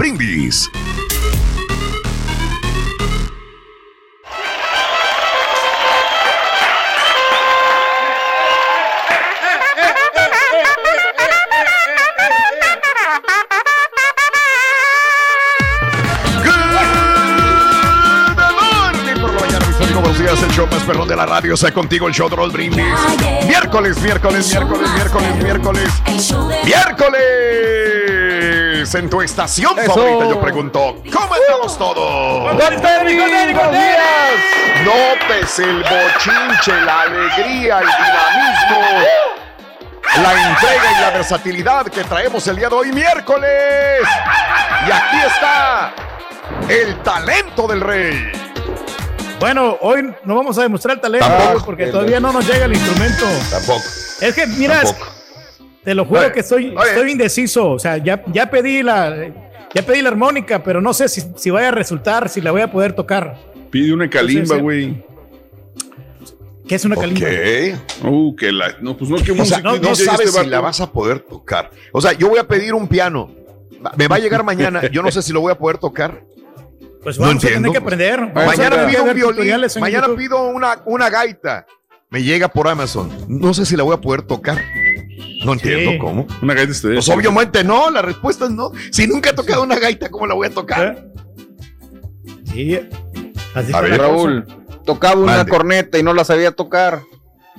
Brindis. El show más perrón de la radio. Está contigo el show de Raúl Brindis. Miércoles, miércoles, miércoles, miércoles, miércoles. Miércoles. En tu estación Eso. favorita, yo pregunto, ¿cómo estamos todos? ¡Buenos días! Notes el bochinche, la alegría, el dinamismo, la entrega y la versatilidad que traemos el día de hoy, miércoles. Y aquí está el talento del rey. Bueno, hoy no vamos a demostrar el talento Tampoco. porque todavía no nos llega el instrumento. Tampoco. Es que, mira, Tampoco. Te lo juro Oye, que estoy, oye. estoy indeciso. O sea, ya, ya pedí la ya pedí la armónica, pero no sé si, si vaya a resultar, si la voy a poder tocar. Pide una calimba, güey. ¿Qué es una calimba? Ok. Uh, que la. No, pues no, que O sea, música. no, DJ sabes este si la vas a poder tocar. O sea, yo voy a pedir un piano. Me va a llegar mañana. Yo no sé si lo voy a poder tocar. Pues No vamos a entiendo. tener que aprender. Vamos a mañana pido un violín. Mañana YouTube. pido una, una gaita. Me llega por Amazon. No sé si la voy a poder tocar. No entiendo Sí. cómo. Una gaita este. Pues obviamente no. La respuesta es no. Si nunca he tocado una gaita, ¿cómo la voy a tocar? ¿Eh? Sí. Así A ver, cosa. Raúl, tocaba una Mande. corneta y no la sabía tocar.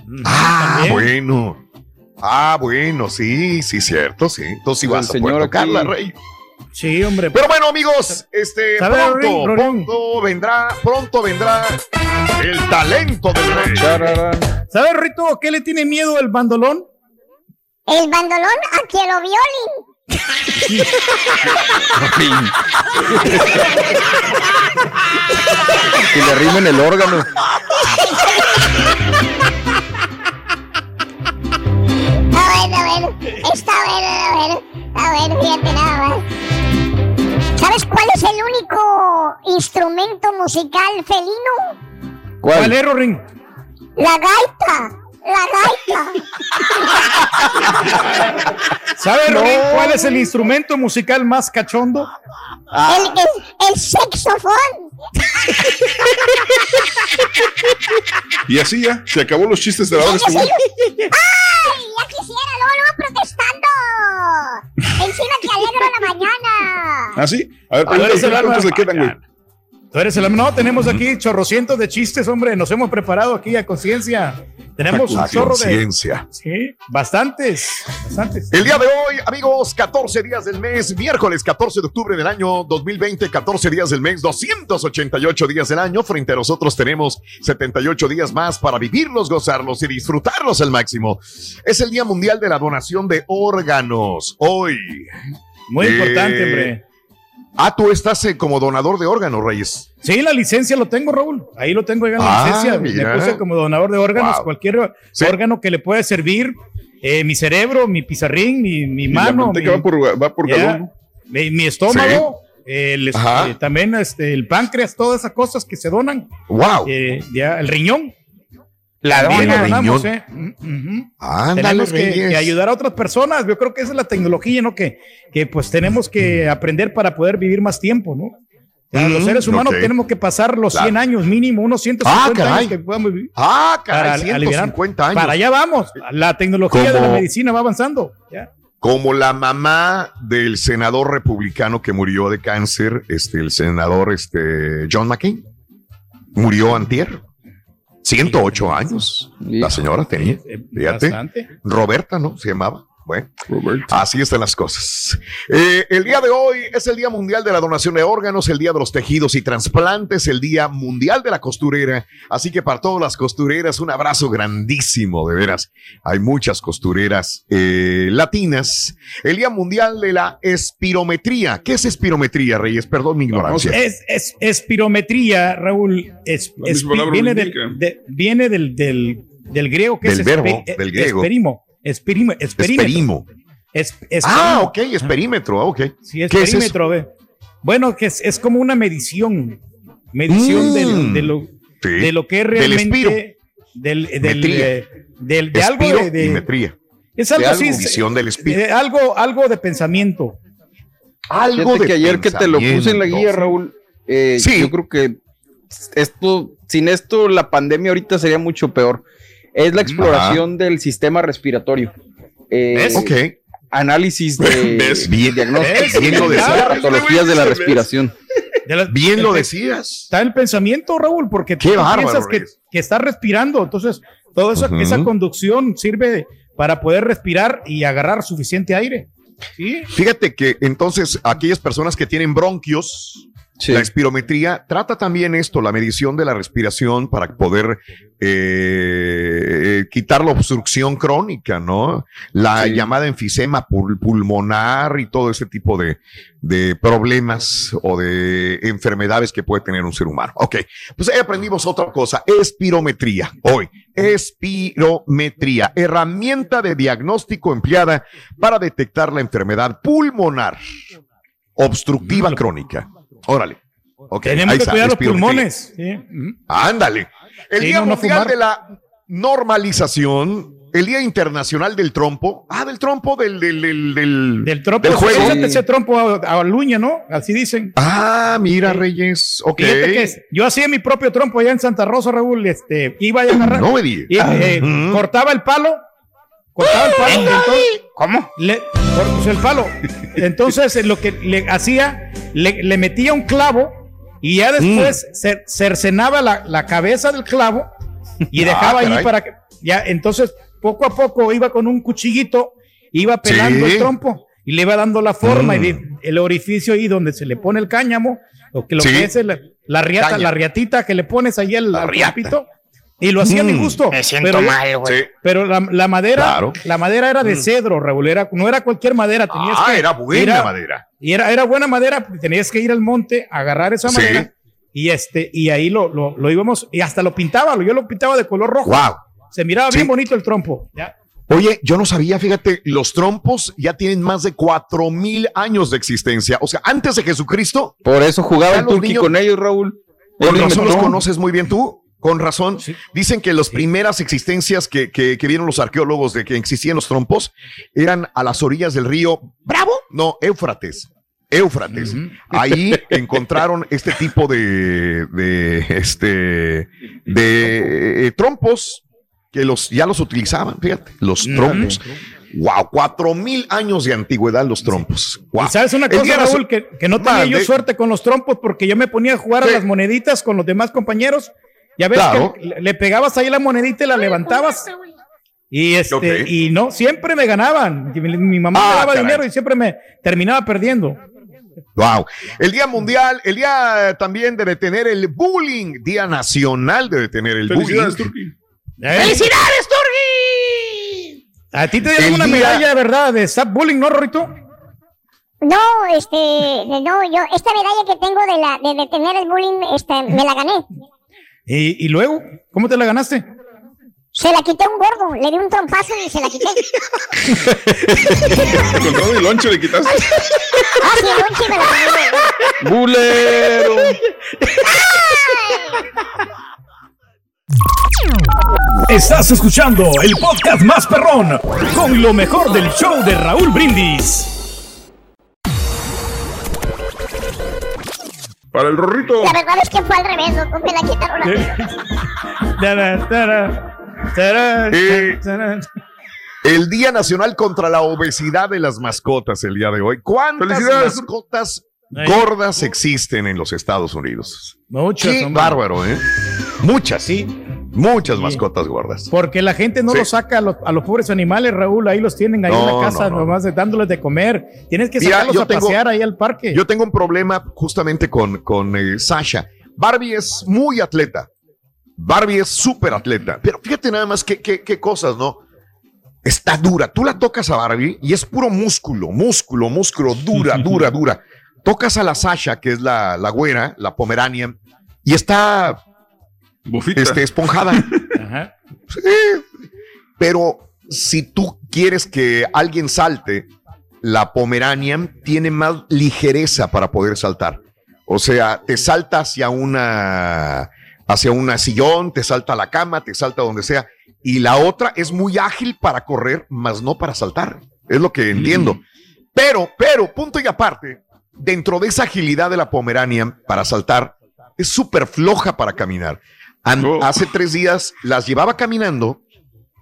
Mm, Ah, también. bueno. Ah, bueno, sí, sí, cierto, sí. Entonces sí Pues vas el a poder tocarla, aquí- rey. Sí, hombre. Pero bueno, amigos, este ¿Sabe, pronto, pronto vendrá, pronto vendrá el talento del rey. ¿Sabes, Rito, qué le tiene miedo el bandolón? El bandolón a que lo violin. Que le rimen el órgano. A ver, a ver. Está bueno, a ver. A ver, fíjate nada más. ¿Sabes cuál es el único instrumento musical felino? ¿Cuál ¿Cuál? es, Rorín? La gaita. La gaita. ¿Sabes, cuál es el instrumento musical más cachondo? El, el, el saxofón. Y así ya. Se acabó los chistes de la hora. ¡Ay! Ya quisiera, luego, luego protestando. Encima que alegro la mañana. ¿Ah, sí? A ver, cuántos le quedan, güey. Tú eres el no, tenemos aquí chorrocientos de chistes, hombre. Nos hemos preparado aquí a conciencia. Tenemos un chorro de. conciencia. Sí, bastantes. Bastantes. El día de hoy, amigos, 14 días del mes, miércoles 14 de octubre del año 2020, 14 días del mes, 288 días del año. Frente a nosotros tenemos 78 días más para vivirlos, gozarlos y disfrutarlos al máximo. Es el Día Mundial de la Donación de Órganos. Hoy. Muy Eh, importante, hombre. Ah, tú estás eh, como donador de órganos, Reyes. Sí, la licencia lo tengo, Raúl. Ahí lo tengo la Ah, licencia. mira. Me puse como donador de órganos, Wow. cualquier Sí. órgano que le pueda servir. eh, mi cerebro, mi pizarrín, mi, mano, mi, va por, va por ya, galón. ¿no? mi- mi estómago, el, este, también este, el páncreas, todas esas cosas que se donan. ¡Wow! Eh, ya, el riñón. La dona. donamos. ¿eh? Mm, ujú. Ándale, tenemos que, ayudar a otras personas. Yo creo que esa es la tecnología, ¿no? Que, que pues tenemos que aprender para poder vivir más tiempo, ¿no? Los seres humanos tenemos que pasar los Claro. 100 años mínimo, unos 150 Ah, años que podamos vivir. Ah, caray, Para aliviar- 150 años. Para allá vamos. La tecnología de la medicina va avanzando. Ya. Como la mamá del senador republicano que murió de cáncer, este, el senador este, John McCain. Murió antier. 108 años. La señora tenía. Eh, Fíjate. Roberta, ¿no? Se llamaba. Bueno, así están las cosas. Eh, el día de hoy es el Día Mundial de la Donación de Órganos, el Día de los Tejidos y Transplantes, el Día Mundial de la Costurera. Así que para todas las costureras, un abrazo grandísimo, de veras. Hay muchas costureras eh, latinas. El Día Mundial de la Espirometría. ¿Qué es espirometría, Reyes? Perdón mi ignorancia. Es, es espirometría, Raúl. Es, viene del, de- viene del, del, del griego que Del es verbo, espe- del griego. Esperimo. Esperimo. Esperímetro. Esperimo. Es, Ah, ok, es perímetro, ah, ok. Sí, es ¿Qué es eso? perímetro, ve. Bueno, que es, es como una medición. Medición Mm. del- de, lo, Sí. de lo que es Del realmente. Del, del, Metría. eh, del- de algo de, de- y metría. Es algo de así. algo. es- Visión del espíritu. eh, algo, algo de pensamiento. Algo Fíjate de que ayer que te lo puse en la guía. Raúl, eh, Sí. yo creo que esto, sin esto, la pandemia ahorita sería mucho peor. Es la exploración del sistema respiratorio. Eh, ¿Ves? Ok. Análisis de, ¿Ves? de diagnósticos ¿Ves? Bien lo de decía. patologías de la respiración. De Bien lo decías. Está el pensamiento, Raúl, porque Qué tú bárbaro, piensas que, que estás respirando. Entonces, toda esa, esa conducción sirve para poder respirar y agarrar suficiente aire. Sí. Fíjate que entonces aquellas personas que tienen bronquios, Sí. la espirometría trata también esto, la medición de la respiración para poder eh, quitar la obstrucción crónica, ¿no? La Sí. llamada enfisema pul- pulmonar y todo ese tipo de, de problemas o de enfermedades que puede tener un ser humano. Ok, pues ahí aprendimos otra cosa, espirometría. Hoy, espirometría, herramienta de diagnóstico empleada para detectar la enfermedad pulmonar obstructiva crónica. Órale. Ok, Tenemos que cuidar los pulmones. Sí. Ándale. El Sí, Día no, no Mundial fumar. de la Normalización, el Día Internacional del Trompo. Ah, del trompo, del, del, del, del- Del trompo. del juego. Ese trompo a, a luña, ¿no? Así dicen. Ah, mira, Reyes. Ok. Fíjate que es- yo hacía mi propio trompo allá en Santa Rosa, Raúl. Este, iba a agarrar. No me digas. y, eh, cortaba el palo. Cortaba el palo. entonces- ¿Cómo? le, pues el palo. Entonces, lo que le hacía, le, le metía un clavo y ya después Mm. cer- cercenaba la, la cabeza del clavo y Ah, dejaba ahí para que. Ya, entonces, poco a poco iba con un cuchillito, iba pelando Sí. el trompo y le iba dando la forma Mm. y el orificio ahí donde se le pone el cáñamo, lo que, lo Sí. que es el- la riata, la riatita que le pones ahí al, La al riata. trompito, y lo hacía a mi Mm. gusto. Me siento pero, mal, güey. Sí. pero la, la madera, Claro. la madera era de Mm. cedro, Raúl, era, no era cualquier madera, tenías Ah, que era buena a- madera. Y era, era buena madera, tenías que ir al monte, agarrar esa Sí. madera y este, y ahí lo, lo, lo íbamos, y hasta lo pintaba, lo- yo lo pintaba de color rojo. Wow. Se miraba Sí. bien bonito el trompo. Ya. Oye, yo no sabía, fíjate, los trompos ya tienen más de cuatro mil años de existencia. O sea, antes de Jesucristo, Por eso jugaba el turqui niños- con ellos, Raúl. Él razón los conoces muy bien tú. Con razón. Sí. Dicen que las primeras existencias que, que, que vieron los arqueólogos de que existían los trompos eran a las orillas del río Bravo, no, Éufrates. Éufrates. Ahí encontraron este tipo de, de este, de eh, trompos que los, ya los utilizaban, fíjate, los trompos. Wow, cuatro mil años de antigüedad los trompos. Wow. Y sabes una cosa, Raúl, que, que no tenía yo Mande. suerte con los trompos porque yo me ponía a jugar Sí. a las moneditas con los demás compañeros. Ya ves Claro. que le, pegabas ahí la monedita y la levantabas. Y este, y no, siempre me ganaban. Mi, mi mamá Ah, me daba caray. dinero y siempre me terminaba perdiendo. Wow. El Día Mundial, el día eh, también de detener el bullying, Día Nacional de detener el Felicidades, bullying. Turki. ¿Eh? ¡Felicidades, Turgi! A ti te dieron El una día- medalla de verdad de stop bullying, ¿no, Rorito? No, este, no, yo, esta medalla que tengo de la, de detener el bullying, este, me la gané. Y, y luego, ¿cómo te la ganaste? Se la quité a un gordo, le di un trompazo y se la quité. Con todo el lonche le quitaste. Ah, sí, el lonche me la gané. ¡Bulero! Estás escuchando el podcast más perrón con lo mejor del show de Raúl Brindis. Para el rorrito. La verdad es que fue al revés, loco, me la quitaron a mí. Eh. El Día Nacional contra la Obesidad de las Mascotas, el día de hoy. ¿Cuántas mascotas gordas existen en los Estados Unidos? Muchas, Qué bárbaro, ¿eh? Muchas. Sí. Muchas Sí. mascotas gordas. Porque la gente no Sí. los saca a los, a los pobres animales, Raúl, ahí los tienen ahí en la casa, no, no. nomás dándoles de comer. Tienes que Mira, sacarlos a tengo- pasear ahí al parque. Yo tengo un problema justamente con, con eh, Sasha. Barbie es muy atleta. Barbie es súper atleta. Pero fíjate nada más qué, qué, qué cosas, ¿no? Está dura. Tú la tocas a Barbie y es puro músculo, músculo, músculo, dura, dura, dura. Tocas a la Sasha, que es la, la güera, la Pomeranian, y está Bufita. este, esponjada. Ajá. Sí. Pero si tú quieres que alguien salte, la Pomeranian tiene más ligereza para poder saltar. O sea, te salta hacia una hacia una sillón, te salta a la cama, te salta donde sea. Y la otra es muy ágil para correr, más no para saltar. Es lo que entiendo. Pero, pero, punto y aparte, dentro de esa agilidad de la Pomeranian para saltar, es súper floja para caminar. An- Oh. Hace tres días las llevaba caminando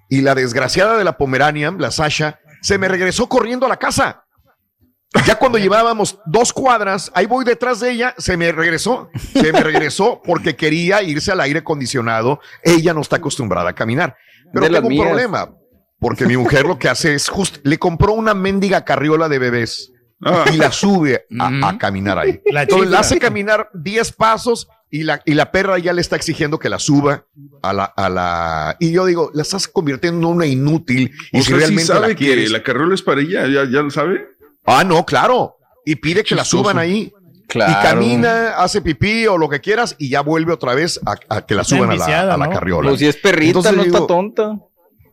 y la desgraciada de la Pomeranian, la Sasha, se me regresó corriendo a la casa. Ya cuando llevábamos dos cuadras, ahí voy detrás de ella, se me regresó, se me regresó porque quería irse al aire acondicionado. Ella no está acostumbrada a caminar. Pero De tengo un mías. problema, porque mi mujer lo que hace es justo, le compró una mendiga carriola de bebés Ah, y la sube a, Ujú. a caminar ahí. La Entonces la hace caminar 10 pasos y la, y la perra ya le está exigiendo que la suba a la, a la... Y yo digo, la estás convirtiendo en una inútil. Y o si sea, sí realmente sabe la quieres... que la carriola es para ella, ya, ya lo sabe. Ah, no, claro. Y pide que la suban ahí. Claro. Y camina, hace pipí o lo que quieras y ya vuelve otra vez a, a que la Está suban a la, a la ¿no? carriola. Pues si es perrita, Entonces no digo- está tonta.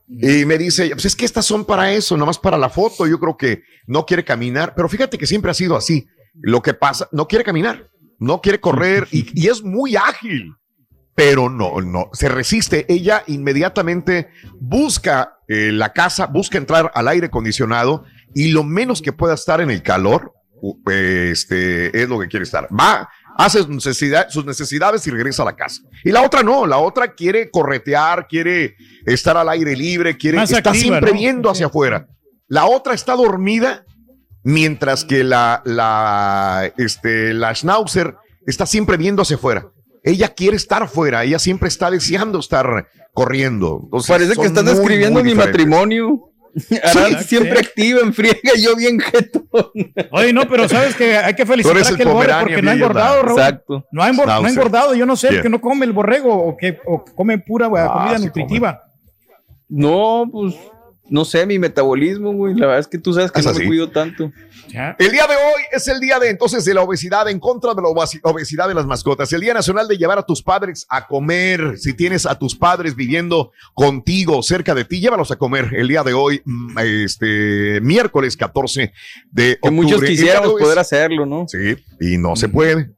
Y me dice, pues es que estas son para eso, nomás para la foto. Yo creo que no quiere caminar, pero fíjate que siempre ha sido así. Lo que pasa, no quiere caminar, no quiere correr y, y es muy ágil, pero no, no, se resiste. Ella inmediatamente busca eh, la casa, busca entrar al aire acondicionado y lo menos que pueda estar en el calor, este, es lo que quiere estar. Va, hace sus, necesidad- sus necesidades y regresa a la casa. Y la otra no, la otra quiere corretear, quiere estar al aire libre, quiere, Más está activa, siempre ¿no? viendo hacia afuera. La otra está dormida, mientras que la, la, este, la Schnauzer está siempre viendo hacia afuera. Ella quiere estar afuera, ella siempre está deseando estar corriendo. Entonces, Parece que estás muy, describiendo muy mi matrimonio. Sí. siempre activa, en friega, yo bien jetón. Oye, no, pero sabes que hay que felicitar el a aquel borre porque no ha engordado, Raúl. Exacto. No ha, no engordado, yo no sé, Bien. que no come el borrego o que o come pura Ah, comida sí nutritiva. No, pues, no sé, mi metabolismo, güey. La verdad es que tú sabes que Es no así. me cuido tanto. Ya. El día de hoy es el día de entonces de la obesidad en contra de la obesidad de las mascotas. El Día Nacional de llevar a tus padres a comer. Si tienes a tus padres viviendo contigo cerca de ti, llévalos a comer. El día de hoy, mm, este miércoles 14 de Que octubre. muchos día de quisiéramos poder hacerlo, ¿no? Sí, y no se puede.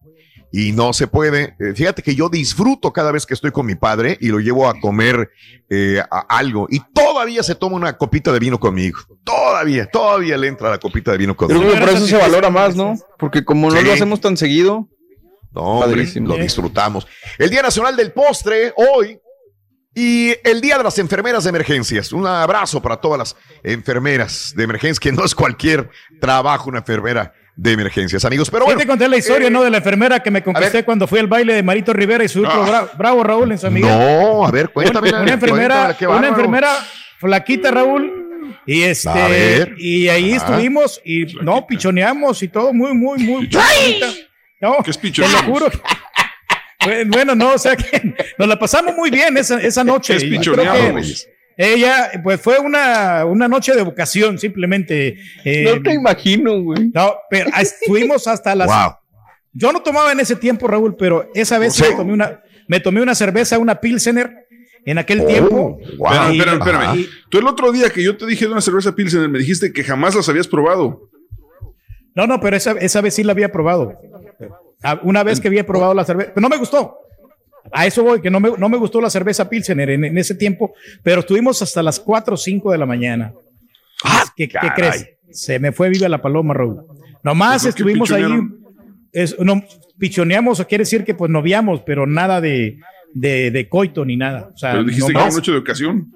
Y no se puede. Eh, fíjate que yo disfruto cada vez que estoy con mi padre y lo llevo a comer eh, a algo. Y todavía se toma una copita de vino conmigo. Todavía, todavía le entra la copita de vino conmigo. que por eso se valora más, ¿no? Porque como no Sí. lo hacemos tan seguido, No, hombre, Padrísimo. lo disfrutamos. El Día Nacional del Postre hoy y el Día de las Enfermeras de Emergencias. Un abrazo para todas las enfermeras de emergencia, que no es cualquier trabajo una enfermera de emergencias, amigos. Pero bueno, te conté la historia, eh, ¿no? De la enfermera que me conquisté cuando fui al baile de Marito Rivera y su hijo Ah. Bra- Bravo Raúl en San Miguel. no, a ver, cuéntame. una enfermera, una enfermera flaquita, Raúl. Y este, ver. y ahí Ah. estuvimos y no, pichoneamos y todo muy, muy, muy. No, ¿Qué es te pichoneamos? lo juro. Bueno, no, o sea que nos la pasamos muy bien esa, esa noche. ¿Qué es yo pichoneamos? Ella, pues fue una, una noche de vocación, simplemente. Eh, no te imagino, güey. no, pero estuvimos hasta las. Wow. Yo no tomaba en ese tiempo, Raúl, pero esa vez me tomé una, me tomé una cerveza, una Pilsener, en aquel Oh, tiempo. wow. Espérame, Y- espérame, espérame. Ajá. Tú el otro día que yo te dije de una cerveza Pilsener, me dijiste que jamás las habías probado. No, no, pero esa, esa vez sí la había probado. Ah, Una vez que había probado la cerveza, pero no me gustó. A eso voy, que no me, no me gustó la cerveza Pilsener en, en ese tiempo, pero estuvimos hasta las 4 o 5 de la mañana. ¿Qué, qué crees? Se me fue viva la paloma, Raúl. Nomás ¿Por qué estuvimos ahí, es, no, pichoneamos, o quiere decir que pues noviamos, pero nada de, de, de coito ni nada. O sea, Pero dijiste que era nomás- una noche de ocasión.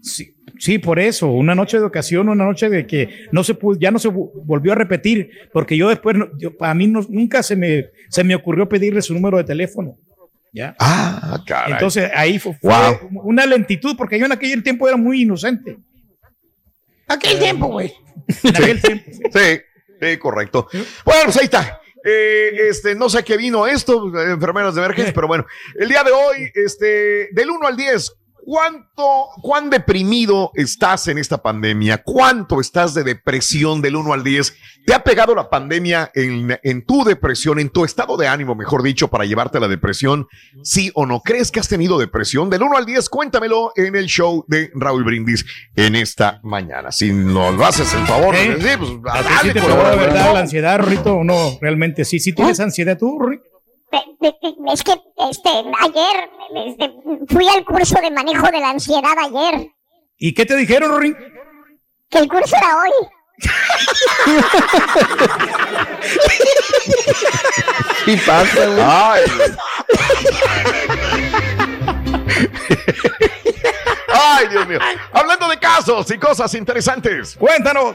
Sí, sí, por eso, una noche de ocasión, una noche de que no se pudo, ya no se volvió a repetir, porque yo después, yo- a mí no- nunca se me, se me ocurrió pedirle su número de teléfono. ¿Ya? Ah, caray. Entonces ahí fue, Wow. una lentitud, porque yo en aquel tiempo era muy inocente. Aquel tiempo, güey. En aquel tiempo. sí. Sí, sí, correcto. Bueno, pues ahí está. Eh, este, no sé a qué vino esto, eh, enfermeras de emergencia, pero bueno, el día de hoy, este, del 1 al 10, ¿cuánto, cuán deprimido estás en esta pandemia? ¿Cuánto estás de depresión del 1 al 10? ¿Te ha pegado la pandemia en, en tu depresión, en tu estado de ánimo, mejor dicho, para llevarte a la depresión? ¿Sí o no? ¿Crees que has tenido depresión? Del 1 al 10, cuéntamelo en el show de Raúl Brindis en esta mañana. Si nos lo haces el favor, ¿Eh? sí, pues, ¿A ti dale, sí te por pegó favor, de verdad la ansiedad, Rito, o no? Realmente sí. ¿Sí tienes ansiedad tú, Rito? Es que este, ayer este, fui al curso de manejo de la ansiedad ayer, ¿Y qué te dijeron, Rito? que el curso era hoy. Sí pasa, güey. Ay. Ay, Dios mío. Hablando de casos y cosas interesantes. Cuéntanos.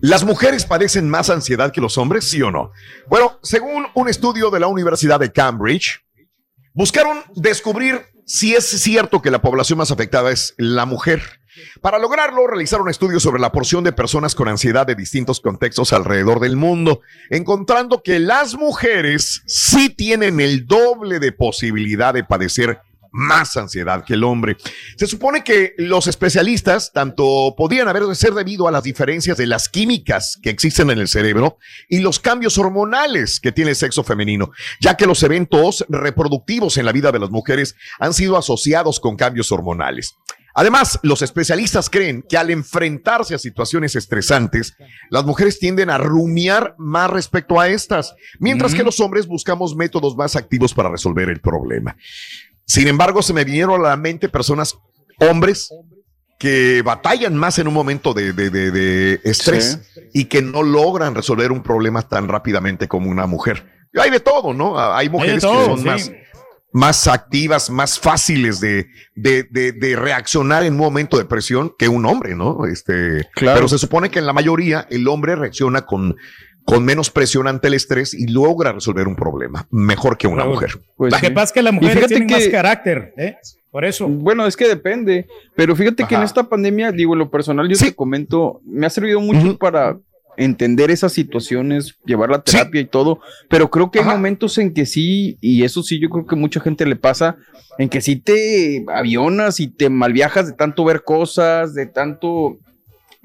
¿Las mujeres padecen más ansiedad que los hombres, sí o no? Bueno, según un estudio de la Universidad de Cambridge, buscaron descubrir si es cierto que la población más afectada es la mujer. Para lograrlo, realizaron estudios sobre la porción de personas con ansiedad de distintos contextos alrededor del mundo, encontrando que las mujeres sí tienen el doble de posibilidad de padecer más ansiedad que el hombre. Se supone que los especialistas tanto podrían haber de ser debido a las diferencias de las químicas que existen en el cerebro y los cambios hormonales que tiene el sexo femenino, ya que los eventos reproductivos en la vida de las mujeres han sido asociados con cambios hormonales. Además, los especialistas creen que al enfrentarse a situaciones estresantes, las mujeres tienden a rumiar más respecto a estas, mientras que los hombres buscamos métodos más activos para resolver el problema. Sin embargo, se me vinieron a la mente personas, hombres, que batallan más en un momento de, de- de- de estrés y que no logran resolver un problema tan rápidamente como una mujer. Hay de todo, ¿no? Hay mujeres todo, que son sí. más, más activas, más fáciles de, de, de- de reaccionar en un momento de presión que un hombre, ¿no? Este, Claro. Pero se supone que en la mayoría el hombre reacciona con, con menos presión ante el estrés y logra resolver un problema mejor que una mujer. Pues Lo que sí. pasa es que las mujeres fíjate tienen más carácter, ¿eh? Por eso. Bueno, es que depende. Pero fíjate que en esta pandemia, digo, en lo personal, yo Sí. te comento, me ha servido mucho para entender esas situaciones, llevar la terapia y todo. Pero creo que hay momentos en que sí, y eso sí, yo creo que mucha gente le pasa, en que sí te avionas y te malviajas de tanto ver cosas, de tanto.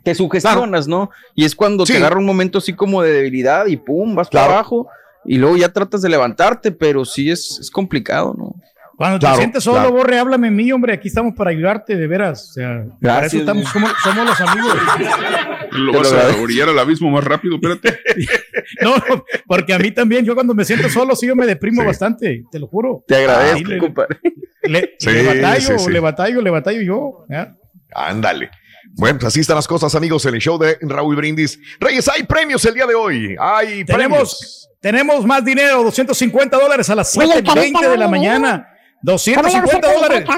Te sugestionas, ¿no? Y es cuando Sí. te agarra un momento así como de debilidad y pum, vas Claro. para abajo. Y luego ya tratas de levantarte, pero sí es, es complicado, ¿no? Cuando Claro, te sientes solo, claro. Borre, háblame a mí, hombre. Aquí estamos para ayudarte, de veras. O sea, para Gracias, eso estamos, somos, somos los amigos. Lo vas lo a orillar al abismo más rápido, espérate. No, porque a mí también, yo cuando me siento solo, sí, yo me deprimo Sí. bastante, te lo juro. Te agradezco, le- compadre. Le, Sí, le batallo, sí, sí. le batallo, le batallo yo. Ándale. Bueno, pues así están las cosas, amigos, en el show de Raúl Brindis. Reyes, hay premios el día de hoy. Hay premios. Tenemos, tenemos más dinero, 250 dólares a las Oye, 7.20 de la mañana. ¿Cómo le gusta 250 el dólares.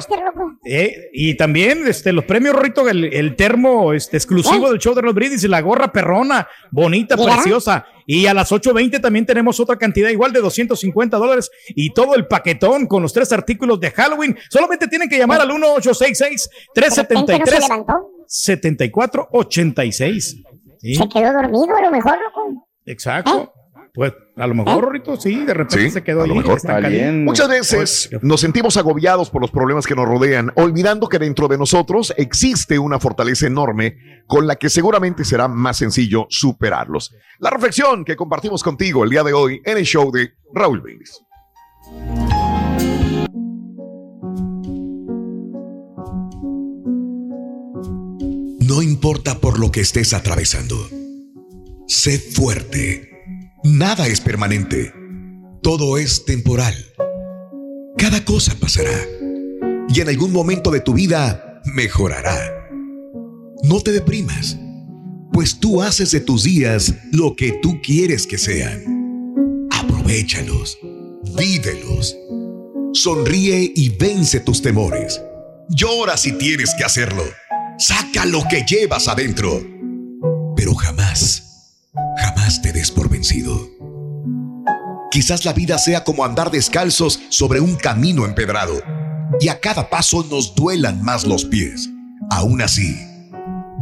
Eh, y también este, los premios Rito, el, el termo este, exclusivo ¿Eh? del show de los Brindis y la gorra perrona, bonita, Mira. preciosa. Y a las 8.20 también tenemos otra cantidad igual de 250 dólares y todo el paquetón con los tres artículos de Halloween. Solamente tienen que llamar al 1866-373. se levantó. 7486. Sí, Se quedó dormido a lo mejor, loco. exacto. Pues a lo mejor, Rorrito, sí, de repente Sí, se quedó a lo ahí, mejor. Bien. Muchas veces nos sentimos agobiados por los problemas que nos rodean, olvidando que dentro de nosotros existe una fortaleza enorme con la que seguramente será más sencillo superarlos. La reflexión que compartimos contigo el día de hoy en el show de Raúl Brindis. No importa por lo que estés atravesando. Sé fuerte. Nada es permanente. Todo es temporal. Cada cosa pasará. Y en algún momento de tu vida mejorará. No te deprimas, pues tú haces de tus días lo que tú quieres que sean. Aprovechalos, vívelos. Sonríe y vence tus temores. Llora si tienes que hacerlo. Saca lo que llevas adentro. Pero jamás, jamás te des por vencido. Quizás la vida sea como andar descalzos sobre un camino empedrado y a cada paso nos duelan más los pies. Aún así,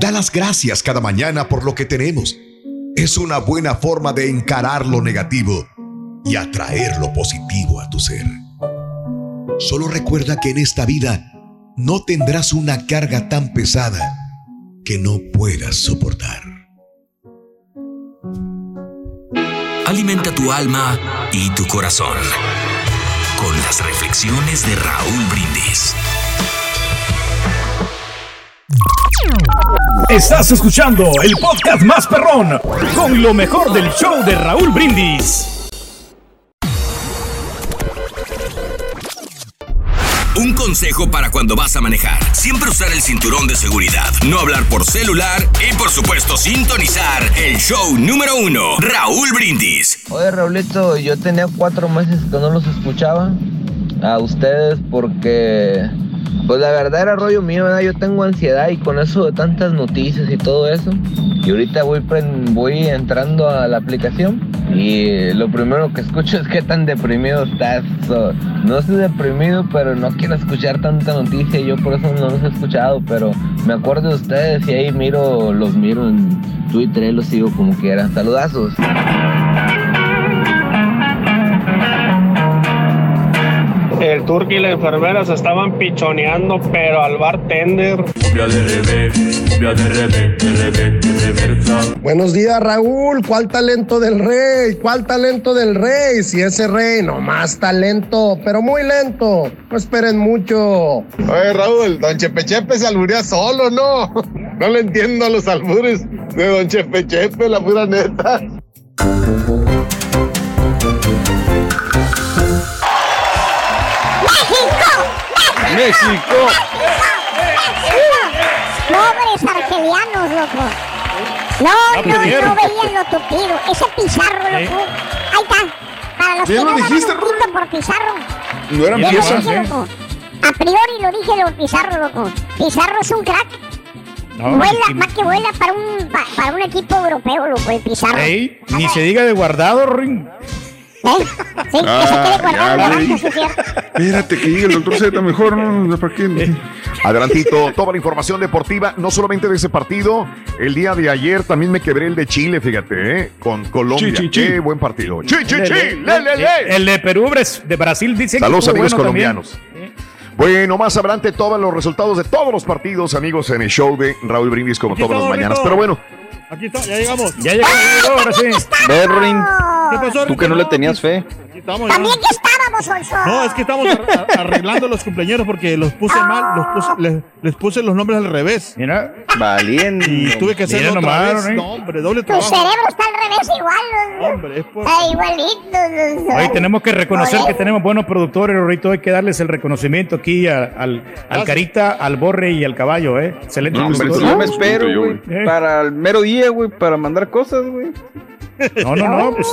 da las gracias cada mañana por lo que tenemos. Es una buena forma de encarar lo negativo y atraer lo positivo a tu ser. Solo recuerda que en esta vida no tendrás una carga tan pesada que no puedas soportar. Alimenta tu alma y tu corazón con las reflexiones de Raúl Brindis. Estás escuchando el podcast más perrón con lo mejor del show de Raúl Brindis. Un consejo para cuando vas a manejar. Siempre usar el cinturón de seguridad, no hablar por celular y por supuesto sintonizar el show número uno, Raúl Brindis. Oye Raulito, yo tenía cuatro meses que no los escuchaba a ustedes porque pues la verdad era rollo mío, ¿verdad? Yo tengo ansiedad y con eso de tantas noticias y todo eso. Y ahorita voy, voy entrando a la aplicación y lo primero que escucho es que tan deprimido estás. no estoy deprimido, pero no quiero escuchar tanta noticia. Yo por eso no los he escuchado, pero me acuerdo de ustedes y ahí miro, los miro en Twitter los sigo como quiera. Saludazos. El turqui y la enfermera se estaban pichoneando, pero al bartender. Buenos días, Raúl. ¿Cuál talento del rey? ¿Cuál talento del rey? Si ese rey, no más talento, pero muy lento. No esperen mucho. Oye, Raúl, don Chepechepe se alburía solo, ¿no? No le entiendo a los albures de don Chepechepe, la pura neta. México. Pobres argelianos, loco. No, no, no veían lo tupido. Ese pizarro, loco. Ahí está. Para los que lo no dijiste, un por pizarro. No eran Yo lo piezas. dije, loco. A priori lo dije lo pizarro, loco. Pizarro es un crack. No, vuela, más que vuela para un, pa- para un equipo europeo, loco, el pizarro. Ey, ni se diga de guardado, Ring. ¿Eh? Sí, que se Ah, quede guardado sí, es cierto. Espérate que llegue el doctor Z mejor, ¿no? ¿Para qué? Adelantito, toda la información deportiva, no solamente de ese partido, el día de ayer también me quebré el de Chile, fíjate, ¿eh? con Colombia. Chi, chi, chi. Qué buen partido. Chi, chi, El chi, de- le, le, le. El de Perú, Bres- de Brasil, dice que Saludos estuvo amigos bueno colombianos. Bueno, más adelante todos los resultados de todos los partidos, amigos, en el show de Raúl Brindis como todas las mañanas. Pero bueno, Aquí está, ya llegamos. Ya llegó, ahora sí. Berrin, ¿Qué pasó, tú que no le tenías fe. Aquí estamos ya. También que estábamos, Olso. No, es que estamos ar- ar- arreglando los cumpleaños porque los puse mal, los puse, les, les puse los nombres al revés. Mira, Valiente. Y tuve que hacerlo otra nomás, vez. ¿eh? No, hombre, doble Tu trabajo. cerebro está al revés igual. Hombre, es por... Ah, igualito. Hoy tenemos que reconocer Oye. que tenemos buenos productores, ahorita hay que darles el reconocimiento aquí a- al, al Carita, al Borre y al Caballo, ¿eh? Excelente No, hombre. Yo me Yo, espero, güey. güey. Para el mero día, güey. Para mandar cosas, güey. No, no, no. pues,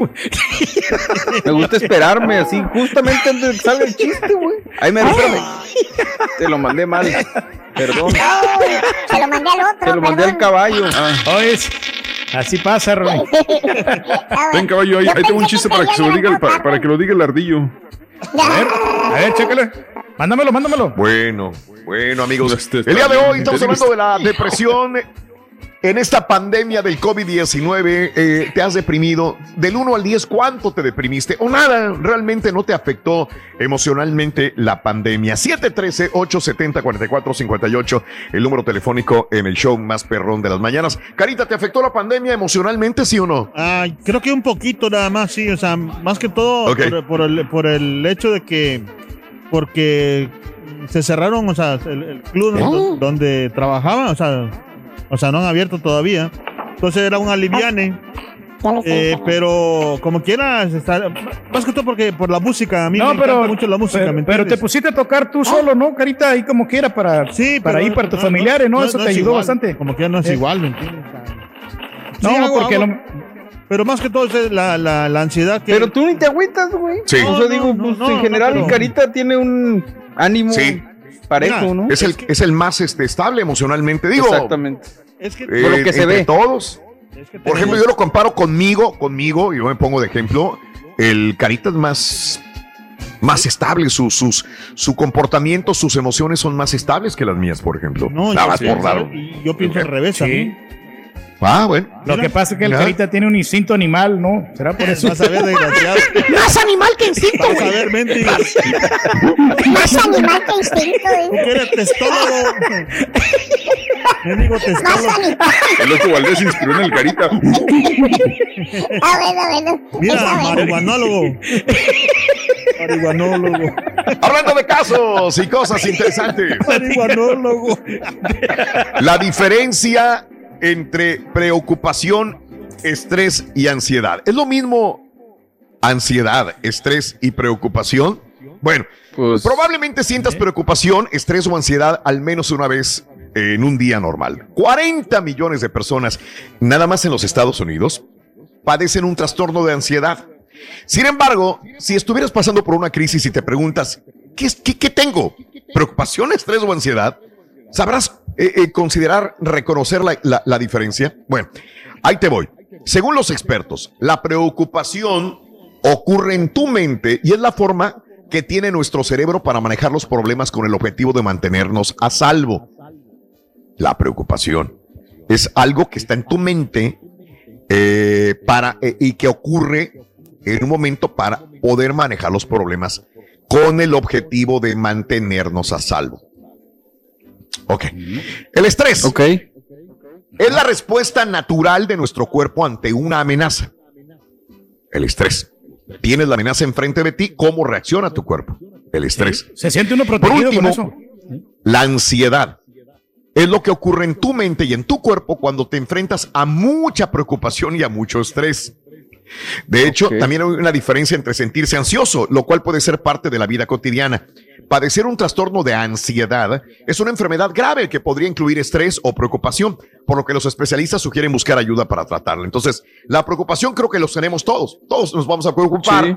Me gusta esperarme así, justamente antes de que salga el chiste, güey. Ahí me espérame. Te lo mandé mal. Perdón. Se lo mandé al otro. Te lo mandé al caballo. Oye, así pasa, Roy. ven caballo, ahí, ahí tengo un chiste que para que se lo diga el, para, que lo diga el ardillo. A ver, a ver, chécale. Mándamelo, mándamelo. bueno, bueno amigos. Este El día de hoy estamos hablando de la depresión. En esta pandemia del COVID-19, eh, te has deprimido. Del 1 al 10, ¿cuánto te deprimiste? O nada, realmente no te afectó emocionalmente la pandemia. 713-870-4458, el número telefónico en el show más perrón de las mañanas. Carita, ¿te afectó la pandemia emocionalmente, sí o no? Ah, creo que un poquito nada más, sí. O sea, más que todo por, por el, por el hecho de que... Porque se cerraron, o sea, el, el club do- donde trabajaban, o sea, o sea, no han abierto todavía. Entonces era un aliviane. Sé, Eh, pero como quieras, está, más que todo porque por la música, a mí No, me pero, encanta mucho la música, pero, ¿me pero te pusiste a tocar tú solo, ¿no, Carita? Ahí como quiera para, Sí, para ir para tus no, familiares, ¿no? Eso te es ayudó igual, bastante. Como que no es Eh. igual, ¿me entiendes? No, sí, hago- porque hago- lo- Pero más que todo es la, la, la ansiedad que... Pero tú ni te agüitas, güey. Sí. O sea, no, digo, no, pues no, en no, general mi carita tiene un ánimo Sí. Parejo, Mira, ¿no? Es el, es el más este, estable emocionalmente. Digo, Exactamente. es que... eh, Por lo que se entre ve. todos. es que Por ejemplo, yo lo comparo conmigo, conmigo, y yo me pongo de ejemplo. el Carita es más, más estable, sus, sus, su comportamiento, sus emociones son más estables que las mías, por ejemplo. No, Nada yo, más sí, por raro. yo pienso al revés también. Ah, bueno. Lo que pasa es que el Ya. carita tiene un instinto animal, ¿no? ¿Será por eso? Vas a ver, desgraciado. Más animal que instinto, Vas a ver, mendigo. Más animal que instinto, Tú güey. que eres testólogo. Mendigo Más testólogo. animal. El loco Valdés se inspiró en el carita. Ah, bueno, bueno. Mira, marihuanólogo. Marihuanólogo. Hablando de casos y cosas interesantes. Marihuanólogo. La diferencia entre preocupación, estrés y ansiedad. ¿Es lo mismo ansiedad, estrés y preocupación? Bueno, Pues, probablemente sientas preocupación, estrés o ansiedad al menos una vez en un día normal. 40 millones de personas, nada más en los Estados Unidos, padecen un trastorno de ansiedad. Sin embargo, si estuvieras pasando por una crisis y te preguntas, ¿qué, es- qué- qué tengo? ¿Preocupación, estrés o ansiedad? ¿Sabrás eh, eh, considerar, reconocer la, la- diferencia? Bueno, ahí te voy. Según los expertos, la preocupación ocurre en tu mente y es la forma que tiene nuestro cerebro para manejar los problemas con el objetivo de mantenernos a salvo. La preocupación es algo que está en tu mente eh, para, y que ocurre en un momento para poder manejar los problemas con el objetivo de mantenernos a salvo. Ok. El estrés ok. es la respuesta natural de nuestro cuerpo ante una amenaza. El estrés. Tienes la amenaza enfrente de ti, ¿cómo reacciona tu cuerpo? El estrés. Se siente uno Por protegido con último, eso. la ansiedad es lo que ocurre en tu mente y en tu cuerpo cuando te enfrentas a mucha preocupación y a mucho estrés. De hecho, también hay una diferencia entre sentirse ansioso, lo cual puede ser parte de la vida cotidiana. Padecer un trastorno de ansiedad es una enfermedad grave que podría incluir estrés o preocupación, por lo que los especialistas sugieren buscar ayuda para tratarla. Entonces, la preocupación creo que los tenemos todos. Todos nos vamos a preocupar Sí.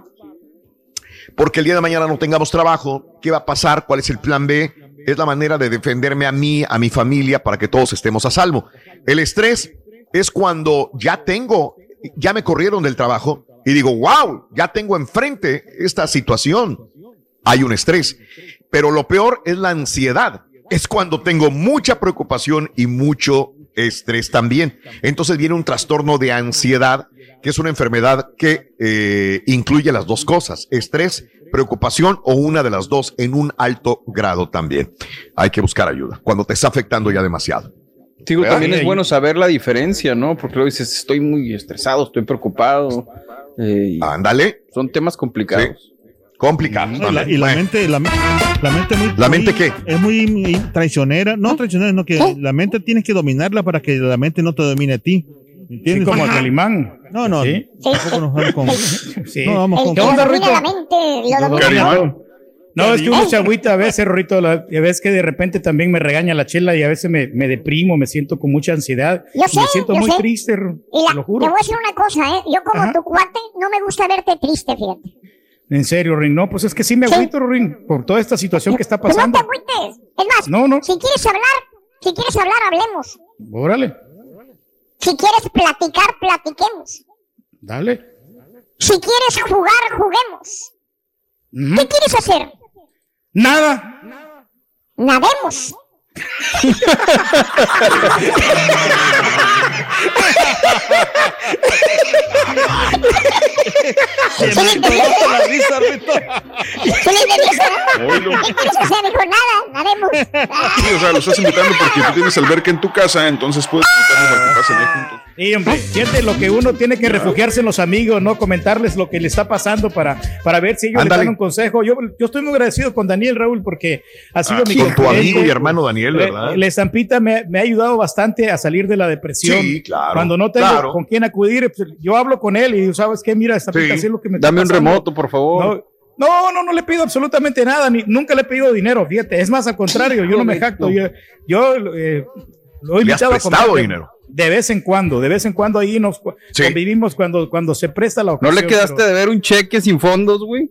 porque el día de mañana no tengamos trabajo, ¿qué va a pasar? ¿Cuál es el plan B? Es la manera de defenderme a mí, a mi familia, para que todos estemos a salvo. El estrés es cuando ya tengo, ya me corrieron del trabajo y digo, wow, ya tengo enfrente esta situación. Hay un estrés. Pero lo peor es la ansiedad. Es cuando tengo mucha preocupación y mucho estrés también. Entonces viene un trastorno de ansiedad, que es una enfermedad que eh, incluye las dos cosas, estrés, preocupación o una de las dos en un alto grado también. Hay que buscar ayuda cuando te está afectando ya demasiado. Digo, ¿Verdad? también Sí, es bueno saber la diferencia, ¿no? Porque luego dices, estoy muy estresado, estoy preocupado. eh, Ándale. Son temas complicados. Complicado. No, y la, y la mente, la, me- la mente muy, ¿La mente muy- qué? Es muy, muy traicionera. No traicionera, no que la mente tienes que dominarla para que la mente no te domine a ti. ¿Entiendes? Sí, como a Calimán. No, no. Sí. tampoco nos vamos con- Sí. No, vamos El con. ¿Qué onda, Rito? la mente, lo domina. No, es que uno se agüita a veces, Rorito, la- y a veces que de repente también me regaña la chela y a veces me, me deprimo, me siento con mucha ansiedad. Yo y sé, me siento yo muy sé. triste, Y la- te lo te juro. voy a decir una cosa, ¿eh? Yo como Ajá. tu cuate no me gusta verte triste, fíjate. En serio, Rin. No, pues es que sí me Sí. agüito, Rin, por toda esta situación que está Pero no pasando. te agüites. Es más, No, no. si quieres hablar, si quieres hablar, hablemos. Órale, Si quieres platicar, platiquemos. dale. Si quieres jugar, juguemos. ¿Qué quieres hacer? Nada. Nademos. ¿Sí le entendiste? la risa, Rito. ¿Sí le entendiste, no? Oílo. ¿Qué quieres hacer? Dijo, nada, nademos. Sí, o sea, lo estás invitando porque tú tienes alberca en tu casa, entonces puedes invitarlos a que pasen ahí juntos. Sí, hombre, fíjate lo que uno tiene que refugiarse en los amigos, ¿no? Comentarles lo que le está pasando para, para ver si ellos Ándale. le dan un consejo. Yo, yo estoy muy agradecido con Daniel Raúl porque ha sido Ah, mi con tu amigo y hermano Daniel, ¿verdad? La estampita me, me ha ayudado bastante a salir de la depresión. Sí, claro, Cuando no tengo claro. con quién acudir, pues, yo hablo con él y ¿sabes qué? Mira, estampita, Sí. así es lo que me está Dame un pasando". remoto, por favor. No, no, no, no le pido absolutamente nada, ni, nunca le he pedido dinero, fíjate. Es más, al contrario, yo no me jacto. Yo, yo eh, lo he ¿Le has invitado a comer dinero? De vez en cuando, de vez en cuando ahí nos Sí. convivimos cuando, cuando se presta la ¿No ocasión. le quedaste pero- de ver un cheque sin fondos, güey?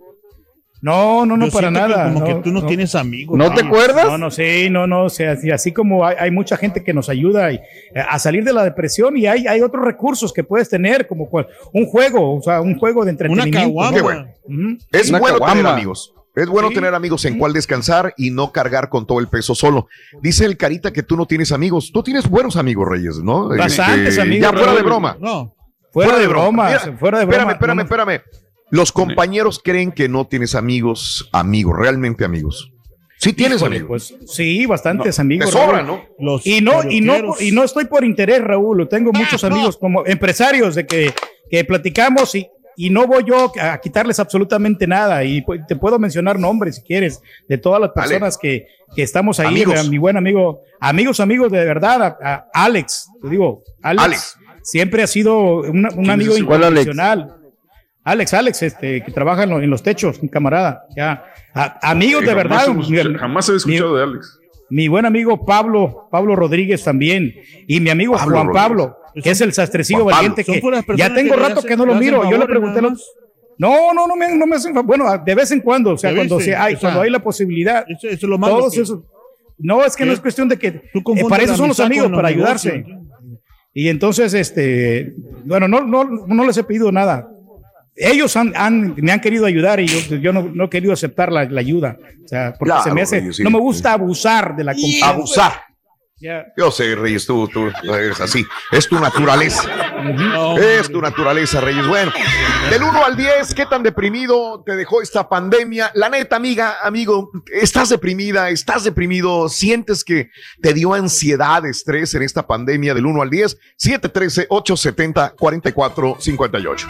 No, no, no, Yo para que nada. como que tú no tienes amigos. ¿No te acuerdas? No, no, sí, no, no, o sea, así, así como hay, hay mucha gente que nos ayuda y, eh, a salir de la depresión y hay, hay otros recursos que puedes tener, como cual- un juego, o sea, un juego de entretenimiento. caguama. ¿no? Es Una bueno tener caguama. amigos. Es bueno tener amigos en cual descansar y no cargar con todo el peso solo. Dice el Carita que tú no tienes amigos. Tú tienes buenos amigos, Reyes, ¿no? Bastantes Este, amigos, Ya fuera de broma. No. Fuera, de broma, Mira, fuera de broma. Espérame, espérame, espérame. Los compañeros creen que no tienes amigos, amigos, realmente amigos. Sí tienes Híjole, amigos. Pues sí, bastantes Te amigos. sobran, Raúl. ¿no? Los Y no, y no, y no estoy por interés, Raúl. Tengo muchos amigos como empresarios de que, que platicamos y, y no voy yo a quitarles absolutamente nada. Y pues, te puedo mencionar nombres si quieres de todas las personas que, que estamos ahí. Amigos. Mi buen amigo, amigos, amigos de verdad, a, a Alex, te digo, Alex, Alex. siempre ha sido una- un amigo Alex? incondicional. Alex, Alex, este, que trabaja en, lo- en los techos, un camarada, ya. A- amigos de Jamás verdad. hemos mi- Jamás he escuchado de Alex. Mi buen amigo Pablo, Pablo Rodríguez también, y mi amigo Pablo Juan Rodríguez. Pablo, que es el sastrecillo valiente, que ya tengo rato hacen- que no lo miro. Yo le pregunté, nada lo- más. no, no, no me, no me hacen, bueno, de vez en cuando, o sea, ¿Ya cuando hay, O sea, cuando hay la posibilidad, Eso, eso es lo malo. todos que- esos, no, es que no es cuestión de que, Tú eh, para eso son los amigos, para los ayudarse. negocios. Y entonces, este, bueno, no, no, no les he pedido nada. Ellos han, han- me han querido ayudar y yo, yo no, no he querido aceptar la, la ayuda. O sea, porque Claro, se me hace, no me gusta abusar de la confianza. Abusar. Yo sé, Reyes, tú, tú eres así. Es tu naturaleza. Es tu naturaleza, Reyes. Bueno, del 1 al 10, ¿qué tan deprimido te dejó esta pandemia? La neta, amiga, amigo, ¿estás deprimida? ¿Estás deprimido? ¿Sientes que te dio ansiedad, estrés en esta pandemia del 1 al 10? 713-870-4458.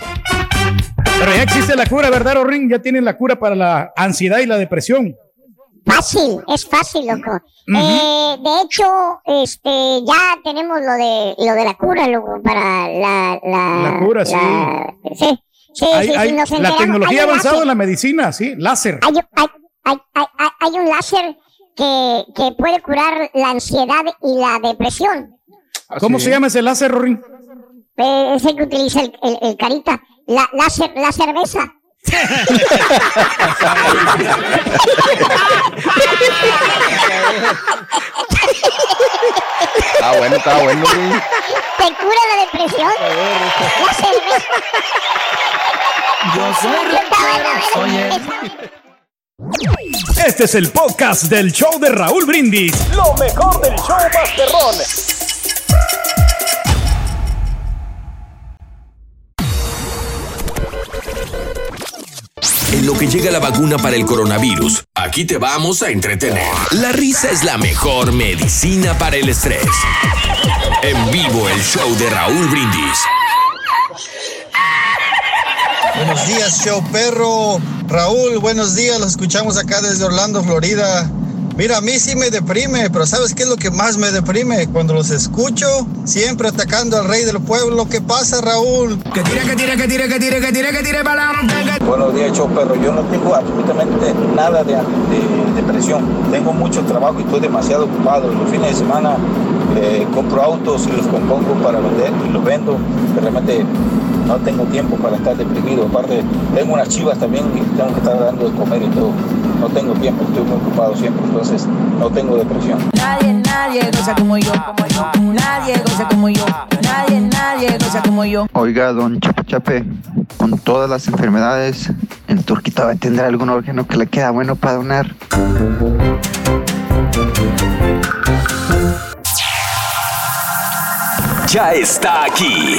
Pero ya existe la cura, ¿verdad, Ring? Ya tienen la cura para la ansiedad y la depresión. Fácil, es fácil, loco. Eh, de hecho, este, ya tenemos lo de, lo de la cura, loco, para la, la, La cura, sí. Sí, sí, Hay- sí, hay- sí, nos la tecnología láser. en la medicina, sí, láser. Hay, un- hay, hay, hay, hay- hay un láser que, que puede curar la ansiedad y la depresión. ¿Cómo se llama ese láser, Ring? Eh, es el que utiliza el, el, el carita. La, láser, la cerveza. Ah, bueno, está bueno. güey. ¿Te cura la depresión? La cerveza. Yo soy Este es el podcast del show de Raúl Brindis. Lo mejor del show Masterrón. En lo que llega la vacuna para el coronavirus, aquí te vamos a entretener. La risa es la mejor medicina para el estrés. En vivo el show de Raúl Brindis. Buenos días, show perro. Raúl, buenos días. Los escuchamos acá desde Orlando, Florida. Mira, a mí sí me deprime, pero ¿sabes qué es lo que más me deprime? Cuando los escucho, siempre atacando al rey del pueblo. ¿Qué pasa, Raúl? Que tire, que tire, que tire, que tire, que tire, que tire para adelante. Buenos días, perro. Yo no tengo absolutamente nada de, de depresión. Tengo mucho trabajo y estoy demasiado ocupado. Los fines de semana eh, compro autos y los compongo para vender y los vendo. De repente no tengo tiempo para estar deprimido. Aparte, tengo unas chivas también y tengo que estar dando de comer y todo. No tengo tiempo, estoy muy ocupado siempre, entonces no tengo depresión. Nadie, nadie goza como yo, como yo. Nadie goza como yo. Nadie, nadie goza como yo. Oiga, don Chape Chape, con todas las enfermedades, ¿el turquito va a tener algún órgano que le queda bueno para donar? Ya está aquí.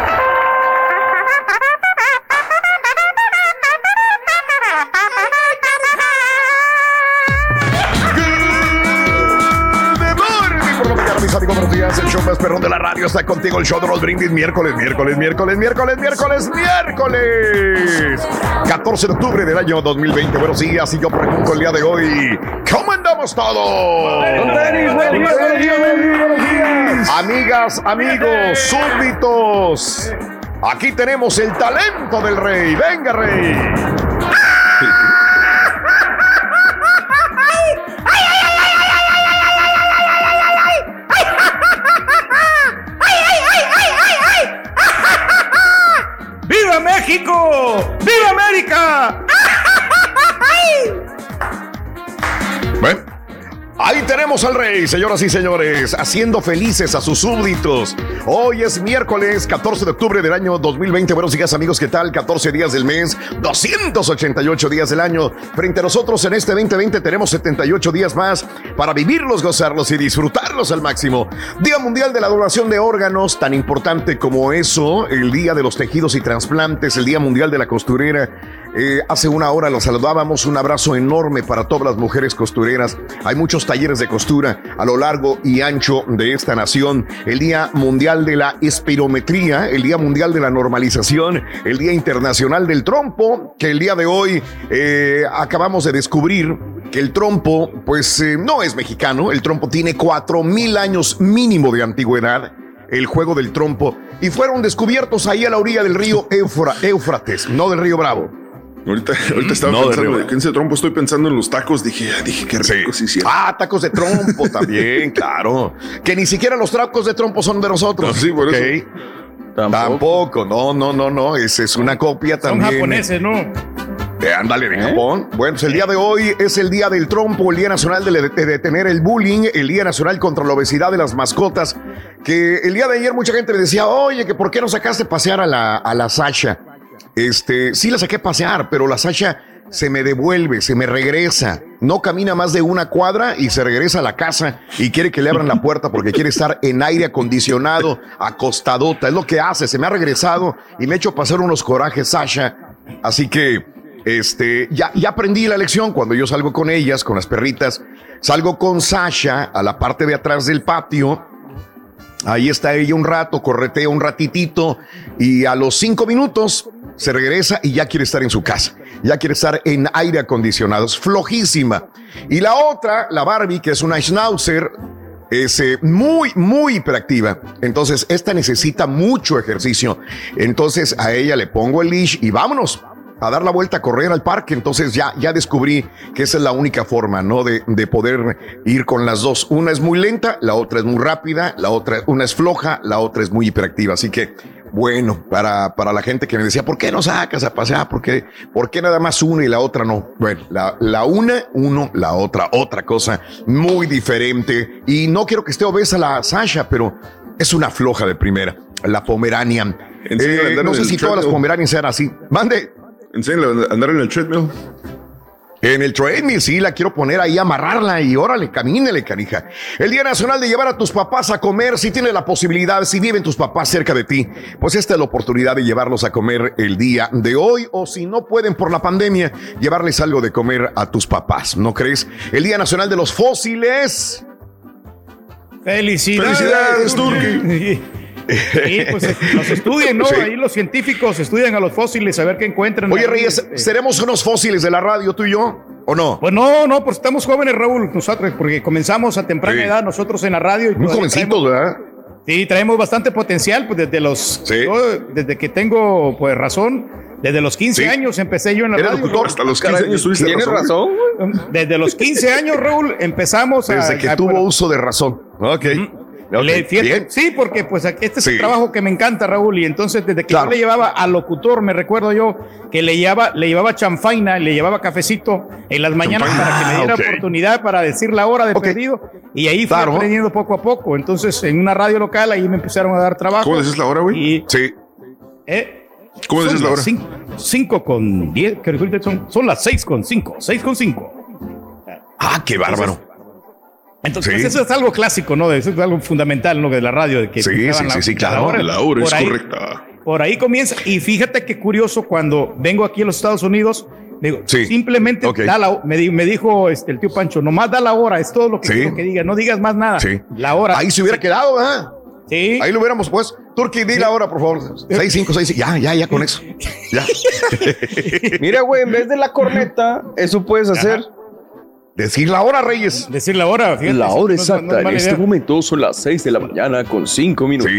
El show más perrón de la radio está contigo. El show de los brindis. Miércoles, miércoles, miércoles, miércoles, miércoles, miércoles. 14 de octubre del año 2020. Buenos días. Y yo pregunto el día de hoy: ¿Cómo andamos todos? Amigas, amigos, súbditos. Aquí tenemos el talento del rey. Venga, rey. ¡Viva América! Ahí tenemos al rey, señoras y señores, haciendo felices a sus súbditos. Hoy es miércoles 14 de octubre del año 2020. Buenos días, amigos, ¿qué tal? 14 días del mes, 288 días del año. Frente a nosotros en este 2020 tenemos 78 días más para vivirlos, gozarlos y disfrutarlos al máximo. Día Mundial de la Donación de Órganos, tan importante como eso, el Día de los Tejidos y Trasplantes, el Día Mundial de la Costurera. Eh, hace una hora los saludábamos, un abrazo enorme para todas las mujeres costureras. Hay muchos talleres de costura a lo largo y ancho de esta nación. El Día Mundial de la Espirometría, el Día Mundial de la Normalización, el Día Internacional del Trompo, que el día de hoy eh, acabamos de descubrir que el trompo, pues eh, no es mexicano, el trompo tiene cuatro mil años mínimo de antigüedad. El juego del trompo y fueron descubiertos ahí a la orilla del río Éufra- Éufrates, no del río Bravo. Ahorita, ahorita estaba No, de pensando ese trompo, estoy pensando en los tacos. Dije, ah, dije qué rico, sí, sí. Ah, tacos de trompo también, claro. Que ni siquiera los tacos de trompo son de nosotros. No, sí, por Ok. eso. Tampoco. no, no, no, no. Esa es una copia Son también. japoneses, ¿no? Eh, ándale, de Japón. Bueno, pues el día de hoy es el día del trompo, el día nacional de, de detener el bullying, el día nacional contra la obesidad de las mascotas. Que el día de ayer mucha gente me decía, oye, que por qué no sacaste a pasear a la, a la Sasha. Este, sí la saqué pasear, pero la Sasha se me devuelve, se me regresa. No camina más de una cuadra y se regresa a la casa y quiere que le abran la puerta porque quiere estar en aire acondicionado, acostadota. Es lo que hace. Se me ha regresado y me ha hecho pasar unos corajes, Sasha. Así que, este, ya aprendí la lección cuando yo salgo con ellas, con las perritas. Salgo con Sasha a la parte de atrás del patio. Ahí está ella un rato, corretea un ratitito y a los cinco minutos se regresa y ya quiere estar en su casa. Ya quiere estar en aire acondicionado. Es flojísima. Y la otra, la Barbie, que es una Schnauzer, es eh, muy, muy hiperactiva. Entonces, esta necesita mucho ejercicio. Entonces, a ella le pongo el leash y vámonos a dar la vuelta a correr al parque. Entonces, ya, ya descubrí que esa es la única forma, ¿no? De, de poder ir con las dos. Una es muy lenta, la otra es muy rápida, la otra, una es floja, la otra es muy hiperactiva. Así que, bueno, para, para la gente que me decía, ¿por qué no sacas a pasear? ¿Por qué, por qué nada más una y la otra no? Bueno, la, la una, uno, la otra, otra cosa muy diferente. Y no quiero que esté obesa la Sasha, pero es una floja de primera, la Pomeranian. Eh, no sé si todas las treadmill. Pomeranians sean así. Mande. Enséñale a andar en el treadmill. En el treadmill, sí, la quiero poner ahí, amarrarla y órale, camínele, canija. El Día Nacional de llevar a tus papás a comer, si tienes la posibilidad, si viven tus papás cerca de ti, pues esta es la oportunidad de llevarlos a comer el día de hoy, o si no pueden por la pandemia, llevarles algo de comer a tus papás, ¿no crees? El Día Nacional de los Fósiles. Felicidades. Felicidades, Turki. Sí, pues eh, los estudian, ¿no? Sí. Ahí los científicos estudian a los fósiles a ver qué encuentran. Oye, ahí, Reyes, este. ¿seremos unos fósiles de la radio tú y yo? ¿O no? Pues no, no, pues estamos jóvenes, Raúl, nosotros, porque comenzamos a temprana Sí. edad nosotros en la radio. Y Muy jovencitos, ¿verdad? Sí, traemos bastante potencial, pues desde los, yo, desde que tengo, pues, razón, desde los 15 Sí. años empecé yo en la ¿Eres radio. locutor? Hasta los 15 años tuviste ¿Tienes razón, Desde los 15 años, Raúl, empezamos a... Desde que a- tuvo uso de razón. Ok. Le- bien. Sí, porque pues este es Sí. el trabajo que me encanta, Raúl, y entonces desde que Claro. yo le llevaba al locutor, me recuerdo yo que le llevaba, le llevaba chanfaina, le llevaba cafecito en las mañanas para que me diera Ah, ok. oportunidad para decir la hora de perdido, y ahí Claro. aprendiendo poco a poco. Entonces, en una radio local ahí me empezaron a dar trabajo. ¿Cómo dices la hora, güey? Sí. ¿Eh? ¿Cómo dices la hora? cinco- Cinco con diez, que ahorita son, son las seis con cinco, seis con cinco. Ah, qué bárbaro. Entonces, Sí. pues, eso es algo clásico, ¿no? Eso es algo fundamental, ¿no? De la radio. De que Sí, sí, la- sí, sí, claro. La hora es Por ahí- correcta. Por ahí comienza. Y fíjate qué curioso, cuando vengo aquí a los Estados Unidos, digo, Sí. simplemente da la- me, di- me dijo este, el tío Pancho, nomás da la hora, es todo lo que Sí. quiero que diga, no digas más nada. Sí. La hora. Ahí se hubiera quedado, ¿verdad? Sí. Ahí lo hubiéramos pues. Turki, di la hora, por favor. 6, 5, 6. Ya, ya, ya con eso. Ya. Mira, güey, en vez de la corneta, eso puedes hacer. Decir la hora, Reyes. Decir la hora. fíjate, La hora no es- no exacta, es en este momento son las 6 de la mañana con 5 minutos.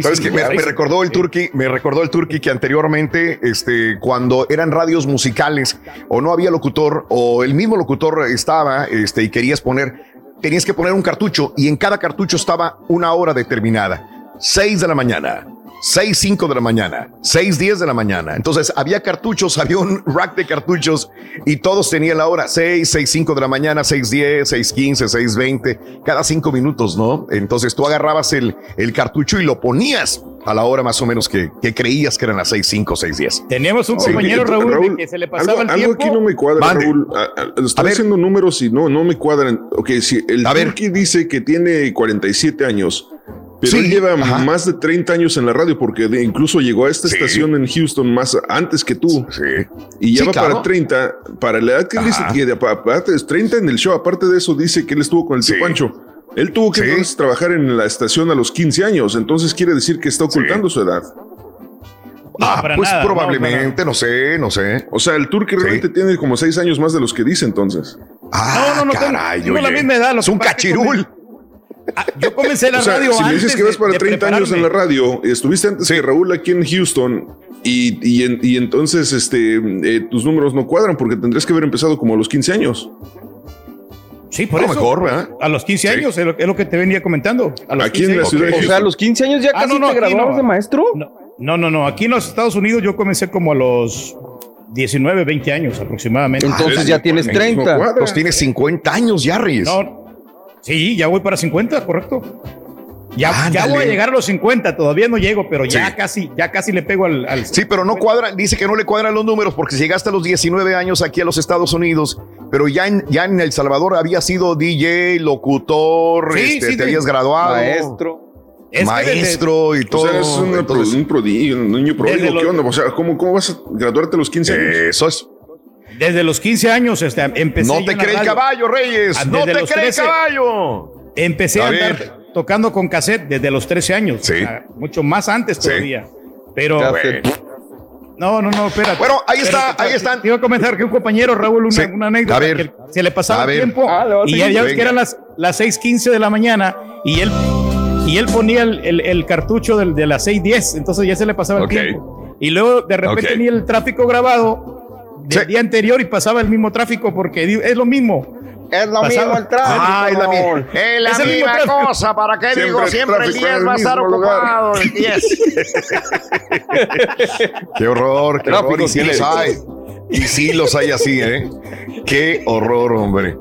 Sabes que me, me recordó el Turki, me recordó el Turki que anteriormente, este, cuando eran radios musicales o no había locutor o el mismo locutor estaba, este, y querías poner, tenías que poner un cartucho y en cada cartucho estaba una hora determinada. 6 de la mañana, 6, 5 de la mañana, 6, 10 de la mañana. Entonces había cartuchos, había un rack de cartuchos y todos tenían la hora 6, 6, 5 de la mañana, 6, 10, 6, 15, 6, 20, cada 5 minutos, ¿no? Entonces tú agarrabas el, el cartucho y lo ponías a la hora más o menos que, que creías que eran las 6, 5, 6, 10. Teníamos un Sí, compañero, Raúl, Raúl, que se le pasaba algo, el algo tiempo. aquí no me cuadra, Mande. Raúl. A- a- estoy haciendo números y no, no me cuadran. Ok, si el Turkey dice que tiene 47 años, pero Sí, él lleva ajá. más de 30 años en la radio porque de- incluso llegó a esta estación en Houston más antes que tú. Y ya Sí, va claro. para 30, para la edad que él dice que de- aparte es 30 en el show, aparte de eso dice que él estuvo con el tío Pancho. Él tuvo que entonces trabajar en la estación a los 15 años, entonces quiere decir que está ocultando su edad. Ah, para pues nada, no, probablemente, no, sé, no sé. O sea, el Turkey realmente tiene como 6 años más de los que dice entonces. Ah, no, no, no, caray, tengo la misma edad. lo Es un cachirul. Ah, Yo comencé la O sea, radio si me antes dices que vas para de 30 años en la radio, estuviste antes que Raúl aquí en Houston y, y, en- y entonces este, eh, tus números no cuadran porque tendrías que haber empezado como a los 15 años. Sí, por A lo eso. mejor, ¿verdad? A los 15 años, es lo, es lo que te venía comentando. A los Aquí en 15 la ciudad de años. O sea, a los 15 años ya casi te aquí graduabas de maestro. No, no, no. Aquí en los Estados Unidos yo comencé como a los 19, 20 años aproximadamente. Entonces ya tienes 30. Pues tienes 50 años ya, Reyes. No, sí, ya voy para 50, correcto. Ya, voy a llegar a los 50, todavía no llego, pero ya casi, ya casi le pego al, al- Sí, pero no cuadra, dice que no le cuadran los números porque si llegaste a los 19 años aquí a los Estados Unidos, pero ya en, ya en El Salvador había sido DJ, locutor, Sí, este, sí, te sí. habías graduado. Maestro. Es que maestro y todo. O sea, es un, pro- un prodigio, un niño prodigio. ¿Qué los- onda? O sea, ¿cómo, cómo vas a graduarte a los 15 años? Eso es. Desde los 15 años este, empecé. No te en la cree el radio. caballo, Reyes. Ah, No te los cree el 13. caballo. Empecé A a, andar tocando con cassette desde los 13 años. Sí. o sea, mucho más antes Sí. todavía. Pero. Cassette. No, no, no, espérate. Bueno, ahí está, Espérate, ahí están. Te iba a comentar que un compañero, Raúl, una, Sí. una anécdota. A ver. que se le pasaba A el ver. tiempo. Ah, y ya, ves que eran las, las 6:15 de la mañana y él, y él ponía el, el- el cartucho del- de las 6:10. Entonces ya se le pasaba el tiempo. Y luego de repente Ok. tenía el tráfico grabado del Sí. día anterior y pasaba el mismo tráfico porque es lo mismo. Es lo Pasaba- mismo el tráfico. Ah, es la, mi- es la Es mismo misma cosa. ¿Para qué Siempre digo? Siempre el tráfico 10 en el va a estar ocupado. El 10. qué horror, qué Tráfico horror. Y sí los hay. Y sí los hay así, ¿eh? Qué horror, hombre.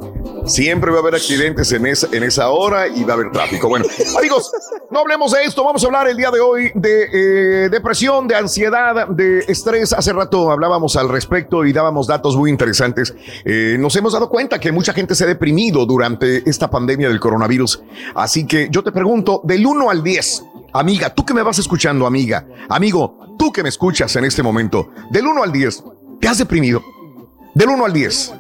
Siempre va a haber accidentes en esa, en esa hora y va a haber tráfico. Bueno, amigos, no hablemos de esto. Vamos a hablar el día de hoy de eh, depresión, de ansiedad, de estrés. Hace rato hablábamos al respecto y dábamos datos muy interesantes. Eh, nos hemos dado cuenta que mucha gente se ha deprimido durante esta pandemia del coronavirus. Así que yo te pregunto, del 1 al 10, amiga, tú que me vas escuchando, amiga, amigo, tú que me escuchas en este momento, del 1 al 10, ¿te has deprimido? Del 1 al 10.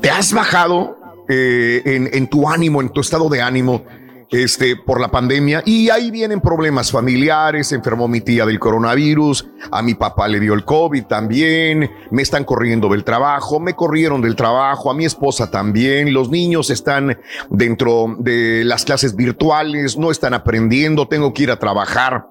¿Te has bajado eh, en, tu ánimo, en tu estado de ánimo este, por la pandemia? Y ahí vienen problemas familiares, enfermó mi tía del coronavirus, a mi papá le dio el COVID también, me están corriendo del trabajo, me corrieron del trabajo, a mi esposa también, los niños están dentro de las clases virtuales, no están aprendiendo, tengo que ir a trabajar.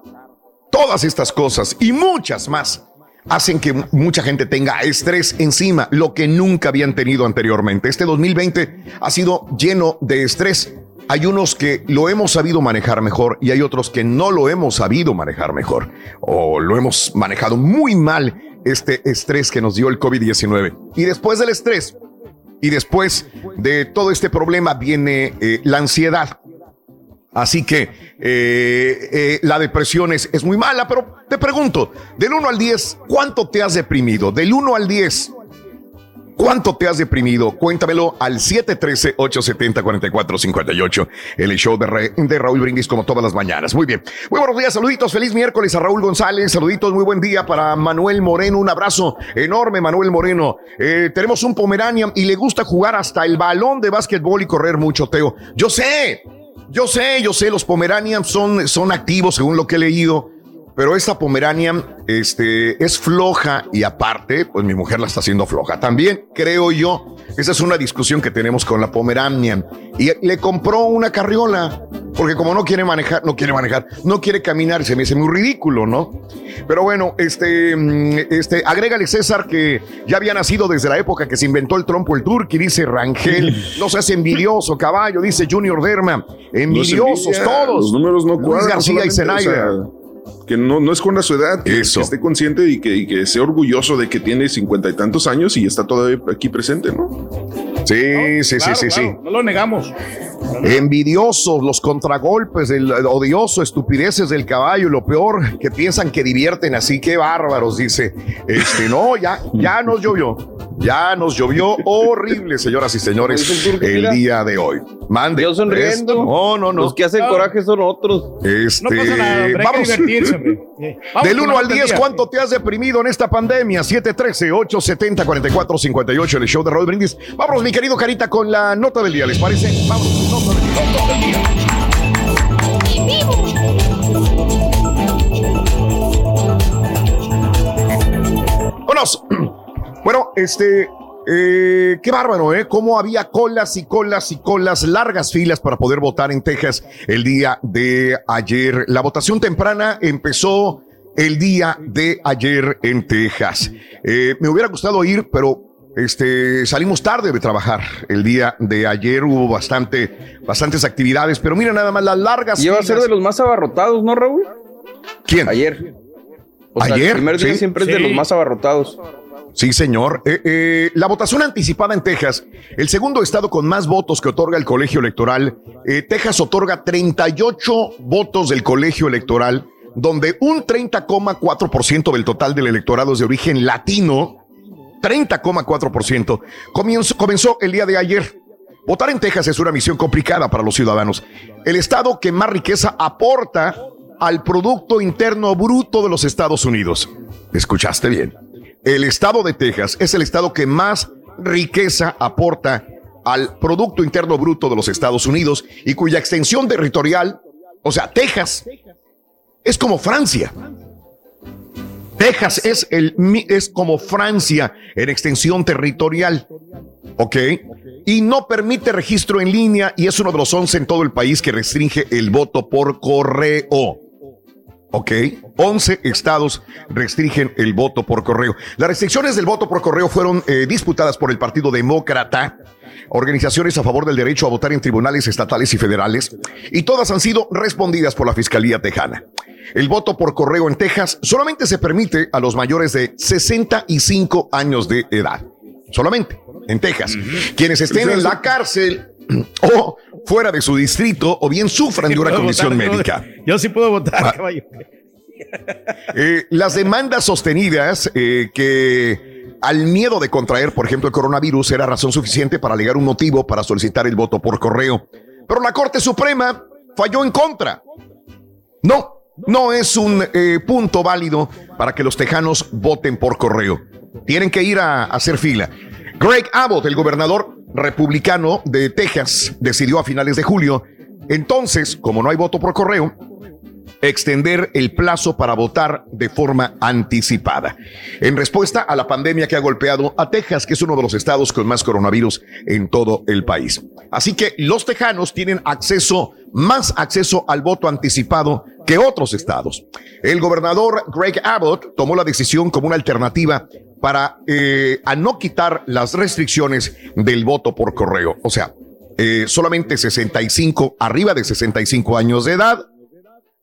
Todas estas cosas y muchas más hacen que mucha gente tenga estrés encima, lo que nunca habían tenido anteriormente. Este 2020 ha sido lleno de estrés. Hay unos que lo hemos sabido manejar mejor y hay otros que no lo hemos sabido manejar mejor o lo hemos manejado muy mal este estrés que nos dio el COVID-19. Y después del estrés y después de todo este problema viene eh, la ansiedad. Así que eh, eh, la depresión es, es muy mala, pero te pregunto, del 1 al 10, ¿cuánto te has deprimido? Del 1 al 10, ¿cuánto te has deprimido? Cuéntamelo al 713-870-4458, el show de, Ra- de Raúl Brindis como todas las mañanas. Muy bien. Muy buenos días, saluditos, feliz miércoles a Raúl González, saluditos, muy buen día para Manuel Moreno, un abrazo enorme, Manuel Moreno. Eh, tenemos un Pomeranian y le gusta jugar hasta el balón de básquetbol y correr mucho, Teo. Yo sé, yo sé, yo sé, los Pomeranians son, son activos según lo que he leído, pero esta Pomeranian este, es floja y aparte, pues mi mujer la está haciendo floja. También creo yo, esa es una discusión que tenemos con la Pomeranian. Y le compró una carriola, porque como no quiere manejar, no quiere manejar, no quiere caminar, se me hace muy ridículo, ¿no? Pero bueno, este, mm, este, agrégale César que ya había nacido desde la época que se inventó el trompo el turqui, dice Rangel. No seas envidioso, caballo, dice Junior Derma. Envidiosos envidia, todos. los números no Luis cuadran García y o Zenaida. sea, que no, no esconda su edad, que, que esté consciente y que, y que sea orgulloso de que tiene cincuenta y tantos años y está todavía aquí presente, ¿no? Sí, sí, Claro, sí, sí, claro, No lo negamos. sí. Envidiosos, los contragolpes, el, el odioso, estupideces del caballo, y lo peor, que piensan que divierten así, qué bárbaros, dice. Este, no, ya, ya nos llovió. Ya nos llovió horrible, señoras y señores, el día de hoy. Mande. Yo sonriendo. Esto- No, no, no. Los que hacen coraje son otros. Este, No pasa nada, hombre, hay que vamos. divertirse, Vamos Del con 1 la al nota del 10, día. ¿cuánto te has deprimido en esta pandemia? 713-870-4458, el show de Raúl Brindis. Vámonos, mi querido Carita, con la nota del día, ¿les parece? Vámonos, nota del día. Nota del día. Vámonos. Bueno, este, eh, qué bárbaro, ¿eh? Cómo había colas y colas y colas, largas filas para poder votar en Texas el día de ayer. La votación temprana empezó el día de ayer en Texas. Eh, me hubiera gustado ir, pero este, salimos tarde de trabajar. El día de ayer hubo bastante, bastantes actividades, pero mira nada más las largas Y iba a ser de los más abarrotados, ¿no, Raúl? ¿Quién? Ayer. O sea, Ayer, el primer día sí. siempre es de los más abarrotados. Sí, señor. Eh, eh, la votación anticipada en Texas, el segundo estado con más votos que otorga el colegio electoral. Eh, Texas otorga 38 votos del colegio electoral, donde un 30,4% del total del electorado es de origen latino. 30,4%. Comenzó, comenzó el día de ayer. Votar en Texas es una misión complicada para los ciudadanos. El estado que más riqueza aporta al Producto Interno Bruto de los Estados Unidos. ¿Escuchaste bien? El estado de Texas es el estado que más riqueza aporta al Producto Interno Bruto de los Estados Unidos y cuya extensión territorial, o sea, Texas, es como Francia. Texas es, el, es como Francia en extensión territorial. ¿Ok? Y no permite registro en línea y es uno de los 11 en todo el país que restringe el voto por correo. ¿Ok? 11 estados restringen el voto por correo. Las restricciones del voto por correo fueron eh, disputadas por el Partido Demócrata, organizaciones a favor del derecho a votar en tribunales estatales y federales, y todas han sido respondidas por la Fiscalía Tejana. El voto por correo en Texas solamente se permite a los mayores de 65 años de edad. Solamente en Texas. Quienes estén en la cárcel o fuera de su distrito o bien sufran de una condición votar, médica. Yo sí puedo votar, Ah. caballo. Eh, las demandas sostenidas eh, que al miedo de contraer, por ejemplo, el coronavirus era razón suficiente para alegar un motivo para solicitar el voto por correo. Pero la Corte Suprema falló en contra. No, no es un eh, punto válido para que los tejanos voten por correo. Tienen que ir a, a hacer fila. Greg Abbott, el gobernador republicano de Texas, decidió a finales de julio. Entonces, como no hay voto por correo, extender el plazo para votar de forma anticipada. En respuesta a la pandemia que ha golpeado a Texas, que es uno de los estados con más coronavirus en todo el país. Así que los tejanos tienen acceso, más acceso al voto anticipado que otros estados. El gobernador Greg Abbott tomó la decisión como una alternativa para eh, a no quitar las restricciones del voto por correo. O sea, eh, solamente 65, arriba de 65 años de edad,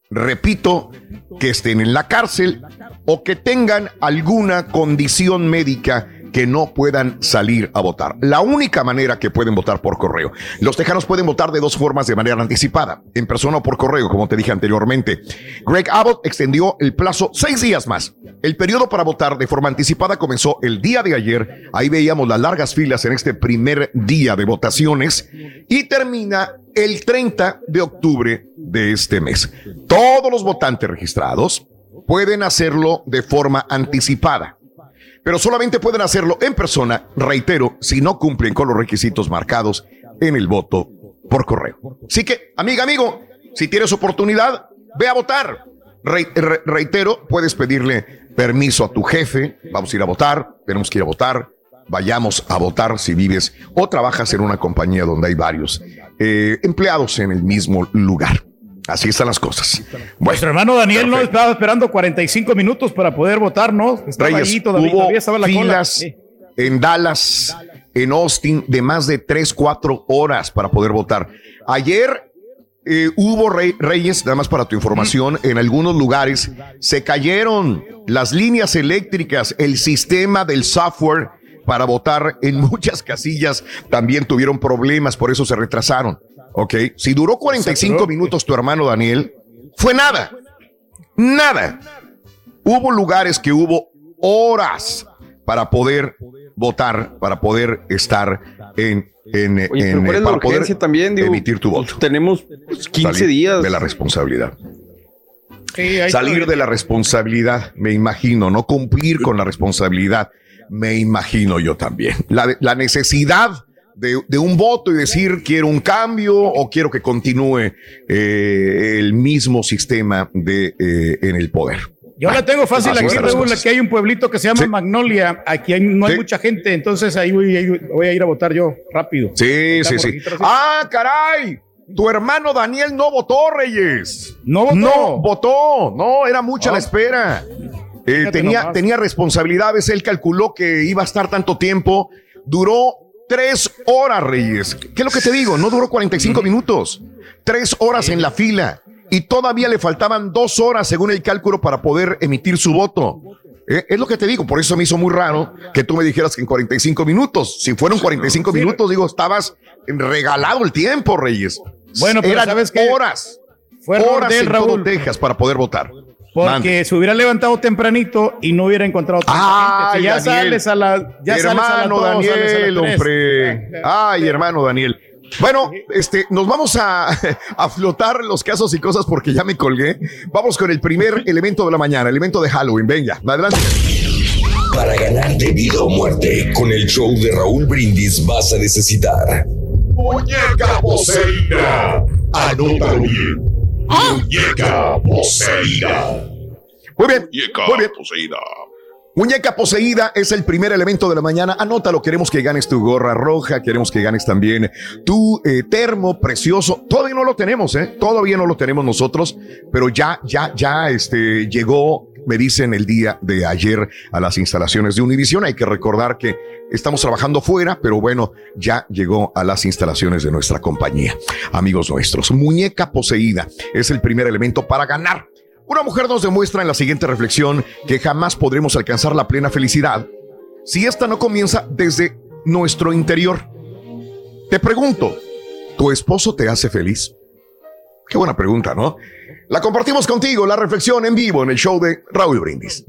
repito, que estén en la cárcel o que tengan alguna condición médica que no puedan salir a votar. La única manera que pueden votar por correo. Los tejanos pueden votar de dos formas de manera anticipada, en persona o por correo, como te dije anteriormente. Greg Abbott extendió el plazo seis días más. El periodo para votar de forma anticipada comenzó el día de ayer. Ahí veíamos las largas filas en este primer día de votaciones y termina el 30 de octubre de este mes. Todos los votantes registrados pueden hacerlo de forma anticipada pero solamente pueden hacerlo en persona, reitero, si no cumplen con los requisitos marcados en el voto por correo. Así que, amiga, amigo, si tienes oportunidad, ve a votar. Re- re- reitero, puedes pedirle permiso a tu jefe, vamos a ir a votar, tenemos que ir a votar, vayamos a votar si vives o trabajas en una compañía donde hay varios eh, empleados en el mismo lugar. Así están las cosas. Nuestro hermano Daniel no estaba esperando 45 minutos para poder votar, ¿no? Estaba Reyes, ahí todavía, hubo todavía estaba en la cola. filas en Dallas, en Austin, de más de 3, 4 horas para poder votar. Ayer eh, hubo rey- reyes, nada más para tu información, en algunos lugares se cayeron las líneas eléctricas, el sistema del software para votar en muchas casillas también tuvieron problemas, por eso se retrasaron. Ok, si duró 45 minutos tu hermano Daniel, fue nada, nada. Hubo lugares que hubo horas para poder votar, para poder estar en, en, Oye, pero en, ¿cuál eh, es la para poder también? Digo, emitir tu voto. Tenemos 15 Salir días. de la responsabilidad. Sí, Salir de la responsabilidad, me imagino, no cumplir con la responsabilidad, me imagino yo también. La, la necesidad de, de un voto y decir quiero un cambio o quiero que continúe eh, el mismo sistema de, eh, en el poder. Yo la tengo fácil aquí, Raúl, aquí hay un pueblito que se llama Magnolia, aquí hay- no hay mucha gente, entonces ahí voy, a ir a votar yo rápido. Sí, sí, sí. Ah, caray. Tu hermano Daniel no votó, Reyes. No votó. No votó. No, era mucha la espera. Eh, tenía, nomás. tenía responsabilidades. Él calculó que iba a estar tanto tiempo. Duró tres horas, Reyes. ¿Qué es lo que te digo? No duró 45 minutos. Tres horas en la fila. Y todavía le faltaban dos horas, según el cálculo, para poder emitir su voto. Eh, es lo que te digo, por eso me hizo muy raro que tú me dijeras que en 45 minutos. Si fueron 45 minutos, digo, estabas regalado el tiempo, Reyes. Bueno, pero Eran ¿sabes qué? horas. Fue horas de Raúl. Texas para poder votar. Porque Mande. se hubiera levantado tempranito y no hubiera encontrado tanta Ay, gente. Si ya Daniel. sales a la, ya sales a las hermano sales a Daniel, hombre. Ay, hermano Daniel. Bueno, este, nos vamos a, a flotar los casos y cosas porque ya me colgué. Vamos con el primer elemento de la mañana, elemento de Halloween. Venga, adelante. Para ganar de vida o muerte, con el show de Raúl Brindis vas a necesitar Muñeca poseída. Anótalo bien. Muñeca poseída. Muy bien. muy bien. poseída. Muñeca poseída es el primer elemento de la mañana. Anótalo, queremos que ganes tu gorra roja, queremos que ganes también tu eh, termo precioso. Todavía no lo tenemos, ¿eh? Todavía no lo tenemos nosotros, pero ya, ya, ya este, llegó, me dicen el día de ayer a las instalaciones de Univision. Hay que recordar que estamos trabajando fuera, pero bueno, ya llegó a las instalaciones de nuestra compañía. Amigos nuestros, muñeca poseída es el primer elemento para ganar. Una mujer nos demuestra en la siguiente reflexión que jamás podremos alcanzar la plena felicidad si esta no comienza desde nuestro interior. Te pregunto, ¿tu esposo te hace feliz? Qué buena pregunta, ¿no? La compartimos contigo, la reflexión en vivo en el show de Raúl Brindis.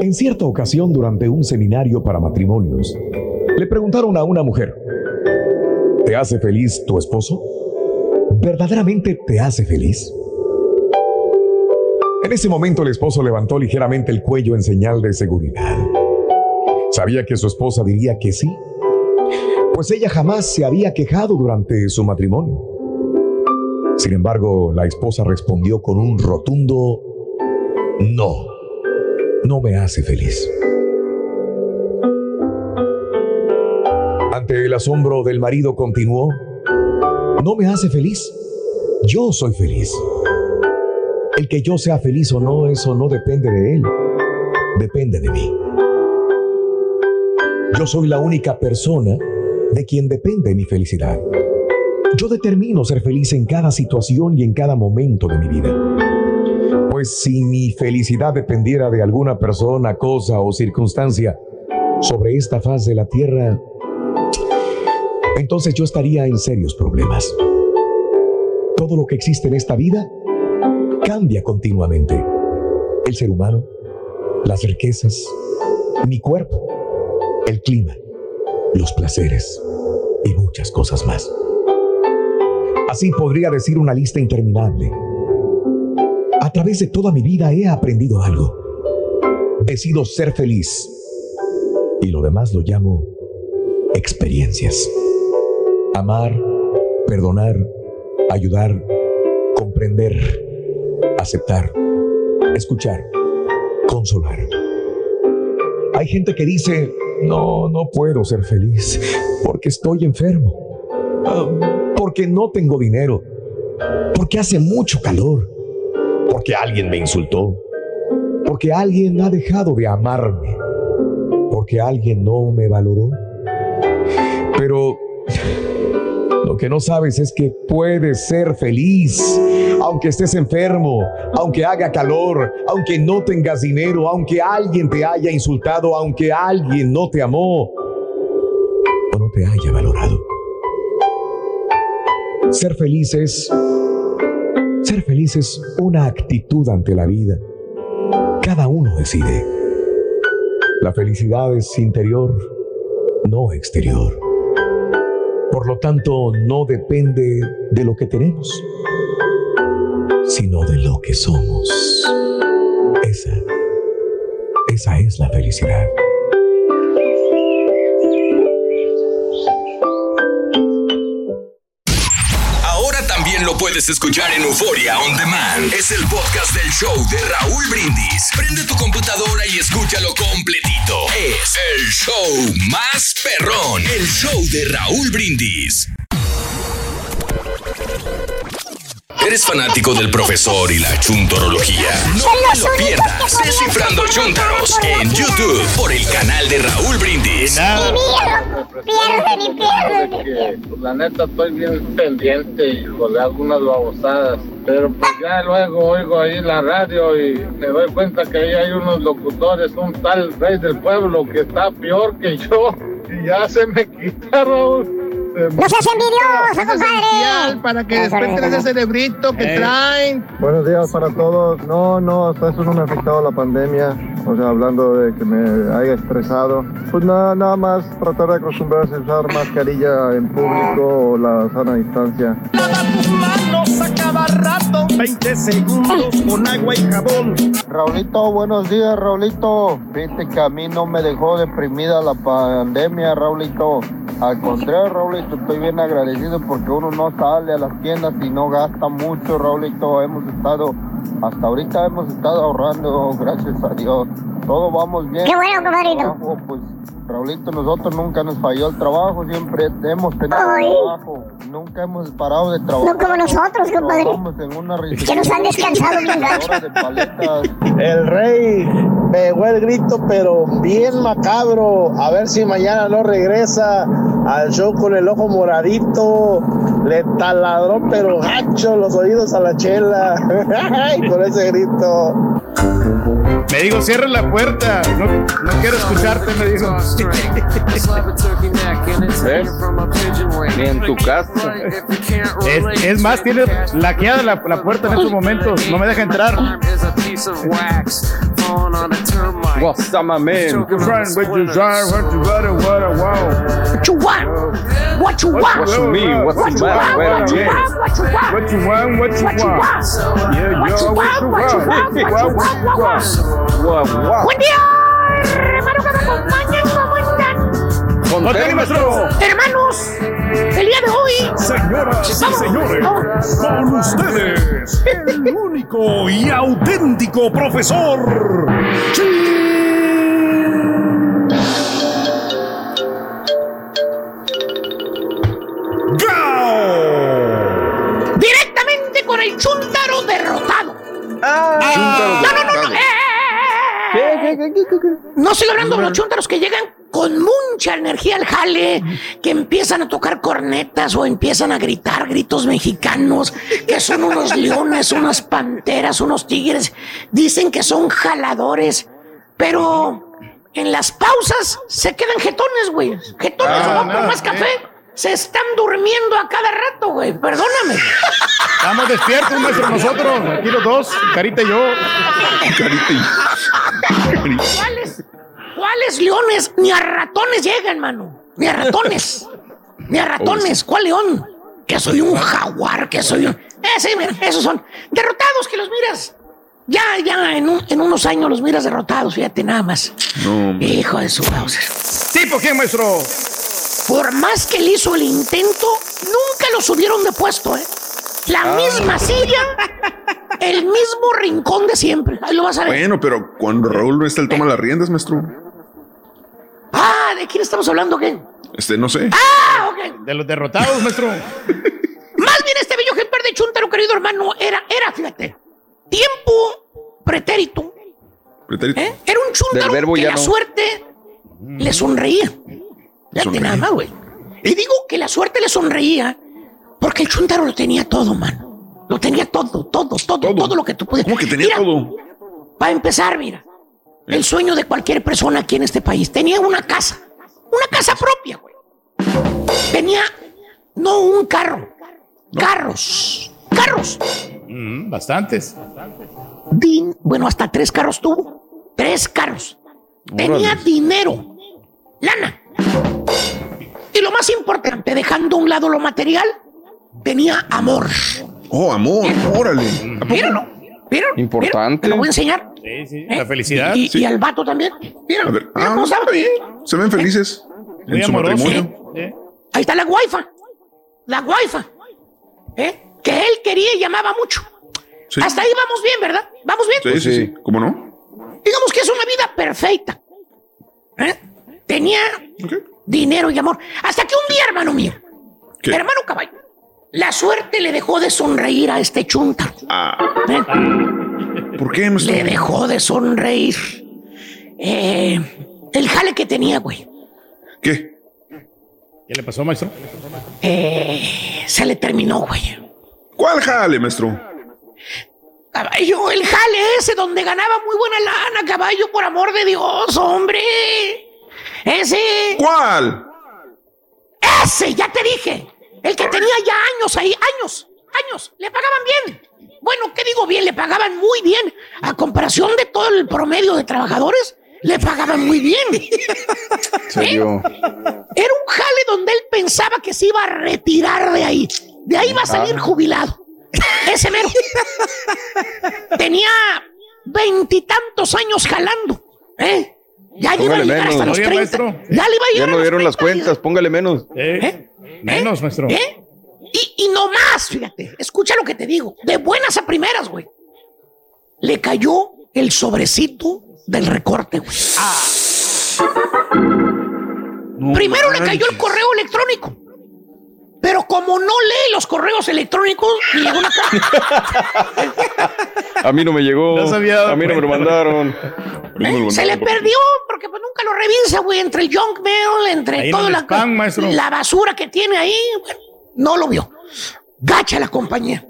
En cierta ocasión, durante un seminario para matrimonios, le preguntaron a una mujer, ¿te hace feliz tu esposo? ¿Verdaderamente te hace feliz? En ese momento el esposo levantó ligeramente el cuello en señal de seguridad. Sabía que su esposa diría que sí, pues ella jamás se había quejado durante su matrimonio. Sin embargo, la esposa respondió con un rotundo no no me hace feliz. Ante el asombro del marido continuó, no me hace feliz. Yo soy feliz. El que yo sea feliz o no, eso no depende de él. Depende de mí. Yo soy la única persona de quien depende mi felicidad. Yo determino ser feliz en cada situación y en cada momento de mi vida. Pues si mi felicidad dependiera de alguna persona, cosa o circunstancia sobre esta faz de la tierra, entonces yo estaría en serios problemas. Todo lo que existe en esta vida cambia continuamente. El ser humano, las riquezas, mi cuerpo, el clima, los placeres y muchas cosas más. Así podría decir una lista interminable. A través de toda mi vida he aprendido algo. Decido ser feliz. Y lo demás lo llamo experiencias. Amar, perdonar, ayudar, comprender, aceptar, escuchar, consolar. Hay gente que dice, no, no puedo ser feliz porque estoy enfermo, ah, porque no tengo dinero, porque hace mucho calor porque alguien me insultó, porque alguien ha dejado de amarme, porque alguien no me valoró. Pero no que no sabes es que puedes ser feliz, aunque estés enfermo, aunque haga calor, aunque no tengas dinero, aunque alguien te haya insultado, aunque alguien no te amó o no te haya valorado. Ser feliz es ser feliz es una actitud ante la vida. Cada uno decide. La felicidad es interior, no exterior. Por lo tanto, no depende de lo que tenemos, sino de lo que somos. Esa, esa es la felicidad. Lo puedes escuchar en Euforia On Demand. Es el podcast del show de Raúl Brindis. Prende tu computadora y escúchalo completito. Es el show más perrón. El show de Raúl Brindis. ¿Eres fanático del profesor y la chuntorología? No te lo pierdas. Descifrando Chuntaros en YouTube por el canal de Raúl Brindis. Pierden y pierden. Pues, la neta estoy bien pendiente hijo, de algunas babosadas. Pero pues ya luego oigo ahí la radio y me doy cuenta que ahí hay unos locutores, un tal rey del pueblo que está peor que yo. Y ya se me quita, Raúl. No seas envidioso, compadre. Para que desperten ese cerebrito que traen. Buenos días para todos. No, no, hasta eso no me ha afectado la pandemia. O sea, hablando de que me haya estresado. Pues nada, nada más tratar de acostumbrarse a usar mascarilla en público o la sana distancia. tus manos a cada rato 20 segundos con agua y jabón Raulito, buenos días, Raulito. Viste que a mí no me dejó deprimida la pandemia, Raulito. Al contrario, Raulito, estoy bien agradecido porque uno no sale a las tiendas y no gasta mucho, Raulito. Hemos estado, hasta ahorita hemos estado ahorrando, gracias a Dios. Todo vamos bien. Qué bueno, compadrito. Pues, Raulito, nosotros nunca nos falló el trabajo, siempre hemos tenido Ay. trabajo. Nunca hemos parado de trabajar. No como nosotros, compadre. En una Que nos han descansado bien gacho. El rey pegó el grito, pero bien macabro. A ver si mañana no regresa al show con el ojo moradito. Le taladró, pero gacho los oídos a la chela. Ay, Por ese grito. Me dijo, cierra la puerta. No, no quiero escucharte, me dijo. Ni en tu casa. Es, es más, tiene laqueada la, la puerta en estos momentos. No me deja entrar. What's up, my man? Friend, what you want, what you want, what I want. What you want? What you want? What you mean? What's What the you matter? want? Where What you I'm want? What you want? What you want, what you What you want. want? Yeah, What yo, you what you want? What you want. want? What you want? What you want? Hermanos, el día de hoy. Señoras y Vamos, señores, vamos. con ustedes, el único y auténtico profesor. ¡Gao! Directamente con el chúntaro derrotado. Chúntaro no, no, no, no. eh, eh, eh, eh. No estoy hablando de los chúntaros que llegan con mucha energía al jale, que empiezan a tocar cornetas o empiezan a gritar gritos mexicanos, que son unos leones, unas panteras, unos tigres. Dicen que son jaladores, pero en las pausas se quedan jetones, güey. Jetones Ah, no, más eh. café. Se están durmiendo a cada rato, güey. Perdóname. Estamos despiertos, maestro, nosotros. Aquí los dos, Carita y yo. ¿Cuáles? ¿Cuáles leones? Ni a ratones llegan, mano. Ni a ratones. Ni a ratones. ¿Cuál león? Que soy un jaguar, que soy un. Eh, sí, mira, esos son derrotados que los miras. Ya, ya, en, un- en unos años los miras derrotados, fíjate nada más. Hijo de su Bowser. ¿Tipo quién, maestro? Por más que él hizo el intento, nunca lo subieron de puesto, ¿eh? La Ah. misma silla, el mismo rincón de siempre. Ahí lo vas a ver. Bueno, pero cuando Raúl no está, él toma las riendas, maestro. Ah, ¿de quién estamos hablando, qué? Este, no sé. Ah, ok. De los derrotados, maestro. Más bien este bello ejemplar de Chuntaro, querido hermano, era, era, fíjate, tiempo pretérito. Pretérito. ¿eh? Era un verbo que ya la no. suerte le sonreía. Fíjate Sonreía. nada más, güey. Y digo que la suerte le sonreía Porque el chuntaro lo tenía todo, mano. Lo tenía todo, todo, todo, todo, lo que tú puedes. ¿Cómo que tenía todo? Para empezar, mira. El sueño de cualquier persona aquí en este país. Tenía una casa. Una casa propia, güey. Tenía no un carro. Carros. Carros. Mm, bastantes. Din- bueno, hasta tres carros tuvo. Tres carros. Tenía dinero. Lana. Y lo más importante, dejando a un lado lo material, tenía amor. Oh, amor, órale. Míralo. Míralo. Importante. Te lo voy a enseñar. Sí, sí, la felicidad. Y, y al vato también. Míralo. A ver, Mira ah, cómo estaba. está bien. Se ven felices Muy en su amoroso. matrimonio. ¿eh? Ahí está la guaifa. La guaifa. ¿Eh? Que él quería y llamaba mucho. Sí. Hasta ahí vamos bien, ¿verdad? Vamos bien. Sí, sí, sí. ¿Cómo no? Digamos que es una vida perfecta. ¿Eh? Tenía dinero y amor. Hasta que un día, hermano mío, ¿Qué? hermano caballo, la suerte le dejó de sonreír a este chunta. ¿Eh? ¿Por qué, maestro? Le dejó de sonreír. Eh, el jale que tenía, güey. ¿Qué? ¿Qué le pasó, maestro? Eh, se le terminó, güey. ¿Cuál jale, maestro? Caballo, el jale ese donde ganaba muy buena lana, caballo, por amor de Dios, hombre. Ese. ¿Cuál? Ese, ya te dije. El que tenía ya años ahí, años, años. Le pagaban bien. Bueno, ¿qué digo bien? Le pagaban muy bien. A comparación de todo el promedio de trabajadores, le pagaban muy bien. serio? Era un jale donde él pensaba que se iba a retirar de ahí. De ahí va a salir Ah. jubilado. Ese mero. Tenía veintitantos años jalando. ¿eh? Ya le iba a llegar hasta los Oiga, 30. maestro. Ya le iba a Ya llegar a no los dieron las 30, cuentas, póngale menos. ¿Eh? Menos, maestro. ¿Eh? Y, y no más, fíjate. Escucha lo que te digo. De buenas a primeras, güey. Le cayó el sobrecito del recorte, güey. Primero le cayó el correo electrónico. Pero como no lee los correos electrónicos, le llegó una A mí no me llegó. No a mí no me lo mandaron. ¿Eh? Se le perdió porque pues nunca lo revisa, güey, entre el junk mail, entre Ahí toda spam, la basura que tiene ahí. bueno, no lo vio. Gacha la compañía.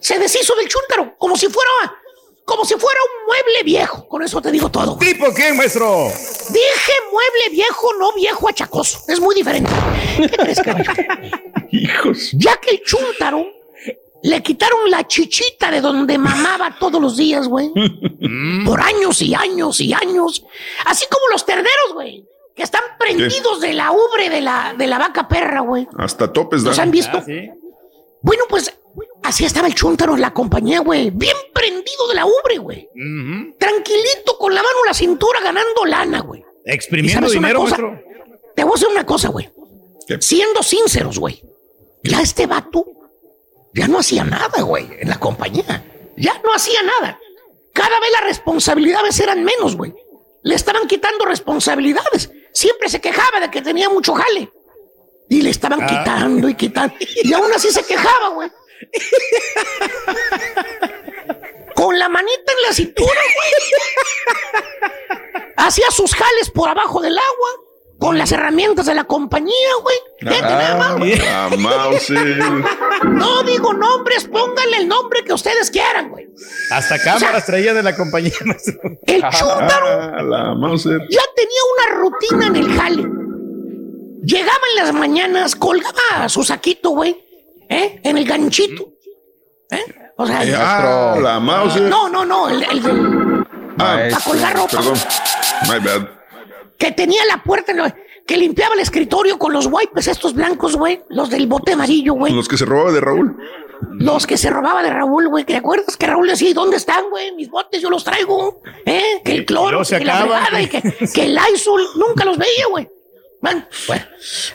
Se deshizo del chúntaro como si fuera como si fuera un mueble viejo. Con eso te digo todo. güey. ¿Tipo qué, maestro? Dije mueble viejo, no viejo achacoso. Es muy diferente. ¿Qué crees, caballo? Hijos. Ya que el chúntaro le quitaron la chichita de donde mamaba todos los días, güey. Por años y años y años. Así como los terneros, güey. Que están prendidos de la ubre de la, de la vaca perra, güey. Hasta topes ¿Los han visto? Ah, sí. Bueno, pues así estaba el chúntaro en la compañía, güey. Bien prendido de la ubre, güey. Tranquilito, con la mano en la cintura, ganando lana, güey. ¿Y Exprimiendo dinero, cosa? Te voy a decir una cosa, güey. Siendo sinceros, güey. Ya este vato ya no hacía nada, güey, en la compañía. Ya no hacía nada. Cada vez las responsabilidades eran menos, güey. Le estaban quitando responsabilidades. Siempre se quejaba de que tenía mucho jale. Y le estaban Ah. quitando y quitando. Y aún así se quejaba, güey. Con la manita en la cintura, güey. Hacía sus jales por abajo del agua. Con las herramientas de la compañía, güey. Fíjate nada más, güey. Ah, Mauser. No digo nombres, pónganle el nombre que ustedes quieran, güey. Hasta cámaras traía de la compañía. El chúntaro Ah, la ya tenía una rutina en el jale. Llegaba en las mañanas, colgaba su saquito, güey, ¿eh? En el ganchito. ¿Eh? O sea, Eh, ah, la Mauser. no, no, no, el, el del- Ah, para colgar ropa. perdón. My bad. que tenía la puerta, que limpiaba el escritorio con los wipes estos blancos, güey, los del bote amarillo, güey. Los que se robaba de Raúl. Los que se robaba de Raúl, güey. ¿Te acuerdas que Raúl decía, "¿Y ¿dónde están, güey? Mis botes yo los traigo. ¿Eh? Que el cloro, se que la acaban, fregada, y que el Lysol nunca los veía, güey. Bueno, bueno,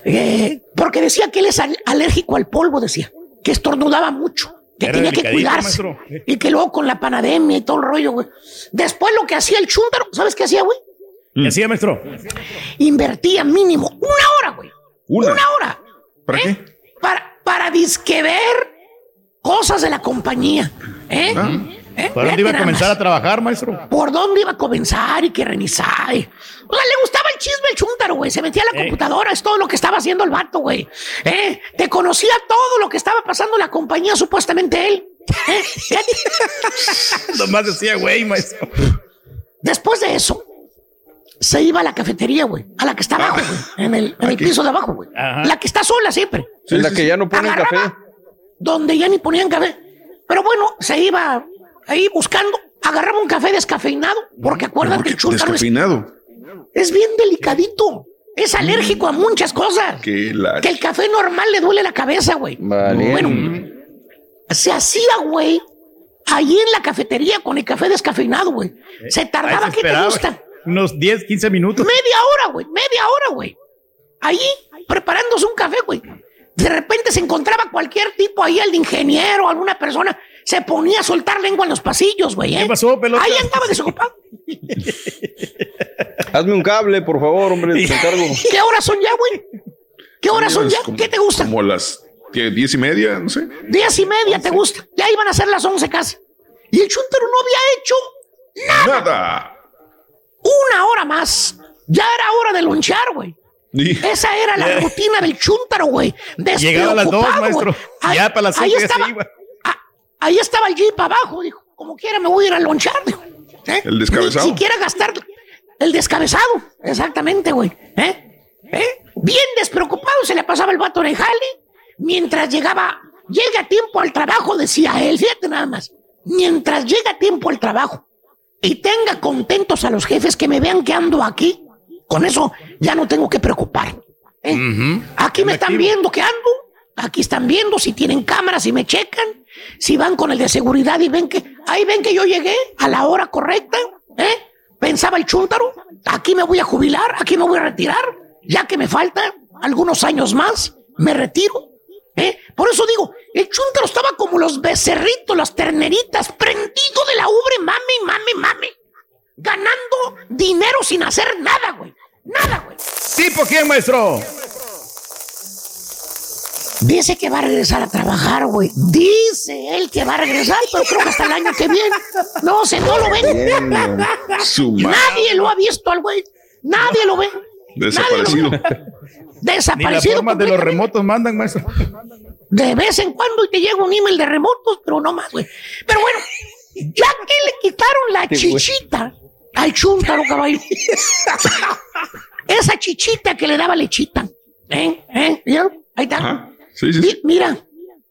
eh, porque decía que él es al- alérgico al polvo, decía. Que estornudaba mucho. Que Era tenía que cuidarse. maestro. Y que luego con la panademia y todo el rollo, güey. Después lo que hacía el chúntaro, ¿sabes qué hacía, güey? ¿Qué hacía, maestro? Invertía mínimo una hora, güey. Una. Una hora. ¿Para ¿Eh? qué? Para, para disque ver cosas de la compañía. ¿eh? Ah. ¿Eh? ¿Por dónde iba a comenzar a trabajar, maestro? ¿Por dónde iba a comenzar y qué revisar? y- O sea, le gustaba el chisme el chúntaro, güey. Se metía a la computadora, es todo lo que estaba haciendo el vato, güey. ¿Eh? Te conocía todo lo que estaba pasando en la compañía, supuestamente él. ¿Eh? Nomás decía, güey, maestro. Después de eso, se iba a la cafetería, güey. A la que está abajo, güey. En el, en el piso de abajo, güey. La que está sola siempre. En la que ya no ponen café. Donde ya ni ponían café. Pero bueno, se iba ahí buscando. Agarraba un café descafeinado. Porque acuérdate que el chúntaro es, Descafeinado. es bien delicadito. Es alérgico a muchas cosas. Que el café normal le duele la cabeza, güey. Vale. Bueno, se hacía, güey, ahí en la cafetería con el café descafeinado, güey. Se tardaba, ¿qué te gusta? Unos 10, 15 minutos. Media hora, güey, media hora, güey. Ahí, preparándose un café, güey. De repente se encontraba cualquier tipo ahí, el ingeniero, alguna persona, se ponía a soltar lengua en los pasillos, güey. ¿eh? ¿Qué pasó, pelota? Ahí andaba desocupado. Hazme un cable, por favor, hombre, te encargo. ¿Qué horas son ya, güey? ¿Qué horas son ya? Como- ¿Qué te gusta? Como las ¿qué, diez y media, no sé. Diez y media, ¿te gusta? Ya iban a ser las once casi. Y el chúntaro no había hecho Nada. una hora más. Ya era hora de lonchar, güey. Esa era la rutina del chúntaro, güey. Llegaba a las dos, maestro. Ahí- Ya para las ahí ya se estaba, iba. ah, ahí estaba el jeep abajo, dijo. Como quiera me voy a ir a lonchar, dijo. ¿Eh? El descabezado. Ni siquiera gastar el descabezado. Exactamente, güey. ¿Eh? ¿Eh? Bien despreocupado se le pasaba el vato jale. Mientras llegaba, llega a tiempo al trabajo, decía él. Fíjate nada más. Mientras llega a tiempo al trabajo y tenga contentos a los jefes que me vean que ando aquí, con eso ya no tengo que preocupar. ¿eh? Aquí me están viendo que ando. Aquí están viendo si tienen cámaras y me checan. Si van con el de seguridad y ven que ahí ven que yo llegué a la hora correcta. ¿eh? Pensaba el chúntaro. Aquí me voy a jubilar. Aquí me voy a retirar. Ya que me faltan algunos años más, me retiro. ¿eh? Por eso digo, el chúntaro estaba como los becerritos, las terneritas, prendido de la ubre, mame, mame, mame. Ganando dinero sin hacer nada, güey. Nada, güey. ¿Tipo quién, maestro? Dice que va a regresar a trabajar, güey. Dice él que va a regresar, pero creo que hasta el año que viene. No sé, no lo ven. Nadie lo ha visto al güey. Nadie lo ve. Desaparecido. Ni la Desaparecido. forma de los remotos mandan, maestro. De vez en cuando y te llega un email de remotos, pero no más, güey. Pero bueno, ya que le quitaron la chichita al chúntaro, caballo. Esa chichita que le daba lechita. ¿Eh? ¿Eh? ¿Vieron? Ahí está. Sí, sí, Mi- Mira,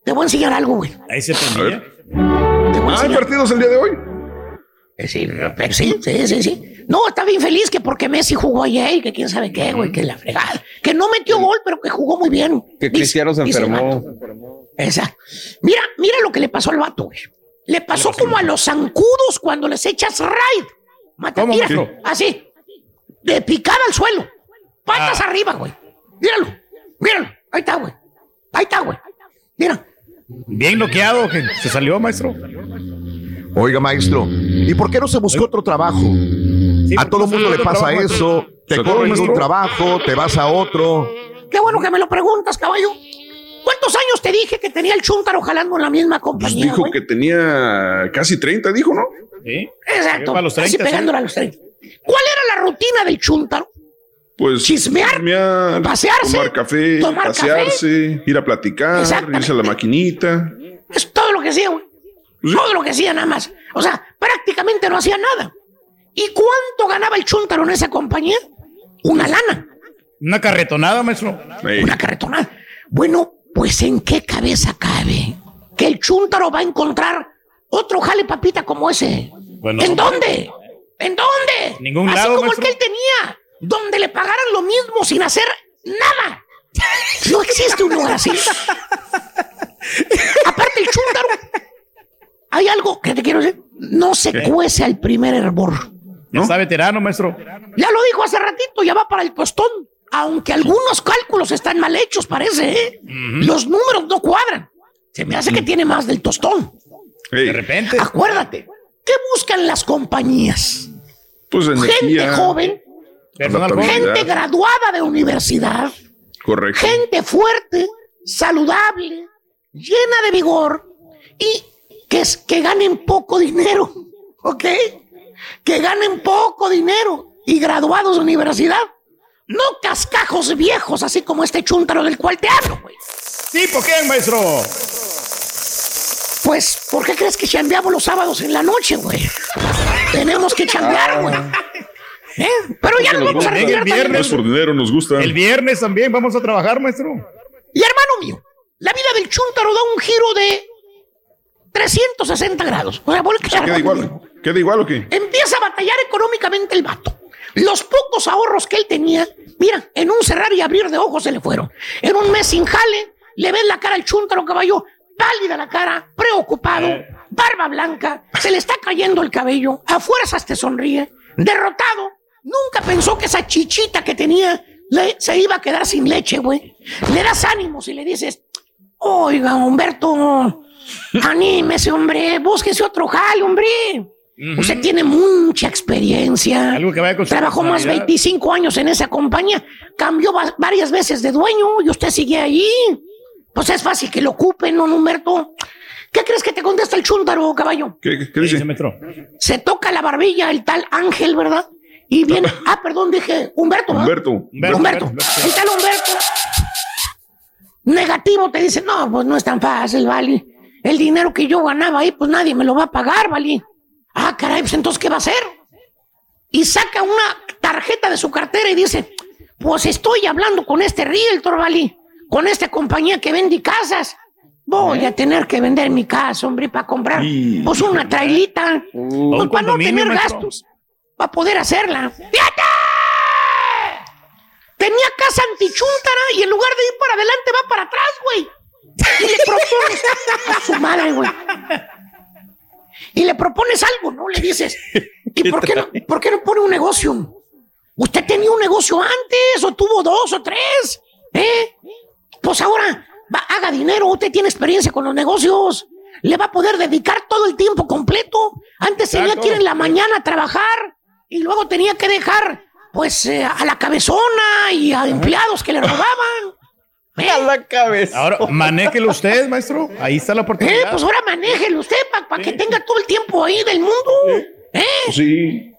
te voy a enseñar algo, güey. Ahí se A prendía. ver. Ah, ¿hay partidos el día de hoy? Eh, Sí, pero sí, sí, sí, sí. No, está bien feliz que porque Messi jugó ayer y que quién sabe qué, güey, que la fregada. Que no metió gol, pero que jugó muy bien. Que Cristiano se dice enfermó. Exacto. Mira, mira lo que le pasó al vato, güey. Le pasó como a los zancudos cuando les echas raid. Mata, ¿Cómo, mira, maestro? así. De picada al suelo. Patas Ah. arriba, güey. Míralo, míralo. Ahí está, güey. Ahí está, güey. Mira. Bien bloqueado, que se salió, maestro. Oiga, maestro, ¿y por qué no se buscó otro trabajo? a todo el mundo le pasa eso. Te ¿Se acuerda, corren de un trabajo, te vas a otro. Qué bueno que me lo preguntas, caballo. ¿Cuántos años te dije que tenía el chúntaro jalando en la misma Pues compañía, dijo güey? que tenía casi 30, dijo, ¿no? Sí. Exacto. Los Casi 30, pegándole a los 30. ¿Cuál era la rutina del chúntaro? Pues Chismear, pasearse, tomar café, tomar pasearse, ir a platicar, irse a la maquinita. Es todo lo que hacía, güey. Todo lo que hacía nada más. O sea, prácticamente no hacía nada. ¿Y cuánto ganaba el chúntaro en esa compañía? Una lana. Una carretonada, maestro. Una carretonada. Bueno, pues ¿en qué cabeza cabe que el chúntaro va a encontrar otro jale papita como ese? Bueno, ¿En dónde? ¿En dónde? Ningún Así lado, como maestro. el que él tenía, donde le pagaran lo mismo sin hacer nada. No existe un lugar así. Aparte el chúntaro, hay algo que te quiero decir, no se ¿Qué? cuece al primer hervor. Ya está veterano, maestro. Ya lo dijo hace ratito, ya va para el tostón. Aunque algunos cálculos están mal hechos, parece, ¿eh? Los números no cuadran. Se me hace que tiene más del tostón. De repente. Acuérdate, ¿qué buscan las compañías? Pues Gente joven, gente graduada de universidad, Correcto. gente fuerte, saludable, llena de vigor y que es que ganen poco dinero, ¿ok? Que ganen poco dinero y graduados de universidad. No cascajos viejos, así como este chúntaro del cual te hablo, güey. ¿Sí? ¿Por qué, maestro? Pues, ¿por qué crees que chambeamos los sábados en la noche, güey? Tenemos que chambear, güey. ¿Eh? Pero ya nos vamos a También retirar el también. viernes. Por dinero nos gusta. El viernes también vamos a trabajar, maestro. Y hermano mío, la vida del chúntaro da un giro de 360 grados. O sea, vuelve a echar ¿Queda igual? ¿Queda igual o qué? Empieza a batallar económicamente el vato. Los pocos ahorros que él tenía, mira, en un cerrar y abrir de ojos se le fueron. En un mes sin jale, le ves la cara al chúntaro caballo, pálida la cara, preocupado, barba blanca, se le está cayendo el cabello, a fuerzas te sonríe, derrotado. Nunca pensó que esa chichita que tenía le- se iba a quedar sin leche, güey. Le das ánimos y le dices, oiga, Humberto, anímese, hombre, búsquese otro jale, hombre. Usted tiene mucha experiencia. Algo que vaya con su Trabajó más personalidad. 25 años en esa compañía. Cambió va- varias veces de dueño y usted sigue ahí. Pues es fácil que lo ocupen, ¿no, Humberto? ¿Qué crees que te contesta el chúndaro, caballo? ¿Qué, qué- qué dice? Se toca la barbilla el tal Ángel, ¿verdad? Y viene. Ah, perdón, dije Humberto. ¿verdad? Humberto. Humberto. Humberto. El tal Humberto. Negativo te dice, no, pues no es tan fácil, vale. El dinero que yo ganaba ahí, pues nadie me lo va a pagar, vale. Ah, caray, pues entonces, ¿qué va a hacer? Y saca una tarjeta de su cartera y dice, pues estoy hablando con este realtor, vale. Con esta compañía que vende casas. Voy a tener que vender mi casa, hombre, para comprar, pues una trailita. pues para no tener maestro. gastos. Para poder hacerla. ¡Fíjate! Tenía casa antichúntara y en lugar de ir para adelante va para atrás, güey. Y le propones a su madre, güey. Y le propones algo, ¿no? Le dices, ¿y por qué, no, por qué no pone un negocio? ¿Usted tenía un negocio antes o tuvo dos o tres? ¿Eh? Pues ahora va- haga dinero, usted tiene experiencia con los negocios. Le va a poder dedicar todo el tiempo completo. Antes tenía que ir en la mañana a trabajar y luego tenía que dejar, pues, eh, a la cabezona y a empleados que le robaban. A la cabeza. Ahora, manéjelo usted, maestro. Ahí está la Eh, oportunidad. pues ahora manéjelo usted para que tenga todo el tiempo ahí del mundo. ¿Eh? Sí.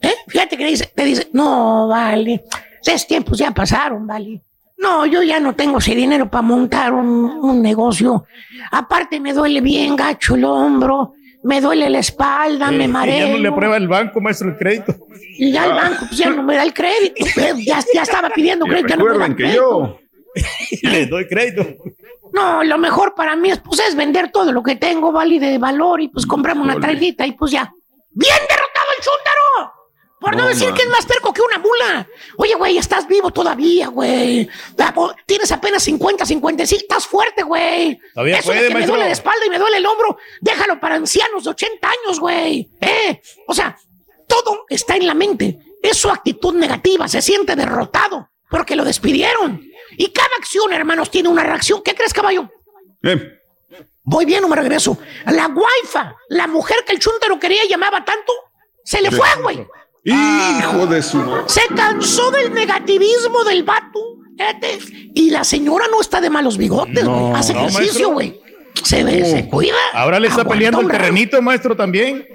¿Eh? Fíjate que dice, te dice, no, vale, esos tiempos ya pasaron, vale. No, yo ya no tengo ese dinero para montar un, un negocio. Aparte me duele bien gacho el hombro, me duele la espalda, me Eh, y mareo. ya no le aprueba el banco, maestro, el crédito. Y ya el banco pues, ya no me da el crédito. Eh, Ya, ya estaba pidiendo Y crédito. ya no me da que crédito. yo. Le doy crédito. No, lo mejor para mí es, pues, es vender todo lo que tengo, vale, de valor, y pues compramos una trailita y pues ya. ¡Bien derrotado el chúntaro! Por no, No, decir man. que es más terco que una mula. Oye, güey, estás vivo todavía, güey. Tienes apenas 50, 55. Estás fuerte, güey. Todavía Eso puede, de que me duele la espalda y me duele el hombro, déjalo para ancianos de 80 años, güey. ¿Eh? O sea, todo está en la mente. Es su actitud negativa. Se siente derrotado porque lo despidieron. Y cada acción, hermanos, tiene una reacción. ¿Qué crees, caballo? Eh, Voy bien o me regreso. La guaifa, la mujer que el chúntaro quería y llamaba tanto, se le fue, güey. hijo de su madre. Se cansó del negativismo del vato. fíjate. Y la señora no está de malos bigotes, güey. No, Hace no, ejercicio, güey. Se ve, se cuida. Ahora le está aguanta peleando el terrenito, maestro, también.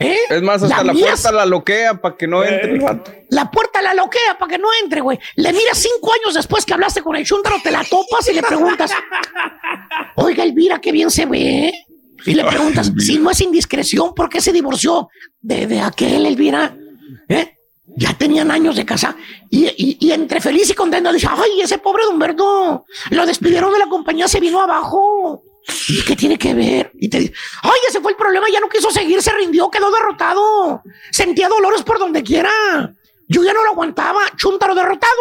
¿Eh? Es más, hasta la, puerta la loquea para que no entre el vato. La puerta la loquea para que no entre, güey. Le miras cinco años después que hablaste con el chúntaro, te la topas y le preguntas, oiga, Elvira, qué bien se ve. Y le preguntas, si no es indiscreción, ¿por qué se divorció de, de aquel, Elvira? ¿Eh? Ya tenían años de casa. Y, y- y entre feliz y contento dice, ay, ese pobre de Humberto, lo despidieron de la compañía, se vino abajo. ¿Y qué tiene que ver? Y te dice, ay, ese fue el problema, ya no quiso seguir, se rindió, quedó derrotado. Sentía dolores por donde quiera. Yo ya no lo aguantaba. Chuntaro derrotado.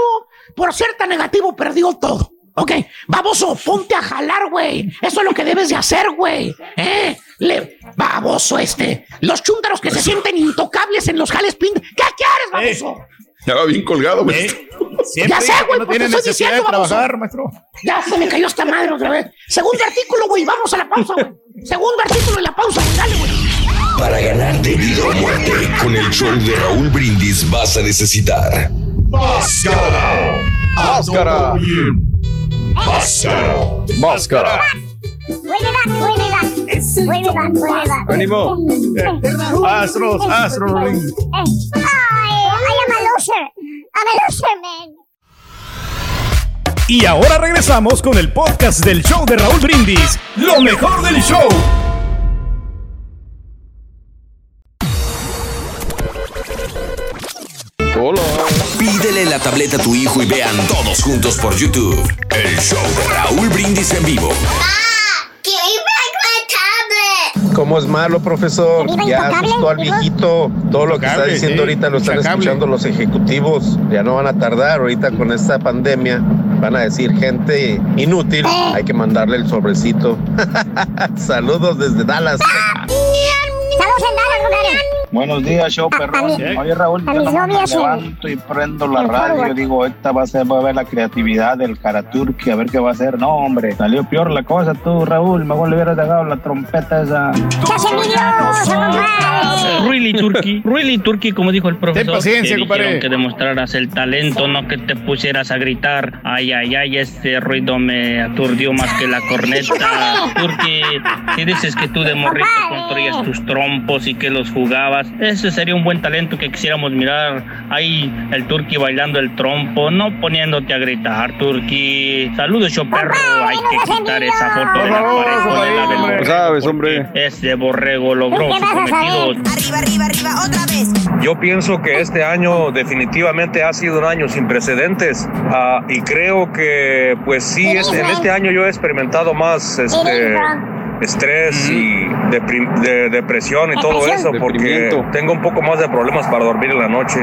Por ser tan negativo, perdió todo. Ok, baboso, ponte a jalar, güey. Eso es lo que debes de hacer, güey. ¿Eh? Le- baboso este. Los chúntaros que se sienten intocables en los jales pin. ¿Qué quieres, baboso? Ya va bien colgado, güey. Ya sé, güey, no pues te estoy diciendo, baboso. trabajar, maestro. Ya se me cayó esta madre otra vez. Segundo artículo, güey. Vamos a la pausa, güey. Segundo artículo y la pausa. güey. Dale, güey. Para ganar de vida o muerte con el show de Raúl Brindis vas a necesitar Máscara. Máscara. Máscara. Máscara. Ánimo. Astros, Astros. I, I am a loser. I'm a loser, man. Y ahora regresamos con el podcast del show de Raúl Brindis. Lo mejor del show. Hola. Pídele la tableta a tu hijo y vean todos juntos por YouTube el show de Raúl Brindis en vivo. ¿Cómo es malo, profesor? Ya asustó al viejito. Todo lo que está diciendo ahorita lo están escuchando los ejecutivos. Ya no van a tardar. Ahorita con esta pandemia van a decir gente inútil. Hay que mandarle el sobrecito. Saludos desde Dallas. Saludos en Dallas. Buenos días, show A- a perrón. Oye, Raúl, yo nomás me levanto y prendo la radio. Forward. Digo, esta va a ser, va a ver la creatividad del Karaturki, a ver qué va a hacer. No, hombre, salió peor la cosa tú, Raúl. Mejor le hubieras dejado la trompeta esa. ¡Estás envidioso, compadre! Really Turkey, como dijo el profesor. paciencia, que compadre. que demostraras el talento, no que te pusieras a gritar. Ay, ay, ay, este ruido me aturdió más que la corneta. Turkey, si dices que tú de morrito construías tus trompos y que los jugabas, ese sería un buen talento que quisiéramos mirar. Ahí el Turkey bailando el trompo, no poniéndote a gritar, Turkey. Saludos, yo perro. Hay que quitar esa foto de la pared con la del borrego. Sabes, hombre. Este borrego logró su cometido. Yo pienso que este año definitivamente ha sido un año sin precedentes ah, y creo que pues sí, es- en este año yo he experimentado más este, estrés y deprim- de- depresión y todo eso porque tengo un poco más de problemas para dormir en la noche.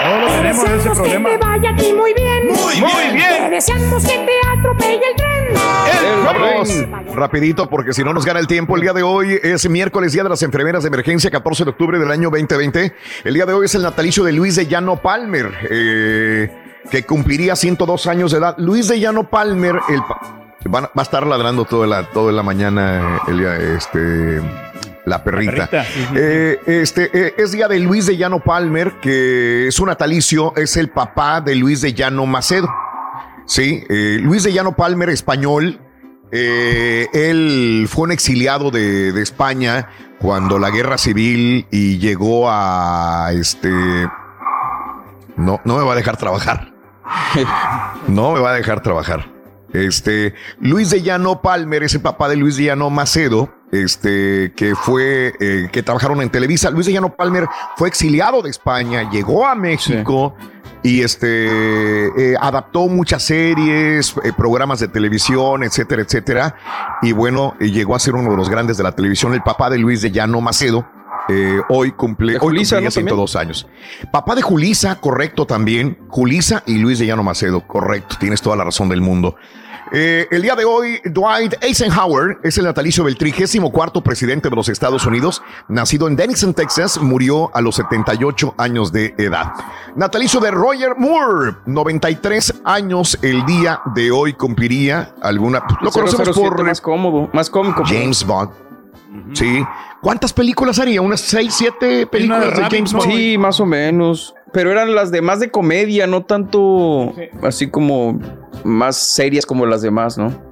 Todos tenemos ese Deseamos problema. que te vaya a ti muy bien. Muy bien. Te deseamos que te atropelle el tren. Vamos rapidito porque si no nos gana el tiempo. El día de hoy es miércoles, Día de las Enfermeras de Emergencia, 14 de octubre del año 2020. El día de hoy es el natalicio de Luis de Llano Palmer, eh, que cumpliría 102 años de edad. Luis de Llano Palmer, el pa- va a estar ladrando toda la, toda la mañana el este, la perrita. perrita, sí, sí. Eh, este eh, es día de Luis de Llano Palmer, que es un natalicio, es el papá de Luis de Llano Macedo. Sí, eh, Luis de Llano Palmer, español. él fue un exiliado de, de España cuando la guerra civil y llegó a este. No, no me va a dejar trabajar. No me va a dejar trabajar. Este, Luis de Llano Palmer es el papá de Luis de Llano Macedo, este, que fue, eh, que trabajaron en Televisa. Luis de Llano Palmer fue exiliado de España, llegó a México y este, eh, adaptó muchas series, eh, programas de televisión, etcétera, etcétera. Y bueno, llegó a ser uno de los grandes de la televisión, el papá de Luis de Llano Macedo. Eh, hoy cumple, hoy Julisa, cumpliría ¿no? También. 102 años. Papá de Julisa, correcto también. Julisa y Luis de Llano Macedo, correcto. Tienes toda la razón del mundo. Eh, el día de hoy, Dwight Eisenhower es el natalicio del 34 presidente de los Estados Unidos, nacido en Denison, Texas, murió a los 78 años de edad. Natalicio de Roger Moore, 93 años el día de hoy cumpliría alguna. Lo conocemos 007 por más cómodo, más cómico. James Bond. Sí. ¿Cuántas películas haría? ¿Unas 6, 7 películas de James Bond? Sí, más o menos. Pero eran las demás de comedia, no tanto así como más serias como las demás, ¿no?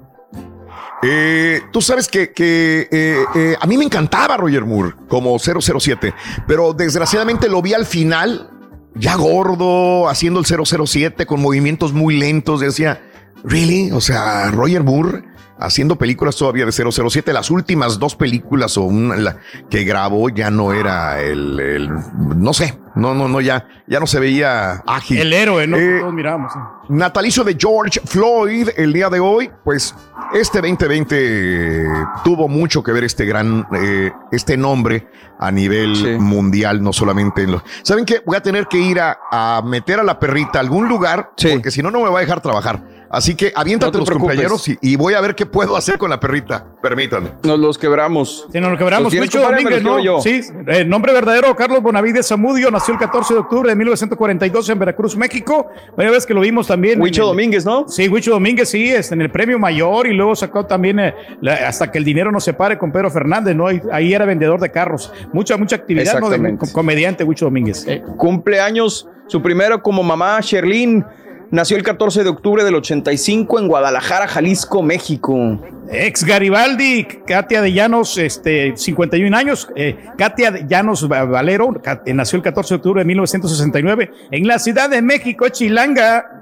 Eh, tú sabes que, que, eh, eh, a mí me encantaba Roger Moore como 007, pero desgraciadamente lo vi al final, ya gordo, haciendo el 007 con movimientos muy lentos. Decía, ¿really? O sea, Roger Moore haciendo películas todavía de 007. Las últimas dos películas o una la que grabó ya no era el, el- no sé, no, no, no, ya, ya no se veía ágil. El héroe, ¿no? Eh, Todos miramos. Natalicio de George Floyd el día de hoy, pues este 2020 tuvo mucho que ver este gran, eh, este nombre a nivel mundial, no solamente en los... ¿Saben qué? Voy a tener que ir a, a meter a la perrita a algún lugar, porque si no, no me va a dejar trabajar. Así que aviéntate No los preocupes. compañeros y, y voy a ver qué puedo hacer con la perrita. Permítanme. Nos los quebramos. Sí, nos lo quebramos. Los tienes, Huicho Domínguez, ¿no? yo. Sí, el nombre verdadero, Carlos Bonavides Zamudio, nació el 14 de octubre de 1942 en Veracruz, México. Una vez que lo vimos también. Huicho en el- Domínguez, ¿no? Sí, Huicho Domínguez, sí, es en el premio mayor y luego sacó también eh, la- hasta que el dinero no se pare con Pedro Fernández, ¿no? Ahí, ahí era vendedor de carros. Mucha, mucha actividad, ¿no? De com- comediante Huicho Domínguez. Eh, Cumpleaños, su primero como mamá, Sherlyn. Nació el 14 de octubre del 85 en Guadalajara, Jalisco, México. Ex Garibaldi, Katia de Llanos, este, 51 años. eh, Katia de Llanos Va- Valero eh, nació el 14 de octubre de 1969 en la Ciudad de México, Chilanga.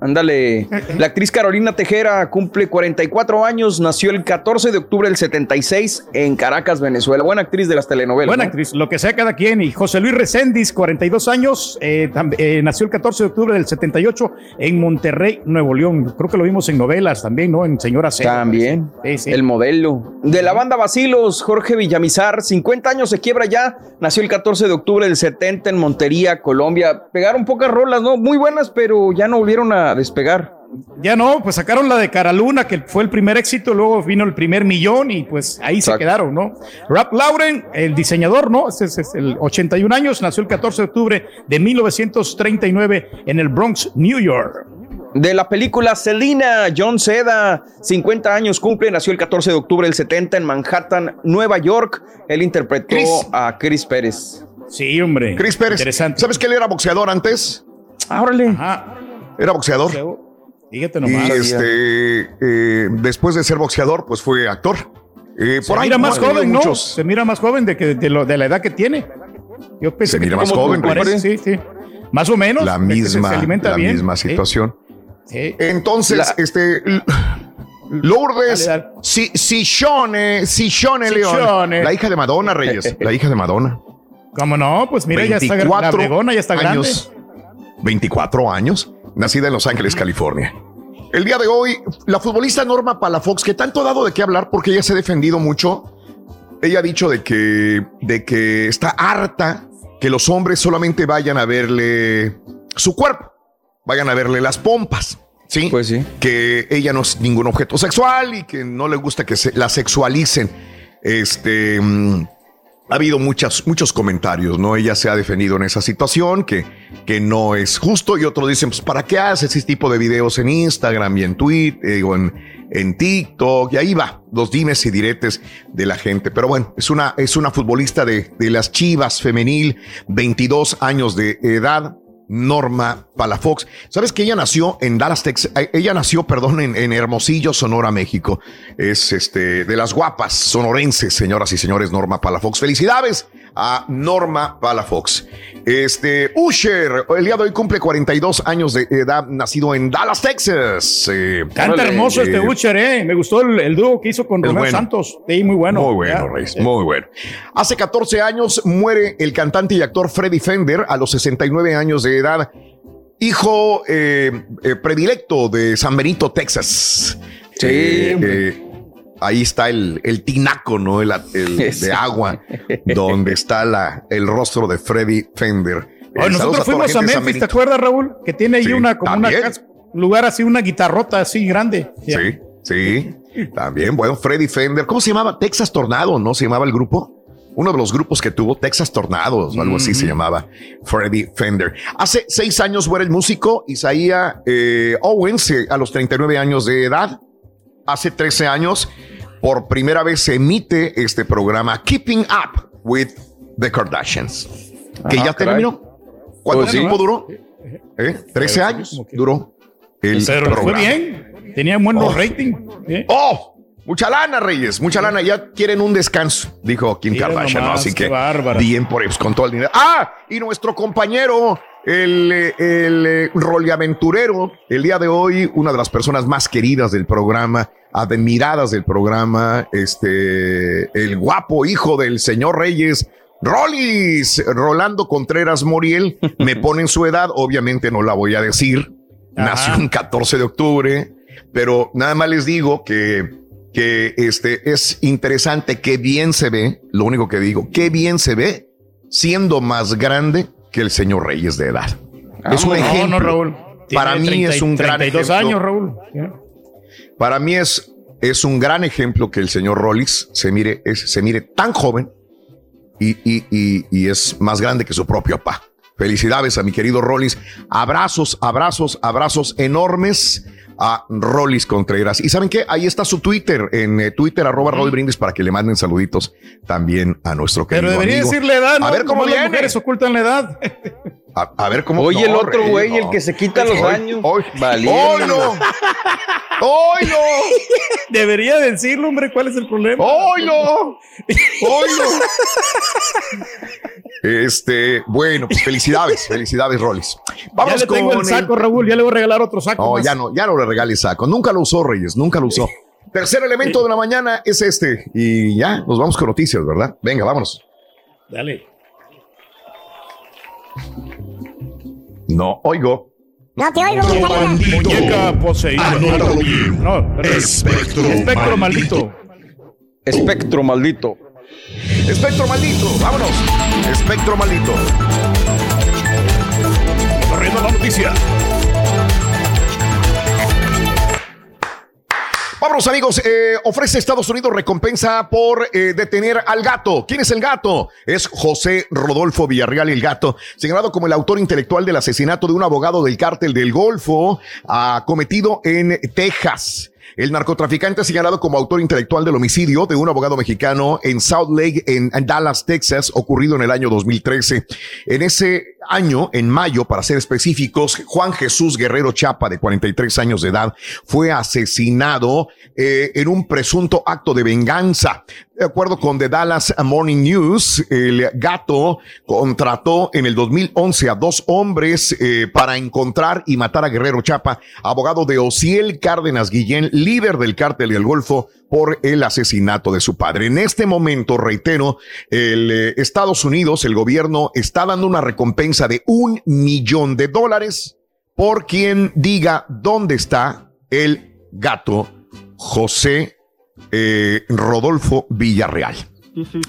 Ándale. La actriz Carolina Tejera cumple 44 años, nació el 14 de octubre del 76 en Caracas, Venezuela. Buena actriz de las telenovelas. Buena ¿no? actriz, lo que sea cada quien. Y José Luis Recendis, 42 años, eh, eh, nació el 14 de octubre del 78 en Monterrey, Nuevo León. Creo que lo vimos en novelas también, ¿no? En Señora C. También. Sí, sí. El modelo. De la banda Basilos, Jorge Villamizar, 50 años se quiebra ya. Nació el 14 de octubre del 70 en Montería, Colombia. Pegaron pocas rolas, ¿no? Muy buenas, pero ya no volvieron a despegar. Ya no, pues sacaron la de Caraluna, que fue el primer éxito, luego vino el primer millón y pues ahí se quedaron, ¿no? Rap Lauren, el diseñador, ¿no? Este es, es el 81 años, nació el 14 de octubre de 1939 en el Bronx, New York. De la película Selena, John Seda, 50 años cumple, nació el 14 de octubre del 70 en Manhattan, Nueva York. Él interpretó Chris. a Chris Pérez. Sí, hombre. Chris Pérez. Interesante. ¿Sabes que él era boxeador antes? Árale. Ajá. Era boxeador. Fíjate Y nomás. este, eh, después de ser boxeador, pues fue actor. Eh, Se por ahí mira más joven, ¿no? muchos- Se mira más joven de, que, de, lo- de la edad que tiene. Yo pensé Se mira más joven, 40, Reyes. sí, sí. Más o menos. la se- misma, se alimenta la bien. misma situación. sí. Entonces, La- este Lourdes. Si, Sichone, Sichone León, Sichone. la hija de Madonna, Reyes, la hija de Madonna. ¿Cómo no? Pues mira, ya está la 24 bregona, ya está años, 24 años, nacida en Los Ángeles, California. El día de hoy, la futbolista Norma Palafox, que tanto ha dado de qué hablar porque ella se ha defendido mucho, ella ha dicho de que, de que está harta que los hombres solamente vayan a verle su cuerpo, vayan a verle las pompas. Sí, Pues sí. que ella no es ningún objeto sexual y que no le gusta que se la sexualicen. Este mm, ha habido muchas, muchos comentarios, ¿no? Ella se ha defendido en esa situación, que, que no es justo, y otros dicen, pues, ¿para qué haces ese tipo de videos en Instagram y en Twitter o en, en TikTok? Y ahí va, los dimes y diretes de la gente. Pero bueno, es una, es una futbolista de, de las Chivas femenil, 22 años de edad, Norma Palafox. ¿Sabes que ella nació en Dallas, Texas? Ella nació, perdón, en, en Hermosillo, Sonora, México. Es este de las guapas sonorenses, señoras y señores, Norma Palafox. Felicidades a Norma Palafox. Este, Usher, el día de hoy cumple 42 años de edad, nacido en Dallas, Texas. Eh, Canta hermoso este eh, Butcher, ¿eh? Me gustó el, el dúo que hizo con Romeo bueno. Santos. Sí, muy bueno. Muy bueno. Reyes, muy bueno. Hace 14 años muere el cantante y actor Freddy Fender a los 69 años de edad, hijo eh, eh, predilecto de San Benito, Texas. Sí, Eh, eh, ahí está el, el tinaco, ¿no? El, de agua, donde está la, el rostro de Freddy Fender. Eh, Oye, nosotros fuimos a Memphis, ¿te acuerdas, Raúl? Que tiene ahí Sí, una, como una también. casa- un lugar así, una guitarrota así grande. Sí, sí. También, bueno, Freddy Fender. ¿Cómo se llamaba? Texas Tornado, ¿no? Se llamaba el grupo. Uno de los grupos que tuvo Texas Tornados o algo así se llamaba Freddy Fender. Hace seis años muere el músico Isaiah eh, Owens eh, a los 39 años de edad. Hace 13 años, por primera vez se emite este programa Keeping Up with the Kardashians. Que Ah, ya caray. terminó. ¿Cuánto Pues sí. tiempo duró? ¿Eh? 13 años duró el Pero fue programa. bien. Tenía buenos Oh. rating. ¿eh? ¡Oh! Mucha lana, Reyes, mucha lana. Ya quieren un descanso, dijo Kim Mira Kardashian, Así que bárbara. bien por ellos, con todo el dinero. ¡Ah! Y nuestro compañero, el, el eh, roliaventurero, el día de hoy, una de las personas más queridas del programa, admiradas del programa, este, el guapo hijo del señor Reyes. Rolis, Rolando Contreras Moriel, me ponen su edad, obviamente no la voy a decir, nació un 14 de octubre, pero nada más les digo que, que este es interesante, que bien se ve, lo único que digo, que bien se ve siendo más grande que el señor Reyes de edad. es un No, ejemplo. no, Raúl. para mí es un gran 32 ejemplo. años, Raúl. Para mí es, es un gran ejemplo que el señor Rollins se mire, es- se mire tan joven y, y- y- y es más grande que su propio papá. Felicidades a mi querido Rollins. Abrazos, abrazos, abrazos enormes a Rollins Contreras. Y saben qué? Ahí está su Twitter, en eh, Twitter, arroba Raúl Brindis, para que le manden saluditos también a nuestro querido Pero debería amigo. decir la edad, ¿no? A ver cómo las viene. mujeres ocultan la edad. A, a ver cómo Oye, el otro Rey, güey, no. el que se quita los Hoy- años. Hoy, hoy no. Hoy no. Debería decirlo, hombre, ¿cuál es el problema? ¡Hoy no! ¡Hoy no! Este, bueno, pues felicidades, felicidades, Rolis. Ya Vamos le tengo con el saco, Raúl, ya le voy a regalar otro saco. No, más. ya no, ya no le regales saco. Nunca lo usó, Reyes, nunca lo usó. Tercer elemento de la mañana es este. Y ya, nos vamos con noticias, ¿verdad? Venga, vámonos. Dale. No, oigo. No te oigo, Muñeca. Muñeca poseída. Anótalo bien. No. Espectro Espectro maldito. Espectro maldito. Espectro maldito, vámonos. Espectro maldito. Corriendo la noticia. Vámonos amigos, Eh, ofrece Estados Unidos recompensa por eh, detener al gato. ¿Quién es el gato? Es José Rodolfo Villarreal el gato, señalado como el autor intelectual del asesinato de un abogado del cártel del Golfo ah, cometido en Texas. El narcotraficante señalado como autor intelectual del homicidio de un abogado mexicano en South Lake, en, en Dallas, Texas, ocurrido en el año 2013. En ese año, en mayo, para ser específicos, Juan Jesús Guerrero Chapa, de 43 años de edad, fue asesinado eh, en un presunto acto de venganza. De acuerdo con The Dallas Morning News, el gato contrató en el 2011 a dos hombres eh, para encontrar y matar a Guerrero Chapa, abogado de Ociel Cárdenas Guillén, líder del cártel del Golfo, por el asesinato de su padre. En este momento, reitero, el eh, Estados Unidos, el gobierno está dando una recompensa de un millón de dólares por quien diga dónde está el gato José eh, Rodolfo Villarreal.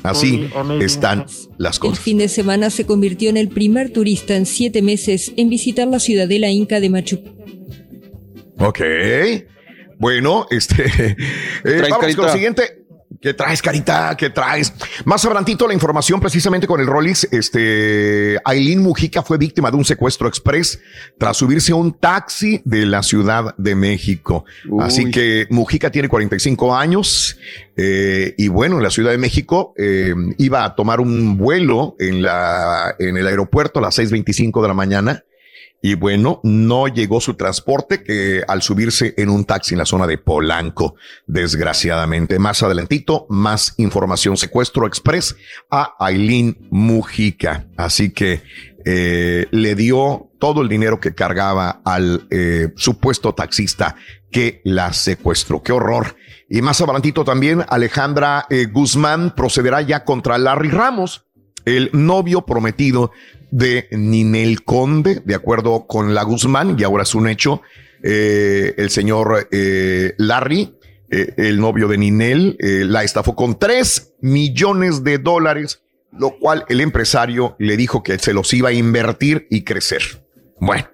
Así están las El cosas. fin de semana se convirtió en el primer turista en siete meses en visitar la ciudadela inca de Machu Picchu. Ok. Bueno, este. eh, vamos con lo siguiente. ¿Qué traes, carita? ¿Qué traes? Más adelantito la información precisamente con el Rollis. Este, Aileen Mujica fue víctima de un secuestro express tras subirse a un taxi de la Ciudad de México. Uy. Así que Mujica tiene 45 años eh, y bueno, en la Ciudad de México eh, iba a tomar un vuelo en, la, en el aeropuerto a las 6.25 de la mañana. Y bueno, no llegó su transporte que al subirse en un taxi en la zona de Polanco, desgraciadamente. Más adelantito, más información. Secuestro express a Aileen Mujica. Así que eh, le dio todo el dinero que cargaba al eh, supuesto taxista que la secuestró. Qué horror. Y más adelantito también, Alejandra eh, Guzmán procederá ya contra Larry Ramos el novio prometido de Ninel Conde, de acuerdo con la Guzmán, y ahora es un hecho, eh, el señor eh, Larry, eh, el novio de Ninel, la estafó con 3 millones de dólares, lo cual el empresario le dijo que se los iba a invertir y crecer. Bueno,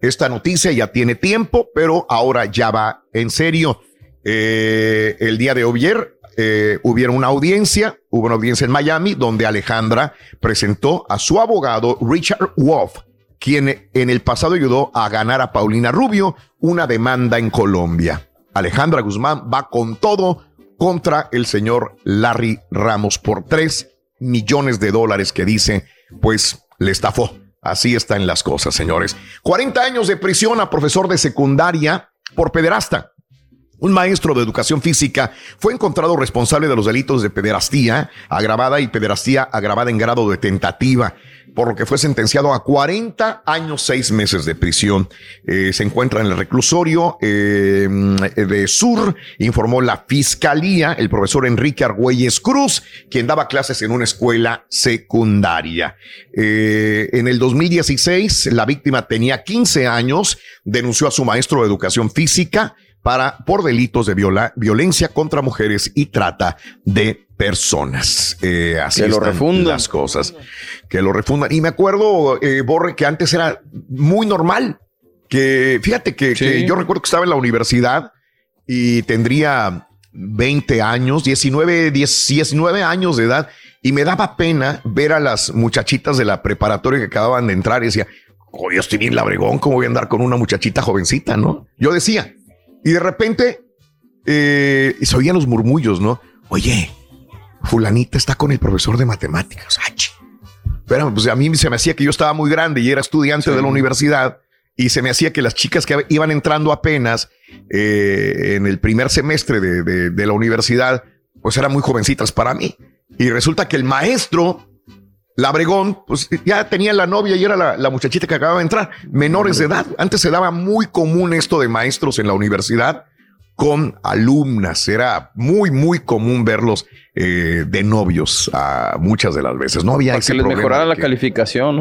esta noticia ya tiene tiempo, pero ahora ya va en serio. El día de ayer eh, hubieron una audiencia, hubo una audiencia en Miami donde Alejandra presentó a su abogado Richard Wolf, quien en el pasado ayudó a ganar a Paulina Rubio una demanda en Colombia. Alejandra Guzmán va con todo contra el señor Larry Ramos por tres millones de dólares que dice, pues le estafó. Así están las cosas, señores. 40 años de prisión a profesor de secundaria por pederasta. Un maestro de educación física fue encontrado responsable de los delitos de pederastía agravada y pederastía agravada en grado de tentativa, por lo que fue sentenciado a 40 años, 6 meses de prisión. Eh, se encuentra en el reclusorio eh, de Sur, informó la fiscalía, el profesor Enrique Argüelles Cruz, quien daba clases en una escuela secundaria. Eh, en el 2016, la víctima tenía 15 años, denunció a su maestro de educación física para, por delitos de viola- violencia contra mujeres y trata de personas. Eh, así Que lo están refundan. las cosas. Que lo refundan. Y me acuerdo, eh, Borre, que antes era muy normal que fíjate que, yo recuerdo que estaba en la universidad y tendría 20 años, 19, 10, 19 años de edad y me daba pena ver a las muchachitas de la preparatoria que acababan de entrar y decía, oye, estoy bien labregón, ¿cómo voy a andar con una muchachita jovencita, no? Yo decía, y de repente eh, se oían los murmullos, ¿no? Oye, fulanita está con el profesor de matemáticas. Ay. Pero pues a mí se me hacía que yo estaba muy grande y era estudiante de la universidad y se me hacía que las chicas que iban entrando apenas eh, en el primer semestre de, de- de la universidad, pues eran muy jovencitas para mí. Y resulta que el maestro, Labregón, pues ya tenía la novia y era la, la muchachita que acababa de entrar, menores de edad. Antes se daba muy común esto de maestros en la universidad con alumnas. Era muy, muy común verlos eh, de novios a muchas de las veces. No había Para ese que les mejorara la calificación,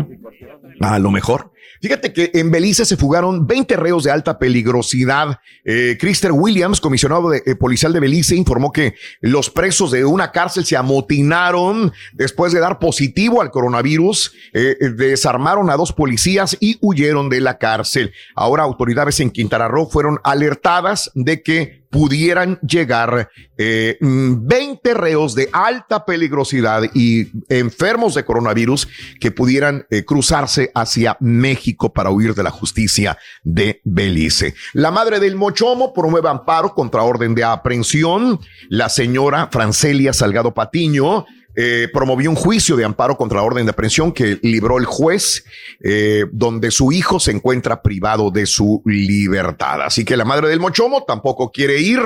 ¿no? a lo mejor. Fíjate que en Belice se fugaron 20 reos de alta peligrosidad. Eh, Christer Williams, comisionado de, eh, policial de Belice, informó que los presos de una cárcel se amotinaron después de dar positivo al coronavirus. Eh, eh, desarmaron a dos policías y huyeron de la cárcel. Ahora autoridades en Quintana Roo fueron alertadas de que pudieran llegar eh, mm, 20 reos de alta peligrosidad y enfermos de coronavirus que pudieran eh, cruzarse hacia México para huir de la justicia de Belice. La madre del Mochomo promueve amparo contra orden de aprehensión. La señora Francelia Salgado Patiño eh, promovió un juicio de amparo contra la orden de aprehensión que libró el juez, eh, donde su hijo se encuentra privado de su libertad. Así que la madre del Mochomo tampoco quiere ir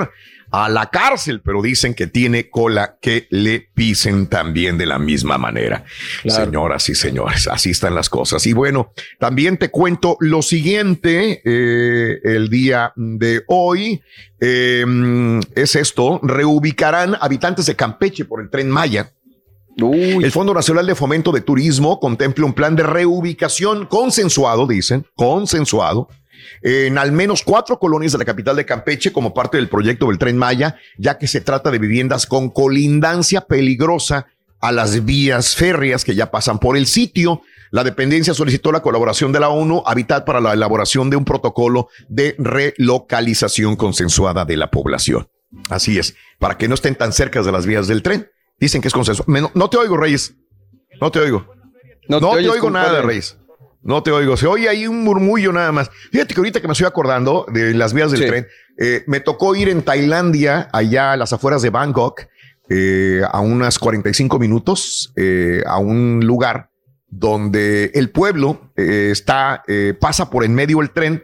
a la cárcel, pero dicen que tiene cola que le pisen también de la misma manera. Señoras y señores, así están las cosas. Y bueno, también te cuento lo siguiente, eh, el día de hoy eh, es esto, reubicarán habitantes de Campeche por el tren Maya. El Fondo Nacional de Fomento de Turismo contempla un plan de reubicación consensuado, dicen, consensuado, en al menos cuatro colonias de la capital de Campeche como parte del proyecto del Tren Maya, ya que se trata de viviendas con colindancia peligrosa a las vías férreas que ya pasan por el sitio. La dependencia solicitó la colaboración de la ONU Habitat para la elaboración de un protocolo de relocalización consensuada de la población. Así es, para que no estén tan cerca de las vías del tren. Dicen que es consensuado. Me- No, no te oigo, Reyes. No te oigo. No, te, oigo nada. Reyes. No te oigo. Se oye ahí un murmullo nada más. Fíjate que ahorita que me estoy acordando de las vías del tren, eh, me tocó ir en Tailandia, allá a las afueras de Bangkok, eh, a unas 45 minutos, eh, a un lugar donde el pueblo está, pasa por en medio el tren,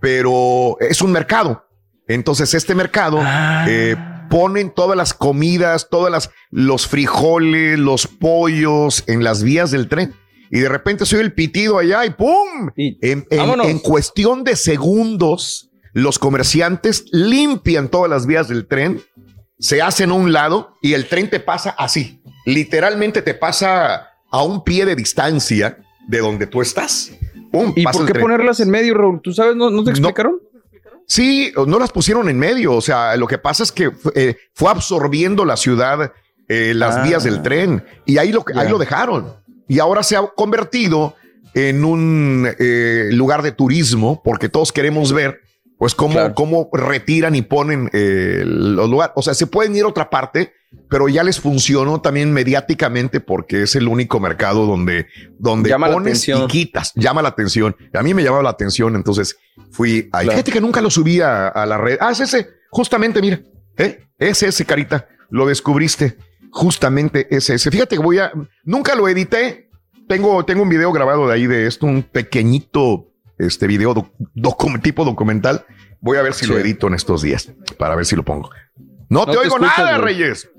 pero es un mercado. Entonces, este mercado eh, ponen todas las comidas, todas las los frijoles, los pollos en las vías del tren. Y de repente soy el pitido allá y ¡pum! en, en- vámonos. en cuestión de segundos, los comerciantes limpian todas las vías del tren, se hacen a un lado y el tren te pasa así. Literalmente te pasa a un pie de distancia de donde tú estás. ¡Pum! ¿Y por qué ponerlas en medio, Raúl? ¿Tú sabes? ¿No, no te explicaron? Sí, no las pusieron en medio. O sea, lo que pasa es que eh, fue absorbiendo la ciudad eh, las Ah. vías del tren y ahí lo, ahí Ya. lo dejaron. Y ahora se ha convertido en un eh, lugar de turismo porque todos queremos ver pues cómo, cómo retiran y ponen eh, los lugares. O sea, se pueden ir a otra parte, pero ya les funcionó también mediáticamente porque es el único mercado donde, donde Llama pones y quitas, llama la atención. A mí me llamaba la atención, entonces fui ahí. Claro. Fíjate que nunca lo subí a, a la red. Ah, es ese, justamente, mira, ¿eh? es ese, carita, lo descubriste. Justamente es ese. Fíjate que voy a, nunca lo edité. Tengo, tengo un video grabado de ahí de esto, un pequeñito este video doc- docu- tipo documental. Voy a ver si lo edito en estos días para ver si lo pongo. No, No te te oigo nada. Reyes.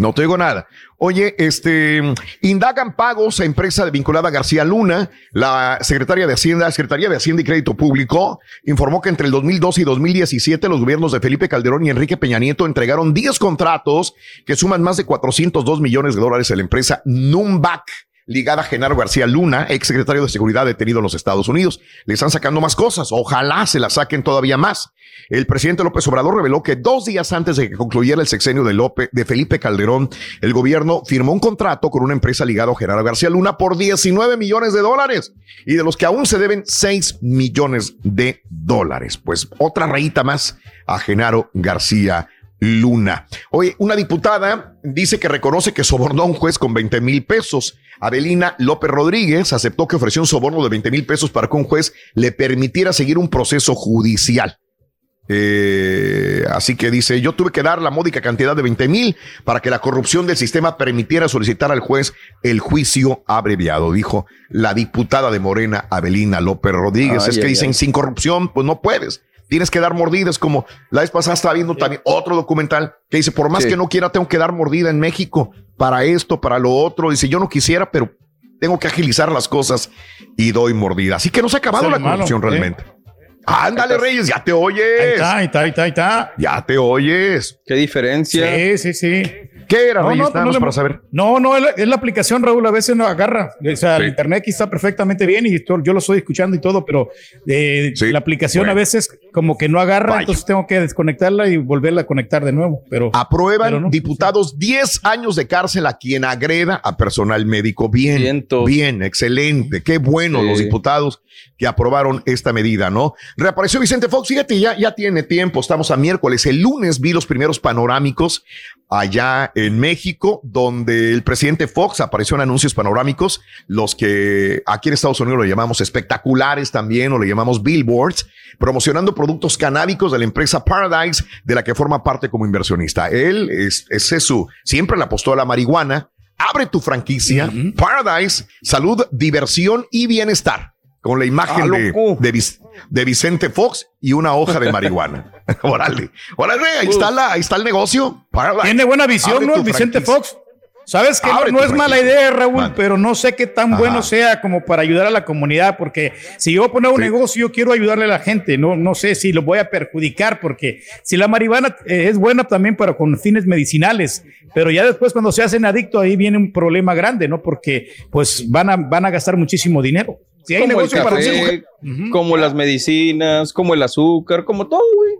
No te digo nada. Oye, este, indagan pagos a empresa vinculada a García Luna. La secretaria de Hacienda, Secretaría de Hacienda y Crédito Público, informó que entre el 2012 y 2017 los gobiernos de Felipe Calderón y Enrique Peña Nieto entregaron 10 contratos que suman más de 402 millones de dólares a la empresa Numbac ligada a Genaro García Luna, ex secretario de Seguridad detenido en los Estados Unidos. Le están sacando más cosas. Ojalá se la saquen todavía más. El presidente López Obrador reveló que dos días antes de que concluyera el sexenio de, López, de Felipe Calderón, el gobierno firmó un contrato con una empresa ligada a Genaro García Luna por 19 millones de dólares y de los que aún se deben 6 millones de dólares. Pues otra rayita más a Genaro García Luna. Oye, una diputada dice que reconoce que sobornó a un juez con 20 mil pesos. Adelina López Rodríguez aceptó que ofreció un soborno de 20 mil pesos para que un juez le permitiera seguir un proceso judicial. Eh, así que dice, yo tuve que dar la módica cantidad de 20 mil para que la corrupción del sistema permitiera solicitar al juez el juicio abreviado, dijo la diputada de Morena, Avelina López Rodríguez. Ay, es que ay, dicen, ay. sin corrupción, pues no puedes. Tienes que dar mordidas, como la vez pasada estaba viendo también otro documental que dice, por más Sí. que no quiera, tengo que dar mordida en México para esto, para lo otro. Dice, yo no quisiera, pero tengo que agilizar las cosas y doy mordida. Así que no se ha acabado la corrupción ¿eh? realmente. Ándale, Reyes, ya te oyes. Ahí está, ahí está, ahí está, ahí está. Ya te oyes. ¿Qué diferencia? Sí, sí, sí. ¿Qué era, No, no, Nada no para saber. No, no, es la, es la aplicación, Raúl, a veces no agarra. O sea, Sí. el internet aquí está perfectamente bien y esto- yo lo estoy escuchando y todo, pero eh, Sí, la aplicación bueno. a veces como que no agarra, Vaya. entonces tengo que desconectarla y volverla a conectar de nuevo. Pero Aprueban Pero no. diputados 10 años de cárcel a quien agreda a personal médico. Bien, Cientos. bien, excelente. Qué bueno Sí. los diputados que aprobaron esta medida, ¿no? Reapareció Vicente Fox. Fíjate, ya, ya tiene tiempo. Estamos a miércoles. El lunes vi los primeros panorámicos allá en México, donde el presidente Fox apareció en anuncios panorámicos, los que aquí en Estados Unidos lo llamamos espectaculares también, o le llamamos billboards, promocionando productos canábicos de la empresa Paradise, de la que forma parte como inversionista. Él es, es su, siempre le apostó a la marihuana. Abre tu franquicia, Paradise, salud, diversión y bienestar. Con la imagen Ah, de, de, Vic- de Vicente Fox y una hoja de marihuana. Órale, órale, ahí está, la, ahí está el negocio. Tiene buena visión, ¿no? Vicente. Fox. Sabes que no, es mala idea, Raúl, pero no sé qué tan Ajá. bueno sea como para ayudar a la comunidad, porque si yo poner un Sí. negocio, yo quiero ayudarle a la gente, no, no sé si lo voy a perjudicar, porque si la marihuana eh, es buena también para con fines medicinales, pero ya después cuando se hacen adictos ahí viene un problema grande, ¿no? Porque pues van a, van a gastar muchísimo dinero. Si hay como el para café, Ujú. como las medicinas, como el azúcar, como todo, güey.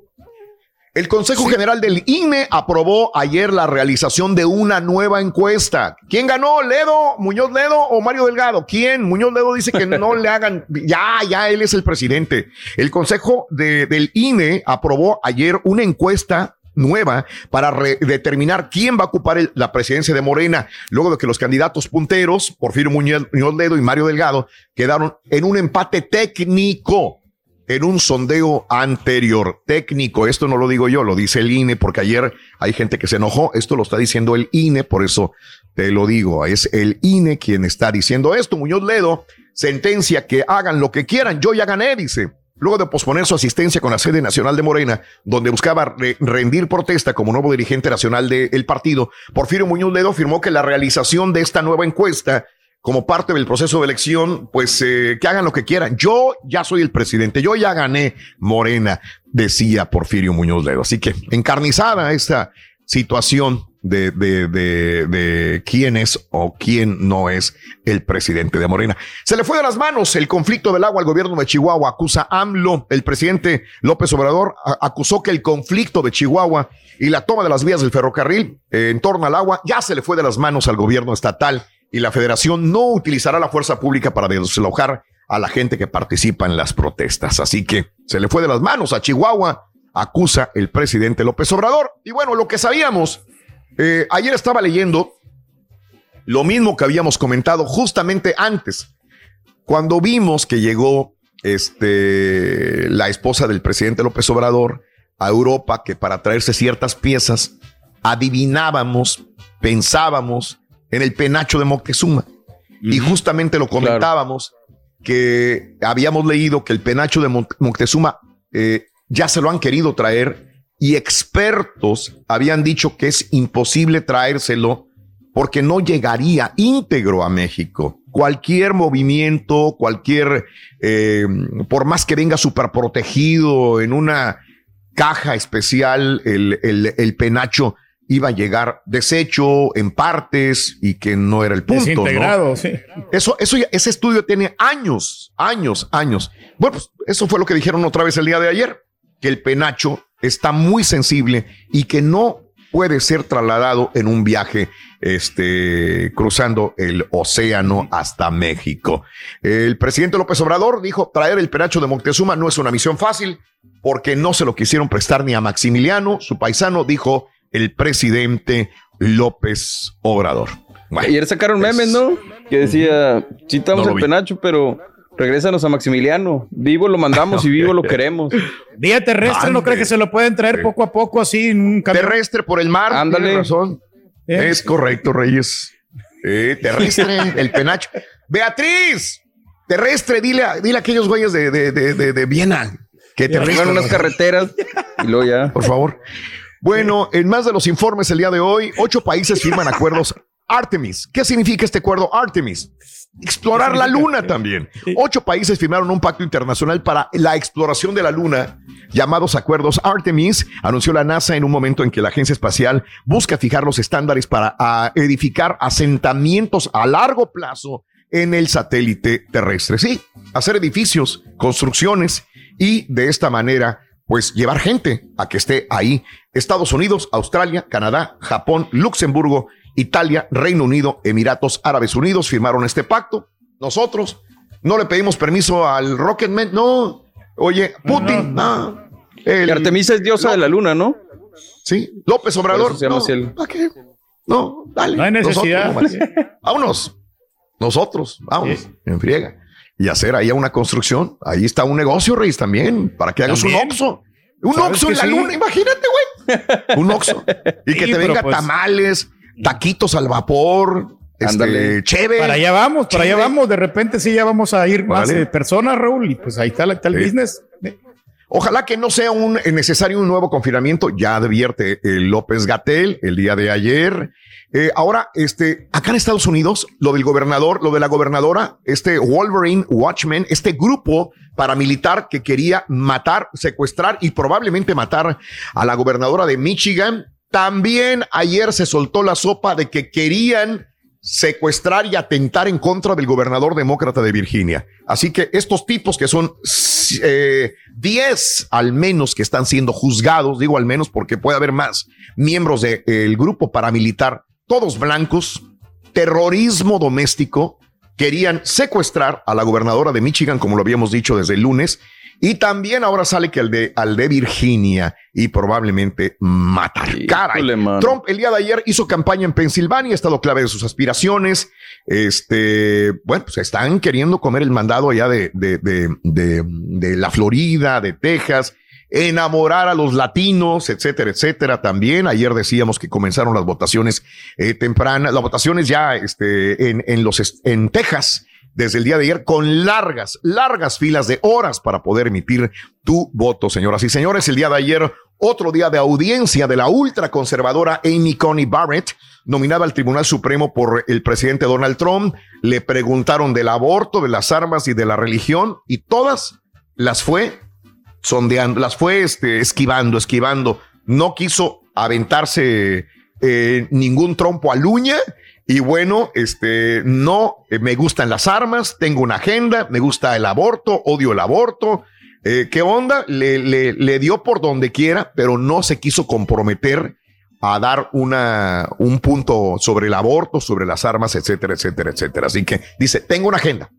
El Consejo General del INE aprobó ayer la realización de una nueva encuesta. ¿Quién ganó? ¿Ledo, Muñoz Ledo o Mario Delgado? ¿Quién? Muñoz Ledo dice que no le hagan. Ya, ya, él es el presidente. El Consejo de- del INE aprobó ayer una encuesta nueva para determinar quién va a ocupar la presidencia de Morena, luego de que los candidatos punteros, Porfirio Muñoz, Muñoz Ledo y Mario Delgado, quedaron en un empate técnico en un sondeo anterior técnico. Esto no lo digo yo, lo dice el INE, porque ayer hay gente que se enojó. Esto lo está diciendo el INE, por eso te lo digo. Es el INE quien está diciendo esto. Muñoz Ledo sentencia que hagan lo que quieran. Yo ya gané, dice. Luego de posponer su asistencia con la sede nacional de Morena, donde buscaba re- rendir protesta como nuevo dirigente nacional del partido, Porfirio Muñoz Ledo afirmó que la realización de esta nueva encuesta como parte del proceso de elección, pues eh, que hagan lo que quieran. Yo ya soy el presidente, yo ya gané Morena, decía Porfirio Muñoz Ledo. Así que encarnizada esta situación de, de, de, quién es o quién no es el presidente de Morena. Se le fue de las manos el conflicto del agua al gobierno de Chihuahua, acusa AMLO. El presidente López Obrador acusó que el conflicto de Chihuahua y la toma de las vías del ferrocarril eh, en torno al agua ya se le fue de las manos al gobierno estatal y la federación no utilizará la fuerza pública para desalojar a la gente que participa en las protestas. Así que se le fue de las manos a Chihuahua, acusa el presidente López Obrador. Y bueno, lo que sabíamos, eh, ayer estaba leyendo lo mismo que habíamos comentado justamente antes, cuando vimos que llegó este, la esposa del presidente López Obrador a Europa, que para traerse ciertas piezas, adivinábamos, pensábamos en el penacho de Moctezuma. Y justamente lo comentábamos, que habíamos leído que el penacho de Mo- Moctezuma eh, ya se lo han querido traer y expertos habían dicho que es imposible traérselo porque no llegaría íntegro a México. Cualquier movimiento, cualquier, eh, por más que venga súper protegido en una caja especial, el, el- el penacho iba a llegar deshecho en partes y que no era el punto. ¿no? Desintegrado, sí. Eso, eso, ya- ese estudio tiene años, años, años. Bueno, pues eso fue lo que dijeron otra vez el día de ayer, que el penacho está muy sensible y que no puede ser trasladado en un viaje este, cruzando el océano hasta México. El presidente López Obrador dijo, traer el penacho de Moctezuma no es una misión fácil porque no se lo quisieron prestar ni a Maximiliano, su paisano, dijo el presidente López Obrador. Ayer sacaron memes, ¿no? Que decía, No lo el penacho, pero regrésanos a Maximiliano. Vivo lo mandamos y vivo lo queremos. Vía terrestre, ¿no cree que se lo pueden traer poco a poco así en un camión? Terrestre por el mar. Ándale. razón. Es correcto, Reyes. Eh, terrestre, el penacho. Beatriz, terrestre, dile a, dile a aquellos güeyes de, de, de, de, de Viena que Pongan terrestre. unas carreteras y luego ya. Por favor. Bueno, en más de los informes el día de hoy, ocho países firman acuerdos Artemis. ¿Qué significa este acuerdo Artemis? Explorar la luna también. Ocho países firmaron un pacto internacional para la exploración de la luna, llamados acuerdos Artemis, anunció la NASA en un momento en que la agencia espacial busca fijar los estándares para ah, edificar asentamientos a largo plazo en el satélite terrestre. Sí, hacer edificios, construcciones y de esta manera, pues llevar gente a que esté ahí. Estados Unidos, Australia, Canadá, Japón, Luxemburgo, Italia, Reino Unido, Emiratos Árabes Unidos firmaron este pacto. Nosotros no le pedimos permiso al Rocketman, no. Oye, Putin, no. El- Y Artemisa es diosa de la luna, ¿no? Sí, López Obrador. se llama no, el- ¿para qué? No, dale. No hay necesidad. Nosotros vámonos. Nosotros, vamos, en friega. Y hacer ahí una construcción. Ahí está un negocio, Reyes, también, para que hagas un También. Oxxo. Un ¿Sabes Oxxo que en la sí? luna, imagínate, güey. Un Oxxo. Y que Sí, te venga pues- tamales, taquitos al vapor, Ándale. este, chévere. Para allá vamos, para allá vamos. De repente sí ya vamos a ir más eh, personas, Raúl, y pues ahí está, está el Sí. business. Ojalá que no sea un eh, necesario un nuevo confinamiento. Ya advierte el López Gatel el día de ayer. Eh, ahora, este, acá en Estados Unidos, lo del gobernador, lo de la gobernadora, este Wolverine Watchmen, este grupo paramilitar que quería matar, secuestrar y probablemente matar a la gobernadora de Michigan, también ayer se soltó la sopa de que querían secuestrar y atentar en contra del gobernador demócrata de Virginia. Así que estos tipos que son eh, 10 al menos que están siendo juzgados, digo al menos porque puede haber más miembros del grupo paramilitar, todos blancos, terrorismo doméstico, querían secuestrar a la gobernadora de Michigan, como lo habíamos dicho desde el lunes, y también ahora sale que al de, al de Virginia y probablemente matar. Caray. Trump el día de ayer hizo campaña en Pensilvania, ha estado clave de sus aspiraciones. Este, bueno, pues están queriendo comer el mandado allá de, de, de, de, de la Florida, de Texas, enamorar a los latinos, etcétera, etcétera. También ayer decíamos que comenzaron las votaciones eh, tempranas, las votaciones ya este, en, en, los, en Texas desde el día de ayer con largas, largas filas de horas para poder emitir tu voto, señoras y señores. El día de ayer, otro día de audiencia de la ultraconservadora Amy Coney Barrett, nominada al Tribunal Supremo por el presidente Donald Trump. Le preguntaron del aborto, de las armas y de la religión y todas las fue sondeando, las fue este, esquivando, esquivando. No quiso aventarse eh, ningún trompo al uña. Y bueno, este, no eh, me gustan las armas, tengo una agenda, me gusta el aborto, odio el aborto. Eh, ¿Qué onda? Le, le, le dio por donde quiera, pero no se quiso comprometer a dar una, un punto sobre el aborto, sobre las armas, etcétera, etcétera, etcétera. Así que dice, tengo una agenda.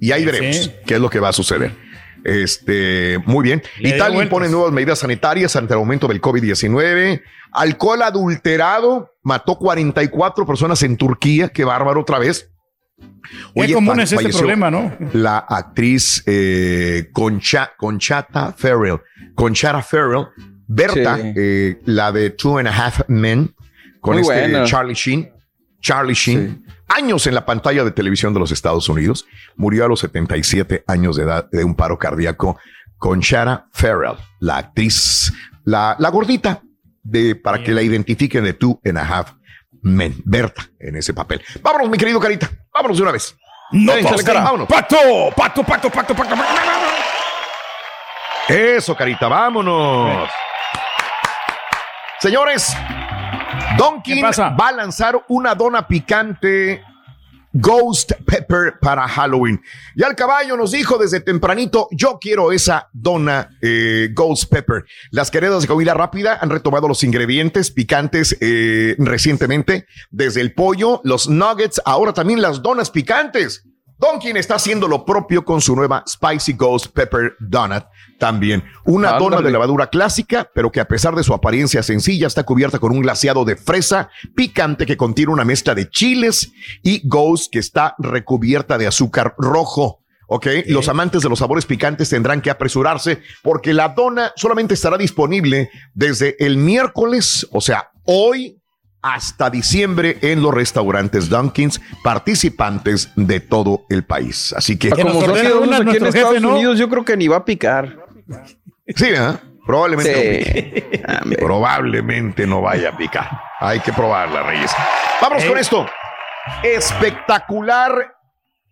Y ahí veremos Sí. qué es lo que va a suceder. Este, muy bien. Le Italia impone nuevas medidas sanitarias ante el aumento del COVID-19. Alcohol adulterado mató 44 personas en Turquía. Qué bárbaro otra vez. Qué común es este problema, ¿no? La actriz eh, Concha, Conchata Farrell. Conchata Farrell. Berta, Sí. eh, la de Two and a Half Men, con Muy este buena. Charlie Sheen. Charlie Sheen, años en la pantalla de televisión de los Estados Unidos, murió a los 77 años de edad de un paro cardíaco con Shara Farrell, la actriz, la, la gordita, de, para que la identifiquen de Two and a Half Men, Berta, en ese papel. Vámonos, mi querido Carita, vámonos de una vez. No Échale, tosten. cara, vámonos. Pacto, pacto, pacto, pacto, pacto, pacto. Eso, Carita, vámonos. Señores, Donkin va a lanzar una dona picante Ghost Pepper para Halloween. Ya el caballo nos dijo desde tempranito, yo quiero esa dona eh, Ghost Pepper. Las queridas de comida rápida han retomado los ingredientes picantes eh, recientemente, desde el pollo, los nuggets, ahora también las donas picantes. Donkin está haciendo lo propio con su nueva Spicy Ghost Pepper Donut también. Una Ándale. dona de levadura clásica, pero que a pesar de su apariencia sencilla, está cubierta con un glaseado de fresa picante que contiene una mezcla de chiles y Ghost que está recubierta de azúcar rojo. Ok, los amantes de los sabores picantes tendrán que apresurarse porque la dona solamente estará disponible desde el miércoles, o sea, hoy hasta diciembre en los restaurantes Dunkins participantes de todo el país. Así que, Como todos una aquí en nuestro Estados jefe, ¿no? Unidos, yo creo que ni va a picar. Sí. Probablemente no pique. Probablemente no vaya a picar. Hay que probarla, Reyes. Vámonos con esto. Espectacular.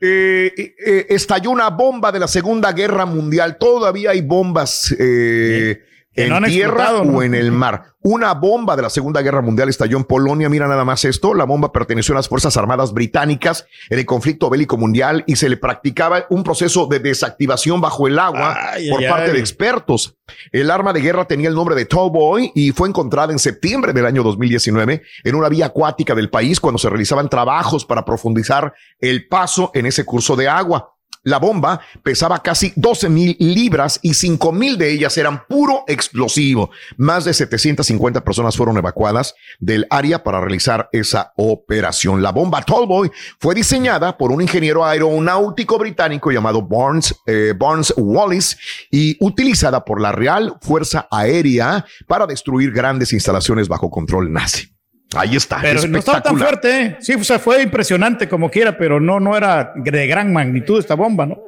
Eh, eh, eh, estalló una bomba de la Segunda Guerra Mundial. Todavía hay bombas eh, en no tierra o en el mar. Una bomba de la Segunda Guerra Mundial estalló en Polonia. Mira nada más esto. La bomba perteneció a las Fuerzas Armadas británicas en el conflicto bélico mundial y se le practicaba un proceso de desactivación bajo el agua Ay, por ay, parte ay. de expertos. El arma de guerra tenía el nombre de Tallboy y fue encontrada en septiembre del año 2019 en una vía acuática del país cuando se realizaban trabajos para profundizar el paso en ese curso de agua. La bomba pesaba casi 12 mil libras y 5 mil de ellas eran puro explosivo. Más de 750 personas fueron evacuadas del área para realizar esa operación. La bomba Tallboy fue diseñada por un ingeniero aeronáutico británico llamado Barnes, eh, Barnes Wallis y utilizada por la Real Fuerza Aérea para destruir grandes instalaciones bajo control nazi. Ahí está. Pero no estaba tan fuerte, ¿eh? Sí, o sea, fue impresionante como quiera, pero no, no era de gran magnitud esta bomba, ¿no?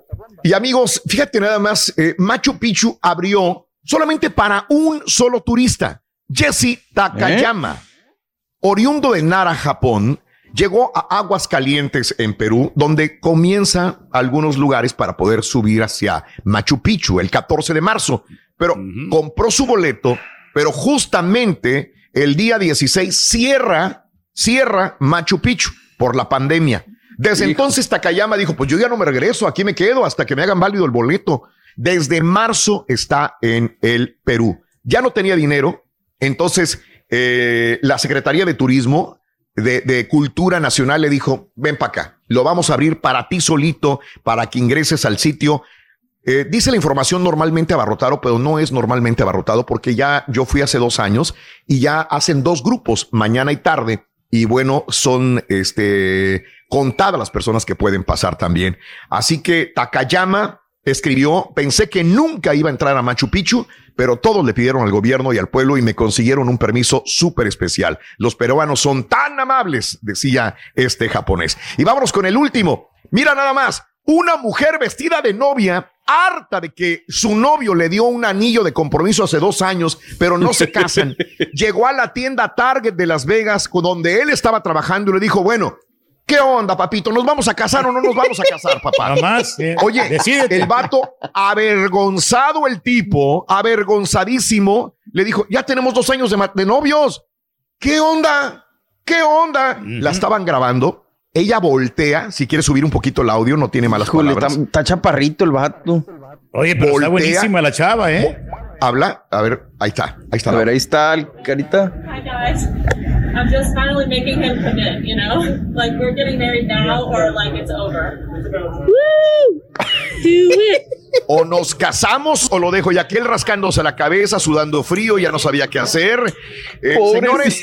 Y amigos, fíjate nada más, eh, Machu Picchu abrió solamente para un solo turista, Jesse Takayama, oriundo de Nara, Japón. Llegó a Aguas Calientes en Perú, donde comienza algunos lugares para poder subir hacia Machu Picchu el 14 de marzo. Pero compró su boleto, pero justamente el día 16 cierra, cierra Machu Picchu por la pandemia. Desde entonces Takayama dijo, pues yo ya no me regreso, aquí me quedo hasta que me hagan válido el boleto. Desde marzo está en el Perú. Ya no tenía dinero, entonces eh, la Secretaría de Turismo de, de Cultura Nacional le dijo, ven para acá, lo vamos a abrir para ti solito, para que ingreses al sitio. Eh, dice la información normalmente abarrotado, pero no es normalmente abarrotado porque ya yo fui hace dos años y ya hacen dos grupos, mañana y tarde. Y bueno, son este, contadas las personas que pueden pasar también. Así que Takayama escribió, pensé que nunca iba a entrar a Machu Picchu, pero todos le pidieron al gobierno y al pueblo y me consiguieron un permiso súper especial. Los peruanos son tan amables, decía este japonés. Y vámonos con el último. Mira nada más, una mujer vestida de novia, harta de que su novio le dio un anillo de compromiso hace dos años, pero no se casan, llegó a la tienda Target de Las Vegas, donde él estaba trabajando y le dijo, bueno, ¿Qué onda, papito? ¿Nos vamos a casar o no nos vamos a casar, papá? Nomás, eh, Oye, decídete. el vato, avergonzado el tipo, avergonzadísimo, le dijo, ya tenemos dos años de novios. ¿Qué onda? ¿Qué onda? La estaban grabando. Ella voltea, si quiere subir un poquito el audio, no tiene malas Híjole, palabras. está, está chaparrito el vato. Oye, pero está Voltea. buenísima la chava, ¿eh? Habla, a ver, ahí está, ahí está. A ver, ahí está el carita. Hi guys. I'm just finally making him commit, you know? Like we're getting married now or like it's over. Woo! Do it. O nos casamos o lo dejo. Y aquel rascándose la cabeza, sudando frío, ya no sabía qué hacer. Eh, señores,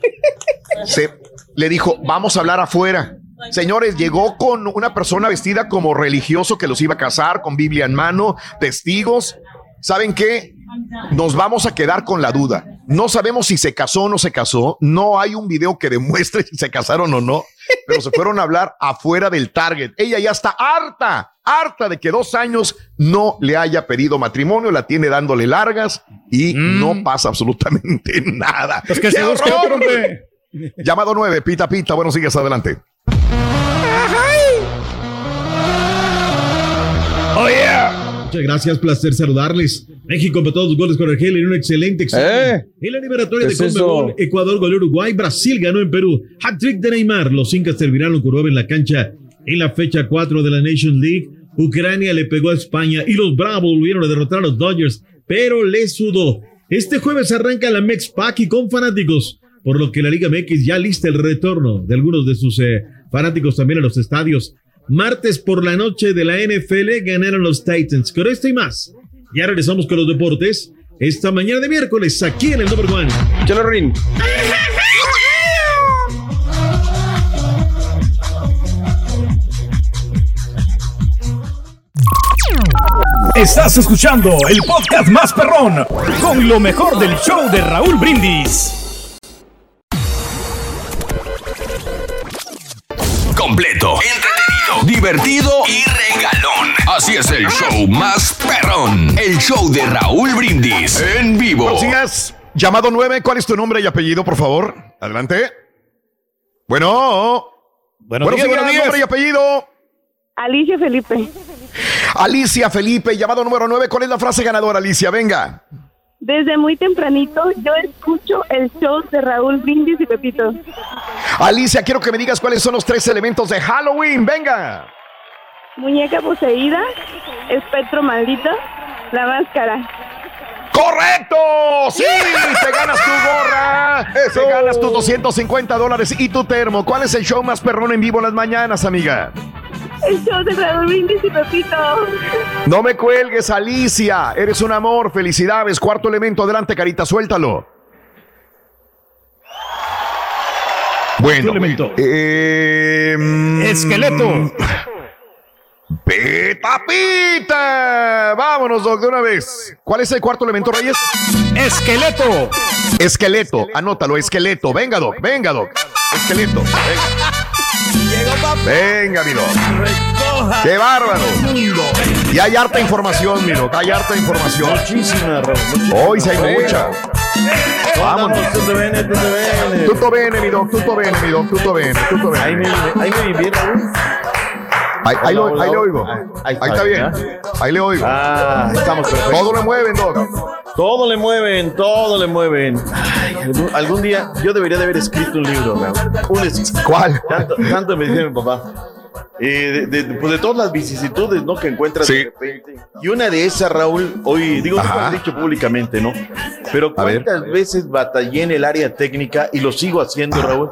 se, le dijo, vamos a hablar afuera. Señores, llegó con una persona vestida como religioso que los iba a casar, con Biblia en mano, testigos. ¿Saben qué? Nos vamos a quedar con la duda. No sabemos si se casó o no se casó. No hay un video que demuestre si se casaron o no, pero se fueron a hablar afuera del Target. Ella ya está harta, harta de que dos años no le haya pedido matrimonio, la tiene dándole largas y no pasa absolutamente nada. Pues que se Llamado 9, pita pita. Bueno, sigues adelante. Oh, yeah. Muchas gracias, placer saludarles. México empató dos goles con Argelia en un excelente examen. Eh. En la eliminatoria ¿Qué de Conmebol? Ecuador goleó Uruguay, Brasil ganó en Perú. Hat-trick de Neymar. Los incas terminaron con en la cancha en la fecha 4 de la Nation League. Ucrania le pegó a España y los Bravos volvieron a derrotar a los Dodgers, pero les sudó. Este jueves arranca la Mex Pack y con fanáticos, por lo que la Liga MX ya lista el retorno de algunos de sus eh, fanáticos también a los estadios. Martes por la noche de la NFL ganaron los Titans. Con esto y más. Ya regresamos con los deportes. Esta mañana de miércoles aquí en el Number One. Chelo Rin. Estás escuchando el podcast más perrón con lo mejor del show de Raúl Brindis. Completo, entretenido, divertido y regalón. Así es el show más perrón. El show de Raúl Brindis en vivo. Buenos días. Llamado 9, ¿cuál es tu nombre y apellido, por favor? Adelante. Bueno. Buenos Buenos días, días, buenos días. nombre y apellido. Alicia Felipe. Alicia Felipe, llamado número 9. ¿Cuál es la frase ganadora, Alicia? Venga. Desde muy tempranito yo escucho el show de Raúl Brindis y Pepito. Alicia, quiero que me digas cuáles son los tres elementos de Halloween. Venga. Muñeca poseída, espectro maldito, la máscara. ¡Correcto! ¡Sí! ¡Te ganas tu gorra! ¡Te ganas tus 250 dólares y tu termo! ¿Cuál es el show más perrón en vivo en las mañanas, amiga? El show de Raúl Brindis y Pepito. No me cuelgues, Alicia. Eres un amor. Felicidades. Cuarto elemento. Adelante, carita. Suéltalo. Bueno. eh, mm, Esqueleto. ¡Pita, pita! Vámonos, Doc, de una vez. ¿Cuál es el cuarto elemento, Reyes? Esqueleto. Esqueleto. Anótalo, esqueleto. Venga, Doc. Venga, Doc. Esqueleto. Venga, Venga mi Doc. ¡Qué bárbaro! Y hay harta información, mi Doc. Hay harta información. Muchísima. Hoy sí hay mucha. Vámonos. Tutto bene, tutto bene. Tutto bene, mi Doc. Tutto bene, mi Doc. Tutto bene. Tutto bene. Ahí me, ahí me. Ahí, ahí lo- ahí le oigo. Ahí está bien. Ahí le oigo. Ah, estamos perfectos. Todo le mueven, Doc. Todo le mueven, todo le mueven. Ay, algún, algún día yo debería de haber escrito un libro, Raúl. Un ¿Cuál? Tanto, tanto me dice mi papá. Eh, de, de- pues de todas las vicisitudes ¿no? que encuentras de repente. Y una de esas, Raúl, hoy digo, no lo he dicho públicamente, ¿no? Pero cuántas veces batallé en el área técnica y lo sigo haciendo, Raúl.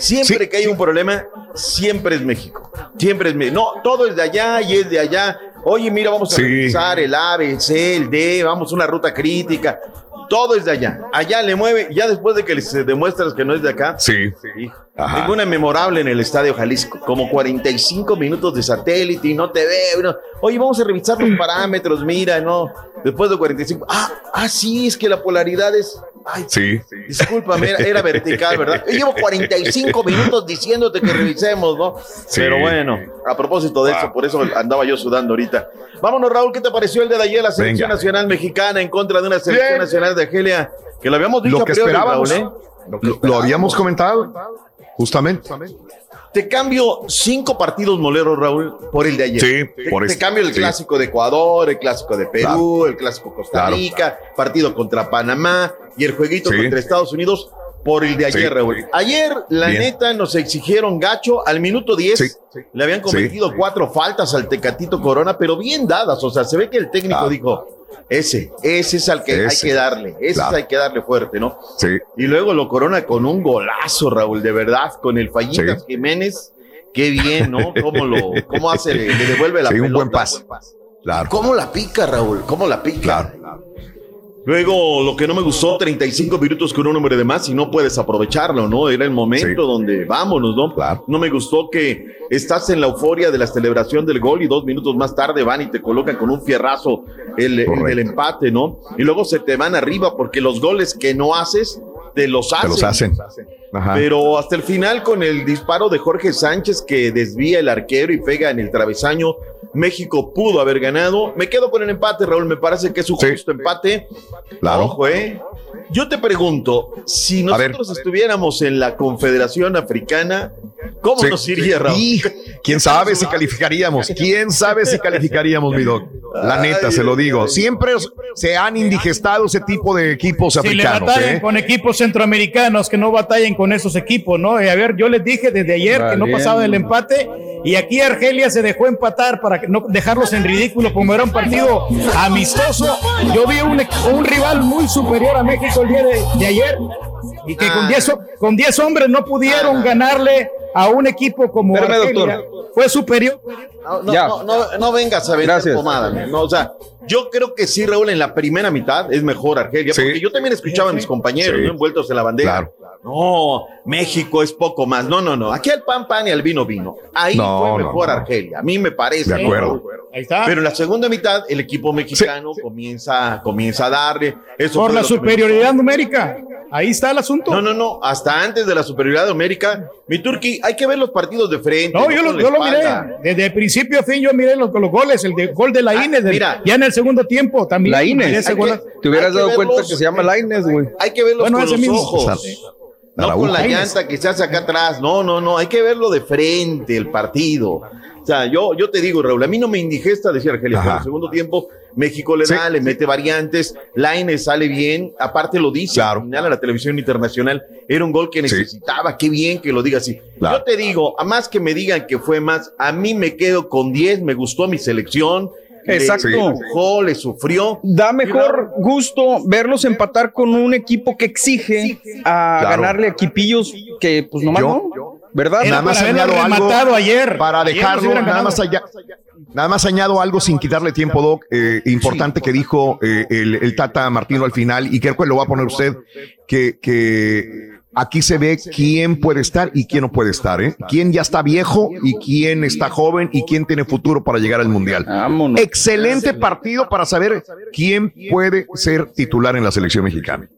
Siempre que hay un problema, siempre es México. Siempre es México. No, todo es de allá y es de allá. Oye, mira, vamos a Sí. revisar el A, B, C, el D, vamos a una ruta crítica. Todo es de allá. Allá le mueve, ya después de que les demuestras que no es de acá. Sí. Tengo una memorable en el Estadio Jalisco, como 45 minutos de satélite y no te veo. no. Oye, vamos a revisar los parámetros, mira, ¿no? Después de 45. Ah, ah, sí, es que la polaridad es. Ay, Sí. discúlpame, era, era vertical, ¿verdad? Yo llevo 45 minutos diciéndote que revisemos, ¿no? Sí. Pero bueno, a propósito de eso, por eso andaba yo sudando ahorita. Vámonos, Raúl, ¿qué te pareció el de ayer, la selección Venga. nacional mexicana en contra de una selección Bien. nacional de Argelia? Que lo habíamos dicho Lo a que priori, esperábamos. Raúl, ¿eh? Lo, lo habíamos comentado. Justamente. Te cambio cinco partidos moleros, Raúl, por el de ayer. Sí, te, por te este. cambio el Sí. clásico de Ecuador, el clásico de Perú, Claro. el clásico Costa Claro. Rica, partido contra Panamá y el jueguito Sí. contra Estados Unidos por el de ayer, Sí. Raúl. Ayer, la Bien. neta, nos exigieron gacho al minuto 10. Sí. Le habían cometido cuatro faltas al Tecatito Corona, pero bien dadas. O sea, se ve que el técnico Claro. dijo, ese, ese es al que hay que darle, ese Claro. hay que darle fuerte, ¿no? Sí. Y luego lo corona con un golazo, Raúl, de verdad, con el Fallitas Jiménez. Qué bien, ¿no? ¿Cómo lo, cómo hace? Le, le devuelve la Sí, un pelota. buen pase. Claro. ¿Cómo la pica, Raúl? ¿Cómo la pica? Luego, lo que no me gustó, 35 minutos con un hombre de más y no puedes aprovecharlo, ¿no? Era el momento donde vámonos, ¿no? No me gustó que estás en la euforia de la celebración del gol y dos minutos más tarde van y te colocan con un fierrazo el, el empate, ¿no? Y luego se te van arriba porque los goles que no haces, te los hacen. Te los hacen. Ajá. Pero hasta el final con el disparo de Jorge Sánchez que desvía el arquero y pega en el travesaño, México pudo haber ganado. Me quedo con el empate, Raúl, me parece que es un justo empate. Claro. Ojo, ¿eh? Yo te pregunto, si nosotros estuviéramos en la Confederación Africana, ¿Cómo nos iría, Raúl? Y quién sabe si calificaríamos. Quién sabe si calificaríamos, mi doc. La neta, se lo digo. Siempre se han indigestado ese tipo de equipos Si le batallan ¿eh? con equipos centroamericanos, que no batallen con esos equipos, ¿no? Y a ver, yo les dije desde ayer que no pasaba del empate y aquí Argelia se dejó empatar para que no dejarlos en ridículo como era un partido amistoso. Yo vi un, un rival muy superior a México el día de, de ayer y que con 10 ho- con 10 hombres no pudieron ganarle a un equipo como Espérame, Argelia. doctor. Fue superior. No, no, Ya. no, no, no vengas a Gracias. pomada. No, o sea, yo creo que sí, Raúl, en la primera mitad es mejor Argelia, Sí. porque yo también escuchaba a mis compañeros Sí. ¿no? envueltos en la bandera. Claro. No, México es poco más. No, no, no. Aquí al pan, pan y al vino, vino. Ahí No, fue mejor no. Argelia. A mí me parece. De acuerdo. Ahí está. Pero en la segunda mitad, el equipo mexicano comienza, comienza a darle. Eso por la superioridad numérica. Ahí está el asunto. no, no, no, hasta antes de la superioridad de América. Mi Turki, hay que ver los partidos de frente. No, yo, lo, la yo lo miré. Desde el principio a fin yo miré los, los goles. El de, gol de la Ah, Inés. del- mira. ya en el segundo tiempo también. La Inés. que- Te hubieras dado cuenta que se llama Laines, güey. Hay que verlos Bueno, con los mismo. ojos. No con la llanta que se hace acá atrás. No, no, no. Hay que verlo de frente, el partido. O sea, yo, yo te digo, Raúl, a mí no me indigesta decir Argelia, pero en el segundo tiempo México le da, Sí. le mete variantes, Laines sale bien, aparte lo dice Claro. al final a la televisión internacional, era un gol que Sí. necesitaba, qué bien que lo diga así. Claro. Yo te digo, a más que me digan que fue más, a mí me quedo con 10, me gustó mi selección, le- Exacto. le empujó, le sufrió. Da mejor gusto verlos empatar con un equipo que exige a Claro. ganarle a equipillos que pues nomás Yo- no. ¿Verdad? Era Nada más añado algo ayer. para dejarlo, nada ganado. más allá. Nada más añado algo sin quitarle tiempo, Doc, eh, importante que dijo eh, el, el Tata Martino al final, y creo que lo va a poner usted, que, que aquí se ve quién puede estar y quién no puede estar, ¿eh? Quién ya está viejo y quién está joven y quién tiene futuro para llegar al Mundial. Vámonos. Excelente partido para saber quién puede ser titular en la selección mexicana.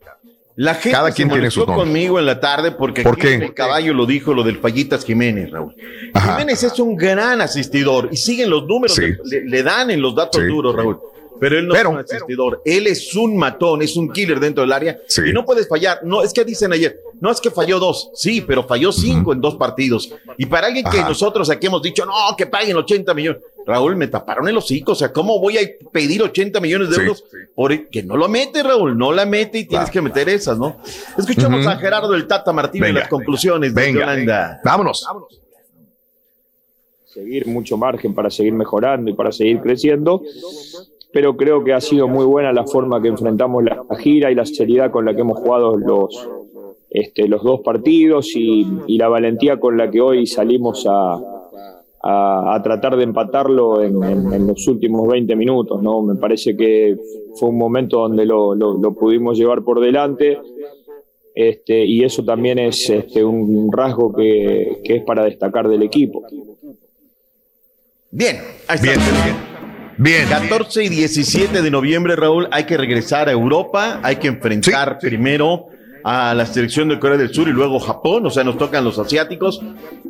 La gente Cada se quien tiene molestó sus nombres. conmigo en la tarde porque ¿Por qué? el caballo lo dijo, lo del Fallitas Jiménez, Raúl. Ajá. Jiménez es un gran asistidor y siguen los números, Sí. le, le dan en los datos Sí. duros, Raúl. Pero él no Pero- es un asistidor, él es un matón, es un killer dentro del área Sí. y no puedes fallar. No, es que dicen ayer, no es que falló dos, sí, pero falló cinco en dos partidos. Y para alguien que Ajá. nosotros aquí hemos dicho, no, que paguen 80 millones. Raúl, me taparon el hocico, o sea, ¿cómo voy a pedir 80 millones de Sí. euros por que no lo mete, Raúl? No la mete y tienes Claro. que meter esas, ¿no? Escuchamos a Gerardo el Tata Martínez en Venga. las conclusiones de Venga, Yolanda. vámonos. seguir mucho margen para seguir mejorando y para seguir creciendo, pero creo que ha sido muy buena la forma que enfrentamos la gira y la seriedad con la que hemos jugado los, este, los dos partidos y, y la valentía con la que hoy salimos a, a- a tratar de empatarlo en, en- en los últimos 20 minutos. ¿no? Me parece que fue un momento donde lo, lo- lo pudimos llevar por delante. Este, y eso también es este, un rasgo que, que es para destacar del equipo. Bien, ahí está. Bien, bien. 14 y 17 de noviembre, Raúl, hay que regresar a Europa, hay que enfrentar primero a la selección de Corea del Sur y luego Japón, o sea, nos tocan los asiáticos,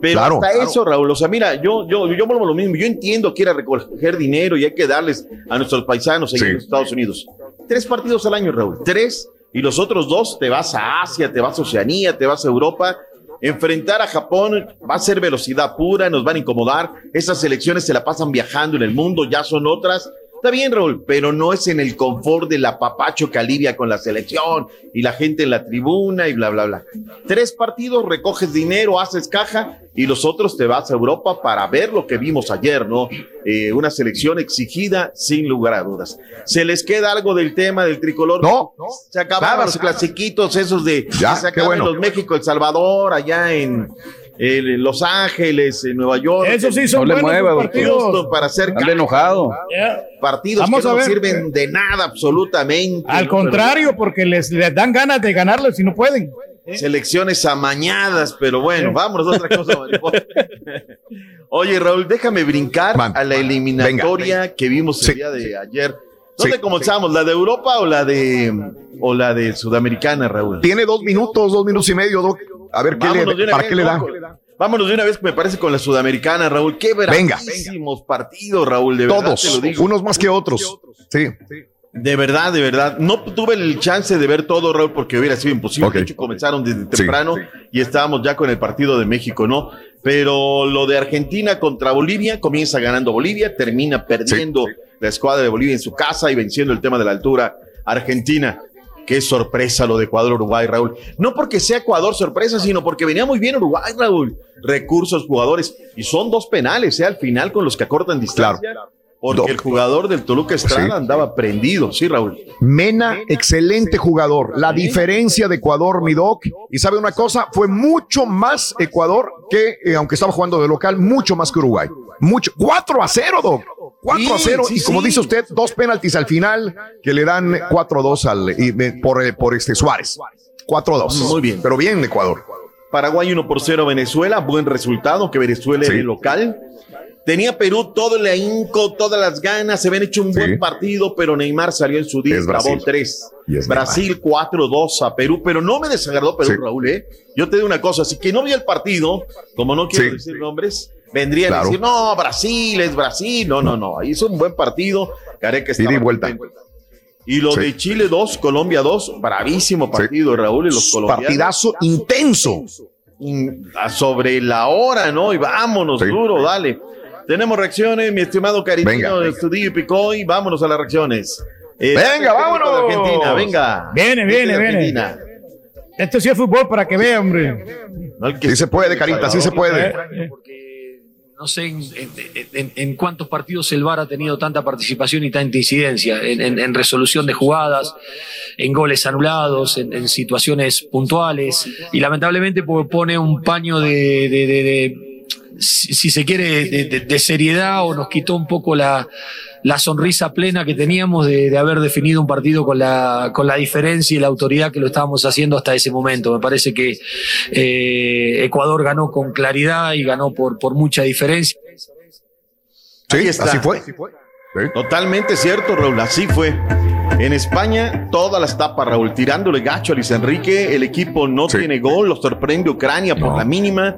pero Claro, hasta claro. eso, Raúl, o sea, mira, yo, yo, yo vuelvo a lo mismo, yo entiendo que ir a recoger dinero y hay que darles a nuestros paisanos en los Estados Unidos. Tres partidos al año, Raúl, tres, y los otros dos te vas a Asia, te vas a Oceanía, te vas a Europa. Enfrentar a Japón va a ser velocidad pura, nos van a incomodar. Esas selecciones se la pasan viajando en el mundo, ya son otras. Está bien, Raúl, pero no es en el confort del apapacho que alivia con la selección y la gente en la tribuna y bla, bla, bla. Tres partidos, recoges dinero, haces caja y los otros te vas a Europa para ver lo que vimos ayer, ¿no? Eh, una selección exigida sin lugar a dudas. ¿Se les queda algo del tema del tricolor? No, Se acabaron nada, los clasiquitos esos de Ya, se acaban bueno. los México, El Salvador, allá en, Los Ángeles, Nueva York. Eso sí son No le buenos mueva, los doctor. partidos. Houston, para hacer enojado. Partidos Vamos que a no ver. sirven de nada absolutamente. Al ¿no? contrario, porque les, les dan ganas de ganarlo si no pueden. Selecciones amañadas, pero bueno, vámonos a otra cosa. Oye, Raúl, déjame brincar Man, a la eliminatoria que vimos el Sí. día de ayer. ¿Dónde Sí, comenzamos? ¿La de Europa o la de o la de Sudamericana, Raúl? Tiene dos minutos, dos minutos y medio, Doc. A ver, ¿qué Vámonos le, ¿para vez, qué le da? ¿no? Vámonos de una vez, me parece, con la Sudamericana, Raúl. Qué bravísimos partidos, Raúl, de verdad te lo Todos, digo. unos más que otros. Sí. De verdad, de verdad. No tuve el chance de ver todo, Raúl, porque hubiera sido imposible. De hecho, comenzaron desde temprano y estábamos ya con el partido de México, ¿no? Pero lo de Argentina contra Bolivia, comienza ganando Bolivia, termina perdiendo la escuadra de Bolivia en su casa y venciendo el tema de la altura Argentina. Qué sorpresa lo de Ecuador-Uruguay, Raúl. No porque sea Ecuador sorpresa, sino porque venía muy bien Uruguay, Raúl. Recursos, jugadores. Y son dos penales, ¿eh? Al final con los que acortan distancia. Porque el jugador del Toluca Estrada andaba prendido, sí, Raúl. Mena, excelente jugador. La diferencia de Ecuador, mi doc. Y sabe una cosa, fue mucho más Ecuador que, eh, aunque estaba jugando de local, mucho más que Uruguay. Mucho. 4 a 0, doc. 4 a 0. y como dice usted, dos penaltis al final que le dan 4 a 2 al, y, eh, por, eh, por este Suárez. 4 a 2. Muy bien. Pero bien, Ecuador. Paraguay 1 por 0 Venezuela. Buen resultado que Venezuela era el local. Tenía Perú todo el ahínco, todas las ganas, se habían hecho un buen partido, pero Neymar salió en su día, Es grabó Brasil. tres. Y es Brasil 4-2 a Perú, pero no me desagradó Perú, Raúl, ¿eh? Yo te digo una cosa, así que no vi el partido, como no quiero Sí. decir nombres, vendrían Claro. a decir, no, Brasil es Brasil, no, no, no, hizo un buen partido, Gareca Ida y vuelta. Y lo Sí. de Chile 2, Colombia 2, bravísimo partido, Raúl, y los colombianos. Partidazo intenso. in- sobre la hora, ¿no? Y vámonos, Sí. duro, dale. Tenemos reacciones, mi estimado Caritino de venga. Estudillo y Picoy. Vámonos a las reacciones. Eh, Venga, vámonos. Argentina, venga. Viene, Este viene, viene. Esto sí es fútbol para que vea, hombre. No, el que Sí se puede, Carita, sí se puede. No sé en, cuántos partidos el VAR ha tenido tanta participación y tanta incidencia en, resolución de jugadas, en goles anulados, en, situaciones puntuales. Y lamentablemente po- pone un paño de- si, si se quiere, de, de- de seriedad o nos quitó un poco la, la sonrisa plena que teníamos de, de haber definido un partido con la, con la diferencia y la autoridad que lo estábamos haciendo hasta ese momento. Me parece que eh, Ecuador ganó con claridad y ganó por, por mucha diferencia. Ahí está. así fue. Totalmente cierto, Raúl, así fue. En España, todas las tapas, Raúl, tirándole gacho a Luis Enrique. El equipo no tiene gol, lo sorprende Ucrania por la mínima.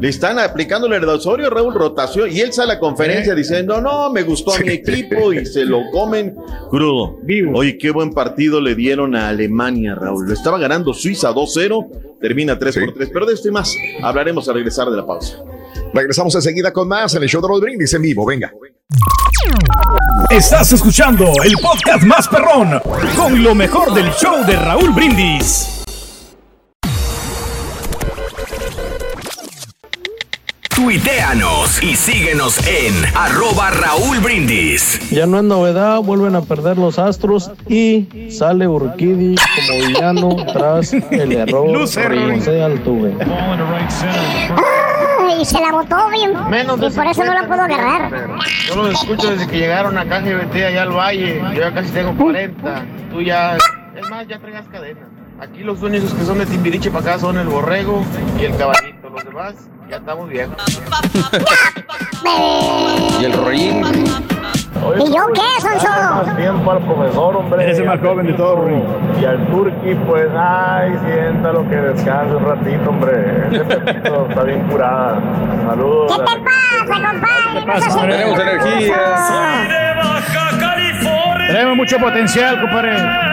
Le están aplicando el Osorio, Raúl, rotación. Y él sale a la conferencia diciendo: No, me gustó a mi equipo y se lo comen crudo. Oye, qué buen partido le dieron a Alemania, Raúl. Lo estaba ganando Suiza 2-0, termina 3 por 3. Pero de esto y más hablaremos al regresar de la pausa. Regresamos enseguida con más en el show de los brindis en vivo. Venga. Estás escuchando el podcast más perrón con lo mejor del show de Raúl Brindis. Tuiteanos y síguenos en arroba Raúl Brindis. Ya no es novedad, vuelven a perder los astros y sale Urquidi como villano tras el error de Altuve. Y se la botó bien. y por eso no la puedo agarrar. Yo los escucho desde que llegaron acá GBT allá al valle. Yo ya casi tengo 40. Tú ya. Es más, ya traigas cadena. Aquí los únicos que son de Timbiriche para acá son el borrego y el caballito. Los demás ya estamos viejos. Y el rollín. ¿Y yo qué, Sonso? Más tiempo al profesor, hombre. Eres el más joven de todos, Rui. Y al Turqui, pues, ay, siéntalo que descanse un ratito, hombre. Ese Pepito está bien curada. Saludos. ¿Qué te pasa, compadre? Tenemos energía. Tenemos mucho potencial, compadre.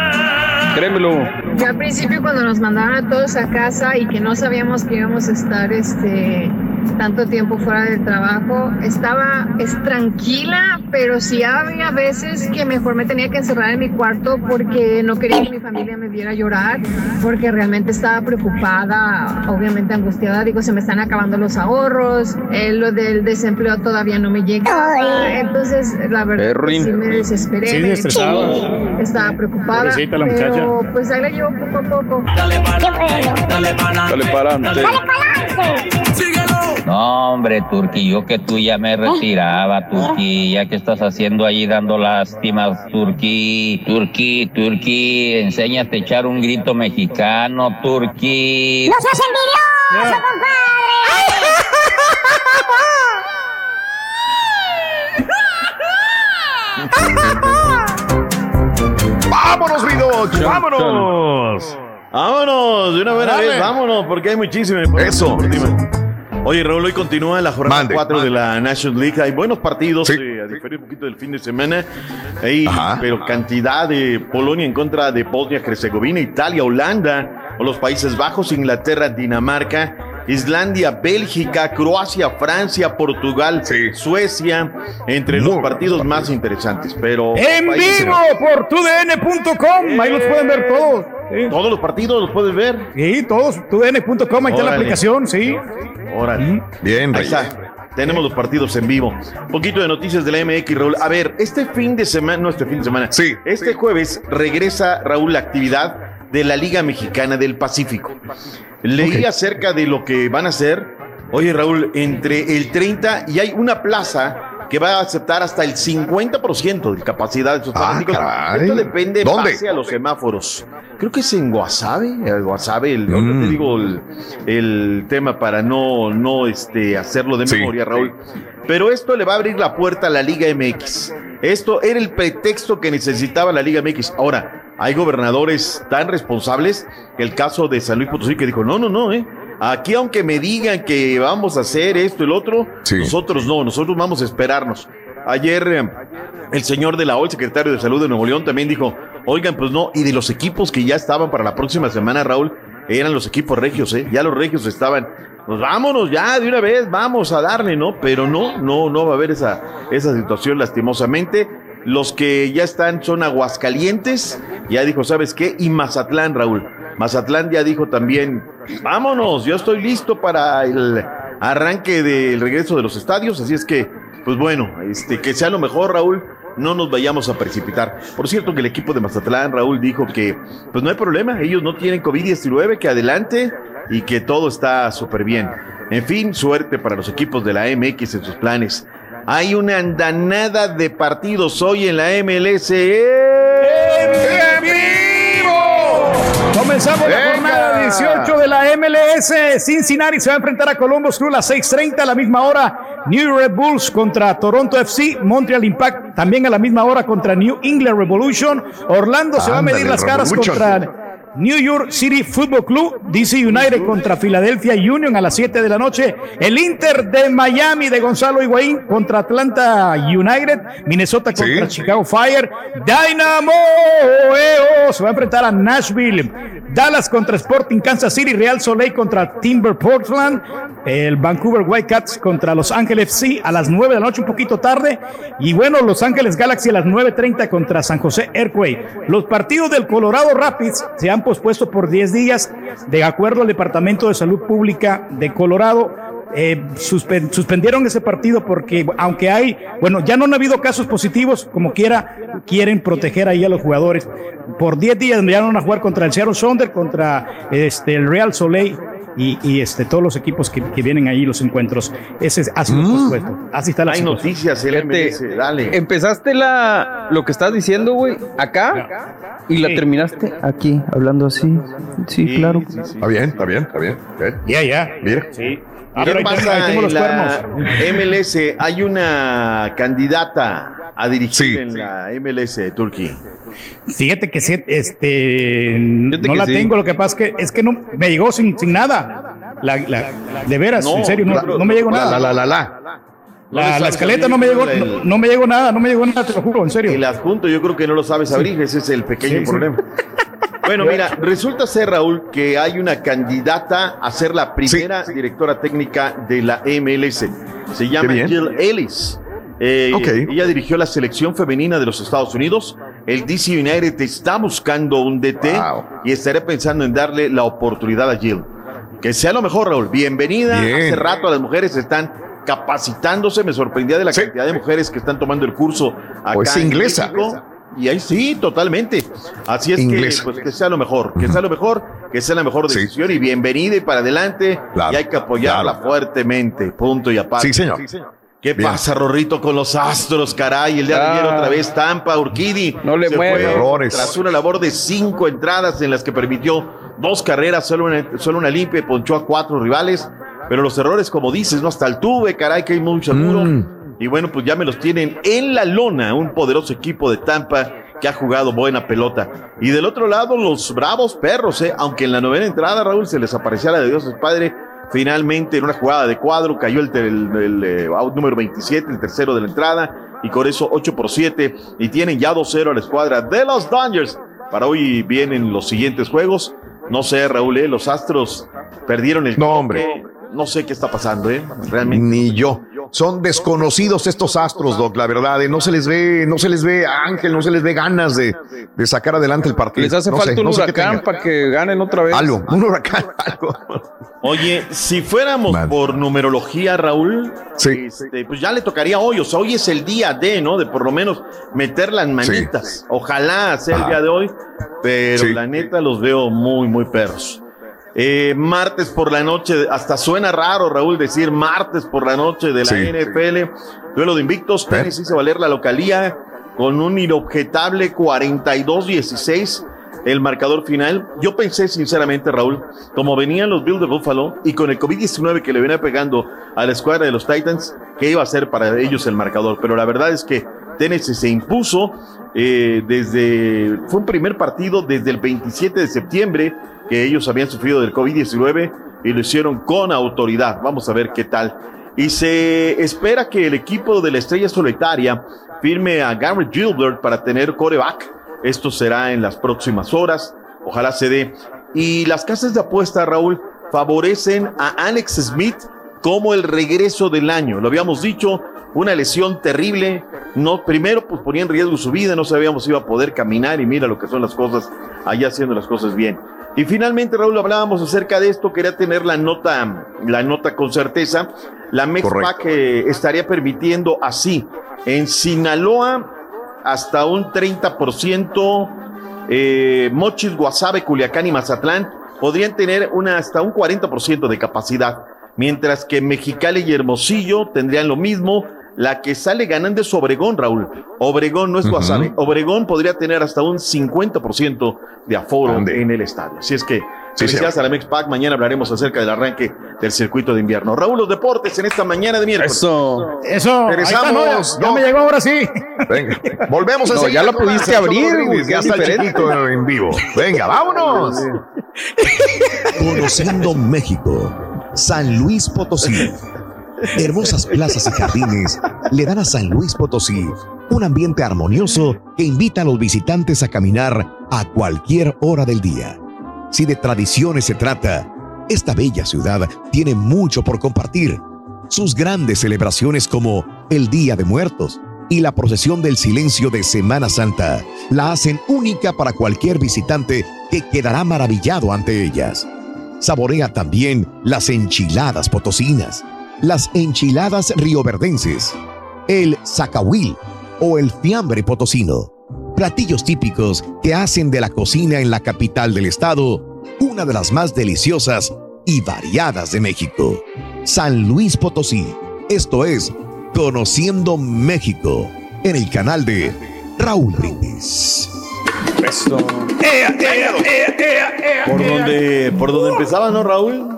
Créemelo. Yo al principio cuando nos mandaron a todos a casa y que no sabíamos que íbamos a estar este tanto tiempo fuera del trabajo, estaba es tranquila, pero sí había veces que mejor me tenía que encerrar en mi cuarto porque no quería que mi familia me viera llorar, porque realmente estaba preocupada, obviamente angustiada, digo, se me están acabando los ahorros, eh, lo del desempleo todavía no me llegaba, entonces la verdad sí me desesperé, Sí, me- estaba preocupada, la pero pues ahí la llevo poco a poco. Qué bueno. Dale para adelante. Dale pa'lante. No, hombre, Turki, yo que tú ya me retiraba, Turki, ya que estás haciendo ahí dando lástimas, Turki, Turki, Turki, enséñate a echar un grito mexicano, Turki. ¡No seas envidioso, ¡Vámonos, mi doc! ¡Vámonos! Vámonos, de una buena Dale. vez, vámonos, porque hay información Eso. Oye, Raúl, hoy continúa la jornada Mande, 4 de la National League. Hay buenos partidos, Sí. eh, a diferir un poquito del fin de semana. Pero cantidad de Polonia en contra de Bosnia, Herzegovina, Italia, Holanda, o los Países Bajos, Inglaterra, Dinamarca, Islandia, Bélgica, Croacia, Francia, Portugal, Suecia, entre los partidos más interesantes. Pero En vivo por tudn.com. Ahí los pueden ver todos. Sí. Todos los partidos los puedes ver. Sí, todos. tudn.com. Ahí está la aplicación, sí. Órale. Bien, Ahí Reyes. está. Tenemos los partidos en vivo. Un poquito de noticias de la MX, Raúl. A ver, este fin de semana, no este fin de semana, Sí. este jueves regresa, Raúl, la actividad de la Liga Mexicana del Pacífico. Leí acerca de lo que van a hacer. Oye, Raúl, entre el 30 y hay una plaza que va a aceptar hasta el 50% de capacidad de sus Ah. Esto depende en ¿Dónde? base a los semáforos. Creo que es en Guasave, el Guasave, el, ahorita Mm. te digo el, el tema para no, no este, hacerlo de Sí. memoria, Raúl. Pero esto le va a abrir la puerta a la Liga MX. Esto era el pretexto que necesitaba la Liga MX. Ahora, hay gobernadores tan responsables, el caso de San Luis Potosí que dijo, no, no, no, eh. Aquí aunque me digan que vamos a hacer esto y lo otro, Sí. nosotros no, nosotros vamos a esperarnos. Ayer eh, el señor de la OL, secretario de Salud de Nuevo León, también dijo, oigan, pues no, y de los equipos que ya estaban para la próxima semana, Raúl, eran los equipos regios, ¿eh? Ya los regios estaban, pues vámonos ya de una vez, vamos a darle, ¿no? Pero no, no, no va a haber esa, esa situación lastimosamente. Los que ya están son Aguascalientes, ya dijo, ¿sabes qué? Y Mazatlán, Raúl. Mazatlán ya dijo también, vámonos, yo estoy listo para el arranque del regreso de los estadios, así es que, pues bueno, este, que sea lo mejor, Raúl, no nos vayamos a precipitar. Por cierto, que el equipo de Mazatlán, Raúl, dijo que, pues no hay problema, ellos no tienen COVID-19, que adelante y que todo está súper bien. En fin, suerte para los equipos de la MX en sus planes. Hay una andanada de partidos hoy en la MLS. ¡En vivo! Comenzamos la jornada 18 de la MLS. Cincinnati se va a enfrentar a Columbus Crew a las 6:30 a la misma hora. New Red Bulls contra Toronto FC. Montreal Impact también a la misma hora contra New England Revolution. Orlando se va a medir las caras Revolution. contra New York City Football Club, DC United contra Philadelphia Union a las 7 de la noche. El Inter de Miami de Gonzalo Higuaín contra Atlanta United. Minnesota contra Chicago Fire. Dynamo EO se va a enfrentar a Nashville. Dallas contra Sporting Kansas City. Real Soleil contra Timber Portland. El Vancouver Whitecaps contra Los Ángeles FC a las 9 de la noche, un poquito tarde. Y bueno, Los Ángeles Galaxy a las 9.30 contra San José Earthquake. Los partidos del Colorado Rapids se han pospuesto por 10 días, de acuerdo al Departamento de Salud Pública de Colorado. eh, suspen- suspendieron ese partido porque aunque hay, bueno, ya no han habido casos positivos, como quiera, quieren proteger ahí a los jugadores. Por 10 días ya van a jugar contra el Seattle Sonder, contra este, el Real Soleil y, y, este, todos los equipos que, que vienen ahí, los encuentros. Ese ha sido pospuesto. Así está la Hay situación. noticias, el MLS, dale. Empezaste la, lo que estás diciendo, güey, acá y la terminaste aquí, hablando así. Sí, claro. Está bien, está bien, está bien. Ya, ya. Mira. Sí. ¿Qué ahí pasa en los la MLS? Hay una candidata a dirigir en la MLS de Turquía. Fíjate que sí, este, no que la tengo, lo que pasa es que, es que no, me llegó sin, sin nada. La, la- de veras, No, en serio, no, me llegó nada. la, la, la, La, la escaleta no me llegó, no, no me llegó nada, no me llegó nada, te lo juro, en serio. El adjunto, yo creo que no lo sabes abrir, ese es el pequeño Sí, sí. Bueno, mira, resulta ser, Raúl, que hay una candidata a ser la primera directora técnica de la MLS. Se llama. Jill Ellis. Eh, Ok. Ella dirigió la selección femenina de los Estados Unidos. El DC United está buscando un DT y estaré pensando en darle la oportunidad a Jill. Que sea lo mejor, Raúl. Bienvenida. Bien. Hace rato las mujeres están capacitándose. Me sorprendía de la cantidad de mujeres que están tomando el curso acá Pues en inglesa. México. Y ahí sí, totalmente. Así es Inglesa. que, pues, que sea lo mejor, que sea lo mejor, que sea la mejor decisión y bienvenida y para adelante. Claro, y hay que apoyarla fuertemente, punto y aparte. Sí, señor. ¿Qué Bien. pasa, Rorrito, con los astros, caray? El día de ayer Ah. otra vez Tampa, Urquidi. No le mueve. Tras una labor de cinco entradas en las que permitió dos carreras, solo una, solo una limpia, ponchó a cuatro rivales. Pero los errores, como dices, ¿no? Hasta el tuve, caray, que hay mucho. Mm. Y bueno, pues ya me los tienen en la lona, un poderoso equipo de Tampa que ha jugado buena pelota. Y del otro lado, los bravos perros, ¿eh? aunque en la novena entrada, Raúl, se les aparecía la de Dios es Padre, Finalmente, en una jugada de cuadro, cayó el, el- el, eh, out número 27, el tercero de la entrada, y con eso 8 por 7, y tienen ya 2-0 a la escuadra de los Dodgers. Para hoy vienen los siguientes juegos. No sé, Raúl, ¿eh? los Astros perdieron el. No, hombre. No sé qué está pasando, ¿eh? Realmente. Ni yo. Son desconocidos estos astros, Doc, la verdad. No se les ve, no se les ve ángel, no se les ve ganas de, de sacar adelante el partido. Les hace No falta sé, un no sé qué huracán para que ganen otra vez. Algo, un huracán, algo. Oye, si fuéramos por numerología, Raúl, este, pues ya le tocaría hoy. O sea, hoy es el día de, ¿no? De por lo menos meter las manitas. Ojalá sea el día de hoy, pero Sí. la neta los veo muy, muy perros. Eh, martes por la noche, hasta suena raro, Raúl, decir martes por la noche de la Sí. NFL. Duelo de invictos, Tennessee hizo valer la localía con un inobjetable 42-16 el marcador final. Yo pensé sinceramente, Raúl, como venían los Bills de Buffalo y con el COVID-19 que le venía pegando a la escuadra de los Titans, que iba a ser para ellos el marcador. Pero la verdad es que Tennessee se impuso eh, desde, fue un primer partido desde el 27 de septiembre que ellos habían sufrido del COVID-19 y lo hicieron con autoridad. Vamos a ver qué tal. Y se espera que el equipo de la estrella solitaria firme a Garrett Gilbert para tener coreback. Esto será en las próximas horas. Ojalá se dé. Y las casas de apuesta, Raúl, favorecen a Alex Smith como el regreso del año. Lo habíamos dicho, una lesión terrible. No, primero, pues ponía en riesgo su vida, no sabíamos si iba a poder caminar y mira lo que son las cosas allá haciendo las cosas bien. Y finalmente, Raúl, hablábamos acerca de esto, quería tener la nota, la nota con certeza. La MEXPAC eh, estaría permitiendo así, en Sinaloa, hasta un 30%, eh, Mochis, Guasave, Culiacán y Mazatlán podrían tener una, hasta un 40% de capacidad, mientras que Mexicali y Hermosillo tendrían lo mismo. La que sale ganando es Obregón, Raúl. Obregón no es. Guasave. Obregón podría tener hasta un 50% de aforo en el estadio. Así es que felicidades a la MEXPAC. Mañana hablaremos acerca del arranque del circuito de invierno. Raúl, los deportes en esta mañana de miércoles. Eso. Eso. ahí está, ¿no? Regresamos. Ya, me llegó ahora sí. Venga, volvemos No, enseguida ya con pudiste abrir, Ya es está el en vivo. Venga, vámonos. Conociendo México, San Luis Potosí. Hermosas plazas y jardines le dan a San Luis Potosí un ambiente armonioso que invita a los visitantes a caminar a cualquier hora del día. Si de tradiciones se trata, esta bella ciudad tiene mucho por compartir. Sus grandes celebraciones como el Día de Muertos y la procesión del silencio de Semana Santa la hacen única para cualquier visitante que quedará maravillado ante ellas. Saborea también las enchiladas potosinas, las enchiladas rioverdenses, el zacahuil o el fiambre potosino. Platillos típicos que hacen de la cocina en la capital del estado una de las más deliciosas y variadas de México. San Luis Potosí. Esto es Conociendo México en el canal de Raúl Brindis. Por donde, por donde empezaba, ¿no, Raúl?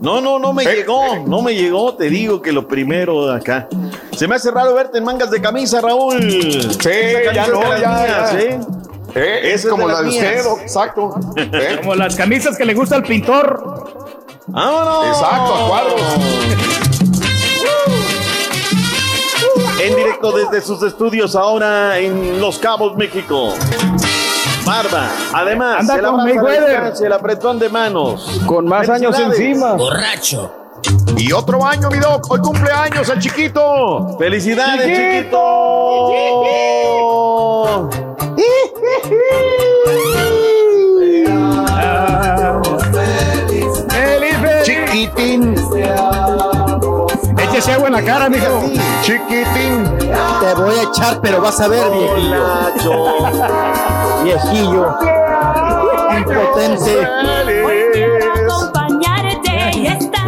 No, no, no me llegó, no me llegó, te digo que lo primero de acá. Se me hace raro verte en mangas de camisa, Raúl. Sí, ya no, ya, ya. ¿eh? Eh, es Esa es como de la las de usted, exacto. Eh, Como las camisas que le gusta al pintor. ¡Vámonos! Exacto, a cuadros. En directo desde sus estudios ahora en Los Cabos, México. Barba, además, Anda el con abrazo el apretón de manos. Con más años encima. Borracho. Y otro año, mi Doc. Hoy cumpleaños el chiquito. ¡Felicidades, chiquito! Feliz, feliz. Chiquitín. Échese agua en la cara, mijo. Chiquitín. Te voy a echar, pero vas a ver, viejillo. Viejillo. Impotente.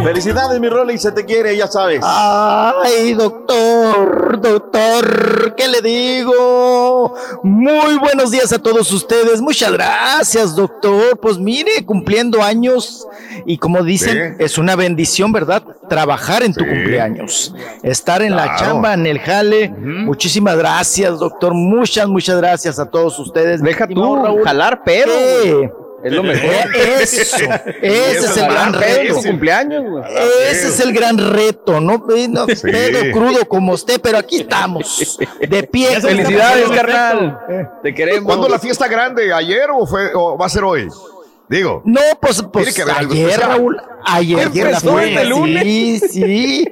Felicidades, mi Rolly, se te quiere, ya sabes. Ay, doctor, doctor, ¿qué le digo? Muy buenos días a todos ustedes. Muchas gracias, doctor. Pues mire, cumpliendo años y como dicen, Sí. es una bendición, ¿verdad? Trabajar en tu cumpleaños, estar en la chamba, en el jale. Muchísimas gracias, doctor. Muchas, muchas gracias a todos ustedes. Deja tú Raúl. jalar pedo. Es lo mejor. Eso, ese es el gran reto. Es cumpleaños. Ese es el gran reto, ¿no? No, Sí. pedo crudo como usted, pero aquí estamos. De pie. Felicidades, carnal. Te queremos. ¿Cuándo la fiesta grande? ¿Ayer o, fue, o va a ser hoy? Digo. No, pues, pues ayer, especial. Raúl. Ayer, Ayer fue. fue el lunes. Sí, sí.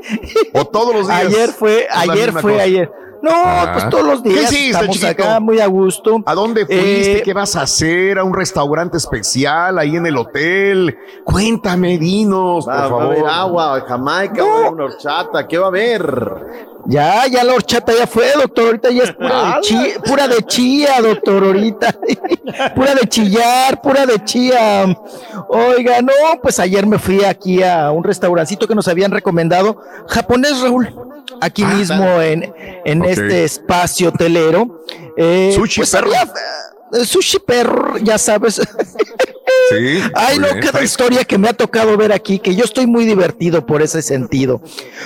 O todos los días. Ayer fue, ayer fue cosa. ayer. No, Ah. pues todos los ¿Qué días hiciste, estamos chiquito? acá muy a gusto. ¿A dónde fuiste? Eh, ¿Qué vas a hacer? ¿A un restaurante especial ahí en el hotel? Cuéntame, dinos, por Va, va a favor. haber agua, Jamaica, va a haber una horchata, ¿qué va a haber? Ya, ya la horchata ya fue, doctor. Ahorita ya es pura de chía, pura de chía, doctor, ahorita. pura de chillar, pura de chía. Oiga, no, pues ayer me fui aquí a un restaurancito que nos habían recomendado, japonés, Raúl. Aquí mismo en, en este espacio hotelero. Eh, Sushi pues perro. había, sushi perro, ya sabes. Sí. Ay, no, bien, cada historia que me ha tocado ver aquí, que yo estoy muy divertido por ese sentido.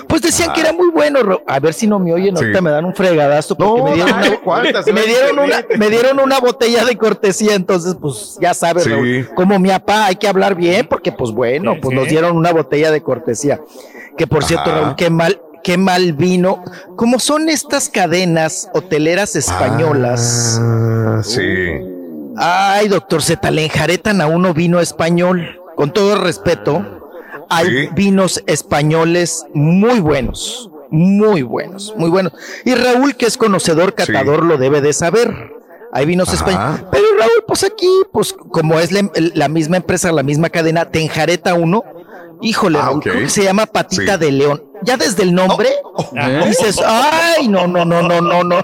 Pues decían que era muy bueno. A ver si no me oyen, Ah. Sí. ahorita me dan un fregadazo porque No, me, dieron dale, una, me, dieron una, me dieron una botella de cortesía, entonces pues ya sabes, Sí. Como mi papá, hay que hablar bien porque pues bueno, pues nos dieron una botella de cortesía. Que por cierto. Raúl, qué mal, qué mal vino. Como son estas cadenas hoteleras españolas. Ah, sí. Ay, doctor Z, le enjaretan a uno vino español. Con todo respeto, hay Sí. vinos españoles muy buenos, muy buenos, muy buenos. Y Raúl, que es conocedor, catador, lo debe de saber. Hay vinos españoles. Pero Raúl, pues aquí, pues como es la, la misma empresa, la misma cadena, te enjareta uno. Híjole, Ah, Raúl, creo que se llama Patita Sí. de León. Ya desde el nombre dices, ay, no, no, no, no, no, no.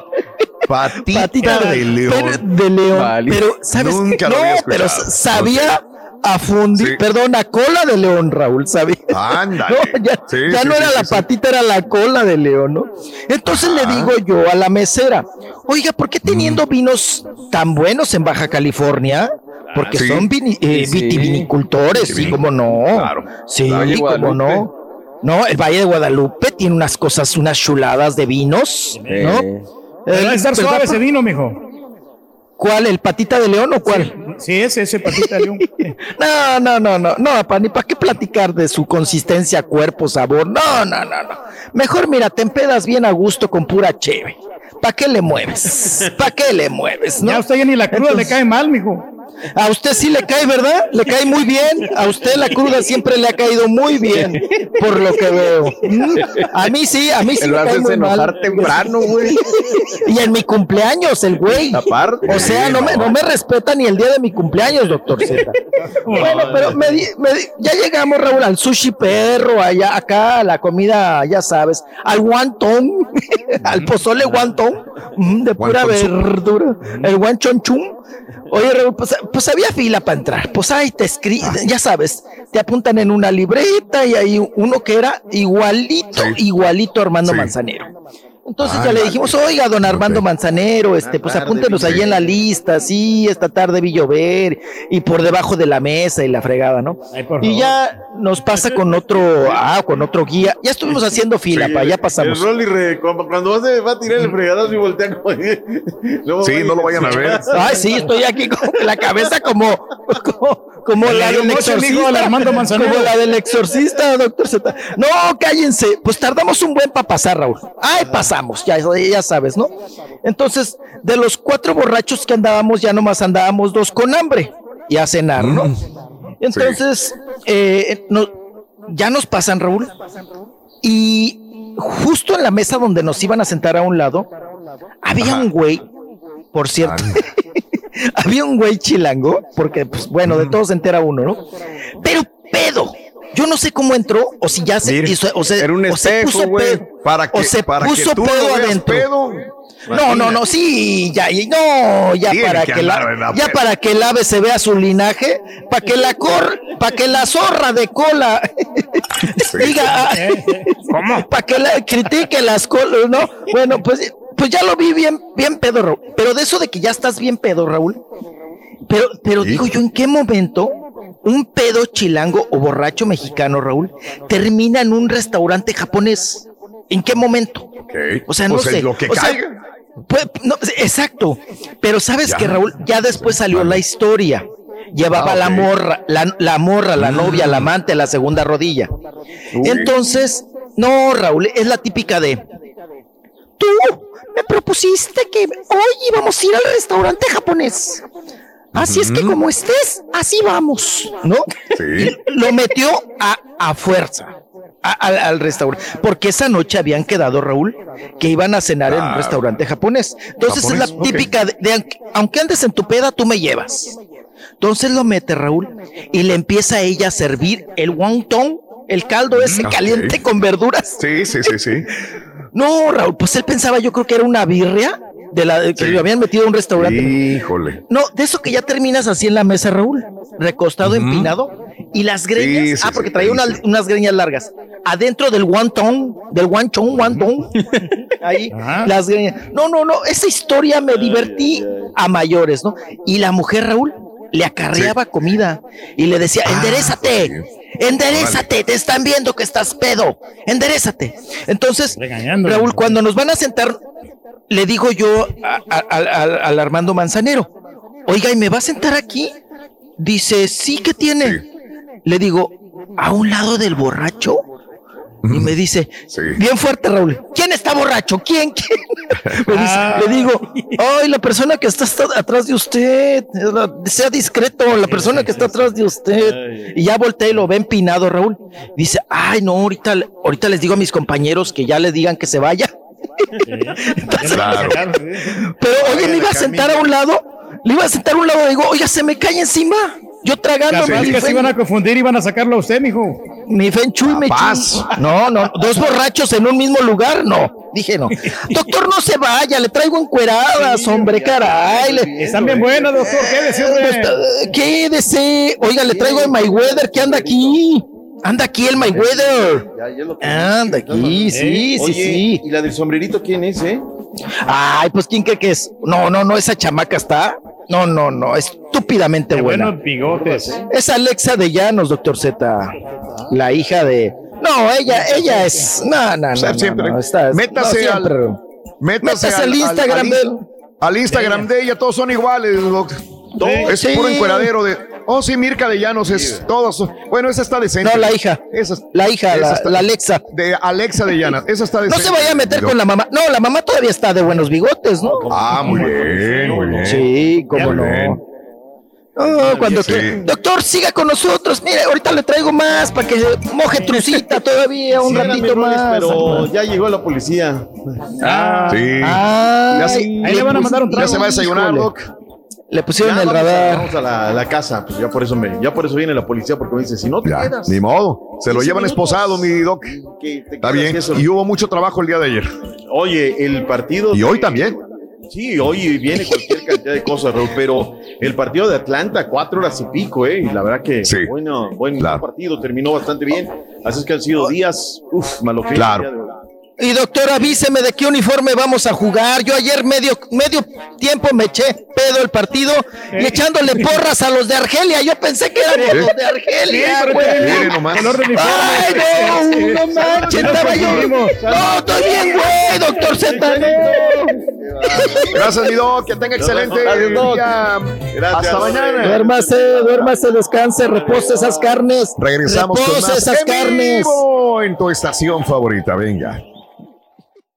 Patita, Patita de león. pero- de león. Vale. Pero, ¿sabes? Nunca lo no, había pero sabía a fundir, Sí. perdón, a cola de león, Raúl, ¿sabía? Ándale. No, ya Sí, ya sí, no sí, era sí, la sí. patita, era la cola de león, ¿no? Entonces le digo yo a la mesera, oiga, ¿por qué teniendo Mm. vinos tan buenos en Baja California? Porque Sí. son vini- eh, Sí, sí. vitivinicultores, sí, como no. Claro. Sí, como Guadalupe. no. No, el Valle de Guadalupe tiene unas cosas, unas chuladas de vinos. Eh, va a estar pues, suave ese vino, mijo. ¿Cuál? ¿El patita de león o cuál? Sí, ese, ese patita de león. No, no, no, no, no, pa, ni para qué platicar de su consistencia, cuerpo, sabor. No, no, no, no. Mejor mira, te empedas bien a gusto con pura cheve. ¿Para qué le mueves? ¿Para qué le mueves? ¿no? Ya usted ya ni la cruda Entonces- le cae mal, mijo. A usted sí le cae, ¿verdad? Le cae muy bien. A usted la cruda siempre le ha caído muy bien, por lo que veo. A mí sí, a mí sí Lo me cae haces muy mal. enojar temprano, güey. Y en mi cumpleaños, el güey. Aparte. O sea, no me, no me respeta ni el día de mi cumpleaños, doctor Z. Bueno, pero me di- me di- ya llegamos, Raúl, al sushi perro, allá, acá, a la comida, ya sabes, al guantón, al pozole guantón, mm, de pura verdura, el guanchon chum. Oye, Raúl, pues, pues había fila para entrar. Pues ahí te escriben, ya sabes, te apuntan en una libreta y hay uno que era igualito, Sí. igualito a Armando Sí. Manzanero. Entonces ya le Ándale. dijimos, oiga, don Armando. Manzanero, este, pues apúntenos ahí en la lista, sí, esta tarde vi llover, y por debajo de la mesa y la fregada, ¿no? Ay, Y ya nos pasa con otro, ah, con otro guía. Ya estuvimos haciendo fila, Sí, pa, ya El pasamos. Rolly, re- cuando, cuando vas a- va a tirar el fregadazo y voltea como. no, Sí, no lo vayan a ver. Ay, sí, estoy aquí con la cabeza como, como, como Le la del el exorcista. del Armando Manzanero. Como la del exorcista, doctor Z. No, cállense. Pues tardamos un buen para pasar, Raúl. Ay, ya, ya sabes, ¿no? Entonces, de los cuatro borrachos que andábamos, ya nomás andábamos dos con hambre y a cenar, ¿no? Entonces, eh, no- ya nos pasan, Raúl. Y justo en la mesa donde nos iban a sentar a un lado, había un güey, por cierto, había un güey chilango, porque, pues bueno, de todos se entera uno, ¿no? Pero pedo. Yo no sé cómo entró, o si ya se Mira, hizo, o, se, era un o se puso güey. pedo. Para que, o se para puso que tú pedo veas adentro. pedo. No, no, no, sí, ya, y- no, ya Tiene para que que, la, andar en la ya para que el ave se vea su linaje, para que la cor, para que la zorra de cola diga, ¿cómo? Para que la critique las colas, ¿no? Bueno, pues, pues ya lo vi bien, bien pedo, Raúl. Pero de eso de que ya estás bien pedo, Raúl. Pero, pero digo yo, ¿en qué momento un pedo chilango o borracho mexicano, Raúl, termina en un restaurante japonés? ¿En qué momento? O sea, no Pues, sé. Lo que O sea, caiga. pues, no, exacto. Pero sabes Ya. que Raúl, ya después salió la historia. llevaba Ah, la morra, la, la morra, la novia, la amante, la segunda rodilla. Entonces, no, Raúl, es la típica de, tú me propusiste que hoy íbamos a ir al restaurante japonés. Así es que como estés, así vamos, ¿no? Sí. Lo metió a, a fuerza. a- al, al restaurante, porque esa noche habían quedado, Raúl, que iban a cenar en un restaurante japonés. Entonces es la típica de, de aunque- andes en tu peda, tú me llevas. Entonces lo mete Raúl y le empieza a ella a servir el wonton, el caldo ese Ok. caliente con verduras. Sí, sí, sí, sí. No, Raúl, pues él pensaba, yo creo que era una birria de la que Sí. lo habían metido a un restaurante. Híjole. No, de eso que ya terminas así en la mesa, Raúl, recostado, empinado, y las greñas, Sí, ah, porque traía sí, unas, greñas largas, adentro del wonton, del guanchón, wonton, ahí, las greñas. No, no, no, esa historia me divertí a mayores, ¿no? Y la mujer, Raúl, le acarreaba comida y le decía, Ah, enderezate, enderezate, te están viendo que estás pedo, enderezate. Entonces. Raúl, cuando nos van a sentar, le digo yo a- a- al- Armando Manzanero, oiga, ¿y me va a sentar aquí? Dice, sí, ¿qué tiene? Le digo, a un lado del borracho. Y me dice, bien fuerte, Raúl, ¿quién está borracho? ¿Quién? ¿Quién? Me dice- Ah. Le digo, ay, la persona que está, está atrás de usted, la- sea discreto, la persona que está atrás de usted. Y ya volteé y lo ve empinado, Raúl. Dice, ay, no, ahorita, ahorita les digo a mis compañeros que ya le digan que se vaya. Claro. Pero oye, me iba a sentar a un lado, le iba a sentar a un lado, digo, oiga, se me cae encima. Yo tragando Las mi, que se iban a confundir y iban a sacarlo a usted, mijo. mi Feng Shui me chingo. No, no, dos borrachos en un mismo lugar, no. Dije no. Doctor, no se vaya, le traigo encueradas, hombre, caray. le- Están bien buenas, doctor. Quédese, hombre. Pues, Quédese. Oiga, le traigo a Mayweather que anda aquí. Anda aquí el Mayweather. Ya, ya lo Anda aquí, sí, sí, Oye, sí. ¿Y la del sombrerito quién es, eh? Ay, pues ¿quién cree que es? No, no, no, esa chamaca está. No, no, no, estúpidamente Qué buena. buenos bigotes. Es Alexa de Llanos, doctor Z. La hija de. No, ella, ella es. No, no, O sea, no. siempre. no, está- métase no, al, métase, Métase al Instagram al, de él. al Instagram de ella, todos son iguales. doc. Todo es Sí. puro encueradero de. Oh, sí, Mirka de Llanos es todos. Bueno, esa está decente. No, la hija. Esa, es- La hija, esa la, está- la Alexa. de Alexa de Llanos. Esa está No decente. se vaya a meter con la mamá. No, la mamá todavía está de buenos bigotes, ¿no? Ah, muy bien, muy bien. Sí, cómo bien. no. Oh, cuando Sí. que- Doctor, siga con nosotros. Mire, ahorita le traigo más para que moje trucita todavía un Sí, ratito roles, más. Pero ya llegó la policía. Ah, Sí. Ay, Ya se- ahí le van a mandar un Ya trago. se va a desayunar. Doc. Le pusieron Ya el vamos a- radar. Vamos a la, la casa, pues ya por eso me, ya por eso viene la policía, porque me dice, si no te Ya, quedas. ni modo. Se lo 15 llevan minutos, esposado, mi Doc. que te Está bien. que eso- Y hubo mucho trabajo el día de ayer. Oye, el partido. Y hoy también. Sí, hoy viene cualquier cantidad de cosas, Raúl, pero el partido de Atlanta, cuatro horas y pico, ¿eh? Y la verdad que Sí. bueno, buen Claro. partido, terminó bastante bien. Así es que han sido días, uff, malofíos. Claro. Y doctor, avíseme de qué uniforme vamos a jugar. Yo ayer medio, medio tiempo me eché pedo el partido y echándole porras a los de Argelia. Yo pensé que éramos Sí. los de Argelia, Sí, güey. Uniforme. Ay, no, no manches, estaba yo. No, estoy bien, güey, doctor Z. Gracias, mi Doc. Que tenga excelente Gracias, Doc. día. Gracias. Hasta mañana. Duérmase, duérmase, descanse, repose esas carnes. Regresamos con repose más esas en carnes. vivo en tu estación favorita. Venga.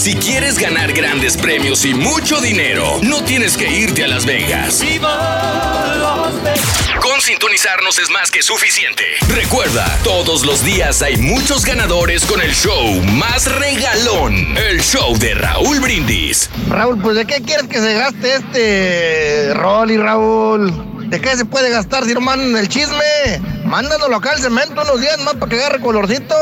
Si quieres ganar grandes premios y mucho dinero, no tienes que irte a Las Vegas. Con sintonizarnos es más que suficiente. Recuerda, todos los días hay muchos ganadores con el show más regalón. El show de Raúl Brindis. Raúl, pues ¿de qué quieres que se gaste este Rolly, Raúl? ¿De qué se puede gastar si no mandan el chisme? Mándanos acá al cemento unos días más para que agarre colorcito.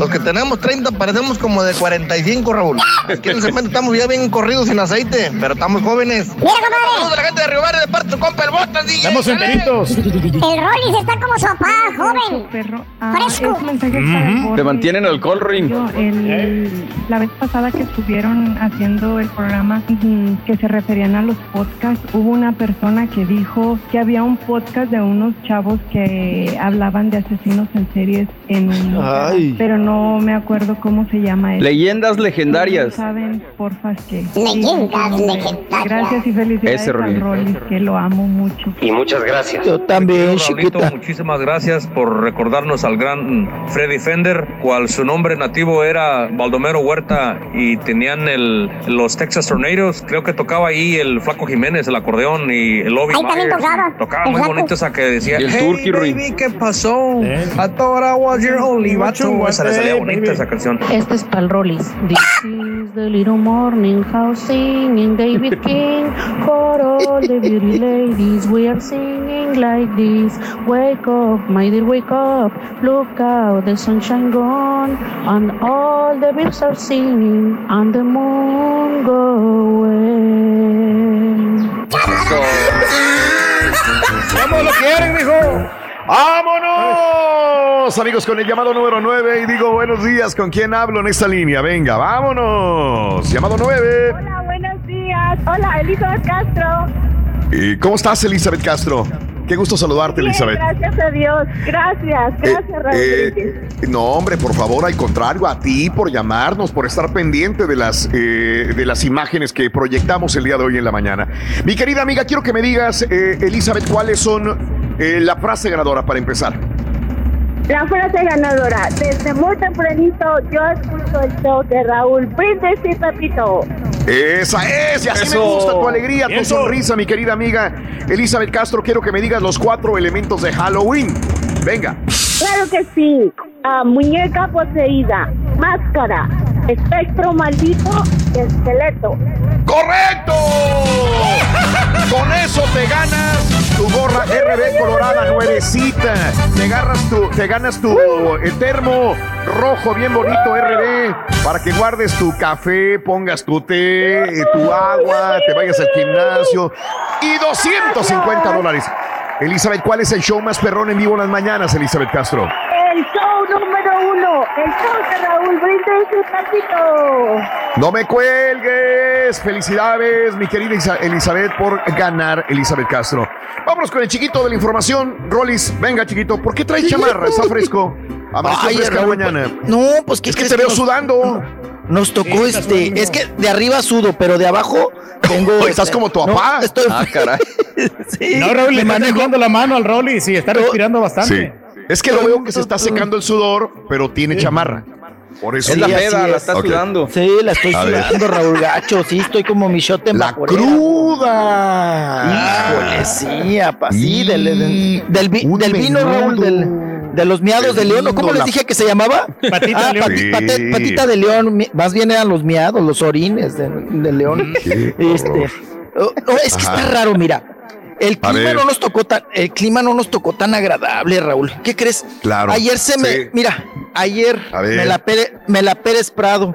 Los que tenemos 30 parecemos como de 45, Raúl. Aquí en el cemento estamos ya bien corridos sin aceite, pero estamos jóvenes. Saludos a la gente de Río Verde de parte de tu compa el Botas, DJ. Estamos enteritos. El Rollis está como su papá, joven. Fresco. Te mantienen alcohol, Ring. El- la vez pasada que estuvieron haciendo el programa que se referían a los podcasts, hubo una persona que dijo que había un podcast de unos chavos que hablaban de asesinos en series en un Ay. pero no me acuerdo cómo se llama eso. Leyendas legendarias. saben, porfa, que Leyendas legendarias. Gracias y felicidades Rolly. Rollis, que lo amo mucho. Y muchas gracias. Yo también, Raulito, chiquita. muchísimas gracias por recordarnos al gran Freddy Fender, cual su nombre nativo era Baldomero Huerta y tenían el, los Texas Tornadoes. Creo que tocaba ahí el Flaco Jiménez, el acordeón y el Obi Ahí también Myers. tocaba. Tocaba El muy Flaco. bonito esa que decía, Y el hey Turkey, Ruin". baby, ¿qué pasó? I thought I was your only vato. Esa le salía bonita esa canción. Este es para el Rollis. This is the little morning house singing David King. For all the beauty ladies, we are singing like this. Wake up, my dear, wake up. Look out, the sunshine gone. And all the birds are singing. And the moon go away. ¿Cómo lo quieren, mijo? ¡Vámonos! Amigos, con el llamado número 9 y digo buenos días. ¿Con quién hablo en esta línea? Venga, vámonos. Llamado 9. Hola, buenos días. Hola, Elizabeth Castro. ¿Y cómo estás, Elizabeth Castro? Qué gusto saludarte, Bien, Elizabeth. gracias a Dios. Gracias, gracias, Raúl. Eh, no, hombre, por favor, al contrario, a ti por llamarnos, por estar pendiente de las, eh, de las imágenes que proyectamos el día de hoy en la mañana. Mi querida amiga, quiero que me digas, eh, Elizabeth, cuáles son eh, la frase ganadora para empezar. La frase ganadora. Desde muy tempranito yo escucho el show de Raúl Brindis y Pepito. Esa es, y así me gusta tu alegría, tu Eso. sonrisa, mi querida amiga Elizabeth Castro. Quiero que me digas los cuatro elementos de Halloween. Venga. Claro que sí. Ah, muñeca poseída, máscara, espectro maldito y esqueleto. ¡Correcto! Con eso te ganas tu gorra RB colorada nuevecita. Te te ganas tu eh, termo rojo bien bonito RB para que guardes tu café, pongas tu té, eh, tu agua, te vayas al gimnasio y 250 dólares. Elizabeth, ¿cuál es el show más perrón en vivo en las mañanas, Elizabeth Castro? El show número uno, el show de Raúl Brindis y Pepito. No me cuelgues. Felicidades, mi querida Elizabeth, por ganar, Elizabeth Castro. Vámonos con el chiquito de la información. Rolis, venga, chiquito. ¿Por qué traes chamarra? Está fresco. Amaneció Ay, fresca la Raúl, mañana. No, pues ¿qué Es que te veo nos- sudando. Nos tocó Sí, este, sudando. es que de arriba sudo, pero de abajo tengo. Estás este, como tu no, papá. estoy, Ah, caray. sí, No, Raúl, le manejo. la mano al Rolly, sí, está respirando Sí. bastante. Es que lo veo que se está secando el sudor, pero tiene chamarra. Por eso. Es la Sí, peda, la es. está Ok. sudando. Sí, la estoy A ver. sudando, Raúl Gacho. Sí, estoy como mi shot en La vaporera. cruda. Híjole, sí, apa, sí, del, Y del, del vino, menudo. Raúl, del, de los miados de león, ¿o ¿cómo les dije que se llamaba? Patita Ah, de león. pati- Sí. pate- patita de león, mi- más bien eran los miados, los orines del león. Qué Este, oh, es que Ajá. está raro, mira. El clima no nos tocó tan, el clima no nos tocó tan agradable, Raúl. ¿Qué crees? Claro, Ayer se me, sí. mira, ayer me la Pérez, me la Pérez Prado.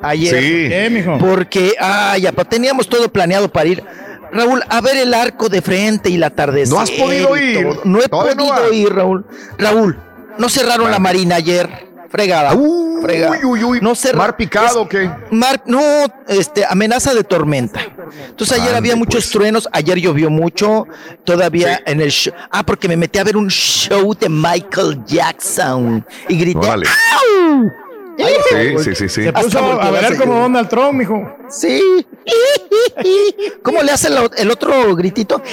Ayer. Sí. ¿Qué, mijo? Porque, ay, apa, teníamos todo planeado para ir. Raúl, a ver el arco de frente y la atardecer. ¿No has podido ir? No he Todavía podido ir, Raúl. Raúl, no cerraron la marina ayer. Fregada. Uy, fregada. uy, uy. No cerra- ¿Mar picado qué? Mar, no, este, amenaza de tormenta. Entonces ayer Ande, había muchos pues. truenos, ayer llovió mucho, todavía Sí. en el show. Ah, porque me metí a ver un show de Michael Jackson y grité. Sí, sí, sí, sí. Se puso a ver como. Donald Trump, mijo. Sí. ¿Cómo le hace el, el otro gritito?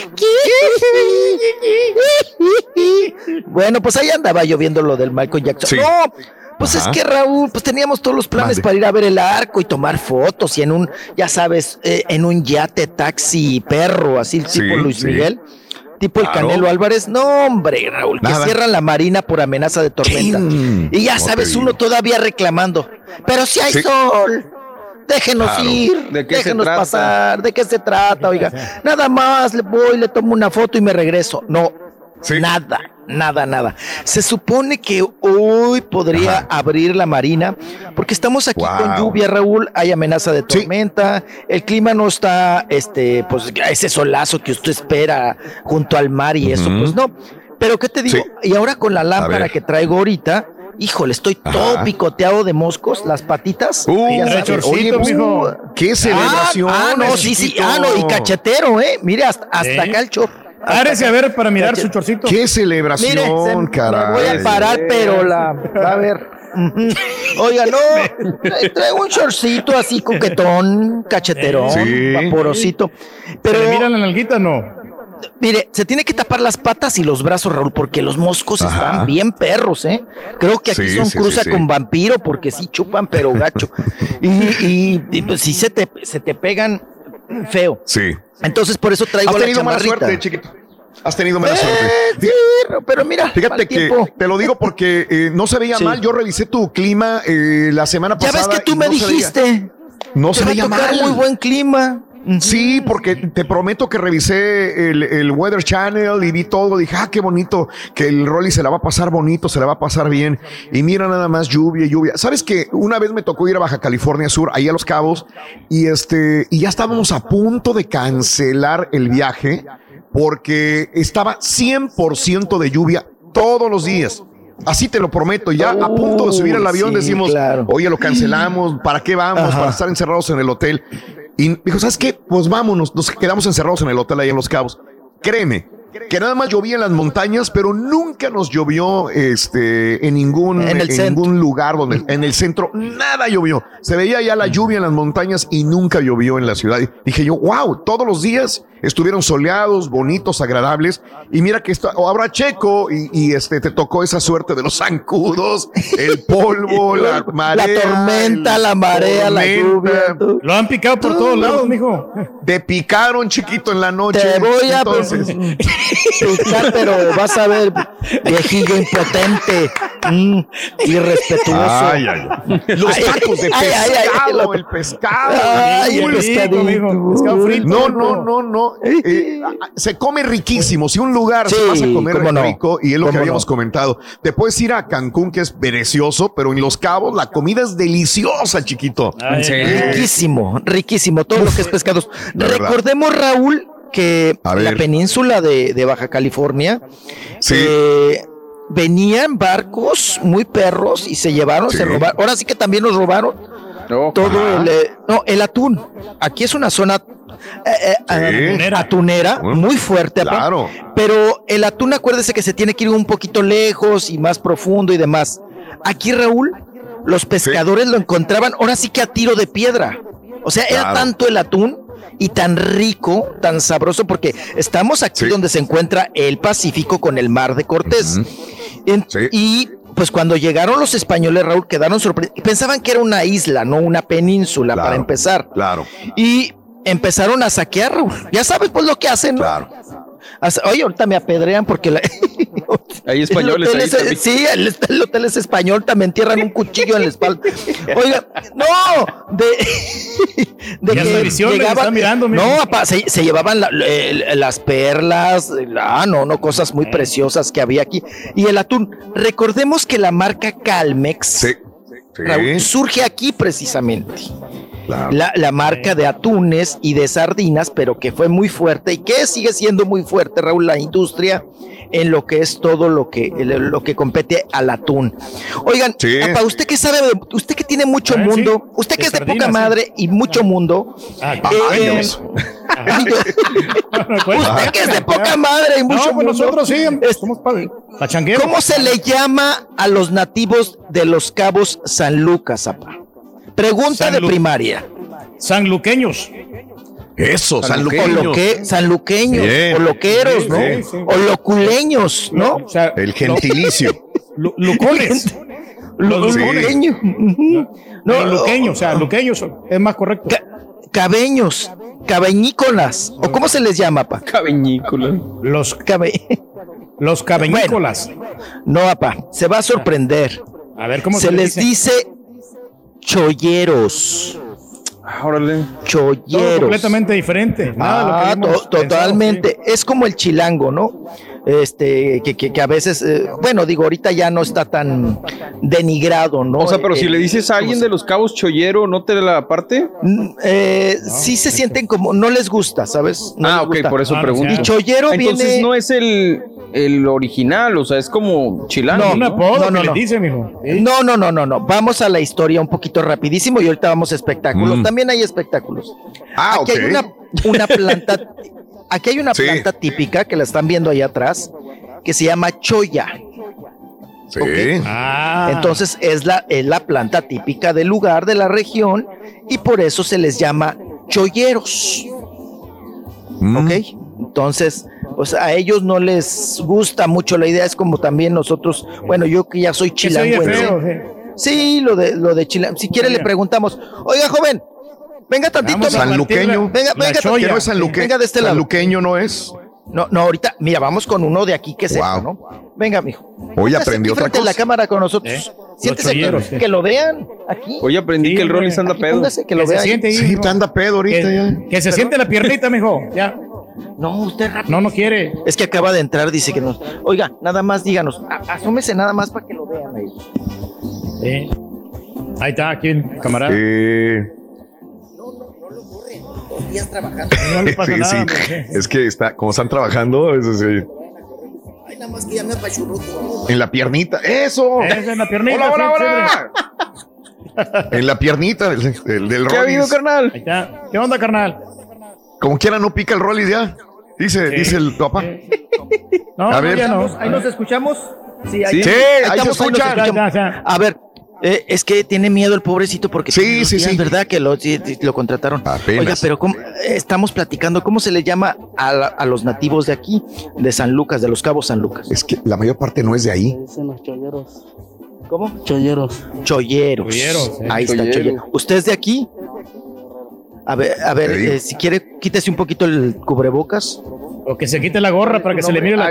Bueno, pues ahí andaba yo viendo lo del Michael Jackson. Sí. No, pues Ajá. es que Raúl, pues teníamos todos los planes para ir a ver el arco y tomar fotos y en un, ya sabes, eh, en un yate taxi perro, así Sí, tipo Luis sí. Miguel. Tipo el Claro. Canelo Álvarez. No, hombre, Raúl, que cierran la marina por amenaza de tormenta. Chin. Y ya No sabes, uno todavía reclamando. Pero si hay Sí. sol. Déjenos Claro. ir, ¿De qué se déjenos trata? pasar, ¿de qué se trata? Oiga, nada más le voy, le tomo una foto y me regreso. No, Sí. nada, nada, nada. Se supone que hoy podría abrir la marina, porque estamos aquí con lluvia, Raúl, hay amenaza de tormenta, el clima no está, este, pues ese solazo que usted espera junto al mar y eso, pues no. Pero ¿qué te digo? Y ahora con la lámpara que traigo ahorita, híjole, estoy todo picoteado de moscos, las patitas. Uh, Oye, mijo. uh, Qué celebración, Ah, ah, no, sí, sí, ah, no, y cachetero, ¿eh? Mire, hasta, hasta acá el chor. Párese a ver para mirar su chorcito. Qué Mire, celebración, se- me caray. voy a parar, pero la. A ver. Oiga, no, tra- traigo un shortcito así coquetón, cacheterón, Sí. vaporosito. Pero Pero mira la nalguita, no. mire, se tiene que tapar las patas y los brazos, Raúl, porque los moscos Ajá. están bien perros, ¿eh? Creo que aquí Sí, son sí, cruza sí, sí. con vampiro, porque sí chupan, pero gacho. y, y, y, pues sí se te, se te pegan feo. Sí. Entonces, por eso traigo Has la tenido mala suerte, chiquito. Has tenido mala Eh, suerte. sí, pero mira, Fíjate que tiempo. te lo digo porque eh, no se veía Sí. mal. Yo revisé tu clima eh, la semana Ya pasada. ves que tú me no se veía- dijiste. no se veía mal. muy buen clima. Sí, porque te prometo que revisé el, el Weather Channel y vi todo. Dije, ah, qué bonito, que el Rolly se la va a pasar bonito, se la va a pasar bien. Y mira nada más lluvia, lluvia. Sabes que una vez me tocó ir a Baja California Sur, ahí a Los Cabos, y este, y ya estábamos a punto de cancelar el viaje porque estaba 100% de lluvia todos los días. Así te lo prometo, ya a punto de subir al avión sí, decimos, claro. oye, lo cancelamos, ¿para qué vamos? Ajá. Para estar encerrados en el hotel. Y dijo, ¿sabes qué? Pues vámonos, nos quedamos encerrados en el hotel ahí en Los Cabos. Créeme, que nada más llovía en las montañas, pero nunca nos llovió este, en ningún, En el ningún lugar donde, en el centro, nada llovió. Se veía ya la lluvia en las montañas y nunca llovió en la ciudad. Y dije yo, wow, todos los días estuvieron soleados, bonitos, agradables. Y mira que esto, ahora Checo, y, y, este, te tocó esa suerte de los zancudos, el polvo, la marea. la tormenta, el- la marea, la lluvia. Lo han picado por todos lados, mijo. Te picaron chiquito en la noche. Te voy a Entonces, pero vas a ver, viejillo impotente, mm, irrespetuoso. Ay, ay, ay. Los tacos de ay, ay, ay, pescado, lo- el pescado. Ay, el pescado frito. No, no, no, no. Eh, ah, se come riquísimo. Si un lugar se Sí, vas a comer no. rico, y es lo que habíamos no. comentado, te puedes ir a Cancún, que es precioso, pero en Los Cabos la comida es deliciosa, chiquito. Ay, Riquísimo, riquísimo, todo lo que es pescados. Recordemos, Raúl, que A la ver. península de, de Baja California Sí. eh, venían barcos muy perros y se llevaron, Sí. se robaron. Ahora sí que también nos robaron No, todo el, eh, no, el atún. Aquí es una zona eh, eh, Sí. atunera, Bueno, muy fuerte. Claro. pero el atún, acuérdese que se tiene que ir un poquito lejos y más profundo y demás. Aquí, Raúl, los pescadores lo encontraban ahora sí que a tiro de piedra. O sea, era tanto el atún y tan rico, tan sabroso, porque estamos aquí Sí. donde se encuentra el Pacífico con el Mar de Cortés. Ujú. En- Sí. Y pues cuando llegaron los españoles, Raúl, quedaron sorprendidos. Pensaban que era una isla, no una península, Claro. para empezar. Claro, Y empezaron a saquear, Raúl. Ya sabes, pues lo que hacen, ¿no? claro. Oye, ahorita me apedrean porque la- Hay españoles ahí es- también. sí, el, el hotel es español, también entierran un cuchillo en la espalda. Oiga, no, de, de Ya que está mirando, no, apa, se, se llevaban la- el- las perlas, ah, no, no, cosas muy preciosas que había aquí. Y el atún, recordemos que la marca Calmex Sí. Raúl, Sí. surge aquí precisamente. Claro. La, la marca de atunes y de sardinas, pero que fue muy fuerte y que sigue siendo muy fuerte, Raúl, la industria en lo que es todo lo que, lo que compete al atún. Oigan, Sí. papá, usted que sabe, usted que tiene mucho Ah, sí. mundo, usted que De es de sardinas, poca sí. madre y mucho mundo, Ah, eh, Ay, Dios. usted que es de poca madre y mucho No, pues mundo, nosotros sí, es- somos. ¿Cómo se le llama a los nativos de los cabos San Lucas, papá? Pregunta San de Lu- primaria. sanluqueños. Eso, sanluqueños, Bien. o loqueros, ¿no? Sí, sí. O loculeños, ¿no? O sea, El gentilicio. lu- lucones. Lu- Los luqueños. No, No, luqueños, o sea, luqueños es más correcto. ca- cabeños, cabeñícolas, o cómo se les llama, pa? Cabeñícola. Los, Cabe- los cabeñícolas. No, papá, se va a sorprender. A ver cómo Se les dice. Cholleros. Ah, Órale. Todo Cholleros. completamente diferente. Nada de lo que Ah, habíamos to- pensado, totalmente. Es como el chilango, ¿no? este, que, que, que a veces, eh, bueno, digo, ahorita ya no está tan denigrado, ¿no? O sea, pero si Eh, le dices a alguien de los cabos chollero, ¿no te da la parte? eh, sí se sienten como, no les gusta, ¿sabes? No ah, ok, gusta. por eso pregunto. Y chollero Entonces viene... no es el, el original, o sea, es como chilango. No, ¿no? no, no, no. No, no, no, no, no. Vamos a la historia un poquito rapidísimo y ahorita vamos a espectáculos. Mm. También hay espectáculos. Ah, aquí hay una, una planta, aquí hay una Sí. planta típica que la están viendo ahí atrás, que se llama choya. Sí. Ah. Entonces es la, es la planta típica del lugar, de la región, y por eso se les llama cholleros. Mm. ¿Ok? Entonces, pues a ellos no les gusta mucho la idea, es como también nosotros, bueno, yo que ya soy Que se feo, Sí, lo de lo de chilango. Si quiere le preguntamos, oiga joven, venga tantito. Sanluqueño. Venga, La venga. ¿Que no es sanluque- Venga de este lado. sanluqueño no es? No, no, ahorita, mira, vamos con uno de aquí que sepa, ¿no? Venga, mijo. Hoy aprendí otra frente a la cosa. cámara con nosotros. Siéntese que, que lo vean aquí. Hoy aprendí que el Rollis anda Aquí pedo. póngase, que lo se vean. siente ahí, Sí, anda pedo ahorita que, ya. que se siente la piernita, mijo. Ya. No, usted rápido. No, no quiere. Es que acaba de entrar, dice que no. Oiga, nada más díganos, asómese nada más para que lo vean ahí. Sí. Ahí está, aquí el camarada. Eh, Dos días trabajando. No le pasa sí, nada. sí. Es que está, como están trabajando, eso sí. Ay, nada más que ya me apachurró todo. En la piernita. ¡Eso! Es la piernita. Hola, hola, sí, hola. En la piernita del, del, del ¿Qué ha habido, carnal? Ahí está. ¿Qué onda, carnal? Como quiera no pica el Rollis ya. Dice, Sí. dice el papá. No, A no, ver. ya no. Ahí nos escuchamos. Sí, Sí, ahí se estamos, escucha. A ver, eh, es que tiene miedo el pobrecito porque Sí, sí, días, sí. ¿verdad? Que lo, lo contrataron. Apenas. Oiga, pero ¿cómo- estamos platicando, ¿cómo se le llama a, la- a los nativos de aquí, de San Lucas, de los Cabos San Lucas? Es que la mayor parte no es de ahí. Dicen los cholleros. ¿Cómo? Cholleros. Cholleros. Cholleros, eh. Ahí está, Chollero. chollero. ¿Usted es de aquí? A ver, a ver, eh, si quiere, quítese un poquito el cubrebocas. O que se quite la gorra para que se le mire la Ah.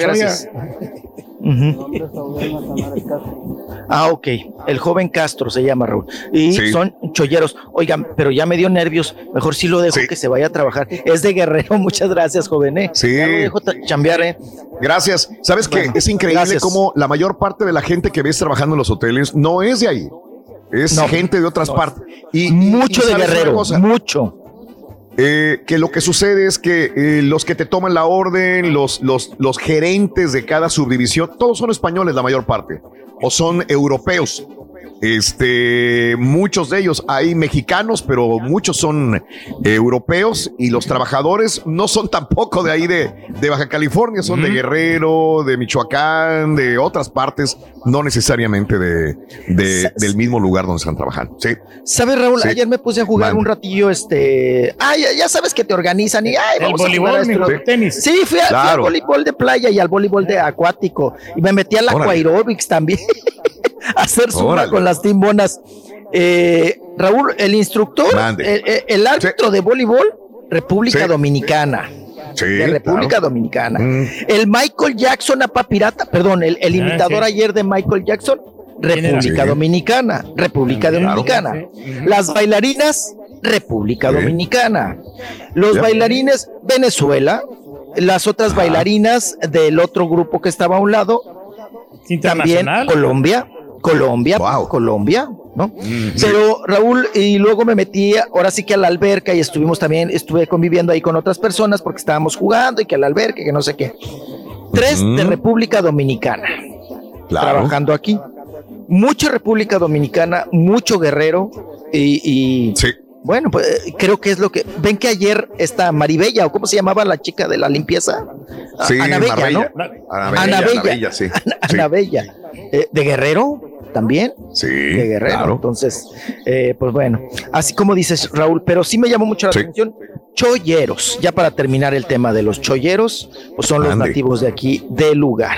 Ah, ok. El joven Castro se llama Raúl. Y Sí. son cholleros. Oigan, pero ya me dio nervios. Mejor sí lo dejo Sí. que se vaya a trabajar. Es de guerrero. Muchas gracias, joven. ¿eh? Sí. Ya lo dejo chambear, ¿eh? Gracias. ¿Sabes qué? Es increíble gracias. cómo la mayor parte de la gente que ves trabajando en los hoteles no es de ahí. Es No. gente de otras partes. Y, Mucho y de ¿sabes una guerrero. Mucho. Eh, que lo que sucede es que eh, los que te toman la orden, los, los, los gerentes de cada subdivisión, todos son españoles la mayor parte, o son europeos. Este, muchos de ellos hay mexicanos, pero muchos son eh, europeos y los trabajadores no son tampoco de ahí de, de Baja California, son de Guerrero, de Michoacán, de otras partes, no necesariamente de, de- del mismo lugar donde están trabajando. Sí. ¿Sabes, Raúl? Sí. Ayer me puse a jugar un ratillo, este. Ah, ya, ya sabes que te organizan y. Ay, El vamos a jugar voleibol, a esto. mijo, tenis. Sí, fui, a- fui al voleibol de playa y al voleibol de acuático. Y me metí al aquaerobics también. hacer zumba con las timbonas. Eh, Raúl, el instructor, el, árbitro de voleibol, República Sí. Dominicana. Sí, de República claro. Dominicana. Mm. El Michael Jackson, apa pirata, perdón, el, el Ah, imitador sí. ayer de Michael Jackson. República Sí. Dominicana, República Claro. Dominicana. Sí. Las bailarinas, República Sí. Dominicana. Los Ya. bailarines, Venezuela. Las otras Ajá. bailarinas del otro grupo que estaba a un lado, también. Colombia, Colombia, Wow. Colombia, ¿no? Mm, Pero Raúl, y luego me metí ahora sí que a la alberca y estuvimos también, estuve conviviendo ahí con otras personas porque estábamos jugando y que a la alberca, que no sé qué. Tres de República Dominicana Claro. trabajando aquí. Mucha República Dominicana, mucho guerrero y, y, Sí. bueno, pues creo que es lo que. Ven que ayer esta Maribella, o cómo se llamaba la chica de la limpieza? Sí, Ana Bella, Marbella. ¿no? Ana Ana Bella, Bella. Ana Bella, sí. Sí. Ana Bella. Eh, ¿De Guerrero? También. Sí, De Guerrero. claro. Entonces, eh, pues bueno, así como dices, Raúl, pero sí me llamó mucho la Sí. atención. Cholleros, ya para terminar el tema de los cholleros, pues son los nativos de aquí del lugar.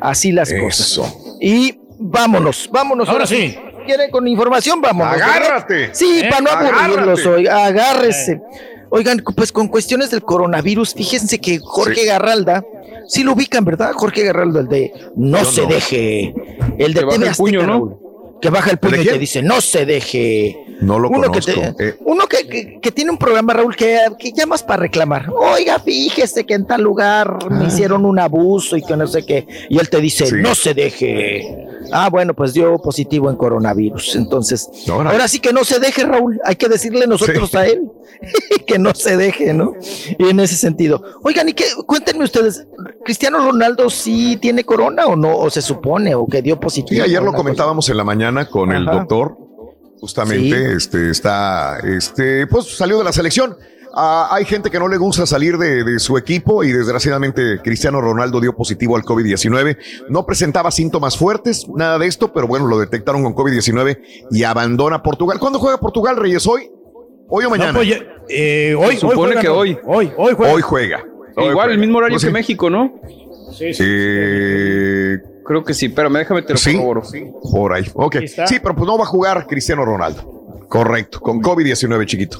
Así las Eso. cosas. Y vámonos, vámonos. Ahora sí. ¿Quieren con información? Vámonos. ¿verdad? Agárrate. Sí, Eh, para no aburrirlos agárrate. hoy. Agárrese. Oigan, pues con cuestiones del coronavirus, fíjense que Jorge Sí. Garralda, sí lo ubican, ¿verdad? Jorge Garralda, el de No Yo se no. deje. El de TV Azteca, puño, ¿no? Que baja el puño ¿De y te dice, no se deje. No lo uno que, te- Eh, uno que, que- que tiene un programa, Raúl, que, que llamas para reclamar. Oiga, fíjese que en tal lugar me hicieron un abuso y que no sé qué. Y él te dice, Sí. no se deje. Ah, bueno, pues dio positivo en coronavirus. Entonces, ahora sí que no se deje, Raúl. Hay que decirle nosotros Sí. a él que no se deje, ¿no? Y en ese sentido. Oigan, y qué, cuéntenme ustedes, ¿Cristiano Ronaldo sí tiene corona o no? ¿O se supone? ¿O que dio positivo? Sí, ayer lo cosa. comentábamos en la mañana con el doctor. Justamente, Sí. este está, este, pues salió de la selección. Ah, hay gente que no le gusta salir de, de su equipo y desgraciadamente Cristiano Ronaldo dio positivo al COVID-19. No presentaba síntomas fuertes, nada de esto, pero bueno, lo detectaron con COVID-19 y abandona Portugal. ¿Cuándo juega Portugal, Reyes? ¿Hoy? ¿Hoy o mañana? No, pues, eh, hoy, Se supone juegan, que hoy. Hoy, hoy juega. Hoy juega. Hoy Igual, juega. el mismo horario No sé. que México, ¿no? Sí, sí. Eh, Creo que sí, pero déjame te lo Sí. corroboro. por ahí. Ok. Está. Sí, pero pues no va a jugar Cristiano Ronaldo. Correcto, con COVID-19 chiquito.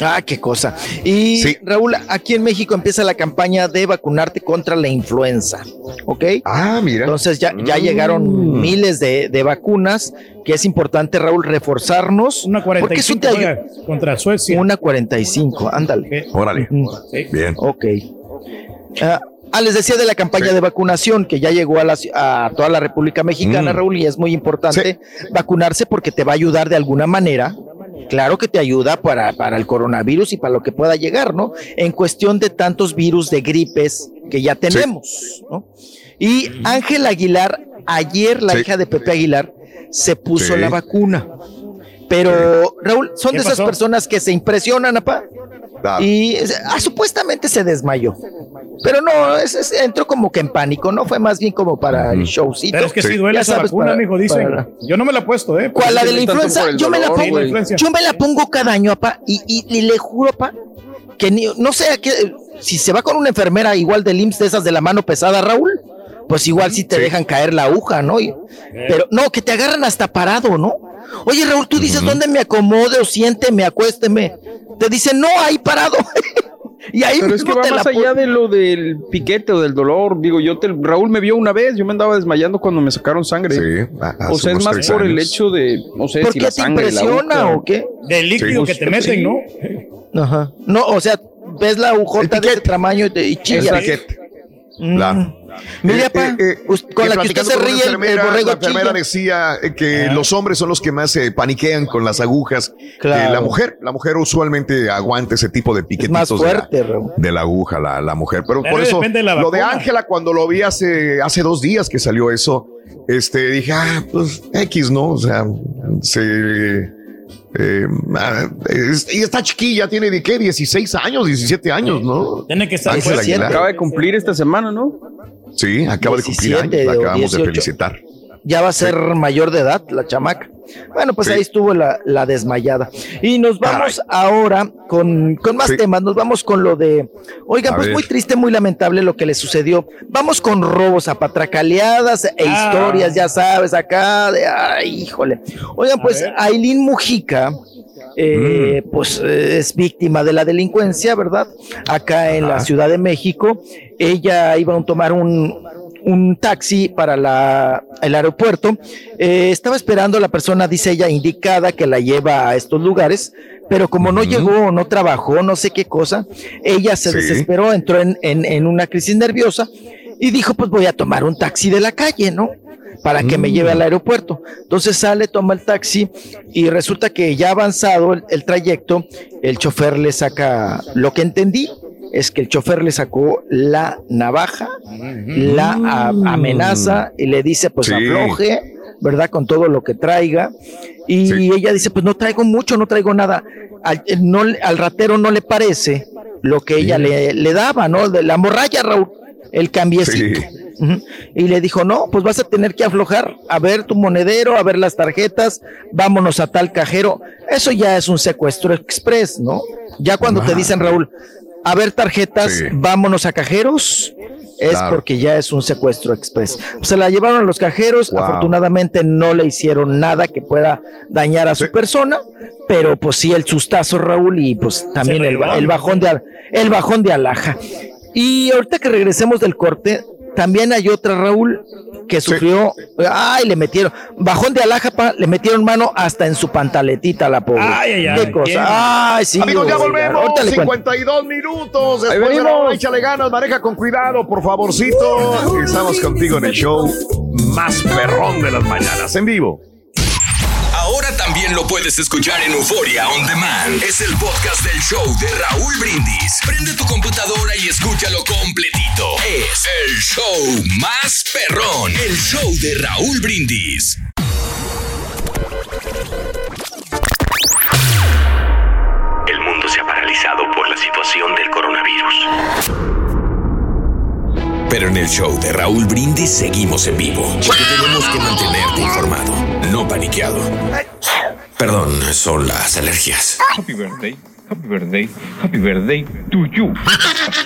Ah, qué cosa. Y Sí. Raúl, aquí en México empieza la campaña de vacunarte contra la influenza, ¿ok? Ah, mira. Entonces ya, ya Mm. llegaron miles de, de vacunas, que es importante, Raúl, reforzarnos. Una porque eso 45 te ayuda. juega contra Suecia. Una 45, ándale. Órale. Sí. Bien. Ok. Ah, ah, les decía de la campaña Sí. de vacunación que ya llegó a, la a toda la República Mexicana, Mm. Raúl, y es muy importante vacunarse porque te va a ayudar de alguna manera. Claro que te ayuda para, para el coronavirus y para lo que pueda llegar, ¿no? En cuestión de tantos virus de gripes que ya tenemos, ¿no? Y Ángel Aguilar, ayer la hija de Pepe Aguilar, se puso la vacuna. Pero, Raúl, son ¿Qué de esas pasó? personas que se impresionan, apá. Y ah, supuestamente se desmayó. Pero no, es- es- entró como que en pánico, ¿no? Fue más bien como para el showcito. Pero es que Sí. si duele Ya esa sabes, vacuna, para- mijo, dicen. para- Yo no me la he puesto, ¿eh? ¿Cuál? La de la influenza. Yo me la pongo. Yo me la pongo cada año, papá. Y, y- y le juro, papá, que ni- no sé a qué- si se va con una enfermera igual del IMSS de esas de la mano pesada, Raúl, pues igual sí te Sí. dejan caer la aguja, ¿no? Y- pero no, que te agarran hasta parado, ¿no? Oye, Raúl, tú dices dónde me acomode o siénteme, acuésteme. Te dicen, no, ahí parado. y ahí Pero es que va te la más allá de lo del piquete o del dolor. Digo, yo te, Raúl me vio una vez, yo me andaba desmayando cuando me sacaron sangre. Sí, o sea, es más por el hecho de, no sé, ¿Por si qué la te la impresiona o qué? Del líquido Sí. que te meten, ¿no? Ajá. No, o sea, ves la agujota de ese tamaño y, te, y chilla. Eh, eh, eh, us- con la que usted se ríe, el, el enfermera, borrego La enfermera decía eh, que los hombres son los que más se paniquean con las agujas. Claro. la mujer, la mujer usualmente aguanta ese tipo de piquetitos más de la- fuerte, de la aguja, la, la mujer. Pero, Pero por eso, de la lo de. Ángela, cuando lo vi hace, hace dos días que salió eso, este, dije, ah, pues X, ¿no? O sea, se. Eh, ah, y está chiquilla, tiene de qué, 16 años, 17 años, ¿no? Tiene que estar. Acaba de cumplir esta semana, ¿no? Sí, acaba de cumplir 17 años, la acabamos 18. de felicitar. Ya va a ser mayor de edad la chamaca. Bueno, pues Sí. ahí estuvo la, la desmayada. Y nos vamos ahora con, con más Sí. temas. Nos vamos con lo de. Oiga, A pues ver. muy triste, muy lamentable lo que le sucedió. Vamos con robos a patracaleadas e Ah. historias, ya sabes, acá de. Ay, híjole. Oigan, A pues. Aileen Mujica. eh, Mm. pues eh, es víctima de la delincuencia, ¿verdad? Acá en la. Ciudad de México. Ella iba a tomar un, un taxi para la, el aeropuerto. Eh, estaba esperando la persona, dice ella, indicada que la lleva a estos lugares, pero como no llegó, no trabajó, no sé qué cosa, ella se Sí. desesperó, entró en, en- en una crisis nerviosa y dijo, pues voy a tomar un taxi de la calle, ¿no? Para que me Mm. lleve al aeropuerto. Entonces sale, toma el taxi y resulta que ya avanzado el, el trayecto, el chofer le saca, lo que entendí es que el chofer le sacó la navaja, la a- amenaza y le dice pues Sí. afloje, ¿verdad? Con todo lo que traiga. Y Sí. ella dice pues no traigo mucho, no traigo nada. Al, no, al ratero no le parece lo que ella Sí. le, le daba, ¿no? De la morralla, Raúl, el cambiecito. Y le dijo, no, pues vas a tener que aflojar, a ver tu monedero, a ver las tarjetas, vámonos a tal cajero. Eso ya es un secuestro express, ¿no? Ya cuando te dicen, Raúl, a ver tarjetas, Sí. vámonos a cajeros, es Claro. porque ya es un secuestro express. Se la llevaron a los cajeros, Wow. afortunadamente no le hicieron nada que pueda dañar a su Sí. persona, pero pues sí el sustazo, Raúl, y pues también el, el bajón de al- el bajón de alhaja. Y ahorita que regresemos del corte, también hay otra, Raúl, que sufrió, ay, le metieron, bajón de alajapa, le metieron mano hasta en su pantaletita la pobre. Ay, ay, ay, Qué. Ay, sí. Amigos, ya volvemos. ahorita le cuento. 52 minutos. Después de la hora, échale ganas, maneja con cuidado, por favorcito. Estamos contigo en el show más perrón de las mañanas, en vivo. También lo puedes escuchar en Euforia On Demand. Es el podcast del show de Raúl Brindis. Prende tu computadora y escúchalo completito. Es el show más perrón. El show de Raúl Brindis. El mundo se ha paralizado por la situación del coronavirus. Pero en el show de Raúl Brindis seguimos en vivo. Porque tenemos que mantenerte informado, no paniqueado. Perdón, son las alergias. Happy birthday, happy birthday, happy birthday to you.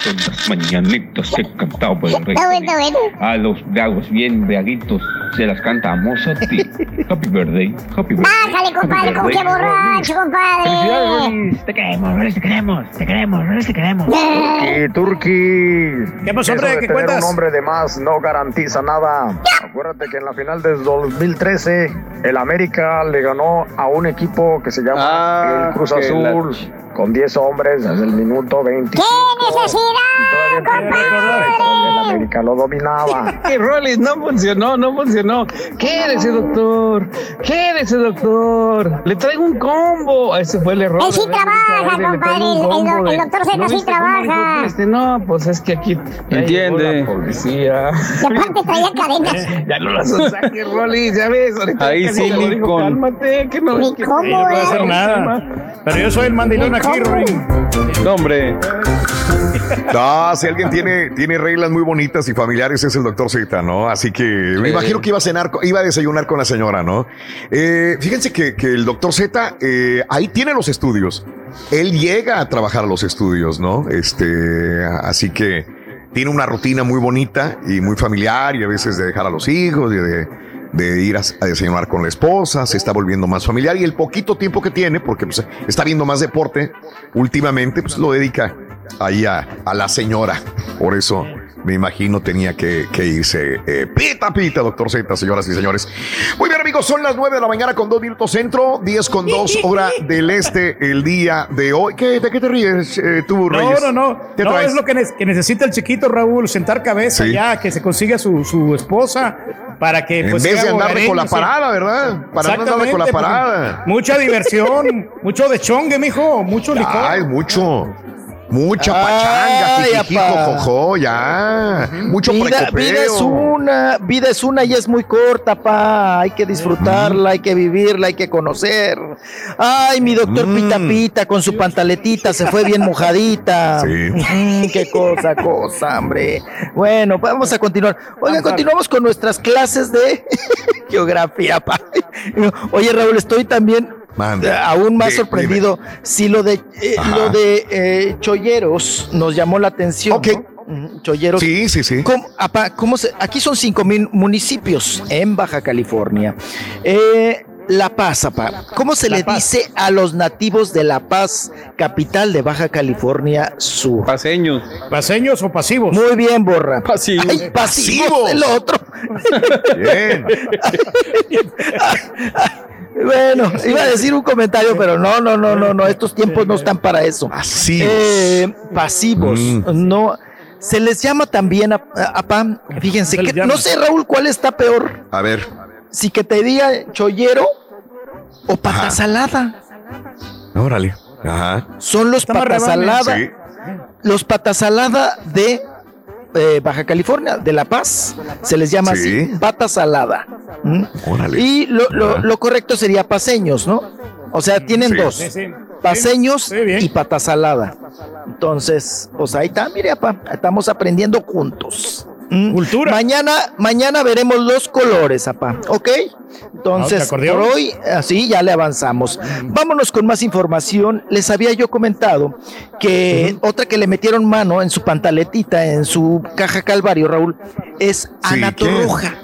Son las mañanitas que cantaba el rey. Está bueno, bueno. A los dragos bien breaguitos se las cantamos a ti. Happy birthday, happy birthday. Bájale, compadre, con qué borracho, compadre. Te queremos, Rolis, te queremos, te queremos, Rolis, te queremos. Turki, Turki. ¿Qué pasó, hombre? de ¿Qué cuentas? un hombre de más no garantiza nada. Acuérdate que en la final del 2013 el América le ganó a un equipo que se llama Ah, el Cruz Azul con 10 hombres desde el minuto 20. ¡Qué necesidad, compadre! El América lo dominaba. Y Rolis, no funcionó, no funcionó. Quédese, doctor. Quédese, doctor. Le traigo un combo. Ese fue el error. Él sí trabaja, compadre, el- el doctor Zeta ¿No sí trabaja. Este, no, pues es que aquí. ya Entiende. la policía. Y aparte traía cadenas. Ya no las saques, Rolis, ya ves. ahorita Ahí sí, Lincoln. Cálmate, que no. Ni cómo, no puedo hacer nada. Pero yo soy el mandilón aquí, Rorín. No, hombre. No, si alguien tiene, tiene reglas muy bonitas y familiares es el doctor Z, ¿no? Así que me Sí. imagino que iba a cenar, iba a desayunar con la señora, ¿no? Eh, fíjense que, que el doctor Z eh, ahí tiene los estudios. Él llega a trabajar a los estudios, ¿no? Este, así que tiene una rutina muy bonita y muy familiar y a veces de dejar a los hijos y de, de ir a, a desayunar con la esposa, se está volviendo más familiar y el poquito tiempo que tiene, porque pues, está viendo más deporte últimamente, pues lo dedica ahí a, a la señora. Por eso me imagino tenía que, que irse. eh, pita, pita, doctor Z, señoras y señores. Muy bien, amigos, son las 9 de la mañana con 2 minutos centro, 10 con 2 hora del este el día de hoy. ¿Qué, ¿De qué te ríes eh, tú, No, Reyes? no, no. ¿Qué No, traes? es lo que, ne- que necesita el chiquito Raúl, sentar cabeza Sí. ya, que se consiga su, su esposa para que En pues, vez de andarle con la parada, ¿verdad? Para no andarle con la Exactamente, parada. Mucha diversión, mucho de chongue, mijo, mucho licor. Ay, mucho. Mucha pachanga, jojojo, ya. Mucho vida, vida es una, vida es una y es muy corta, pa. Hay que disfrutarla, hay que vivirla, hay que conocer. Ay, mi doctor Mm. Pita Pita con su pantaletita se fue bien mojadita. Sí. Mm, qué cosa, cosa, hombre. Bueno, pues vamos a continuar. Oigan, continuamos con nuestras clases de geografía, pa. Oye, Raúl, estoy también Mande. eh, aún más Di- sorprendido. Si lo de eh, lo de eh, Cholleros nos llamó la atención. Ok. ¿no? Ujú, Cholleros. Sí, sí, sí. ¿Cómo, apa, cómo se- aquí son cinco mil municipios en Baja California. Eh, la Paz, apa. ¿Cómo se La le Paz. dice a los nativos de La Paz, capital de Baja California Sur? Paseños. ¿Paseños o pasivos? Muy bien, borra. Pasivos. Ay, pasivos, Pasivos. el otro. Bien. Bueno, iba a decir un comentario, pero no, no, no, no, no, estos tiempos no están para eso. Pasivos. Eh, pasivos, Mm. no. Se les llama también a, a- apa, fíjense, que, no sé, Raúl, cuál está peor. A ver. Si que te diga chollero o pata Ajá. salada. Órale. Ajá. Son los Está más pata rebane. salada, Sí. los pata salada de eh, Baja California, de La Paz. Se les llama Sí. así, pata salada. ¿Mm? Órale. Y lo, lo- Ajá. lo correcto sería paseños, ¿no? O sea, tienen Sí. dos. Sí, sí. Paseños y pata salada. Entonces, pues ahí está, mire, apa, estamos aprendiendo juntos. ¿Mm? Cultura. Mañana, mañana veremos los colores, apa, ¿ok? Entonces, Ah, ¿te por hoy, así ya le avanzamos. Vámonos con más información. Les había yo comentado que otra que le metieron mano en su pantaletita, en su caja calvario, Raúl, es Ana ¿quién? Torroja.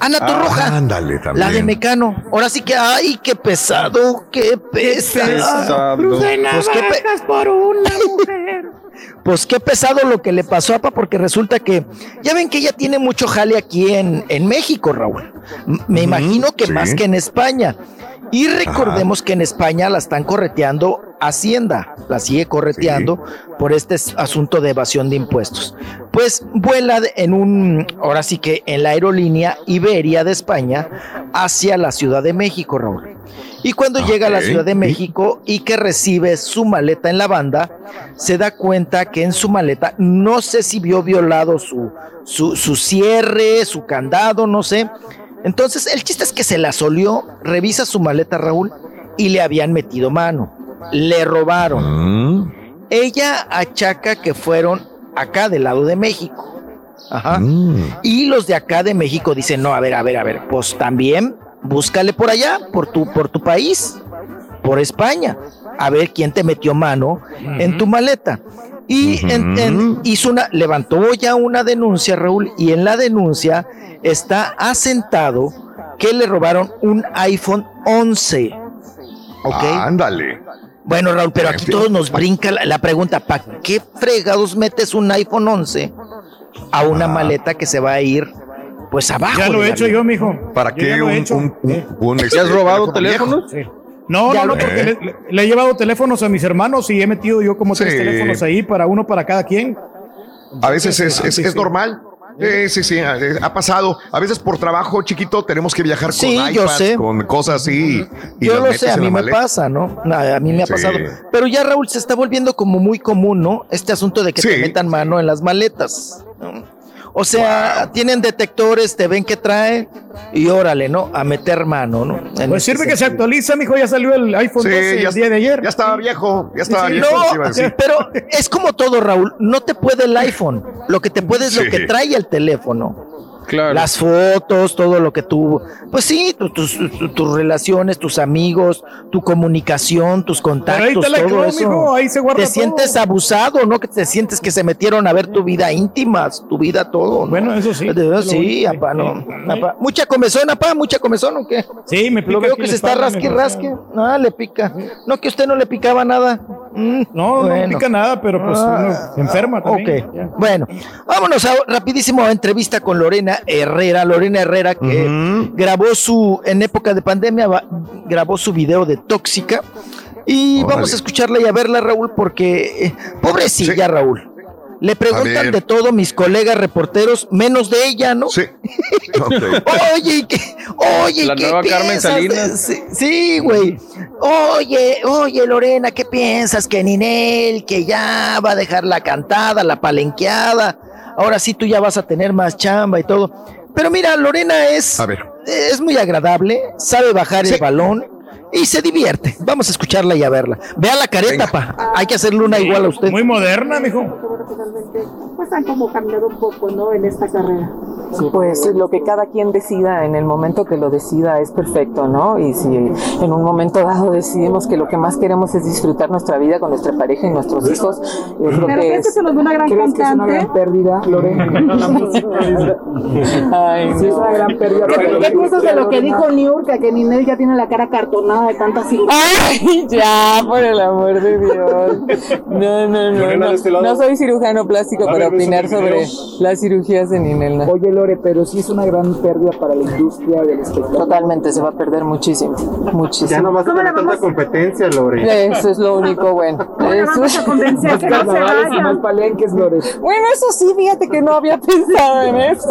Ana Torroja. Ah, ándale, también. La de Mecano. Ahora sí que, ay, qué pesado, qué pesado. de Pues qué pe- por una mujer. Pues qué pesado lo que le pasó a Pa, porque resulta que ya ven que ella tiene mucho jale aquí en, en México, Raúl. Me imagino que sí. más que en España. Y recordemos que en España la están correteando Hacienda, la sigue correteando por este asunto de evasión de impuestos. Pues vuela en un, ahora sí que en la aerolínea Iberia de España hacia la Ciudad de México, Raúl. Y cuando llega a la. Ciudad de México y que recibe su maleta en la banda, se da cuenta que en su maleta, no sé si vio violado su, su, su cierre, su candado, no sé. Entonces, el chiste es que se la solió, revisa su maleta, Raúl, y le habían metido mano. Le robaron. Mm, Ella achaca que fueron acá del lado de México. Ajá. mm. Y los de acá de México dicen, no, a ver, a ver, a ver, pues también búscale por allá, por tu, por tu país, por España, a ver quién te metió mano en tu maleta. Y en- en- hizo una, levantó ya una denuncia, Raúl, y en la denuncia está asentado que le robaron un iPhone 11. ¿Ok? Ándale. Bueno, Raúl, pero aquí todos nos brinca la, la pregunta, ¿para qué fregados metes un iPhone 11 a una maleta que se va a ir pues abajo? Ya lo he hecho avión? yo, mijo. ¿Para Yo ya qué lo he un, hecho. un, un, un, ¿Te has este, robado teléfono teléfonos? No, Ya no, no, porque le, le- le he llevado teléfonos a mis hermanos y he metido yo como tres Sí. teléfonos ahí para uno para cada quien. A veces es, es, Sí, es sí. normal. Sí, sí, sí, eh, ha pasado. A veces por trabajo chiquito tenemos que viajar Sí, con yo iPads, sé. con cosas así. y Yo lo sé, a mí me pasa, ¿no? A a mí me ha Sí. pasado. Pero ya, Raúl, se está volviendo como muy común, ¿no? Este asunto de que te Sí. metan mano en las maletas. ¿no? O sea, tienen detectores, te ven que trae y órale, ¿no? A meter mano, ¿no? En Pues este sirve que se actualiza, mijo. Ya salió el iPhone Sí, 12 ya, el día de ayer. ya estaba viejo, ya estaba sí. viejo. No, decir. pero es como todo, Raúl. No te puede el iPhone. Lo que te puede es Sí. lo que trae el teléfono. Claro. Las fotos, todo lo que tú. Pues sí, tu- tus, tus- tus relaciones, tus amigos, tu comunicación, tus contactos. Pero ahí te la todo eso. mijo, ahí se guarda Te todo. sientes abusado, ¿no? Que te sientes que se metieron a ver tu vida íntima, tu vida todo. ¿no? Bueno, eso sí. Sí, apá, no. apá. Mucha comezón, apá, mucha comezón, ¿o qué? Sí, me pica Lo veo que se está rasque, rasque. Ah, le pica. No, que usted no le picaba nada. Mm, No, no pica nada, pero pues Ah, uno enferma también. Bueno, vámonos a rapidísimo a entrevista con Lorena Herrera. Lorena Herrera que grabó su, en época de pandemia, va- grabó su video de tóxica. Y Órale. vamos a escucharla y a verla, Raúl, porque eh, pobrecilla, Raúl. Le preguntan de todo mis colegas reporteros, menos de ella, ¿no? Sí. Oye, ¿y qué, oye, La ¿qué nueva Carmen piensas de- Salinas. Sí, sí, güey. Oye, oye, Lorena, ¿qué piensas? Que Ninel, que ya va a dejar la cantada, la palenqueada. Ahora sí tú ya vas a tener más chamba y todo. Pero mira, Lorena es, A ver. es muy agradable, sabe bajar Sí. el balón y se divierte. Vamos a escucharla y a verla. Vea la careta, Venga. pa. Hay que hacerle una igual a usted. Muy moderna, mijo. pues han como cambiado un poco, ¿no? En esta carrera. Pues lo que cada quien decida en el momento que lo decida es perfecto, ¿no? Y si en un momento dado decidimos que lo que más queremos es disfrutar nuestra vida con nuestra pareja y nuestros hijos, yo creo Pero que ¿crees que es... se nos ve una gran ¿Crees que es una cantante? gran pérdida? Ay, Sí, es una gran pérdida. ¿Qué piensas de lo que dijo Niurka? Que Ninel ya tiene la cara cartonada de tanta cirugía. Ay, ya, por el amor de Dios. No, no, no. Lorena, No, este no soy cirujano plástico A para ver, opinar sobre las cirugías en Inel. ¿no? Oye, Lore, pero sí es una gran pérdida para la industria del espectáculo. Totalmente, se va a perder muchísimo. Muchísimo. Ya no vas a tener tanta competencia, Lore. Eso es lo único bueno. ¿Cómo la Eso vamos a convencer es que no se vaya? más palenques, Lore. Bueno, eso sí, fíjate que no había pensado en eso.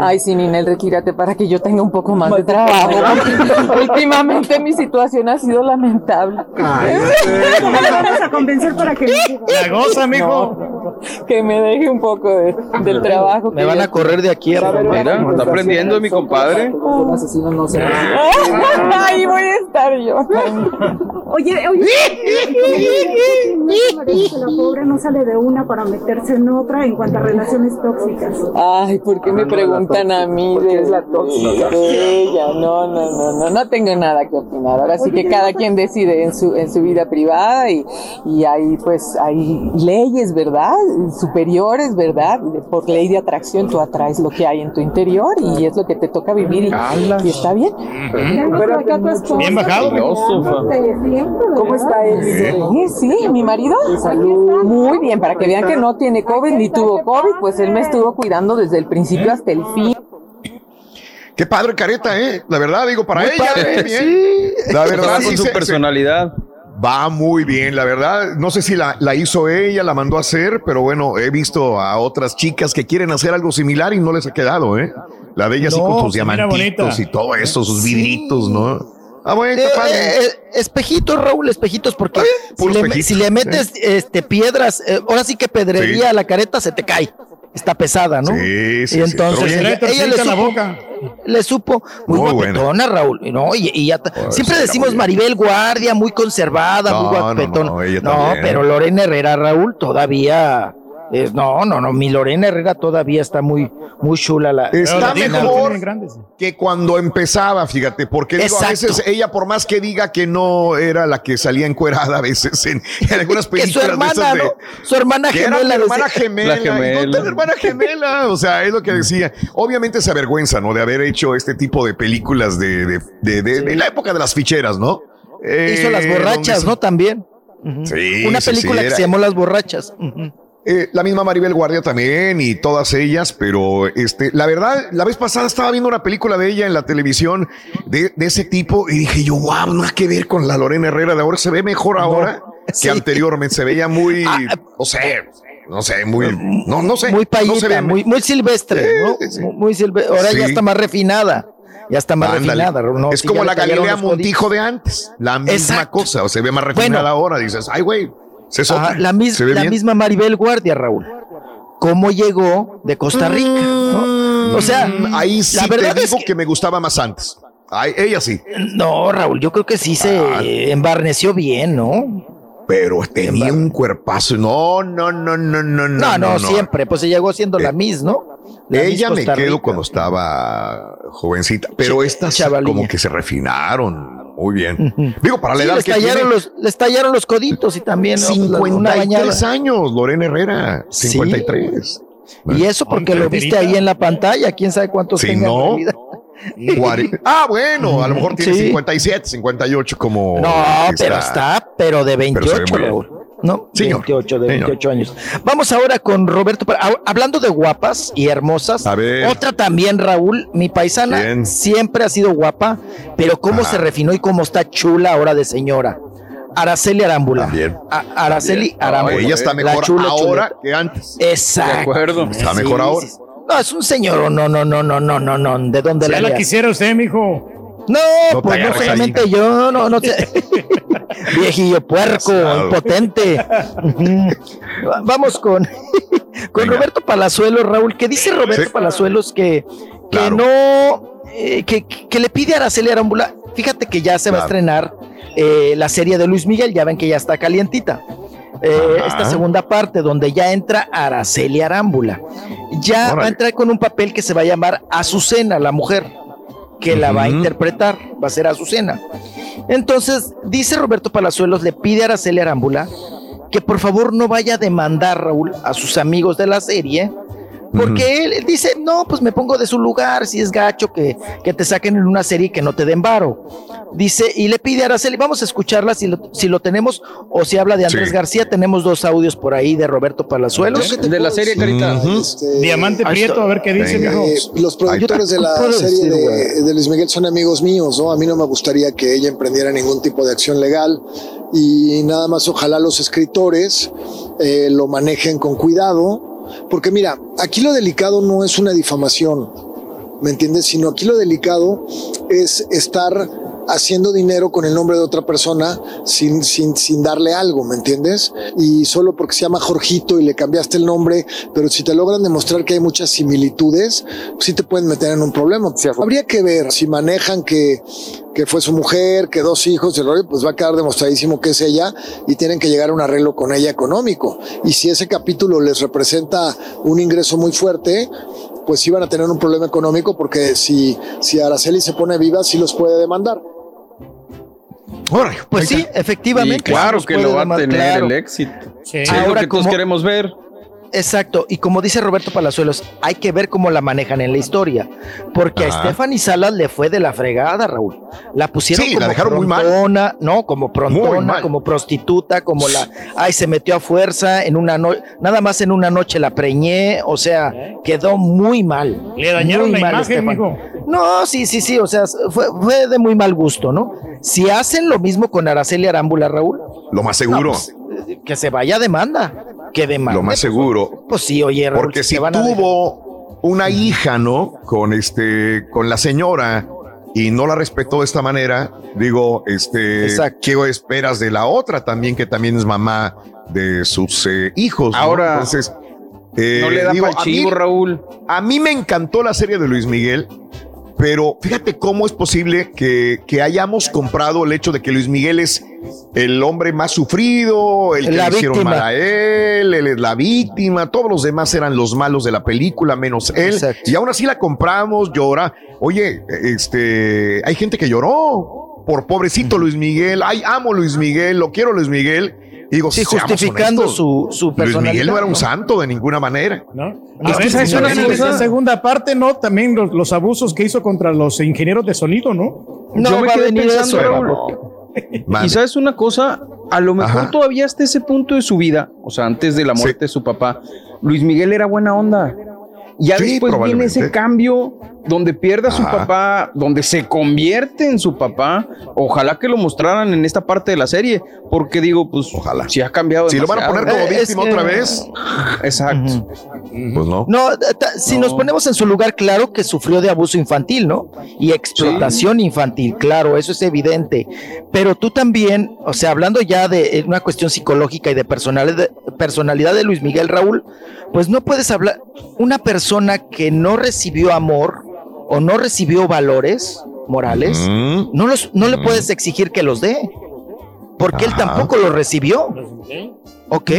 Ay, sí, Ninel, retírate para que yo tenga un poco más de trabajo. Últimamente mi situación ha sido lamentable. ¿Cómo la vamos a convencer para que La goza, mijo. Que me deje un poco de- del trabajo. Me que van a correr de aquí. hermano. Mira, está aprendiendo mi compadre. Un asesino no se Ahí voy a estar yo. Oye, oye, la pobre no sale de una para meterse en otra en cuanto a relaciones tóxicas. Ay, ¿por qué me preguntan a mí de la tóxica de ella? No, no, no, no, no tengo nada que opinar. Ahora sí que cada quien decide en su, en su vida privada y, y hay pues hay leyes, ¿verdad? Superiores, ¿verdad? Por ley de atracción tú atraes lo que hay en tu interior y es lo que te toca vivir y, y está bien. Pero acá tu esposo- Bien bajado. ¿Cómo está él? Sí, sí, mi marido. Muy bien, para que vean que no tiene COVID ni tuvo COVID, pues él me estuvo cuidando desde el principio hasta el fin. Qué padre careta, ¿eh? La verdad, digo, para Muy ella. padre, eh, bien. sí. La verdad, con sí su se- se- personalidad. Va muy bien, la verdad. No sé si la, la hizo ella, la mandó a hacer, pero bueno, he visto a otras chicas que quieren hacer algo similar y no les ha quedado, ¿eh? La de ella sí No, con sus diamantitos y todo eso, sus Sí. vidritos, ¿no? Ah, bueno, Eh, eh, eh, espejitos, Raúl, espejitos, porque si le, espejitos, si le metes este, piedras, eh, ahora sí que pedrería Sí. a la careta se te cae. Está pesada, ¿no? Sí, sí, y sí. entonces ella, le la supo, boca. le supo muy, Muy guapetona, Raúl. No, y, y ya ta- siempre decimos. Maribel Guardia, muy conservada, muy No, guapetona. no, ella No, también. pero Lorena Herrera, Raúl, todavía. Es- no, no, no, mi Lorena Herrera todavía está muy, muy chula. La, Está la- mejor que cuando empezaba, fíjate, porque digo, a veces ella, por más que diga que no era la que salía encuerada a veces en, en algunas Que su películas. de hermana, esas de- ¿no? Su hermana que era gemela. mi hermana gemela. La y ¿dónde gemela. está la hermana gemela? O sea, es lo que decía. Obviamente se avergüenza, ¿no? De haber hecho este tipo de películas de, de, de, de- de la época de las ficheras, ¿no? Eh, Hizo Las Borrachas, donde ¿no? También. Sí, Una película sí, que era- se llamó Las Borrachas. Ujú. Eh, la misma Maribel Guardia también y todas ellas, pero este, la verdad, la vez pasada estaba viendo una película de ella en la televisión de, de ese tipo y dije yo, wow, nada que ver con la Lorena Herrera de ahora, se ve mejor ahora que anteriormente, se veía muy, Ah, no sé, no sé, muy, no, no sé, Muy no se payita, ve- muy, muy silvestre, ¿no? Sí. Muy- silvestre. Ahora Sí. ya está más refinada. Ya está más Ándale. refinada. ¿no? es como la Galilea. Montijo de antes, la misma Exacto. cosa, o se ve más refinada Bueno. ahora, dices, ay, güey, se Ajá, la, mis- se ve la bien. misma Maribel Guardia, Raúl. ¿Cómo llegó de Costa Rica? ¿no? O sea, Mm, ahí sí la verdad te es digo que- que me gustaba más antes. Ay, ella sí. No, Raúl, yo creo que sí se Ah. embarneció bien, ¿no? Pero tenía un cuerpazo. No, no, no, no, no, no. No, no, siempre. Pues se llegó siendo la Miss, ¿no? La Miss Ella me quedo cuando estaba jovencita, pero Ch- estas chavalilla. como que se refinaron muy bien. Digo, para la Sí, edad les, que tallaron tiene, los, les tallaron los coditos y también ¿no? Pues la- una 53 bañada. años, Lorena Herrera, Sí. 53. Y eso porque lo viste ahí en la pantalla, quién sabe cuántos Si tenga en no, realidad. Cuare- Ah, bueno, a lo mejor tiene Sí. 57, 58 como... No, pero está, pero de Pero se ve 28, muy bien. Raúl. No, Señor, 28, de señor. 28 años. Vamos ahora con Roberto. Hablando de guapas y hermosas, A ver. otra también, Raúl, mi paisana, ¿Quién? siempre ha sido guapa, pero cómo Ajá. se refinó y cómo está chula ahora de señora. Araceli Arámbula. También. A- Araceli También. Arámbula. ella está La mejor chula ahora chuleta. que antes. Exacto. De acuerdo. Está mejor ahora. sí. No, es un señor, no, no, no, no, no, no, no. ¿De dónde Ya la la leas? quisiera usted, mijo. No, No pues no solamente ahí. yo, no, no sé. Viejillo puerco, impotente. Vamos con, con Roberto Palazuelos, Raúl, que dice Roberto Sí. Palazuelos que, que Claro. no, eh, que, que le pide a Araceli Arámbula, fíjate que ya se va a estrenar eh, la serie de Luis Miguel, ya ven que ya está calientita. Eh, esta segunda parte donde ya entra Araceli Arámbula. Ya va a entrar con un papel que se va a llamar Azucena, la mujer que la va a interpretar, va a ser Azucena. Entonces, dice Roberto Palazuelos, le pide a Araceli Arámbula que por favor no vaya a demandar, Raúl, a sus amigos de la serie, porque él, él dice, no, pues me pongo de su lugar, si es gacho que, que te saquen en una serie y que no te den varo. Dice, y le pide a Araceli, vamos a escucharla si lo, si lo tenemos, o si habla de Andrés Sí. García, tenemos dos audios por ahí de Roberto Palazuelos. De la serie, Carita. Este, Diamante Prieto, a ver qué dice, eh, los productores de la serie decir, de, güey. de Luis Miguel son amigos míos, ¿no? A mí no me gustaría que ella emprendiera ningún tipo de acción legal y nada más ojalá los escritores eh, lo manejen con cuidado, porque mira, aquí lo delicado no es una difamación, ¿me entiendes? Sino aquí lo delicado es estar haciendo dinero con el nombre de otra persona sin, sin, sin darle algo, ¿me entiendes? Y solo porque se llama Jorgito y le cambiaste el nombre, pero si te logran demostrar que hay muchas similitudes, sí te pueden meter en un problema. Habría que ver si manejan que, que fue su mujer, que dos hijos, el rollo, pues va a quedar demostradísimo que es ella y tienen que llegar a un arreglo con ella económico. Y si ese capítulo les representa un ingreso muy fuerte, pues sí van a tener un problema económico porque si, si Araceli se pone viva, sí los puede demandar. Pues sí, efectivamente. Y claro que lo va a tener claro. el éxito. Sí. Es lo Ahora, que todos queremos ver. Exacto, y como dice Roberto Palazuelos, hay que ver cómo la manejan en la historia, porque Ajá. a Stephanie Salas le fue de la fregada, Raúl. La pusieron Sí, la como muy mal. prontona, no, como prontona, como prostituta, como la, ay, se metió a fuerza en una noche, nada más en una noche la preñé, o sea, quedó muy mal. Le dañaron muy la mal, imagen. No, sí, sí, sí, o sea, fue, fue de muy mal gusto, ¿no? Si hacen lo mismo con Araceli Arámbula, Raúl, Lo más seguro. no, pues, que se vaya a demanda, que demande. lo más seguro. Pues sí, oye, Raúl, Porque si van a dejar- tuvo una hija, ¿no? Con este, con la señora y no la respetó de esta manera, digo, este, Exacto. ¿qué esperas de la otra también, que también es mamá de sus eh, hijos? ¿no? Ahora, entonces, eh, no le da digo, pa'l a mí- chivo, Raúl. A mí me encantó la serie de Luis Miguel, pero fíjate cómo es posible que, que hayamos comprado el hecho de que Luis Miguel es el hombre más sufrido, el que La le hicieron víctima. mal a él, él es la víctima, todos los demás eran los malos de la película, menos él. Exacto. Y aún así la compramos, llora. Oye, este, hay gente que lloró por pobrecito Luis Miguel. Ay, amo Luis Miguel, lo quiero Luis Miguel. Y digo, Sí, justificando honestos, su, su Luis personalidad. Miguel no era un santo de ninguna manera. ¿no? Es A que ¿sabes si una en esa segunda parte, ¿no? También los, los abusos que hizo contra los ingenieros de sonido, ¿no? No Yo me va a quedé venir pensando, eso, Raúl. Y sabes una cosa, a lo mejor Ajá. todavía hasta ese punto de su vida, o sea, antes de la muerte de su papá, Luis Miguel era buena onda. Ya Sí, después viene ese cambio donde pierde a su Ajá. papá, donde se convierte en su papá. Ojalá que lo mostraran en esta parte de la serie, porque digo, pues, Ojalá. si ha cambiado. Si lo van a poner como Eh, es víctima que- otra vez, Exacto. pues no. No, si nos ponemos en su lugar, claro que sufrió de abuso infantil, ¿no? Y explotación infantil, claro, eso es evidente. Pero tú también, o sea, hablando ya de eh, una cuestión psicológica y de personalidad, personalidad de Luis Miguel Raúl, pues no puedes hablar, una persona que no recibió amor o no recibió valores morales, Mm. no, los, no le puedes exigir que los dé, porque él tampoco los recibió. ¿Ok?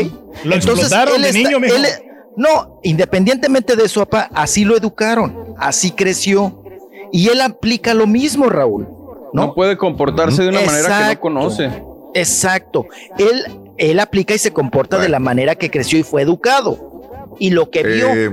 Lo explotaron de niño, mijo. él- no, independientemente de eso, papá, así lo educaron, así creció. Y él aplica lo mismo, Raúl. No, ¿no? puede comportarse de una manera que no conoce. Exacto. Él, él aplica y se comporta de la manera que creció y fue educado. Y lo que vio, Eh,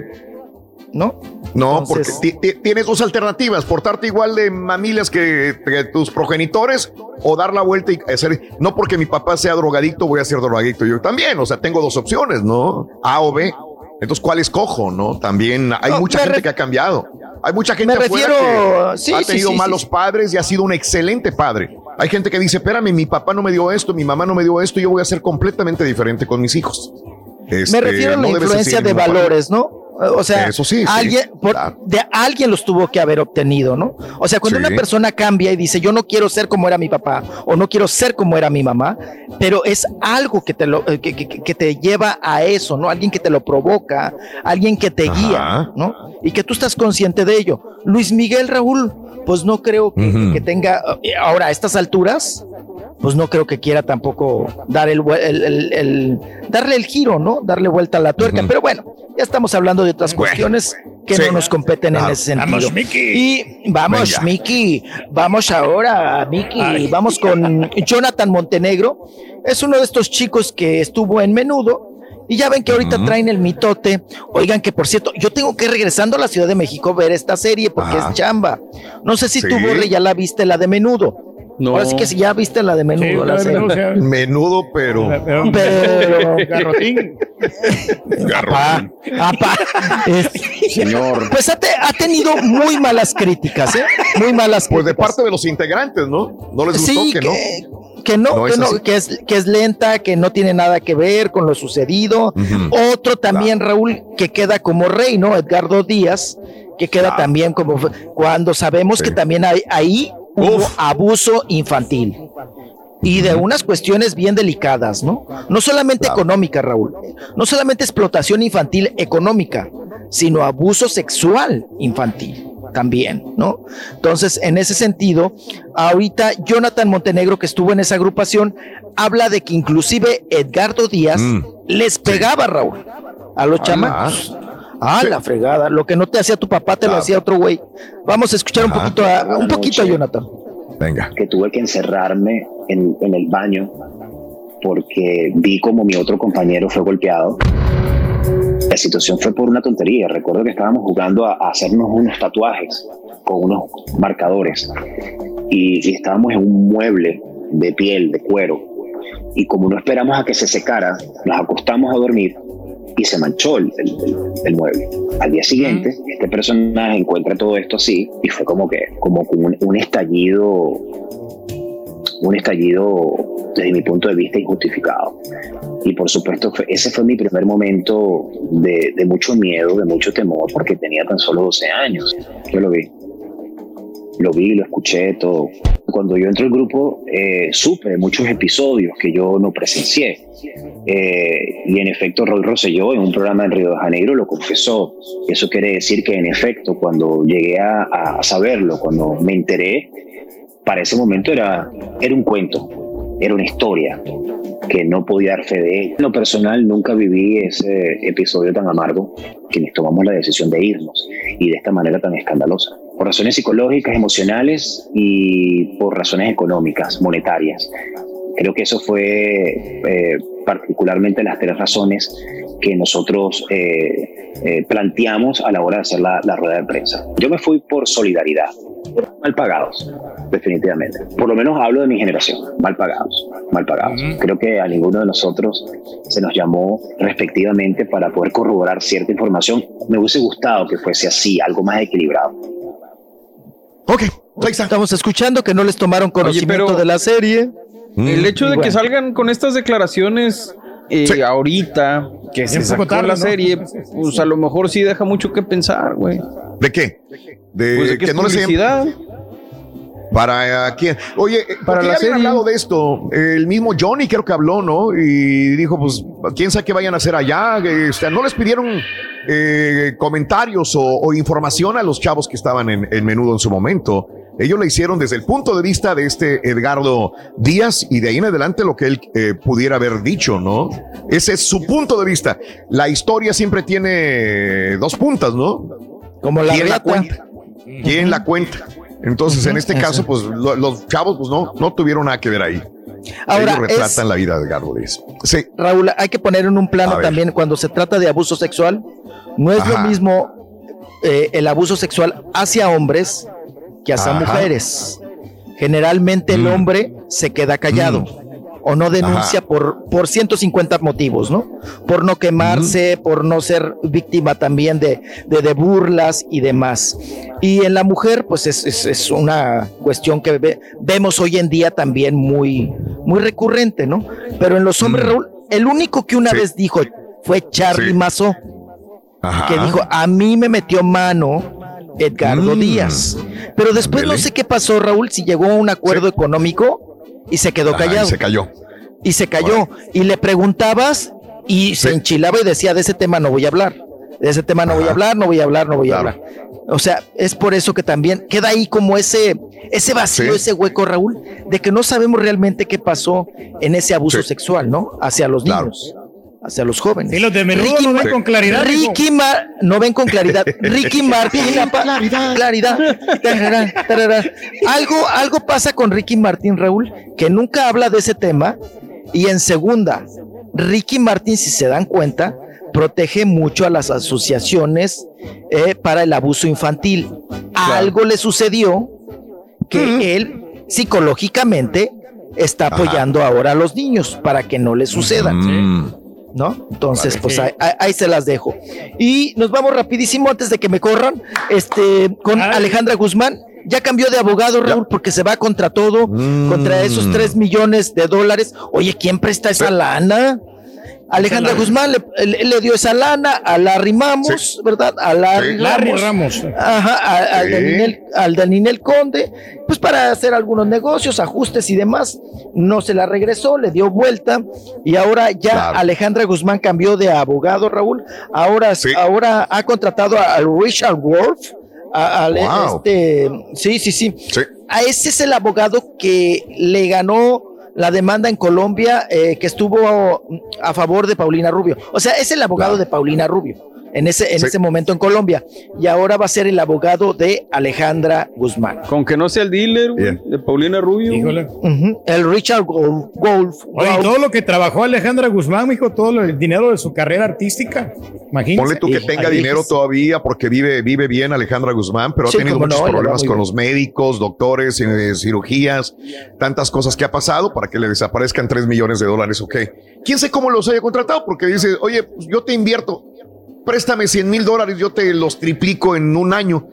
¿no? no, Entonces- porque ti- ti- tienes dos alternativas, portarte igual de mamilas que, que tus progenitores o dar la vuelta y hacer, no porque mi papá sea drogadicto, voy a ser drogadicto yo también, o sea, tengo dos opciones, ¿no? A o B. Entonces, ¿cuál escojo, no? También hay No, mucha gente que ha cambiado. Hay mucha gente Me afuera refiero- que sí, ha tenido sí, malos padres y ha sido un excelente padre. Hay gente que dice, espérame, mi papá no me dio esto, mi mamá no me dio esto, yo voy a ser completamente diferente con mis hijos. Este, Me refiero a la no influencia de valores, ¿no? O sea, Eso sí, sí, alguien, por- claro. de alguien los tuvo que haber obtenido, ¿no? O sea, cuando Sí. una persona cambia y dice, yo no quiero ser como era mi papá o no quiero ser como era mi mamá, pero es algo que te, lo, eh, que, que- que te lleva a eso, ¿no? Alguien que te lo provoca, alguien que te Ajá. guía, ¿no? Y que tú estás consciente de ello. Luis Miguel Raúl, pues no creo que, que tenga, eh, ahora a estas alturas, pues no creo que quiera tampoco dar el, el- el- el- darle el giro, ¿no? Darle vuelta a la tuerca. Pero bueno, ya estamos hablando de otras Bueno, cuestiones que sí. no nos competen en ese sentido. Vamos, Miki. Y vamos, Venga. Miki. Vamos ahora, Miki. Ay. Vamos con Jonathan Montenegro. Es uno de estos chicos que estuvo en menudo. Y ya ven que ahorita traen el mitote. Oigan, que por cierto, yo tengo que ir regresando a la Ciudad de México ver esta serie porque es chamba. No sé si Sí. tú, Borre, ya la viste, la de menudo. No. Ahora sí que si ya viste la de Sí, menudo. la pero, serie. o sea, Menudo, pero. pero- Pero- Garrotín. Apá, apá. Es- Señor. Pues ha, te- ha tenido muy malas críticas, ¿eh? Muy malas Pues de parte de los integrantes, ¿no? No les gustó Sí, que, no. que no, No que, es no, que es, que es lenta, que no tiene nada que ver con lo sucedido. Otro también, Raúl, que queda como rey, ¿no? Edgardo Díaz, que queda Claro. también como cuando sabemos Sí. que también hay, ahí hubo abuso infantil. Y de unas cuestiones bien delicadas, ¿no? No solamente económica, Raúl. No solamente explotación infantil económica, sino abuso sexual infantil también, ¿no? Entonces, en ese sentido, ahorita Jonathan Montenegro, que estuvo en esa agrupación, habla de que inclusive Edgardo Díaz les pegaba, Raúl, a los chamacos. Ah, la fregada. Lo que no te hacía tu papá te lo hacía otro güey. Vamos a escuchar un poquito a, un poquito a Jonathan. Venga. Que tuve que encerrarme en, en el baño porque vi como mi otro compañero fue golpeado. La situación fue por una tontería. Recuerdo que estábamos jugando a, a hacernos unos tatuajes con unos marcadores y, y estábamos en un mueble de piel, de cuero. Y como no esperamos a que se secara, nos acostamos a dormir y se manchó el, el- el- mueble. Al día siguiente, este personaje encuentra todo esto así y fue como que, como un, un estallido, un estallido desde mi punto de vista injustificado. Y por supuesto, fue- ese fue mi primer momento de, de mucho miedo, de mucho temor, porque tenía tan solo 12 años. Yo lo vi. Lo vi, lo escuché, todo. Cuando yo entro al grupo, eh, supe muchos episodios que yo no presencié. Eh, y en efecto, Roy Rosselló en un programa en Río de Janeiro lo confesó. Eso quiere decir que en efecto, cuando llegué a, a saberlo, cuando me enteré, para ese momento era, era un cuento, era una historia que no podía dar fe de ella. En lo personal, nunca viví ese episodio tan amargo que nos tomamos la decisión de irnos y de esta manera tan escandalosa. Por razones psicológicas, emocionales y por razones económicas, monetarias. Creo que eso fue eh, particularmente las tres razones que nosotros eh, eh, planteamos a la hora de hacer la, la rueda de prensa. Yo me fui por solidaridad, mal pagados, definitivamente. Por lo menos hablo de mi generación, mal pagados, mal pagados. Creo que a ninguno de nosotros se nos llamó respectivamente para poder corroborar cierta información. Me hubiese gustado que fuese así, algo más equilibrado. Ok, Estamos escuchando que no les tomaron conocimiento pero- de la serie. El hecho de que salgan con estas declaraciones eh, ahorita, que se sacó tarde, la ¿no? serie, pues a lo mejor sí deja mucho que pensar, güey. ¿De qué? De, Pues de que es no les hayan- publicidad. ¿Para eh, quién? Oye, eh, Para ¿por qué la habían serie. hablado de esto? El mismo Johnny creo que habló, ¿no? Y dijo, pues, quién sabe qué vayan a hacer allá. Este, no les pidieron eh, comentarios o, o información a los chavos que estaban en, en menudo en su momento. Ellos le hicieron desde el punto de vista de este Edgardo Díaz y de ahí en adelante lo que él eh, pudiera haber dicho, ¿no? Ese es su punto de vista. La historia siempre tiene dos puntas, ¿no? Como la ¿Quién la cuenta? ¿Quién la cuenta? Entonces, en este caso, pues lo- los chavos, pues no, no tuvieron nada que ver ahí. Ahora, Ellos es- retratan la vida de Edgardo. Sí. Raúl, hay que poner en un plano también cuando se trata de abuso sexual. No es Ajá. lo mismo eh, el abuso sexual hacia hombres que hacia Ajá. mujeres. Generalmente el Mm. hombre se queda callado o no denuncia Ajá. por, por 150 motivos, ¿no? Por no quemarse, por no ser víctima también de, de, de burlas y demás. Y en la mujer, pues es, es- es una cuestión que ve- vemos hoy en día también muy, muy recurrente, ¿no? Pero en los hombres. Raúl, el único que una Sí. vez dijo fue Charlie Sí. Que dijo, a mí me metió mano Edgardo Mm. Díaz. Pero después no sé qué pasó, Raúl, si llegó a un acuerdo económico y se quedó Ajá, y callado se cayó. y se cayó. Y le preguntabas y se enchilaba y decía, de ese tema no voy a hablar. De ese tema no voy a hablar, no voy a hablar, no voy a hablar. O sea, es por eso que también queda ahí como ese, ese vacío, Sí. ese hueco, Raúl, de que no sabemos realmente qué pasó en ese abuso Sí. sexual, ¿no? Hacia los Claro. niños, hacia los jóvenes. Y los de menudo no ven Sí. con claridad. Ricky Mar no ven con claridad. Ricky Martin, claridad, Tarará, tarará. Algo, algo pasa con Ricky Martin, Raúl, que nunca habla de ese tema. Y en segunda, Ricky Martin, si se dan cuenta, protege mucho a las asociaciones eh, para el abuso infantil. Algo le sucedió que él psicológicamente está Ajá. apoyando ahora a los niños para que no les suceda. Mm. ¿No? Entonces, Vale. pues ahí, ahí- ahí se las dejo. Y nos vamos rapidísimo antes de que me corran, este, con Ay. Alejandra Guzmán. Ya cambió de abogado, Raúl, porque se va contra todo, Mm. contra esos 3 millones de dólares. Oye, ¿quién presta esa lana? Alejandra Guzmán le, le- le dio esa lana a Larry Mamos, ¿verdad? A Larry, Sí. Larry Ramos. Ramos. Ajá, a- al, Sí. de Ninel, al Conde, pues para hacer algunos negocios, ajustes y demás. No se la regresó, le dio vuelta y ahora ya Alejandra Guzmán cambió de abogado, Raúl. Ahora, ahora ha contratado a, al Richard Wolf. a- Wow. este, sí, sí, sí. A ese es el abogado que le ganó la demanda en Colombia eh, que estuvo a favor de Paulina Rubio. O sea, es el abogado de Paulina Rubio en ese, en Sí. ese momento en Colombia. Y ahora va a ser el abogado de Alejandra Guzmán. Con que no sea el dealer de Paulina Rubio. El Richard Wolf. Wolf. Oye, y todo lo que trabajó Alejandra Guzmán, mijo, todo el dinero de su carrera artística. Imagínate. Ponle tú que tenga dinero todavía porque vive, vive bien Alejandra Guzmán, pero Sí, ha tenido muchos no, problemas con los médicos, doctores, eh, cirugías, tantas cosas que ha pasado para que le desaparezcan 3 millones de dólares. Ok. ¿Quién sé cómo los haya contratado? Porque dice, oye, pues yo te invierto, préstame 100 mil dólares, yo te los triplico en un año.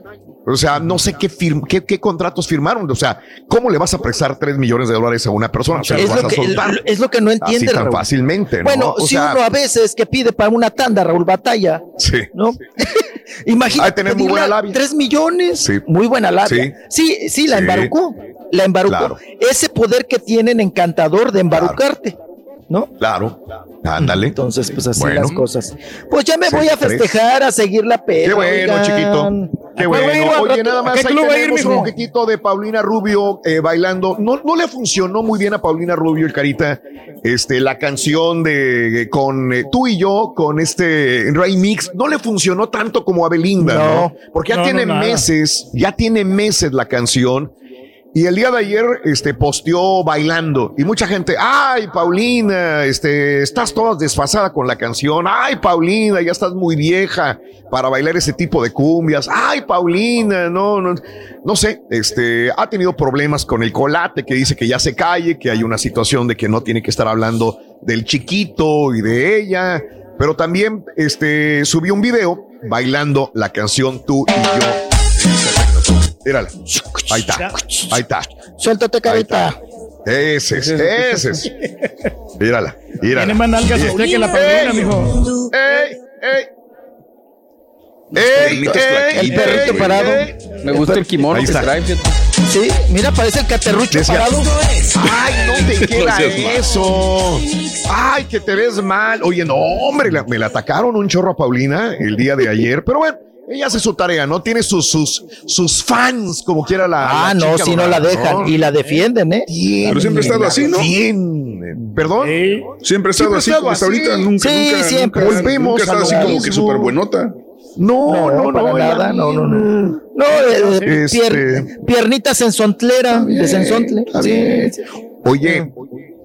O sea, no sé qué, firm- qué, qué contratos firmaron. O sea, ¿cómo le vas a prestar 3 millones de dólares a una persona? O sea, Es ¿lo que- soltar? es lo que no entiende, Así tan Raúl. fácilmente, ¿no? Bueno, O si sea, uno a veces que pide para una tanda, Raúl Batalla, Sí. ¿no? Imagínate. Ha de tener muy buena labia. Tres millones. Sí. Muy buena labia. Sí, sí, la Sí. embarucó. La embarucó. Claro. Ese poder que tienen encantador de embarucarte. ¿No? Claro. Ándale. Entonces, pues así Bueno. las cosas. Pues ya me voy a festejar, a seguir la peda. Qué bueno, oigan. chiquito. Qué ¿A cuál va a ir bueno. Oye, nada ¿A más ahí tenemos un poquitito de Paulina Rubio eh, bailando. No, no le funcionó muy bien a Paulina Rubio, el carita, este, la canción de con eh, tú y yo, con este Ray Mix, no le funcionó tanto como a Belinda, ¿no? No. Porque ya No, tiene meses, ya tiene meses la canción. Y el día de ayer, este, posteó bailando y mucha gente, ay, Paulina, este, estás toda desfasada con la canción, ay, Paulina, ya estás muy vieja para bailar ese tipo de cumbias, ay, Paulina, no, no, no sé, este, ha tenido problemas con el colate que dice que ya se calle, que hay una situación de que no tiene que estar hablando del chiquito y de ella, pero también, este, subió un video bailando la canción Tú y yo. Mírala. Ahí está. Ahí está. Suéltate, carita. Ese es, ese es. Mírala, mírala. Tiene más nalgas usted que la Paulina, mijo. ¡Ey! ¡Ey! ¡Ey! ¡Ey! El perrito ey, parado. ey. Me gusta el kimono Ahí que está. trae. Sí, mira, parece el caterrucho Decía, parado. Ay, no te queda eso. Ay, que te ves mal. Oye, no, hombre, la- me la atacaron un chorro a Paulina el día de ayer, pero bueno. Ella hace su tarea, ¿no? Tiene sus, sus, sus fans, como quiera la. Ah, la no, si no la dejan y la defienden, ¿eh? Pero siempre ha estado así, ¿no? Bien. ¿Perdón? Siempre ha estado así como hasta ahorita. Nunca, Sí, nunca, siempre. nunca, Volvemos nunca ha estado a así como que súper buenota. No, no, no, para no, nada, no, no, no. No, eh, Este- pier- piernitas en sontlera, de sensontle. Sí, sí. Oye,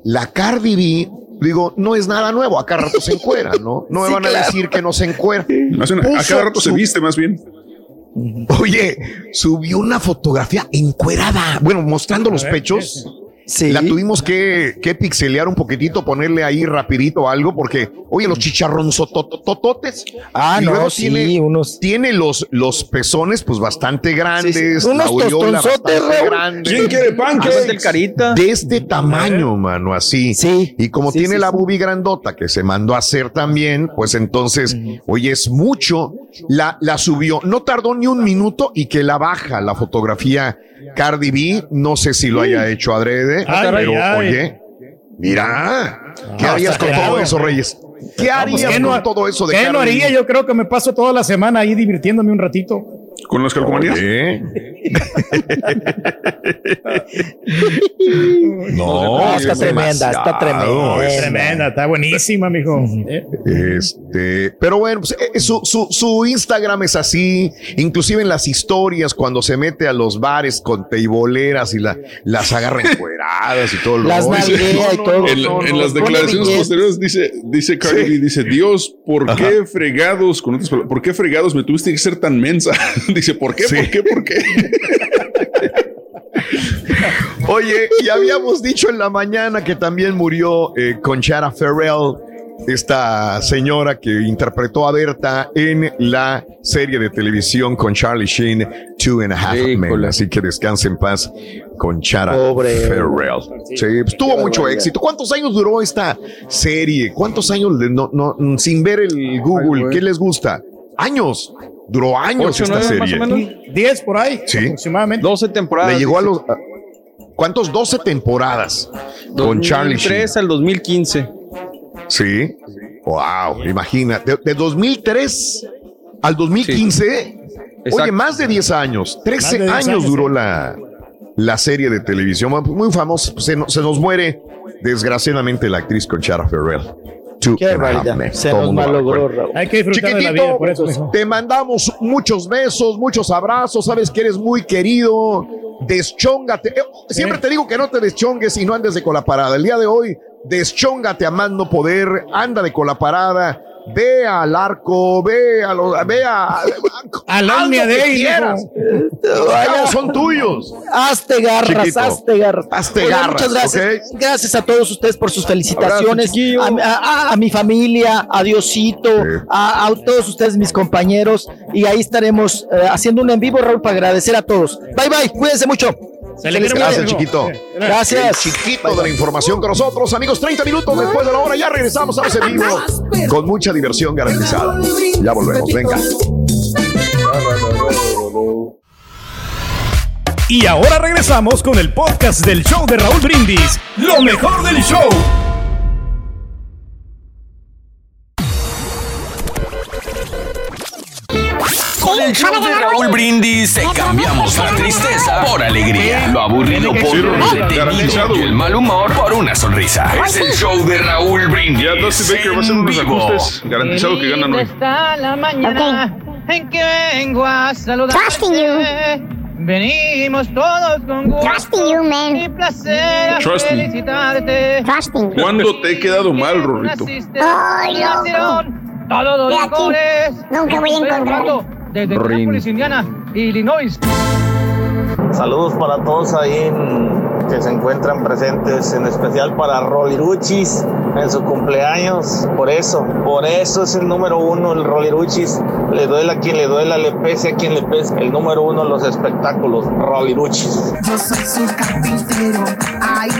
la Cardi B, digo, no es nada nuevo. Acá rato se encuera, ¿no? No me Sí, van a decir que no se encuera. Más bien, a Puso cada rato se viste, más bien. Oye, subió una fotografía encuerada. Bueno, mostrando los pechos. Sí. La tuvimos que, que pixelear un poquitito, ponerle ahí rapidito algo, porque, oye, los chicharronzototototes. Ah, Y no, luego sí, tiene, unos. tiene los, los pezones, pues bastante grandes. Unos la aureola tostonzotes, bastante Raúl. grande. ¿Quién quiere pancakes? Ándate el carita. De este tamaño, mano, así. Sí. Y como Sí, tiene sí, la sí. bubi grandota que se mandó a hacer también, pues entonces, oye, es mucho. La, la subió. No tardó ni un minuto y que la baja la fotografía Cardi B. No sé si lo haya hecho adrede, Ay, pero ay, ay. oye, mira, ¿qué No, harías con todo eso, Reyes? ¿Qué Pues, harías ¿qué no- con todo eso de ¿Qué no haría? Yo creo que me paso toda la semana ahí divirtiéndome un ratito. ¿Con las calcomanías? No, no, está es tremenda, está tremenda. es Tremenda, está buenísima, mijo. Este, pero bueno, pues, eh, su, su, su Instagram es así, inclusive en las historias cuando se mete a los bares con teiboleras y la, las agarra encueradas y todo lo Las y todo. En, No, no, en no, las declaraciones posteriores dice, dice Cardi dice, Dios, ¿por qué fregados, con otras palabras, ¿por qué fregados me tuviste que ser tan mensa? dice, ¿por qué? Sí. ¿Por qué? ¿Por qué? Oye, y habíamos dicho en la mañana que también murió eh, Conchara Ferrell, esta señora que interpretó a Berta en la serie de televisión con Charlie Sheen, Two and a Half Men. Así que descanse en paz con Chara Pobre. Farrell. Sí, pues, tuvo mucho éxito. ¿Cuántos años duró esta serie? ¿Cuántos años de- no, no, sin ver el Google? ¿Qué les gusta? Años. Duró años Ocho, esta nueve, más serie. o menos. 10 por ahí. Sí. Aproximadamente. 12 temporadas. Le llegó a los. a- ¿Cuántos? 12 temporadas con Charlie Sheen. 2003 al 2015. Sí. Wow, imagina. De, de 2003 al 2015. Oye, más de 10 años. 13 Más de 10 años, años, duró sí. la, la serie de televisión. Muy famosa. Se, no- se nos muere, desgraciadamente, la actriz Conchara Ferrell. Two Qué and. Se Todo nos la malogró. Raúl. Hay que disfrutar de la vida, Chiquitito, por eso. te mandamos muchos besos, muchos abrazos. Sabes que eres muy querido. Deschóngate. Eh, Siempre te digo que no te deschongues y no andes de colaparada. El día de hoy, deschóngate a mando poder. Anda de colaparada. Ve al arco, ve a los, ve a, Al haz Omnia lo que Day, quieras. Los son tuyos. Hazte garras, Chiquito. hazte garras. Hazte garras, Muchas gracias. Gracias a todos ustedes por sus felicitaciones. Abrazo, a, a- a mi familia, a Diosito, a, a todos ustedes, mis compañeros. Y ahí estaremos eh, haciendo un en vivo, Raúl, para agradecer a todos. Bye, bye. Cuídense mucho. Se le quiere Gracias, chiquito. Gracias. El chiquito de la información con nosotros, amigos. 30 minutos después de la hora, ya regresamos a los en vivo con mucha diversión garantizada. Ya volvemos, venga. Y ahora regresamos con el podcast del show de Raúl Brindis. Lo mejor del show. Con el show de Raúl Brindis te cambiamos la tristeza por alegría, lo aburrido por lo entretenido y el mal humor por una sonrisa. Es el show de Raúl Brindis. Ya Dusty Baker va a hacer en unos ajustes. Garantizado que ganan hoy. está la mañana en que vengo a saludar. Trusting you. Venimos todos con gusto Trusting you, man. y placer a Trust me. felicitarte. Trusting. ¿Cuándo te he quedado mal, Rorrito? Ay, en loco. Todos los De aquí licores. nunca voy a encontrar. Desde Rin. Minneapolis, Indiana, Illinois. Saludos para todos ahí en- que se encuentran presentes, en especial para Roliruchis en su cumpleaños. Por eso, por eso es el número uno, el Roliruchis. Le duela a quien le duela, le pese a quien le pese. El número uno en los espectáculos, Roliruchis. Yo soy su carpintero. Ay,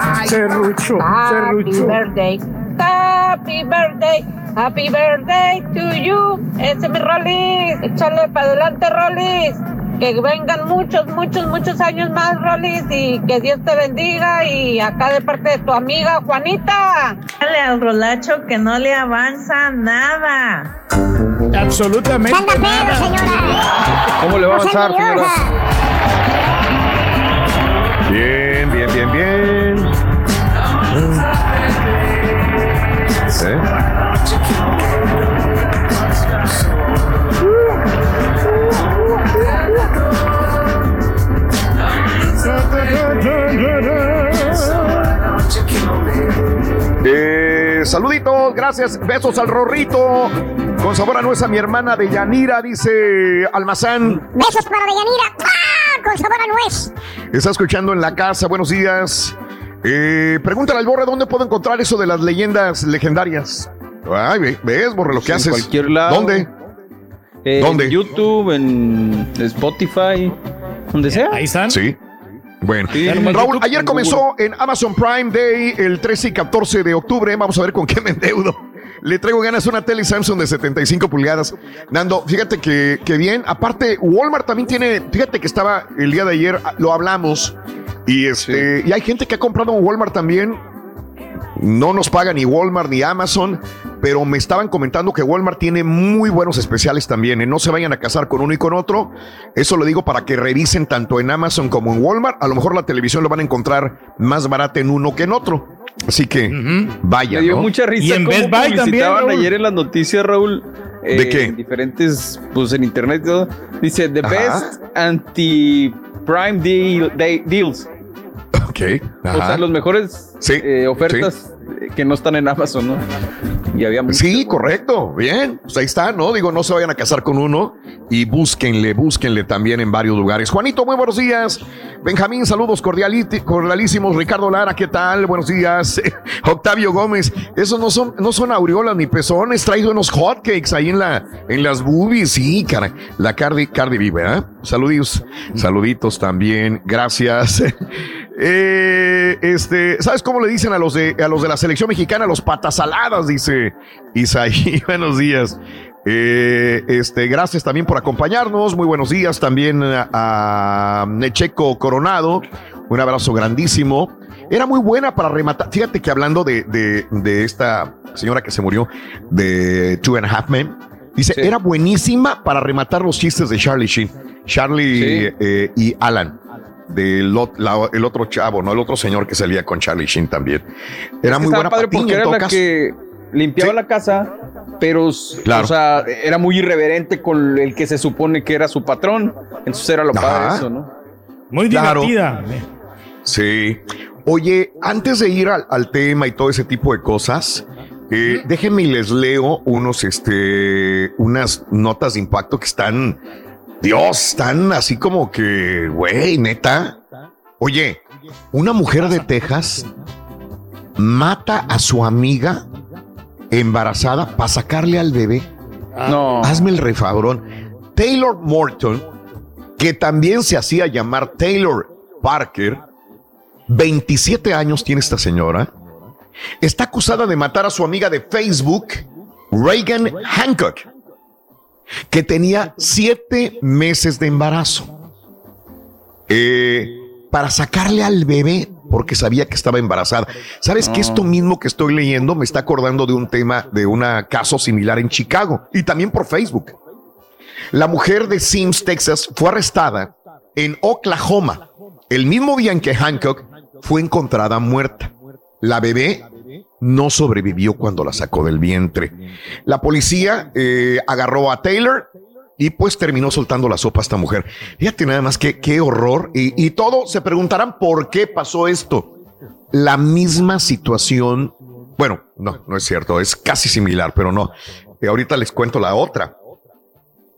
ay, Serrucho, Happy serrucho. birthday. Happy birthday. Happy birthday to you. Ese es mi Rolis. Échale para adelante, Rolis. Que vengan muchos, muchos, muchos años más, Rolis. Y que Dios te bendiga. Y acá de parte de tu amiga Juanita. Dale al rolacho que no le avanza nada. Absolutamente nada. señora. ¿Cómo le va a avanzar, señora? envidiosa. Bien, bien, bien, bien. Eh, saluditos, gracias, besos al Rorrito. Con sabor a nuez a mi hermana de Yanira, dice Almazán. Besos para Deyanira. ¡Ah! Con sabor a nuez. Está escuchando en la casa, buenos días. Eh, pregúntale al Borre dónde puedo encontrar eso de las leyendas legendarias. Ay, ve- ves, Borre, lo que En haces. cualquier lado. ¿Dónde? Eh, ¿Dónde? En YouTube, en Spotify, donde sea. Ahí están. Sí. Bueno, Sí, Raúl, ayer en comenzó en Amazon Prime Day el 13 y 14 de octubre. Vamos a ver con qué me endeudo. Le traigo ganas una tele Samsung de 75 pulgadas. Nando, fíjate que, que bien. Aparte, Walmart también tiene, fíjate que estaba el día de ayer, lo hablamos. Y este, y hay gente que ha comprado en Walmart también. No nos paga ni Walmart ni Amazon, pero me estaban comentando que Walmart tiene muy buenos especiales también. ¿eh? No se vayan a casar con uno y con otro. Eso lo digo para que revisen tanto en Amazon como en Walmart. A lo mejor la televisión lo van a encontrar más barata en uno que en otro. Así que vaya. Me dio ¿no? mucha risa Y en Best Buy también, Raúl. ayer en las noticias, Raúl. eh, ¿De qué? En diferentes, pues en internet y todo. Dice, the Ajá. best anti-prime deal, deals. Ok. O sea, los mejores Sí, eh, ofertas eh, que no están en Amazon, ¿no? Y había Sí, correcto. Bien. Pues ahí está, ¿no? Digo, no se vayan a casar con uno y búsquenle, búsquenle también en varios lugares. Juanito, muy buenos días. Benjamín, saludos cordialísimos. Ricardo Lara, ¿qué tal? Buenos días. Octavio Gómez, esos no son, no son aureolas ni pezones. Traído unos hotcakes ahí en la, en las boobies. Sí, caray. La Cardi, Cardi B, ¿verdad? Saluditos, saluditos también. Gracias. Eh, este, ¿sabes cómo le dicen a los de a los de la selección mexicana? Los patas saladas, dice Isaí. Buenos días. Eh, este, gracias también por acompañarnos. Muy buenos días también a, a Necheco Coronado. Un abrazo grandísimo. Era muy buena para rematar. Fíjate que hablando de, de- de esta señora que se murió de Two and a Half Men, dice, era buenísima para rematar los chistes de Charlie Sheen. Charlie eh, y Alan del la- el otro chavo, ¿no? El otro señor que salía con Charlie Sheen también. Era Es que muy buena padre porque era la caso. que limpiaba la casa, pero Claro. o sea, era muy irreverente con el que se supone que era su patrón. Entonces era lo padre Ajá. de eso, ¿no? Muy Claro. divertida. Sí. Oye, antes de ir al, al tema y todo ese tipo de cosas, eh, déjenme y les leo unos, este, unas notas de impacto que están, Dios, están así como que, güey, neta. Oye, una mujer de Texas mata a su amiga embarazada para sacarle al bebé. No. Hazme el refabrón. Taylor Morton, que también se hacía llamar Taylor Parker, 27 años tiene esta señora, está acusada de matar a su amiga de Facebook, Reagan Hancock, que tenía siete meses de embarazo. Eh, para sacarle al bebé porque sabía que estaba embarazada. ¿Sabes que esto mismo que estoy leyendo me está acordando de un tema, de un caso similar en Chicago y también por Facebook? La mujer de Sims, Texas, fue arrestada en Oklahoma el mismo día en que Hancock fue encontrada muerta. La bebé no sobrevivió cuando la sacó del vientre. La policía eh, agarró a Taylor y pues terminó soltando la sopa a esta mujer. Fíjate nada más que qué horror. Y, y todo se preguntarán por qué pasó esto. La misma situación. Bueno, no, no es cierto. Es casi similar, pero no. Eh, ahorita les cuento la otra.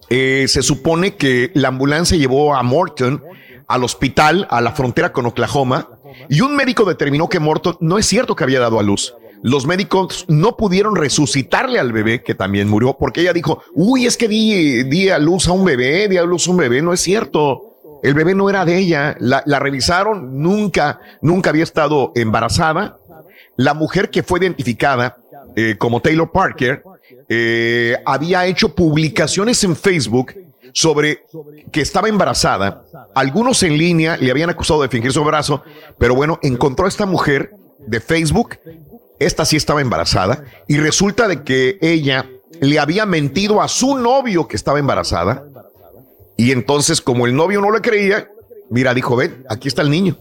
Eh, se supone que la ambulancia llevó a Morton al hospital, a la frontera con Oklahoma, y un médico determinó que Morton no es cierto que había dado a luz. Los médicos no pudieron resucitarle al bebé, que también murió, porque ella dijo, uy, es que di, di a luz a un bebé, di a luz a un bebé, no es cierto. El bebé no era de ella, la, revisaron, nunca, nunca había estado embarazada. La mujer que fue identificada eh, como Taylor Parker eh, había hecho publicaciones en Facebook sobre que estaba embarazada. Algunos en línea le habían acusado de fingir su embarazo, pero bueno, encontró a esta mujer de Facebook. Esta sí estaba embarazada y resulta de que ella le había mentido a su novio que estaba embarazada. Y entonces, como el novio no le creía, mira, dijo, ven, aquí está el niño.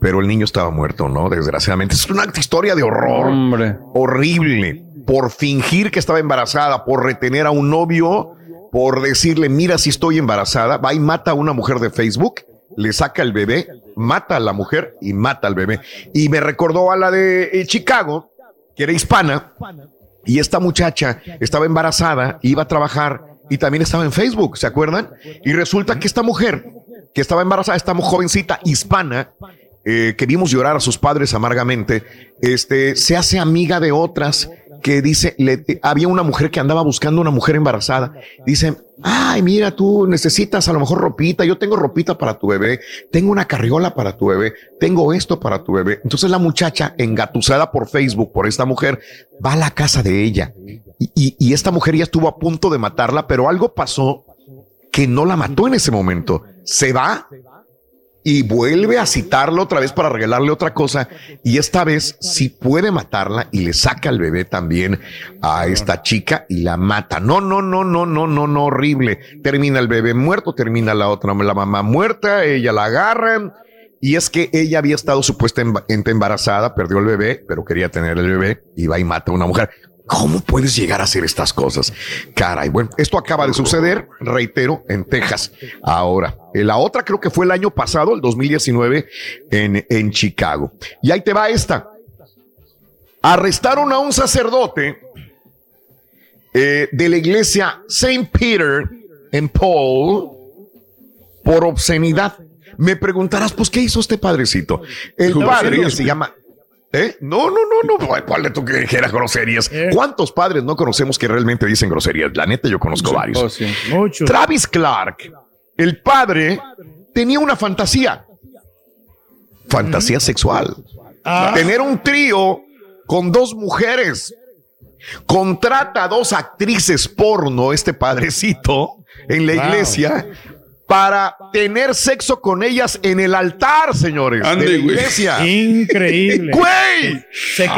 Pero el niño estaba muerto, ¿no? Desgraciadamente. Es una historia de horror. Horrible. Por fingir que estaba embarazada, por retener a un novio, por decirle, mira si estoy embarazada, va y mata a una mujer de Facebook, le saca el bebé, mata a la mujer y mata al bebé. Y me recordó a la de eh, Chicago, que era hispana, y esta muchacha estaba embarazada, iba a trabajar y también estaba en Facebook, ¿se acuerdan? Y resulta que esta mujer, que estaba embarazada, esta jovencita hispana, eh, que vimos llorar a sus padres amargamente, este, se hace amiga de otras que dice, había una mujer que andaba buscando una mujer embarazada. Dice, ay, mira, tú necesitas a lo mejor ropita, yo tengo ropita para tu bebé, tengo una carriola para tu bebé, tengo esto para tu bebé. Entonces la muchacha, engatusada por Facebook por esta mujer, va a la casa de ella. Y, y- y esta mujer ya estuvo a punto de matarla, pero algo pasó que no la mató en ese momento. Se va y vuelve a citarla otra vez para regalarle otra cosa y esta vez sí puede matarla y le saca al bebé también a esta chica y la mata. No, no, no, no, no, no, no, horrible. Termina el bebé muerto, termina la otra, la mamá muerta, ella la agarran y es que ella había estado supuestamente embarazada, perdió el bebé, pero quería tener el bebé y va y mata a una mujer. ¿Cómo puedes llegar a hacer estas cosas? Caray, bueno, esto acaba de suceder, reitero, en Texas. Ahora, eh, la otra creo que fue el año pasado, el 2019, en, en Chicago. Y ahí te va esta. Arrestaron a un sacerdote eh, de la iglesia Saint Peter en Paul por obscenidad. Me preguntarás, pues, ¿qué hizo este padrecito? El padre se llama. ¿Eh? No, no, no, no. ¿Cuál de tú que dijeras groserías? ¿Cuántos padres no conocemos que realmente dicen groserías? La neta, yo conozco varios. Travis Clark, el padre, tenía una fantasía. Fantasía sexual. Ah. Tener un trío con dos mujeres. Contrata a dos actrices porno, este padrecito, en la Wow. iglesia, para tener sexo con ellas en el altar, señores. de Ande, la güey. iglesia. Increíble. ¡Güey! Se.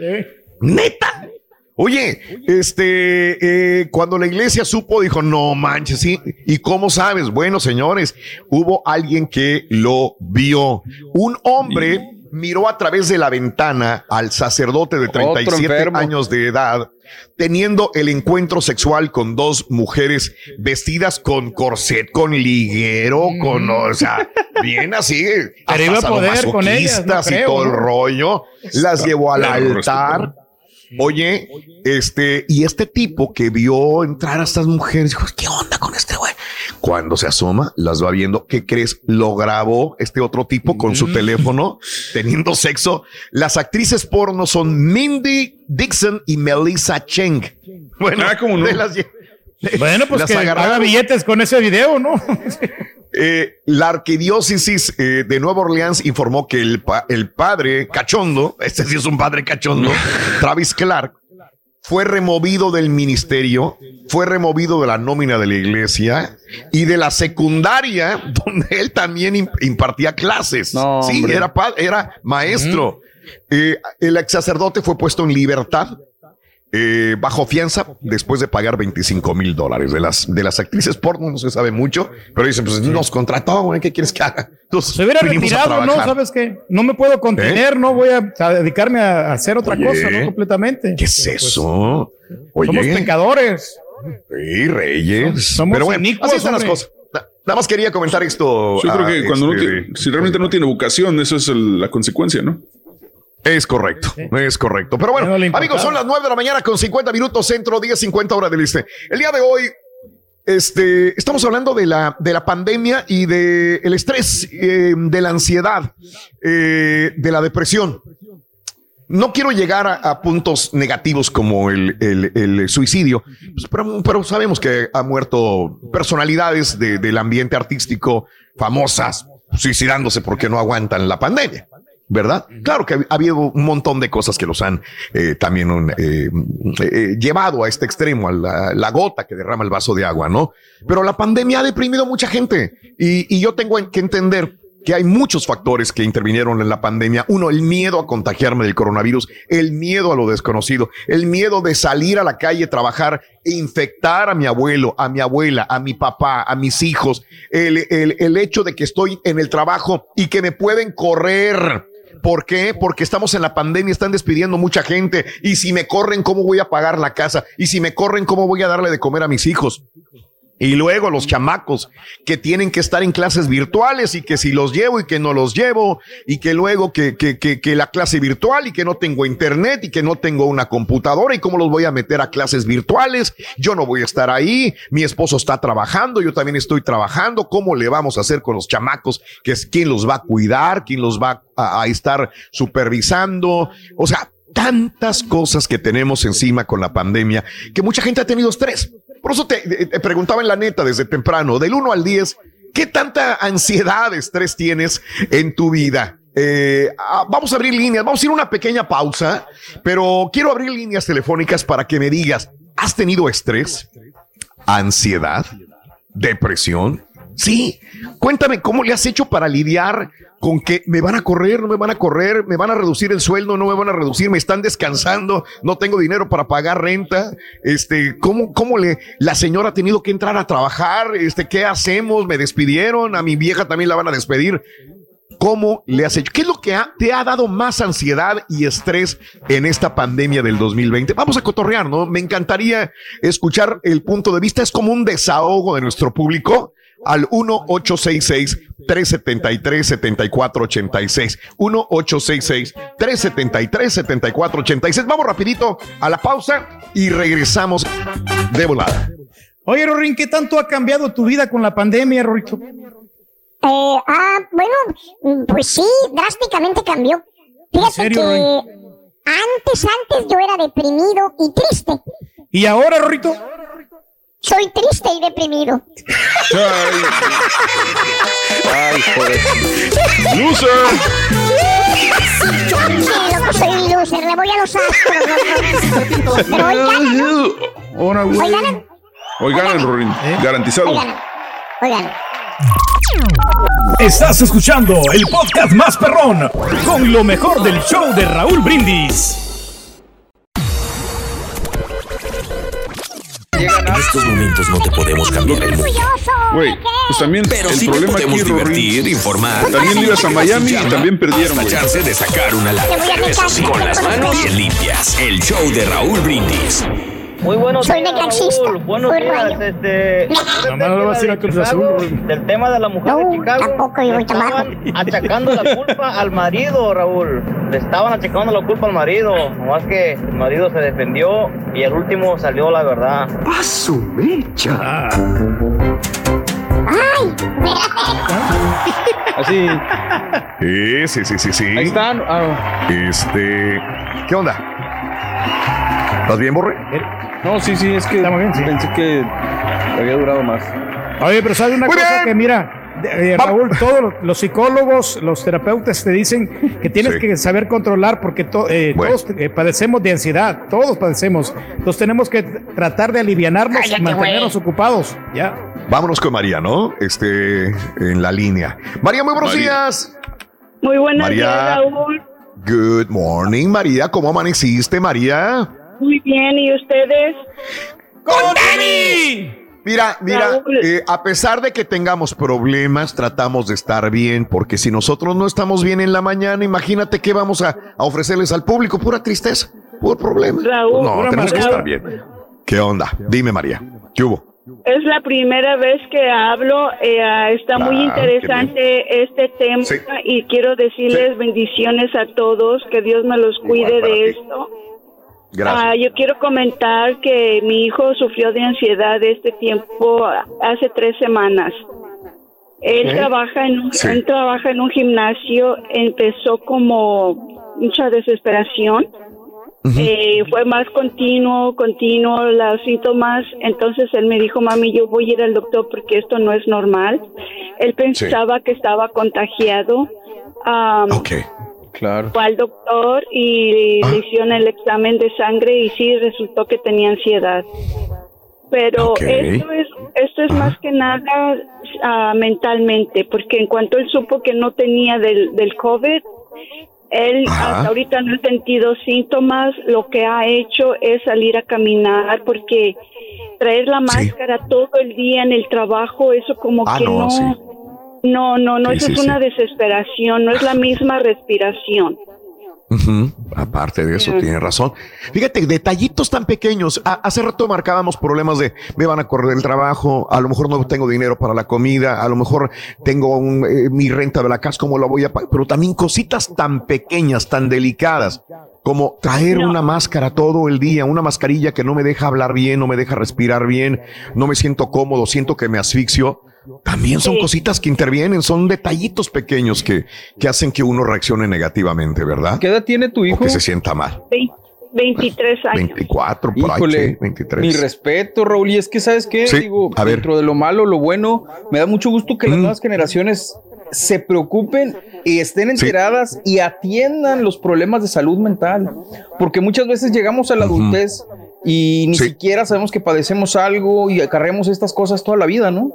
Eh, Neta. Oye, este, eh, cuando la iglesia supo, dijo, no manches, sí. ¿Y cómo sabes? Bueno, señores, hubo alguien que lo vio. Un hombre miró a través de la ventana al sacerdote de Otro 37 enfermo. años de edad teniendo el encuentro sexual con dos mujeres vestidas con corset, con liguero, con, o sea, bien así. Pero iba a poder con ellas, no y todo el rollo. Las llevó al altar. Oye, este, y este tipo que vio entrar a estas mujeres, dijo, ¿qué onda con este güey? Cuando se asoma, las va viendo. ¿Qué crees? Lo grabó este otro tipo con Mm. su teléfono, teniendo sexo. Las actrices porno son Mindy Dixon y Melissa Cheng. Bueno, Ah, de las- Bueno, pues Las que agarraron. haga billetes con ese video, ¿no? Eh, la arquidiócesis eh, de Nueva Orleans informó que el, pa- el padre cachondo, este sí es un padre cachondo, Travis Clark, fue removido del ministerio, fue removido de la nómina de la iglesia y de la secundaria, donde él también im- impartía clases. No, sí, era maestro. Eh, el ex sacerdote fue puesto en libertad. Eh, bajo fianza después de pagar 25 mil dólares de las de las actrices porno no se sabe mucho pero dicen pues nos contrató güey, ¿qué quieres que haga? Entonces, Se hubiera retirado, ¿no? ¿Sabes qué? No me puedo contener, no voy a, a dedicarme a, hacer otra Oye, cosa, ¿no? Completamente. ¿Qué es Pues, eso? Oye, Somos pecadores. Sí, reyes. Somos Pero bueno, así están las cosas. Na- Nada más quería comentar esto. Yo creo que cuando no este, tiene- si realmente no tiene vocación, eso es el- la consecuencia, ¿no? Es correcto, es correcto. Pero bueno, no amigos, son las 9 de la mañana con 50 minutos centro, 10, 50 horas del este. El día de hoy, este, estamos hablando de la, de la pandemia y de el estrés, eh, de la ansiedad, eh, de la depresión. No quiero llegar a, a puntos negativos como el, el- el suicidio, pues, pero, pero sabemos que ha muerto personalidades de- del ambiente artístico famosas suicidándose porque no aguantan la pandemia. ¿Verdad? Claro que ha ha habido un montón de cosas que los han eh, también un, eh, eh, llevado a este extremo, a la, la gota que derrama el vaso de agua, ¿no? Pero la pandemia ha deprimido a mucha gente y, y yo tengo que entender que hay muchos factores que intervinieron en la pandemia. Uno, el miedo a contagiarme del coronavirus, el miedo a lo desconocido, el miedo de salir a la calle, trabajar e infectar a mi abuelo, a mi abuela, a mi papá, a mis hijos, el, el, el hecho de que estoy en el trabajo y que me pueden correr. ¿Por qué? Porque estamos en la pandemia, están despidiendo mucha gente. Y si me corren, ¿cómo voy a pagar la casa? Y si me corren, ¿cómo voy a darle de comer a mis hijos? Y luego los chamacos que tienen que estar en clases virtuales y que si los llevo y que no los llevo y que luego que, que, que, que la clase virtual y que no tengo internet y que no tengo una computadora y cómo los voy a meter a clases virtuales. Yo no voy a estar ahí. Mi esposo está trabajando. Yo también estoy trabajando. ¿Cómo le vamos a hacer con los chamacos? Que es quién los va a cuidar, quién los va a, a estar supervisando. O sea, tantas cosas que tenemos encima con la pandemia que mucha gente ha tenido estrés. Por eso te, te preguntaba en la neta desde temprano, del 1 al 10, ¿qué tanta ansiedad, estrés tienes en tu vida? Eh, ah, vamos a abrir líneas, vamos a ir a una pequeña pausa, pero quiero abrir líneas telefónicas para que me digas, ¿has tenido estrés, ansiedad, depresión? Sí, cuéntame cómo le has hecho para lidiar con que me van a correr, no me van a correr, me van a reducir el sueldo, no me van a reducir, me están descansando, no tengo dinero para pagar renta. Este, ¿cómo, cómo le, la señora ha tenido que entrar a trabajar? Este, ¿qué hacemos? Me despidieron, a mi vieja también la van a despedir. ¿Cómo le has hecho? ¿Qué es lo que te ha dado más ansiedad y estrés en esta pandemia del 2020? Vamos a cotorrear, ¿no? Me encantaría escuchar el punto de vista. Es como un desahogo de nuestro público. Al 1-866-373-7486. 1-866-373-7486. Vamos rapidito a la pausa y regresamos de volada. Oye, Rorín, ¿qué tanto ha cambiado tu vida con la pandemia, Rorito? Eh, ah, bueno, pues sí, drásticamente cambió. Fíjate serio, que antes, antes yo era deprimido y triste. ¿Y ahora, Rorito? Soy triste y deprimido. Ay, joder. ¡Loser! Sí, loco, soy un loser, le voy a los astros. Pero hoy ganan, ¿no? Hoy ganan, Hoy gana el Rorín. Garantizado. hoy ganan. Hoy ganan. Estás escuchando el podcast más perrón con lo mejor del show de Raúl Brindis. En estos momentos no te podemos cambiar el mundo. Güey, pues también Pero el sí te problema podemos aquí, divertir, informar. También ibas a Miami y también perdieron, La güey. chance de sacar una lana. Eso sí, con las manos bien limpias. El show de Raúl Brindis. Muy buenos Soy días. Raúl. Buenos Soy días. rayo. Este, Nomás no le vas a ir a Cruz Azul, del tema de la mujer de Chicago. Tampoco yo estaban achacando la culpa al marido, Raúl. Le estaban achacando la culpa al marido. Nomás que el marido se defendió y el último salió la verdad. ¡A su mecha! Ay, Así. Sí, sí, sí, sí, sí. Ahí están. Ah, Este. ¿Qué onda? ¿Estás bien, Borre? No, sí, sí, es que pensé que había durado más. Oye, pero ¿sabes una Muy cosa bien. que mira, eh, Raúl, todos los- psicólogos, los terapeutas te dicen que tienes Sí. que saber controlar porque to- eh, Bueno. todos eh, padecemos de ansiedad, todos padecemos. Entonces tenemos que tratar de alivianarnos y Cállate, mantenernos ocupados. Ya. Vámonos con María, ¿no? Este, en la línea. María, muy buenos María. días. Muy buenos María. días, Raúl. Good morning, María. ¿Cómo amaneciste, María? Muy bien, ¿y ustedes? ¡Con Dani! Mira, mira, eh, a pesar de que tengamos problemas, tratamos de estar bien, porque si nosotros no estamos bien en la mañana, imagínate qué vamos a, a ofrecerles al público, pura tristeza, puro problema. Raúl. no, tenemos que estar bien. ¿Qué onda? Dime, María. ¿Qué hubo? Es la primera vez que hablo. eh, está muy Ah, interesante este tema Sí. y quiero decirles bendiciones a todos, que Dios me los cuide de ti. esto. Gracias. Ah, yo quiero comentar que mi hijo sufrió de ansiedad este tiempo hace tres semanas. Él trabaja en un, Sí. él trabaja en un gimnasio. Empezó como mucha desesperación. Eh, fue más continuo, continuo los síntomas. Entonces él me dijo, mami, yo voy a ir al doctor porque esto no es normal. Él pensaba que estaba contagiado. Ok. Claro. fue al doctor y Ah. le hicieron el examen de sangre y sí resultó que tenía ansiedad. Pero esto es esto es más que nada ah, mentalmente, porque en cuanto él supo que no tenía del, del COVID, él Ajá. hasta ahorita no ha sentido síntomas, lo que ha hecho es salir a caminar, porque traer la Sí. máscara todo el día en el trabajo, eso como Ah, que no, no... sí. No, no, no, Sí, eso sí, es sí. una desesperación, no es la misma respiración. Aparte de eso, tiene razón. Fíjate, detallitos tan pequeños. A- hace rato marcábamos problemas de me van a correr del trabajo, a lo mejor no tengo dinero para la comida, a lo mejor tengo un, eh, mi renta de la casa, ¿cómo la voy a pagar? Pero también cositas tan pequeñas, tan delicadas, como traer una máscara todo el día, una mascarilla que no me deja hablar bien, no me deja respirar bien, no me siento cómodo, siento que me asfixio. También son Sí. cositas que intervienen, son detallitos pequeños que, que hacen que uno reaccione negativamente, ¿verdad? ¿Qué edad tiene tu O hijo? que se sienta mal. Vein- 23 años. 24, por ahí, Híjole, sí, 23. mi respeto, Raúl. Y es que, ¿sabes qué? Sí, Digo, a ver. dentro de lo malo, lo bueno, me da mucho gusto que las Mm. nuevas generaciones se preocupen y estén enteradas y atiendan los problemas de salud mental. Porque muchas veces llegamos a la adultez y ni siquiera sabemos que padecemos algo y acarreamos estas cosas toda la vida, ¿no?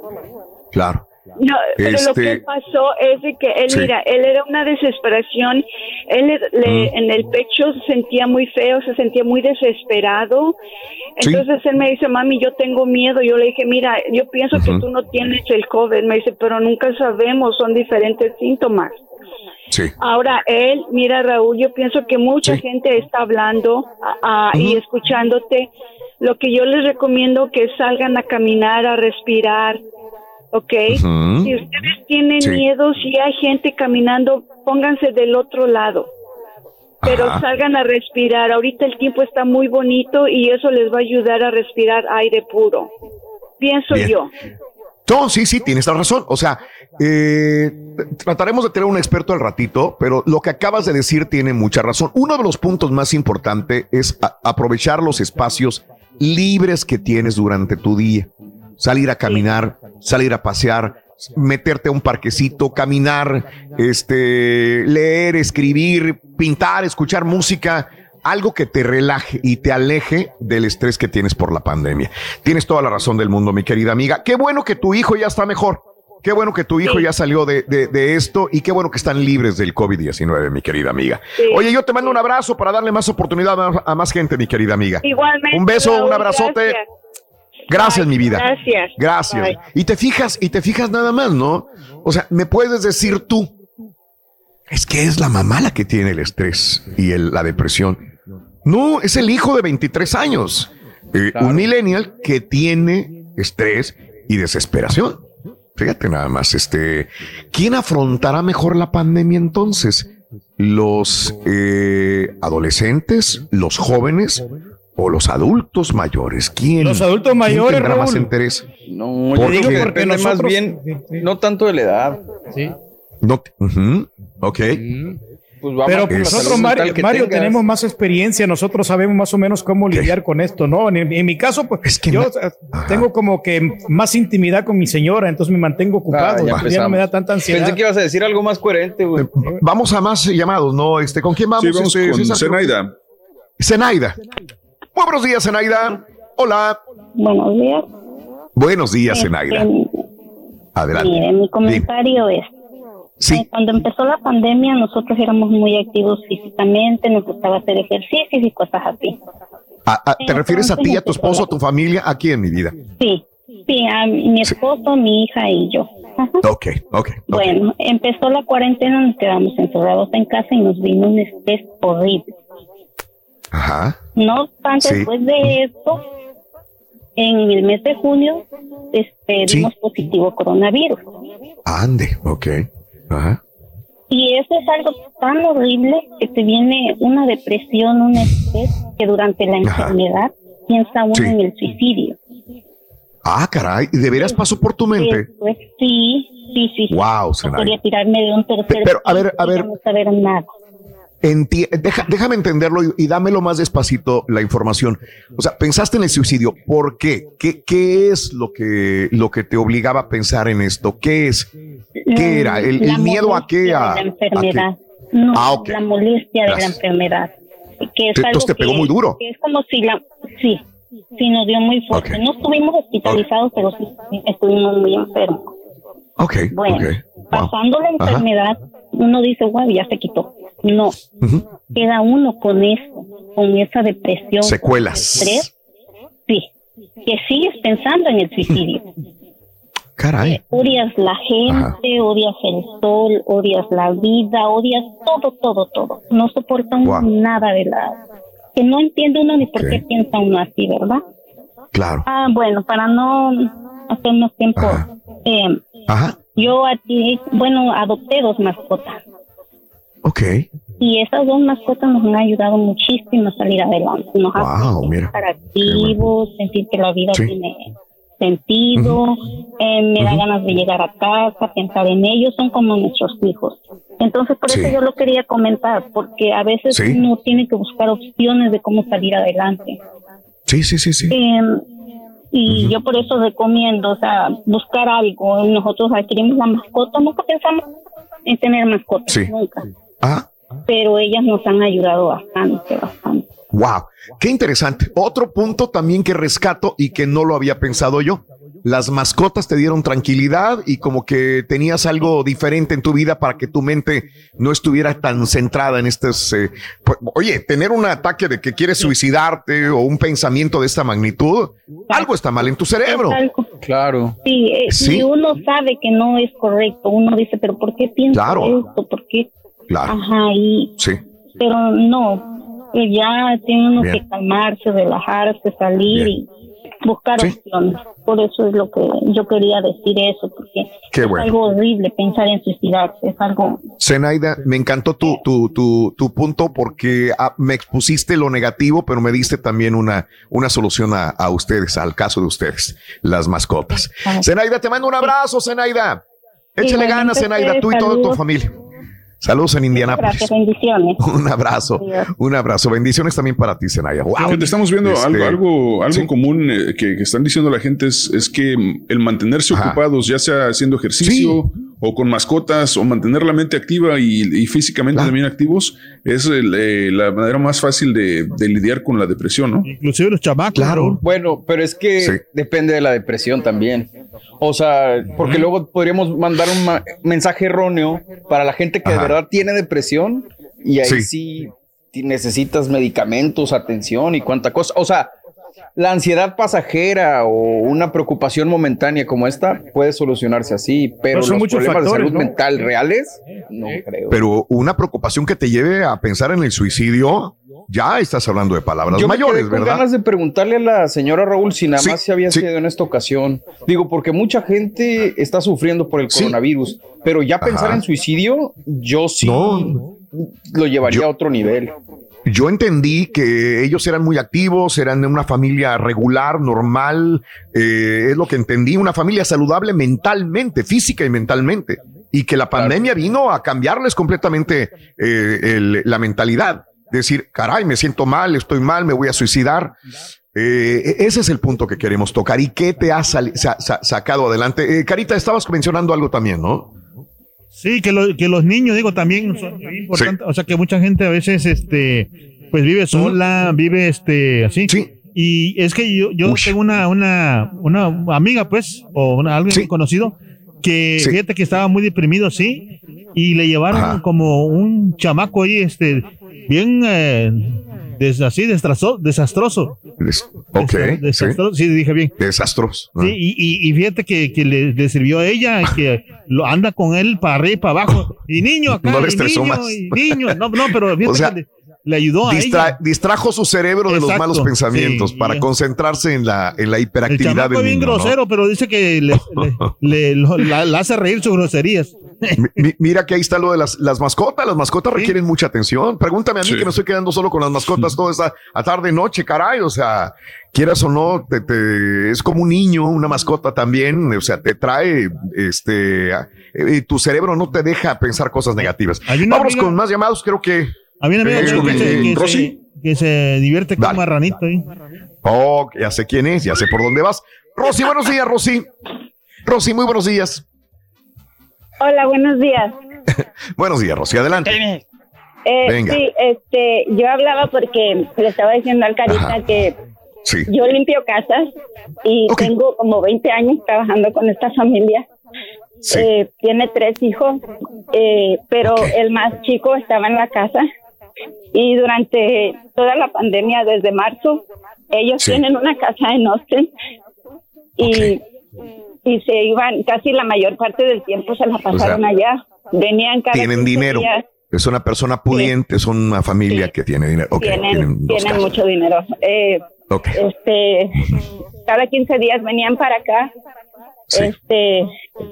Claro. No, pero lo Este- que pasó es de que él, Sí. mira, él era una desesperación, él le- Mm. en el pecho se sentía muy feo, se sentía muy desesperado. Sí. Entonces él me dice, mami, yo tengo miedo. Yo le dije, mira, yo pienso que tú no tienes el COVID. Me dice, pero nunca sabemos, son diferentes síntomas. Sí. Ahora él, mira Raúl, yo pienso que mucha gente está hablando y escuchándote. Lo que yo les recomiendo que salgan a caminar, a respirar, ¿ok? Si ustedes tienen Sí. miedo, si hay gente caminando, pónganse del otro lado. Pero Ajá. salgan a respirar. Ahorita el tiempo está muy bonito y eso les va a ayudar a respirar aire puro. Pienso Bien. yo. No, sí, sí, tienes la razón. O sea, eh, trataremos de tener un experto al ratito, pero lo que acabas de decir tiene mucha razón. Uno de los puntos más importantes es aprovechar los espacios libres que tienes durante tu día. Salir a caminar, salir a pasear, meterte a un parquecito, caminar, este, leer, escribir, pintar, escuchar música, algo que te relaje y te aleje del estrés que tienes por la pandemia. Tienes toda la razón del mundo, mi querida amiga. Qué bueno que tu hijo ya está mejor. Qué bueno que tu hijo ya salió de, de- de esto y qué bueno que están libres del COVID-19, mi querida amiga. Oye, yo te mando un abrazo para darle más oportunidad a, a más gente, mi querida amiga. Igualmente. Un beso, un abrazote. gracias. Gracias, mi vida. Gracias. Gracias. Bye. Y te fijas, y te fijas nada más, ¿no? O sea, me puedes decir tú, es que es la mamá la que tiene el estrés y el- la depresión. No, es el hijo de 23 años, eh, un millennial que tiene estrés y desesperación. Fíjate nada más, este, ¿quién afrontará mejor la pandemia entonces? ¿Los eh, adolescentes, los jóvenes o los adultos mayores? ¿Quién? Los adultos mayores, tendrá más interés? No, ¿Por yo digo que Porque depende más nosotros- bien, no tanto de la edad. Sí. No, te- ujú, ok. Pues Pero nosotros, Mario, que Mario, tenemos más experiencia, nosotros sabemos más o menos cómo lidiar con esto, ¿no? En, en mi caso, pues yo eh, tengo como que más intimidad con mi señora, entonces me mantengo ocupado, Ah, ya entonces ya no me da tanta ansiedad. Pensé que ibas a decir algo más coherente, güey. Vamos a más llamados, ¿no? Este, ¿Con quién vamos? Sí, vamos este, con? Zenaida. Zenaida. Muy buenos días, Zenaida. Hola. Buenos días. Buenos días, Este, Zenaida. Adelante. Mire, mi comentario es, Sí. eh, cuando empezó la pandemia nosotros éramos muy activos físicamente, nos gustaba hacer ejercicios y cosas así. Ah, ah, ¿Te refieres a ti, a tu esposo, a tu familia? Aquí en mi vida. Sí, sí, a mi esposo, mi hija y yo. Ajá. Ok, ok. Bueno, empezó la cuarentena, nos quedamos encerrados en casa y nos vino un estrés horrible. Ajá. No obstante, Sí. después de esto, en el mes de junio, este, Sí. dimos positivo coronavirus. Ande, ok. Ajá. Y eso es algo tan horrible que te viene una depresión, un estrés que durante la Ajá. enfermedad piensa uno Sí. en el suicidio. Ah, caray. ¿Y de veras pasó por tu mente? Pues sí, sí, sí. Wow, quería tirarme de un tercer Pero, a ver, a ver. no saber nada. Enti- deja- déjame entenderlo y, y dámelo más despacito la información. O sea, pensaste en el suicidio. ¿Por qué? ¿Qué, qué es lo que, lo que te obligaba a pensar en esto? ¿Qué es? ¿Qué era? ¿El, miedo a qué? A, la a qué? enfermedad. No, Ah, la molestia de la enfermedad. Que es Entonces algo te pegó que- muy duro. que es como si la... Sí, sí, nos dio muy fuerte. No estuvimos hospitalizados, pero sí estuvimos muy enfermos. Ok, Bueno. Pasando la Ajá. enfermedad, uno dice, wow, ya se quitó. No, queda uno con eso, con esa depresión. Secuelas. estrés. Sí, que sigues pensando en el suicidio. Caray. Odias la gente, odias el sol, odias la vida, odias todo, todo, todo. No soporta uno Guau. nada de la... Que no entiende uno ni por qué piensa uno así, ¿verdad? Claro. Ah, bueno, para no hacer más tiempo, eh, Ajá. yo bueno, adopté dos mascotas. Ok. Y esas dos mascotas nos han ayudado muchísimo a salir adelante. Nos Wow, hacen estar activos, sentir que la vida Sí. tiene sentido, eh, me da ganas de llegar a casa, pensar en ellos, son como nuestros hijos. Entonces, por Sí. eso yo lo quería comentar, porque a veces Sí. uno tiene que buscar opciones de cómo salir adelante. Sí, sí, sí, sí. Eh, y yo por eso recomiendo, o sea, buscar algo. Nosotros adquirimos la mascota, nunca pensamos en tener mascotas, Sí. nunca. Ah, Pero ellas nos han ayudado bastante, bastante. wow. Qué interesante. Otro punto también que rescato y que no lo había pensado yo. Las mascotas te dieron tranquilidad y como que tenías algo diferente en tu vida para que tu mente no estuviera tan centrada en estas... eh, pues, oye, tener un ataque de que quieres suicidarte o un pensamiento de esta magnitud, algo está mal en tu cerebro. Claro. Sí, eh, Sí. y uno sabe que no es correcto. Uno dice, pero ¿por qué pienso Claro. esto? ¿Por qué? Claro. Ajá, y, Sí. pero no, eh, ya tiene uno Bien. que calmarse, relajarse, salir y buscar opciones. Por eso es lo que yo quería decir eso, porque Qué es algo horrible pensar en suicidarse, es algo... Zenaida, me encantó tu, tu, tu, tu punto porque ah, me expusiste lo negativo, pero me diste también una, una solución a, a ustedes, al caso de ustedes, las mascotas. Zenaida, te mando un abrazo, Zenaida. Échale ganas, Zenaida, tú y toda tu familia. Saludos en Indianápolis. Gracias, bendiciones. Un abrazo, un abrazo. Bendiciones también para ti, Zenaida. Wow. Fíjate, estamos viendo Este, algo, algo, algo común eh, que, que están diciendo la gente es, es que el mantenerse ocupados, ya sea haciendo ejercicio o con mascotas, o mantener la mente activa y, y físicamente también activos, es el, eh, la manera más fácil de, de lidiar con la depresión, ¿no? Inclusive los chamacos. Claro. Bueno, pero es que depende de la depresión también. O sea, porque luego podríamos mandar un ma- mensaje erróneo para la gente que de verdad tiene depresión y ahí Sí. sí, necesitas medicamentos, atención y cuánta cosa. O sea, la ansiedad pasajera o una preocupación momentánea como esta puede solucionarse así, pero Pero son los muchos problemas factores, de salud ¿no? mental reales, no creo. Pero una preocupación que te lleve a pensar en el suicidio, ya estás hablando de palabras Yo me mayores, quedé con ¿verdad? ganas de preguntarle a la señora Raúl si nada Sí, más se había sido en esta ocasión. Digo, porque mucha gente está sufriendo por el coronavirus, pero ya pensar Ajá. en suicidio, yo sí lo llevaría a otro nivel. Yo entendí que ellos eran muy activos, eran de una familia regular, normal, eh, es lo que entendí, una familia saludable mentalmente, física y mentalmente, y que la pandemia vino a cambiarles completamente eh, el- la mentalidad. Decir, caray, me siento mal, estoy mal, me voy a suicidar. Eh, ese es el punto que queremos tocar. ¿Y qué te ha sa- sacado adelante? Eh, Carita, estabas mencionando algo también, ¿no? Sí, que, lo- que los niños, digo, también son muy importantes. O sea, que mucha gente a veces, este, pues vive sola, vive, este, así. Y es que yo, yo tengo una, una, una amiga, pues, o una, alguien conocido, que fíjate que estaba muy deprimido, sí, y le llevaron como un chamaco ahí, este, bien, eh, des- así, destrazo- desastroso. Ok. Desastroso, desastroso, sí, dije bien. Desastroso. Sí, y, y- y fíjate que, que le, le sirvió a ella, que lo anda con él para arriba y para abajo. Y niño acá, No le y estresó niño, más. y niño. No, no, pero fíjate O sea, que le, le ayudó a Distra- ella. distrajo su cerebro de los malos pensamientos sí, para concentrarse en la, en la hiperactividad del es bien niño. ¿no? grosero, pero dice que le, le- le- lo- la, la hace reír sus groserías. Mi- mi- Mira que ahí está lo de las, las mascotas. Las mascotas requieren mucha atención. Pregúntame a mí que me estoy quedando solo con las mascotas toda esta a tarde noche, caray. O sea, quieras o no, te, te- es como un niño, una mascota también. O sea, te trae, este, eh, tu cerebro no te deja pensar cosas negativas. amiga- con más llamados. Creo que. Había una amiga Eh, que, que se, que, Rosy. se, que se divierte con un marranito ahí. Oh, ya sé quién es, ya sé por dónde vas. Rosy, buenos días, Rosy. Rosy, muy buenos días. Hola, buenos días. Buenos días, Rosy, adelante. Eh, Venga. Sí, este, yo hablaba porque le estaba diciendo al Carita que Sí. yo limpio casas y tengo como 20 años trabajando con esta familia. Eh, tiene tres hijos, eh, pero el más chico estaba en la casa y durante toda la pandemia, desde marzo, ellos Sí. tienen una casa en Austin y, y se iban, casi la mayor parte del tiempo se la pasaron sea, allá. Venían cada Tienen 15 dinero. días. Es una persona pudiente, es una familia que tiene dinero. Tienen, tienen mucho dinero. Eh. Este, cada 15 días venían para acá. Este,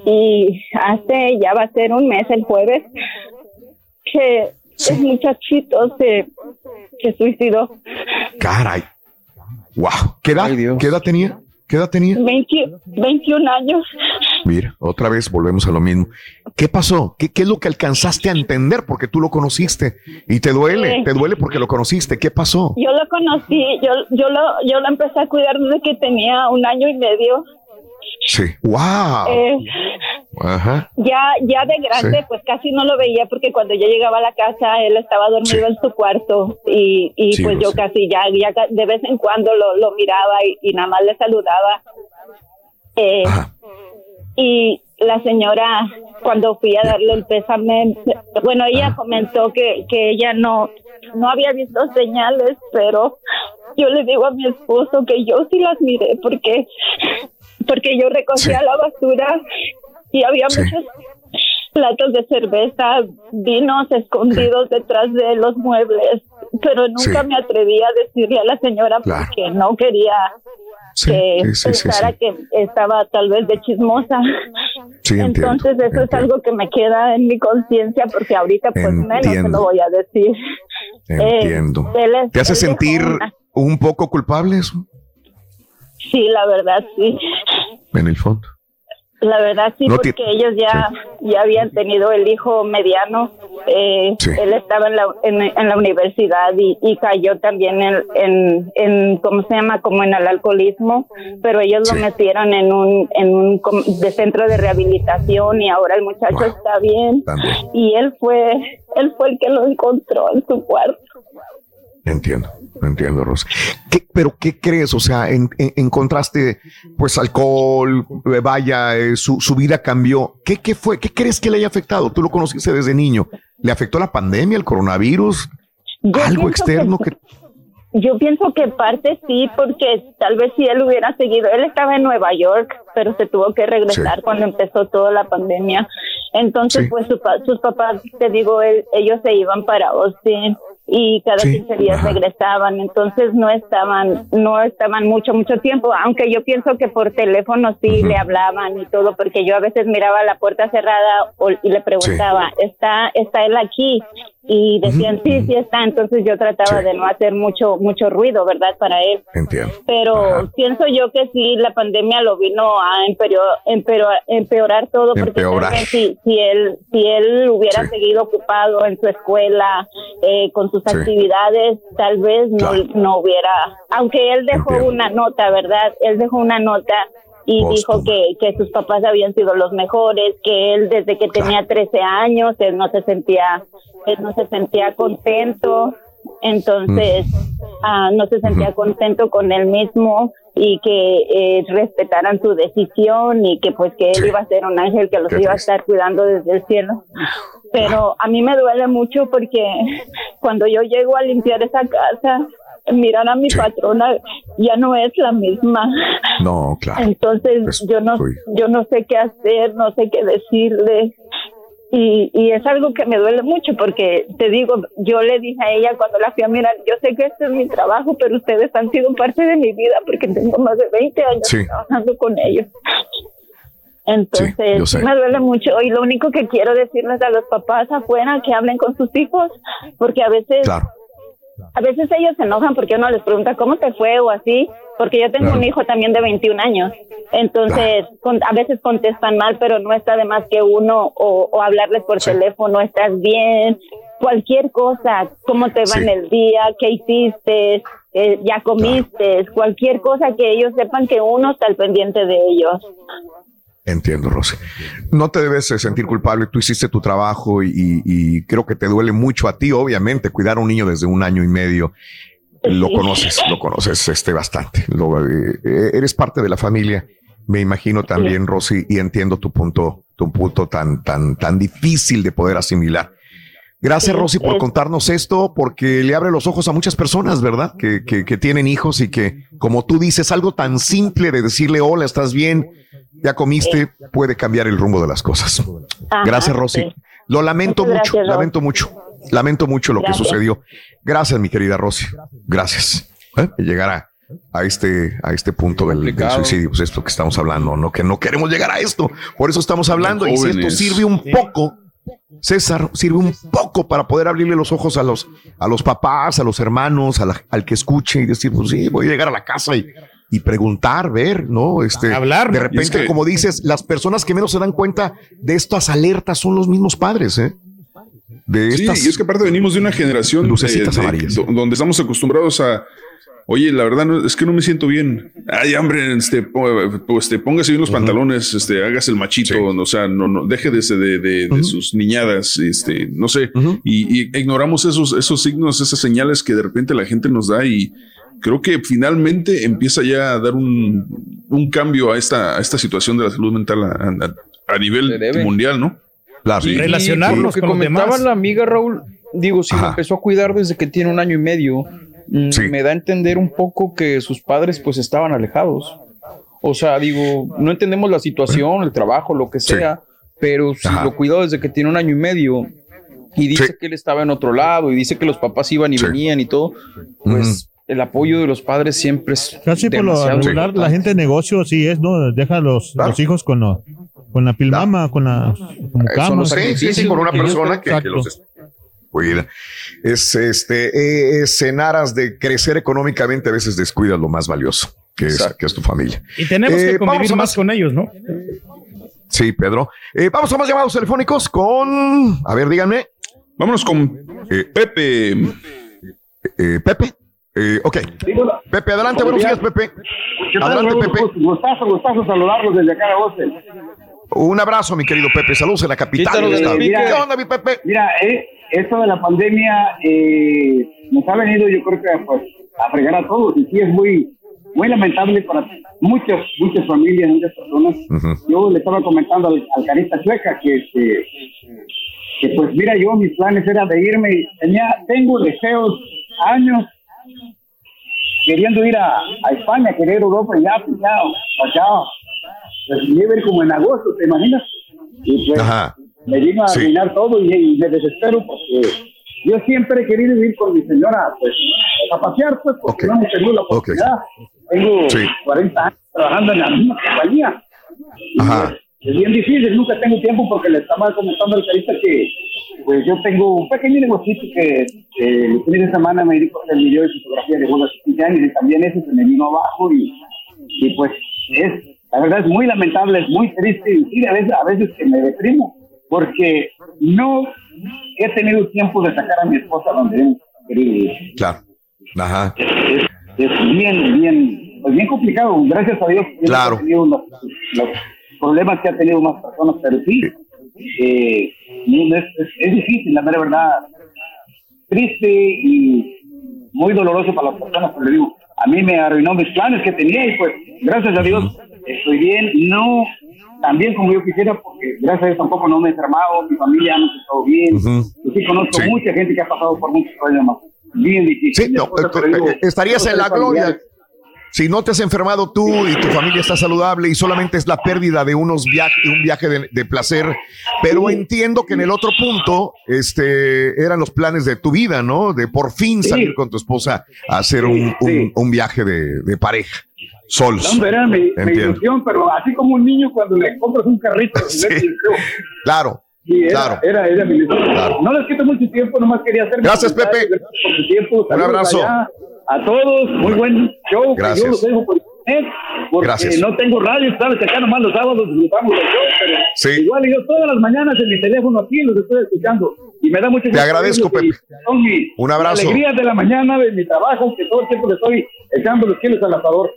y hace ya va a ser un mes el jueves que el muchachito se, se suicidó. Caray. Wow. ¿Qué edad, ¿Qué edad tenía? ¿Qué edad tenía? 20 21 años. Mira, otra vez volvemos a lo mismo. ¿Qué pasó? ¿Qué, qué es lo que alcanzaste a entender? Porque tú lo conociste y te duele, Sí. te duele porque lo conociste. ¿Qué pasó? Yo lo conocí, yo, yo lo, yo lo empecé a cuidar desde que tenía un año y medio. Sí. Wow. Eh, Ajá. ya, ya de grande, Sí. pues casi no lo veía porque cuando yo llegaba a la casa él estaba dormido en su cuarto y, y Sí, pues yo casi ya, de vez en cuando lo, lo miraba y, y nada más le saludaba. Eh, y la señora, cuando fui a darle el pésame, bueno, ella comentó que, que ella no, no había visto señales, pero yo le digo a mi esposo que yo sí las miré porque, porque yo recogía la basura y había muchos platos de cerveza, vinos escondidos detrás de los muebles, pero nunca Sí. me atreví a decirle a la señora Claro. porque no quería que pensara que estaba tal vez de chismosa. Entiendo, Entonces eso es algo que me queda en mi conciencia porque ahorita pues menos se lo voy a decir. Eh, Entiendo. él es- ¿Te hace sentir una- un poco culpable eso? Sí, la verdad sí. En el fondo. La verdad sí, No porque ellos ya, ya habían tenido el hijo mediano. Eh, Él estaba en la, en, en la universidad y, y cayó también en, en, en, ¿cómo se llama? Como en el alcoholismo, pero ellos lo metieron en un, en un de centro de rehabilitación y ahora el muchacho está bien. Y él fue, él fue el que lo encontró en su cuarto. Entiendo, entiendo, Rosa. ¿Qué- pero qué crees? O sea, en- en- encontraste pues alcohol, eh, vaya, eh, su, su vida cambió. ¿Qué, ¿Qué fue? ¿Qué crees que le haya afectado? Tú lo conociste desde niño. ¿Le afectó la pandemia, el coronavirus? ¿Algo externo que... Yo pienso que parte sí, porque tal vez si él hubiera seguido, él estaba en Nueva York, pero se tuvo que regresar cuando empezó toda la pandemia. Entonces, pues su sus papás, te digo, él- ellos se iban para Austin y cada 15 días regresaban, entonces no estaban, no estaban mucho, mucho tiempo, aunque yo pienso que por teléfono sí le hablaban y todo, porque yo a veces miraba la puerta cerrada y le preguntaba, ¿está, está él aquí? Y decían, sí, sí está, entonces yo trataba de no hacer mucho, mucho ruido, ¿verdad? Para él. Entiendo. Pero pienso yo que sí, la pandemia lo vino a empeorar, empeorar, empeorar todo, porque Empeorar. si, si él, si él hubiera seguido ocupado en su escuela, eh, con sus Sí. actividades, tal vez no, no hubiera, aunque él dejó una nota, ¿verdad? Él dejó una nota y dijo que, que sus papás habían sido los mejores, que él desde que tenía 13 años, él no se sentía, él no se sentía contento, entonces ah, no se sentía contento con él mismo y que eh, respetaran su decisión y que pues que él iba a ser un ángel que los iba a estar cuidando desde el cielo. Pero a mí me duele mucho porque cuando yo llego a limpiar esa casa, mirar a mi patrona ya no es la misma. No, claro. Entonces yo no yo no sé qué hacer, no sé qué decirle. Y, y es algo que me duele mucho porque te digo, yo le dije a ella cuando la fui a mirar, yo sé que este es mi trabajo, pero ustedes han sido parte de mi vida porque tengo más de 20 años Sí. trabajando con ellos. Entonces, sí me duele mucho. Y lo único que quiero decirles a los papás afuera que hablen con sus hijos, porque a veces a veces ellos se enojan porque uno les pregunta cómo te fue o así, porque yo tengo Claro. un hijo también de 21 años, entonces con- a veces contestan mal, pero no está de más que uno o, o hablarles por teléfono, estás bien, cualquier cosa, cómo te va en el día, qué hiciste, eh, ya comiste, cualquier cosa que ellos sepan que uno está al pendiente de ellos. Entiendo, Rosy. No te debes eh, sentir culpable. Tú hiciste tu trabajo y, y creo que te duele mucho a ti, obviamente, cuidar a un niño desde un año y medio. Lo conoces, lo conoces este bastante. Lo, eh, eh, eres parte de la familia. Me imagino también, Rosy, y entiendo tu punto, tu punto tan, tan, tan difícil de poder asimilar. Gracias, Sí, Rosy, por contarnos esto, porque le abre los ojos a muchas personas, ¿verdad? Que, que, que tienen hijos y que, como tú dices, algo tan simple de decirle, hola, ¿estás bien? ¿Ya comiste? Puede cambiar el rumbo de las cosas. Ajá, Gracias, Rosy. sí. Lo lamento mucho, Ros. lamento mucho, lamento mucho lo Gracias. que sucedió. Gracias, mi querida Rosy. Gracias. ¿Eh? Llegar a, a este, a este punto del, del suicidio, pues esto que estamos hablando, ¿no? Que no queremos llegar a esto. Por eso estamos hablando. Y si esto sirve un poco, César, sirve un poco para poder abrirle los ojos a los, a los papás, a los hermanos, a la- al que escuche y decir, pues sí, voy a llegar a la casa y, y preguntar, ver, ¿no? Este, Hablar, De repente, Y es que- como dices, las personas que menos se dan cuenta de estas alertas son los mismos padres, ¿eh? De Sí, y es que aparte venimos de una generación lucecitas de- amarillas. do- donde estamos acostumbrados a, oye, la verdad no- es que no me siento bien. Ay, hombre, este, pues, este, póngase bien los pantalones, este, hagas el machito, o sea, no, no, deje de, de, de- de sus niñadas, este, no sé, y, y ignoramos esos, esos signos, esas señales que de repente la gente nos da y creo que finalmente empieza ya a dar un, un cambio a esta, a esta situación de la salud mental a, a- a nivel mundial, ¿no? Claro. Y lo que comentaba la amiga Raúl, digo, si lo empezó a cuidar desde que tiene un año y medio, mm, me da a entender un poco que sus padres pues estaban alejados. O sea, digo, no entendemos la situación, el trabajo, lo que sea, pero si lo cuidó desde que tiene un año y medio y dice que él estaba en otro lado y dice que los papás iban y venían y todo, pues el apoyo de los padres siempre es Casi por lo regular, la gente de negocio sí es, ¿no? Deja a los, los hijos con, lo- con la pilmama, con la como cama. Sí, sí, sí, por una persona que, los cuida. Es este, eh, es en aras de crecer económicamente, a veces descuidas lo más valioso, que es, que es tu familia. Y tenemos Eh, que convivir más con ellos, ¿no? Sí, Pedro. Eh, vamos a más llamados telefónicos con. A ver, díganme. Vámonos con Pepe. Pepe. Eh, ok. Pepe, adelante, buenos días, Pepe. Adelante, Pepe. Gustazo, gustazo saludarlos desde acá a. Un abrazo, mi querido Pepe. Saludos en la capital. del estado. Mira, ¿Qué onda, mi Pepe? Mira, eh, esto de la pandemia eh, nos ha venido, yo creo que pues, a fregar a todos. Y sí es muy, muy lamentable para muchas, muchas familias, muchas personas. Yo le estaba comentando al, al Carita Chueca que, este, que, pues mira, yo mis planes era de irme. Tenía, tengo deseos, años, queriendo ir a, a España, querer Europa, ya, pues ya, allá. Ir como en agosto, ¿te imaginas? Y pues me vino a Sí. arruinar todo y, y me desespero porque yo siempre he querido ir con mi señora, pues, a pasear, pues, porque no hemos tenido la oportunidad. Tengo Sí. 40 años trabajando en la misma compañía. Ajá. Es bien difícil, nunca tengo tiempo porque le estaba comentando al carita que pues yo tengo un pequeño negocio que eh, los fines de semana me dedico a hacer video y fotografía de bodas de 15 años y también eso se me vino abajo y, y pues es, la verdad es muy lamentable, es muy triste y a veces, a veces que me deprimo porque no he tenido tiempo de sacar a mi esposa donde hemos querido. Claro. Ajá. Es, es bien, bien, pues bien complicado, gracias a Dios. Claro. he tenido los, los problemas que ha tenido más personas, pero sí, eh, es, es, es difícil, la mera verdad, triste y muy doloroso para las personas, pero digo, a mí me arruinó mis planes que tenía y pues gracias a Dios estoy bien, no tan bien como yo quisiera, porque gracias a Dios tampoco no me he enfermado, mi familia no estado bien, yo sí conozco Sí. mucha gente que ha pasado por muchos problemas bien difíciles. Sí, no, eh, pero digo, eh, estarías en la gloria. familiares. Si no te has enfermado tú y tu familia está saludable y solamente es la pérdida de unos viajes, un viaje de, de placer, pero entiendo que en el otro punto, este, eran los planes de tu vida, ¿no? De por fin Sí. salir con tu esposa a hacer un, un- un viaje de, de pareja, solos. No, era mi, mi ilusión, pero así como un niño cuando le compras un carrito. Sí. Claro, Sí, era, claro. era, era mi ilusión. No les quito mucho tiempo, nomás quería hacer. Gracias. Pepe. Gracias por su tiempo. Un abrazo. allá A todos, muy buen show. que Gracias. Yo los dejo por internet, porque Gracias. no tengo radio, sabes que acá nomás los sábados disfrutamos del show, pero Sí. igual yo todas las mañanas en mi teléfono aquí los estoy escuchando. Y me da mucho gusto agradezco, Son mi, Un abrazo. mi alegría de la mañana de mi trabajo, que todo el tiempo le estoy echando los kilos al asador.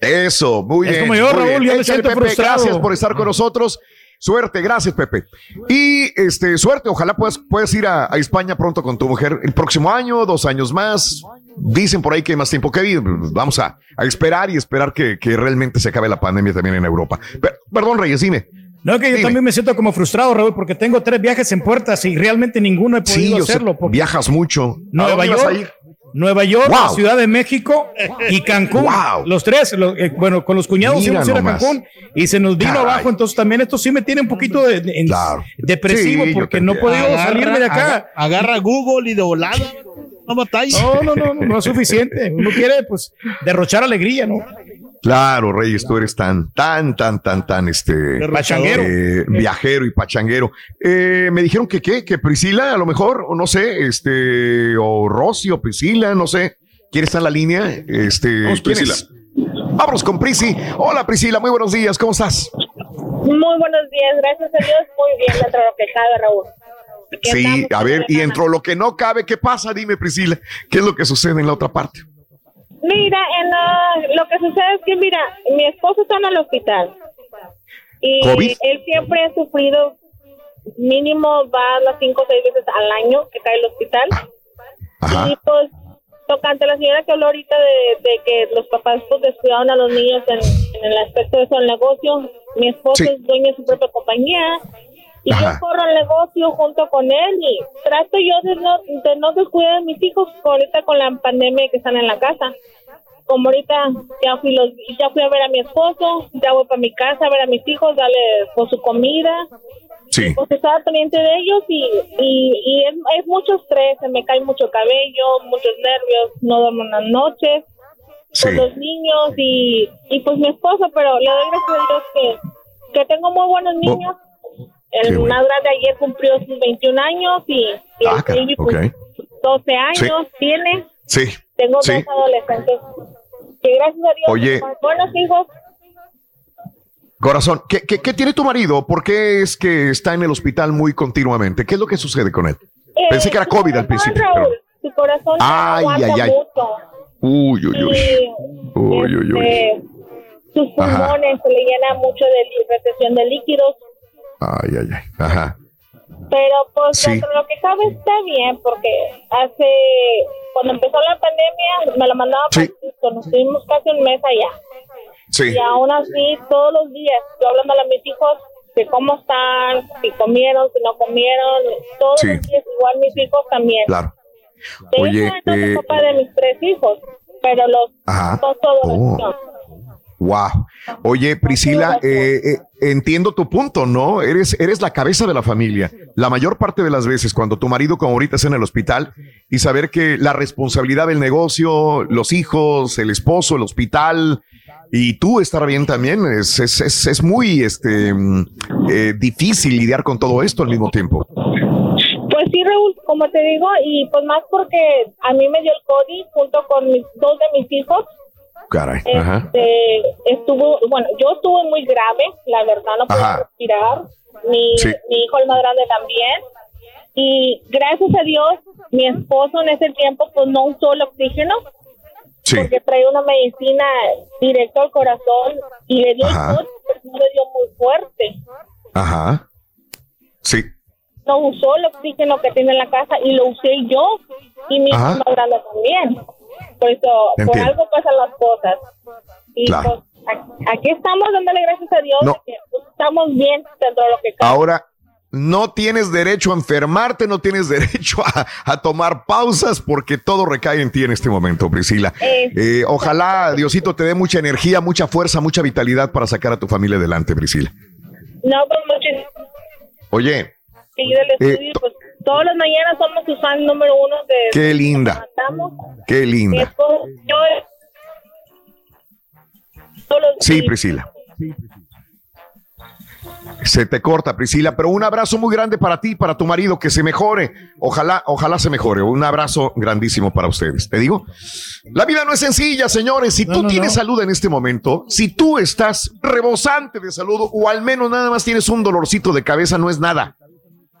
Eso, muy Es bien. como yo, muy Raúl, bien. yo me siento Pepe, frustrado. Gracias por estar con nosotros. Suerte, gracias, Pepe. Y este, suerte, ojalá puedas, puedas ir a, a España pronto con tu mujer el próximo año, dos años más. Dicen por ahí que hay más tiempo que vida. Vamos a, a esperar y esperar que, que realmente se acabe la pandemia también en Europa. Per- perdón, Reyes, dime. No, que yo Dime. también me siento como frustrado, Raúl, porque tengo tres viajes en puertas y realmente ninguno he podido Sí, sé, hacerlo. porque viajas mucho. ¿A dónde ibas a York, ir? Nueva York, Wow. Ciudad de México y Cancún. Wow. Los tres, lo- eh, bueno, con los cuñados íbamos a ir a nomás. Cancún y se nos vino Caray. abajo. Entonces también esto sí me tiene un poquito de, depresivo Sí, porque no he podido Agarra- salirme de acá. aga- Agarra Google y de volada. No, no, no, no, no es suficiente. Uno quiere, pues, derrochar alegría, ¿no? Claro, Reyes, tú eres tan, tan, tan, tan, tan, este... Pachanguero. eh, viajero y pachanguero. Eh, me dijeron que qué, que Priscila, a lo mejor, o no sé, este, o Rosy o Priscila, no sé. ¿Quién está en la línea? Este, Vamos, ¿quién Priscila. es? Vámonos con Prisi. Hola, Priscila, muy buenos días, ¿cómo estás? Muy buenos días, gracias a Dios, muy bien dentro de lo que cabe, Raúl. Sí, a ver, y dentro de lo que no cabe, ¿qué pasa? Dime, Priscila, ¿qué es lo que sucede en la otra parte? Mira, en la- lo que sucede es que, mira, mi esposo está en el hospital. Y ¿COVID? él siempre ha sufrido, mínimo va las cinco o seis veces al año que cae al hospital. Y pues, tocante la señora que habló ahorita de, de que los papás pues descuidaron a los niños en, en el aspecto de del negocio, mi esposo Sí. es dueño de su propia compañía. Y Ajá. yo corro el negocio junto con él y trato yo de no, de no descuidar a mis hijos ahorita con la pandemia que están en la casa. como ahorita ya fui los, ya fui a ver a mi esposo, ya voy para mi casa a ver a mis hijos, darle por su comida. Sí. Pues estaba pendiente de ellos y, y, y es, es mucho estrés, se me cae mucho cabello, muchos nervios, no duermo en las noches, Sí. con los niños y, y pues mi esposo, pero le doy gracias a Dios que, que tengo muy buenos niños. El bueno. más grande ayer cumplió sus 21 años y, y Ah, el baby pues, ok. 12 años tiene. Sí. Tengo Sí. dos adolescentes. Que gracias a Dios, Oye. buenos hijos. Corazón, ¿qué, qué, qué tiene tu marido? ¿Por qué es que está en el hospital muy continuamente? ¿Qué es lo que sucede con él? Eh, Pensé que era COVID al principio. Raúl, Su corazón Ay, ay, ay. mucho. Uy, uy, uy. Y, Uy, uy, uy. este, sus Ajá. pulmones se le llena mucho de retención de líquidos. Ay, ay, ay. Ajá. Pero pues Sí. dentro de lo que cabe está bien, porque hace, cuando empezó la pandemia, me la mandaba Sí. para nos estuvimos casi un mes allá. Sí. Y aún así, todos los días, yo hablándole a mis hijos de cómo están, si comieron, si no comieron, todos Sí. los días, igual mis hijos también. Claro. De Oye, hecho, no soy eh, papá de mis tres hijos, pero los Ajá. son todos Oh. Wow. Oye, Priscila, eh, eh, entiendo tu punto, ¿no? Eres, eres la cabeza de la familia. La mayor parte de las veces, cuando tu marido, como ahorita, está en el hospital, y saber que la responsabilidad del negocio, los hijos, el esposo, el hospital, y tú estar bien también, es, es, es, es muy este, mm, eh, difícil lidiar con todo esto al mismo tiempo. Pues sí, Raúl, como te digo, y pues más porque a mí me dio el COVID junto con mis, dos de mis hijos. Caray. Ajá. Este, estuvo, bueno, yo estuve muy grave, la verdad, no Ajá. respirar. Mi, Sí. mi hijo, el más grande, también. Y gracias a Dios, mi esposo en ese tiempo, pues no usó el oxígeno. Sí. Porque traía una medicina directo al corazón y le dio el Ajá. COVID, pero no le dio muy fuerte. Ajá. Sí. no usó el oxígeno que tiene en la casa y lo usé yo y mi hijo más grande también. Por eso, por algo pasan las cosas. Y Claro. pues, aquí estamos dándole gracias a Dios No. que pues, estamos bien dentro de lo que cabe. Ahora, no tienes derecho a enfermarte, no tienes derecho a, a tomar pausas porque todo recae en ti en este momento, Priscila. Eh, ojalá Diosito te dé mucha energía, mucha fuerza, mucha vitalidad para sacar a tu familia adelante, Priscila. No, pues muchísimo. Oye, seguir el Eh, estudio, pues todas las mañanas somos sus fans número uno de qué linda, Matamos. qué Mi linda. esposo, yo, todos los- Sí, Priscila. Se te corta, Priscila, pero un abrazo muy grande para ti, para tu marido, que se mejore. Ojalá, ojalá se mejore. Un abrazo grandísimo para ustedes. Te digo, la vida no es sencilla, señores. Si tú tienes salud en este momento, si tú estás rebosante de salud o al menos nada más tienes un dolorcito de cabeza, no es nada.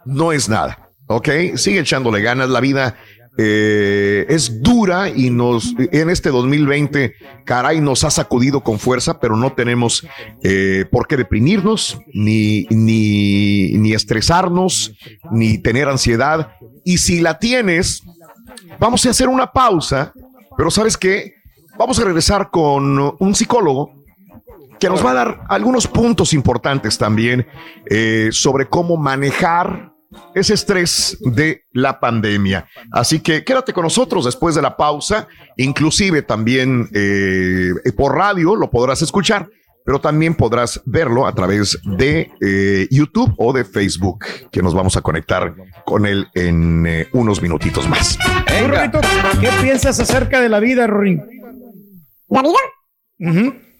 No es nada. ¿Ok? Sigue echándole ganas. La vida eh, es dura y nos en este 2020, caray, nos ha sacudido con fuerza, pero no tenemos eh, por qué deprimirnos, ni, ni, ni estresarnos, ni tener ansiedad. Y si la tienes, vamos a hacer una pausa, pero ¿sabes qué? Vamos a regresar con un psicólogo que nos va a dar algunos puntos importantes también eh, sobre cómo manejar ese estrés de la pandemia. Así que quédate con nosotros después de la pausa, inclusive también eh, por radio lo podrás escuchar, pero también podrás verlo a través de eh, YouTube o de Facebook, que nos vamos a conectar con él en eh, unos minutitos más. Rorrito, ¿qué piensas acerca de la vida, Rorín? ¿La vida? ¿La vi-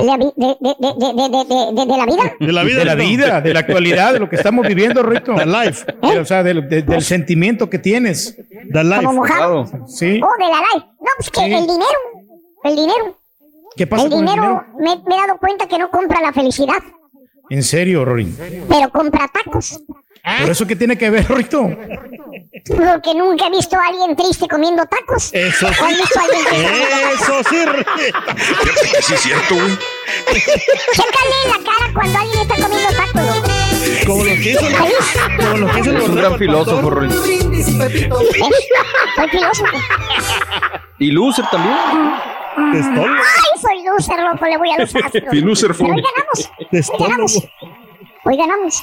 de, la vida? De la vida, de la vida, de la actualidad, de lo que estamos viviendo, Rito. The life. O sea, del, de- del sentimiento que tienes. The life. Como mojado. Sí. Oh, de la live. No, pues que el dinero. El dinero. ¿Qué pasa el con el dinero, dinero? Me, me he dado cuenta que no compra la felicidad, En serio, Rorín. pero compra tacos. ¿Por eso qué tiene que ver, Rito? Porque nunca he visto a alguien triste comiendo tacos. Eso ¿O has visto a alguien triste Eso sí, Sí, es cierto, güey. Chécale la cara cuando alguien está comiendo tacos. loco. Como lo que hizo, como lo que hizo el Es un gran filósofo. Rorín. Soy filósofo. Y loser también. Testólogo. Ay, soy loser, loco. Le voy a los astros. Filoser Pero hoy ganamos. Hoy ganamos. Hoy ganamos.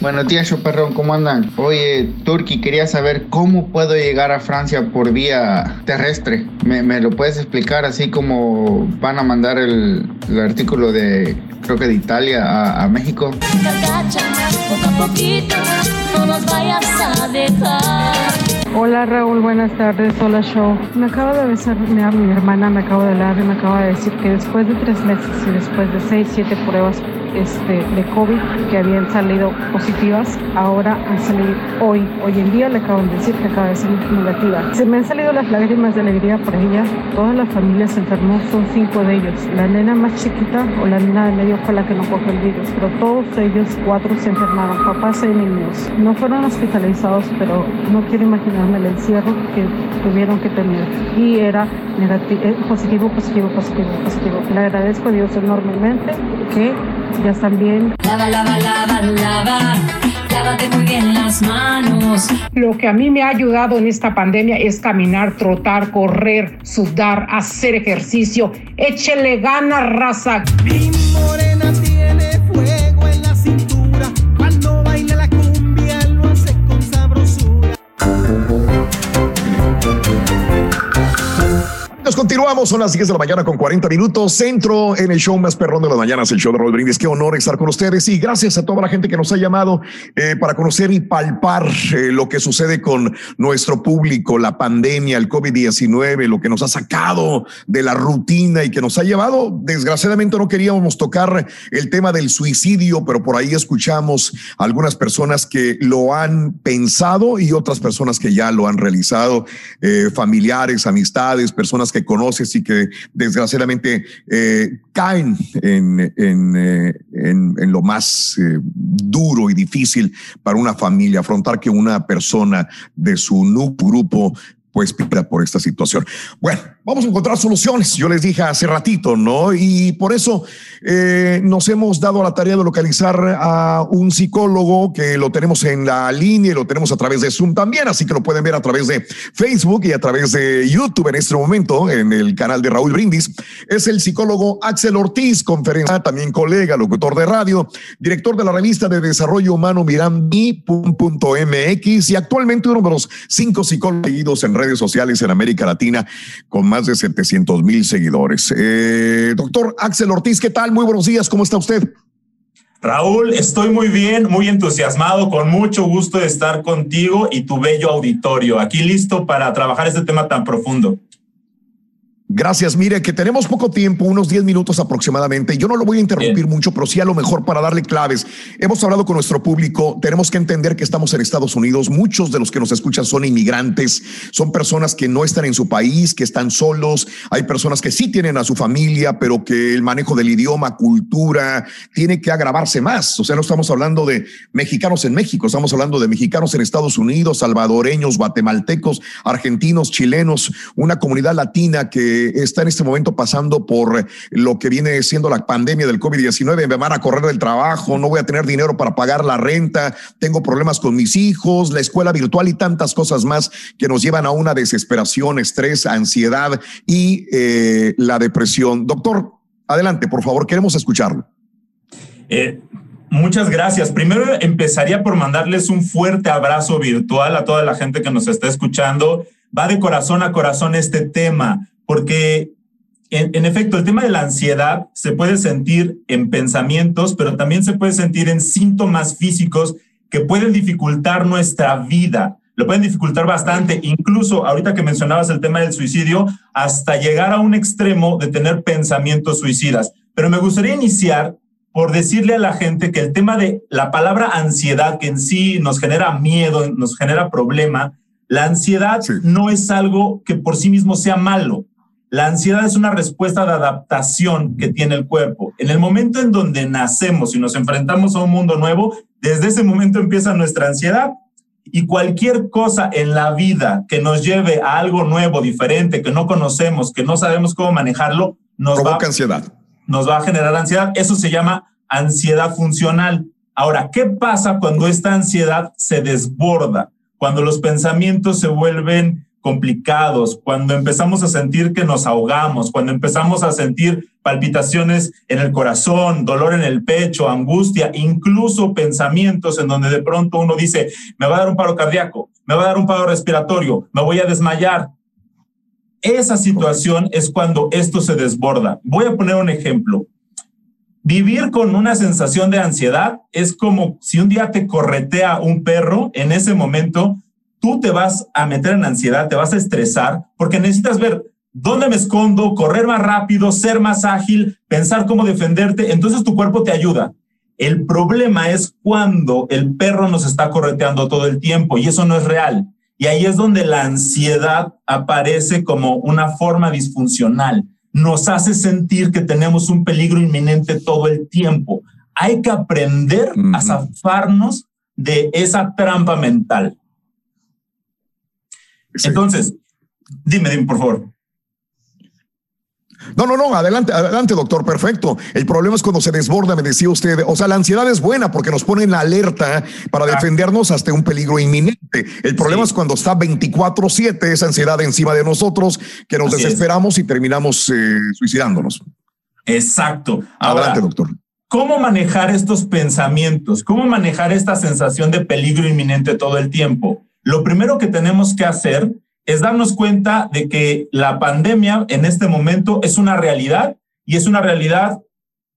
Buenos días, Choperrón, ¿cómo andan? Oye, Turki, quería saber cómo puedo llegar a Francia por vía terrestre. ¿Me, me lo puedes explicar así como van a mandar el, el artículo de, creo que de Italia a, a México? Hola Raúl, buenas tardes. Hola show. Me acabo de besar mi, mi hermana, me acabo de hablar y me acaba de decir que después de tres meses y después de seis, siete pruebas este, de COVID que habían salido positivas, ahora han salido hoy. Hoy en día le acaban de decir que acaba de ser negativa. Se me han salido las lágrimas de alegría por ella. Toda la familia se enfermó, son cinco de ellos. La nena más chiquita o la nena de medio fue la que no cogió el virus, pero todos ellos cuatro se enfermaron, papás y niños. No fueron hospitalizados, pero no quiero imaginarme el encierro que tuvieron que tener. Y era negativo, eh, positivo, positivo, positivo, positivo. Le agradezco a Dios enormemente que ya están bien. Lava, lava, lava, lava. Lávate muy bien las manos. Lo que a mí me ha ayudado en esta pandemia es caminar, trotar, correr, sudar, hacer ejercicio. Échele ganas, raza. Mi morena Continuamos, son las 10 de la mañana con 40 minutos, centro en el show más perrón de las mañanas, el show de Raúl Brindis. Qué honor estar con ustedes y gracias a toda la gente que nos ha llamado eh, para conocer y palpar eh, lo que sucede con nuestro público, la pandemia, el COVID-19, lo que nos ha sacado de la rutina y que nos ha llevado, desgraciadamente no queríamos tocar el tema del suicidio, pero por ahí escuchamos algunas personas que lo han pensado y otras personas que ya lo han realizado, eh, familiares, amistades, personas que conoces y que desgraciadamente eh, caen en, eh, en, en, lo más eh, duro y difícil para una familia, afrontar que una persona de su grupo pues pida por esta situación. Bueno, vamos a encontrar soluciones. Yo les dije hace ratito, ¿no? Y por eso eh, nos hemos dado la tarea de localizar a un psicólogo que lo tenemos en la línea y lo tenemos a través de Zoom también, así que lo pueden ver a través de Facebook y a través de YouTube en este momento en el canal de Raúl Brindis. Es el psicólogo Axel Ortiz, conferencia, también colega, locutor de radio, director de la revista de desarrollo humano Mirandi.mx y actualmente uno de los cinco psicólogos seguidos en redes sociales en América Latina con más de 700 mil seguidores. Eh, doctor Axel Ortiz, ¿qué tal? Muy buenos días, ¿cómo está usted? Raúl, estoy muy bien, muy entusiasmado, con mucho gusto de estar contigo y tu bello auditorio, aquí listo para trabajar este tema tan profundo. Gracias. Mire, que tenemos poco tiempo, unos 10 minutos aproximadamente. Yo no lo voy a interrumpir Bien. mucho, pero sí a lo mejor para darle claves. Hemos hablado con nuestro público. Tenemos que entender que estamos en Estados Unidos. Muchos de los que nos escuchan son inmigrantes, son personas que no están en su país, que están solos. Hay personas que sí tienen a su familia, pero que el manejo del idioma, cultura, tiene que agravarse más. O sea, no estamos hablando de mexicanos en México, estamos hablando de mexicanos en Estados Unidos, salvadoreños, guatemaltecos, argentinos, chilenos, una comunidad latina que está en este momento pasando por lo que viene siendo la pandemia del COVID-19, me van a correr del trabajo, no voy a tener dinero para pagar la renta, tengo problemas con mis hijos, la escuela virtual y tantas cosas más que nos llevan a una desesperación, estrés, ansiedad y eh, la depresión. Doctor, adelante, por favor, queremos escucharlo. Eh, Muchas gracias. Primero empezaría por mandarles un fuerte abrazo virtual a toda la gente que nos está escuchando. Va de corazón a corazón este tema porque en, en, efecto el tema de la ansiedad se puede sentir en pensamientos, pero también se puede sentir en síntomas físicos que pueden dificultar nuestra vida. Lo pueden dificultar bastante, incluso ahorita que mencionabas el tema del suicidio, hasta llegar a un extremo de tener pensamientos suicidas. Pero me gustaría iniciar por decirle a la gente que el tema de la palabra ansiedad, que en sí nos genera miedo, nos genera problema, la ansiedad sí. no es algo que por sí mismo sea malo. La ansiedad es una respuesta de adaptación que tiene el cuerpo. En el momento en donde nacemos y nos enfrentamos a un mundo nuevo, desde ese momento empieza nuestra ansiedad. Y cualquier cosa en la vida que nos lleve a algo nuevo, diferente, que no conocemos, que no sabemos cómo manejarlo, nos Provoca va, ansiedad. nos va a generar ansiedad. Eso se llama ansiedad funcional. Ahora, ¿qué pasa cuando esta ansiedad se desborda? Cuando los pensamientos se vuelven complicados, cuando empezamos a sentir que nos ahogamos, cuando empezamos a sentir palpitaciones en el corazón, dolor en el pecho, angustia, incluso pensamientos en donde de pronto uno dice, me va a dar un paro cardíaco, me va a dar un paro respiratorio, me voy a desmayar. Esa situación es cuando esto se desborda. Voy a poner un ejemplo. Vivir con una sensación de ansiedad es como si un día te corretea un perro, en ese momento tú te vas a meter en ansiedad, te vas a estresar, porque necesitas ver dónde me escondo, correr más rápido, ser más ágil, pensar cómo defenderte, entonces tu cuerpo te ayuda. El problema es cuando el perro nos está correteando todo el tiempo y eso no es real. Y ahí es donde la ansiedad aparece como una forma disfuncional. Nos hace sentir que tenemos un peligro inminente todo el tiempo. Hay que aprender a zafarnos de esa trampa mental. Entonces, dime, dime, por favor. No, no, no, adelante, adelante, doctor, perfecto. El problema es cuando se desborda, me decía usted. O sea, la ansiedad es buena porque nos pone en alerta para defendernos hasta un peligro inminente. El problema es cuando está 24-7 esa ansiedad encima de nosotros, que nos Así es. desesperamos y terminamos eh, suicidándonos. Exacto. Ahora, Adelante, doctor. ¿Cómo manejar estos pensamientos? ¿Cómo manejar esta sensación de peligro inminente todo el tiempo? Lo primero que tenemos que hacer es darnos cuenta de que la pandemia en este momento es una realidad y es una realidad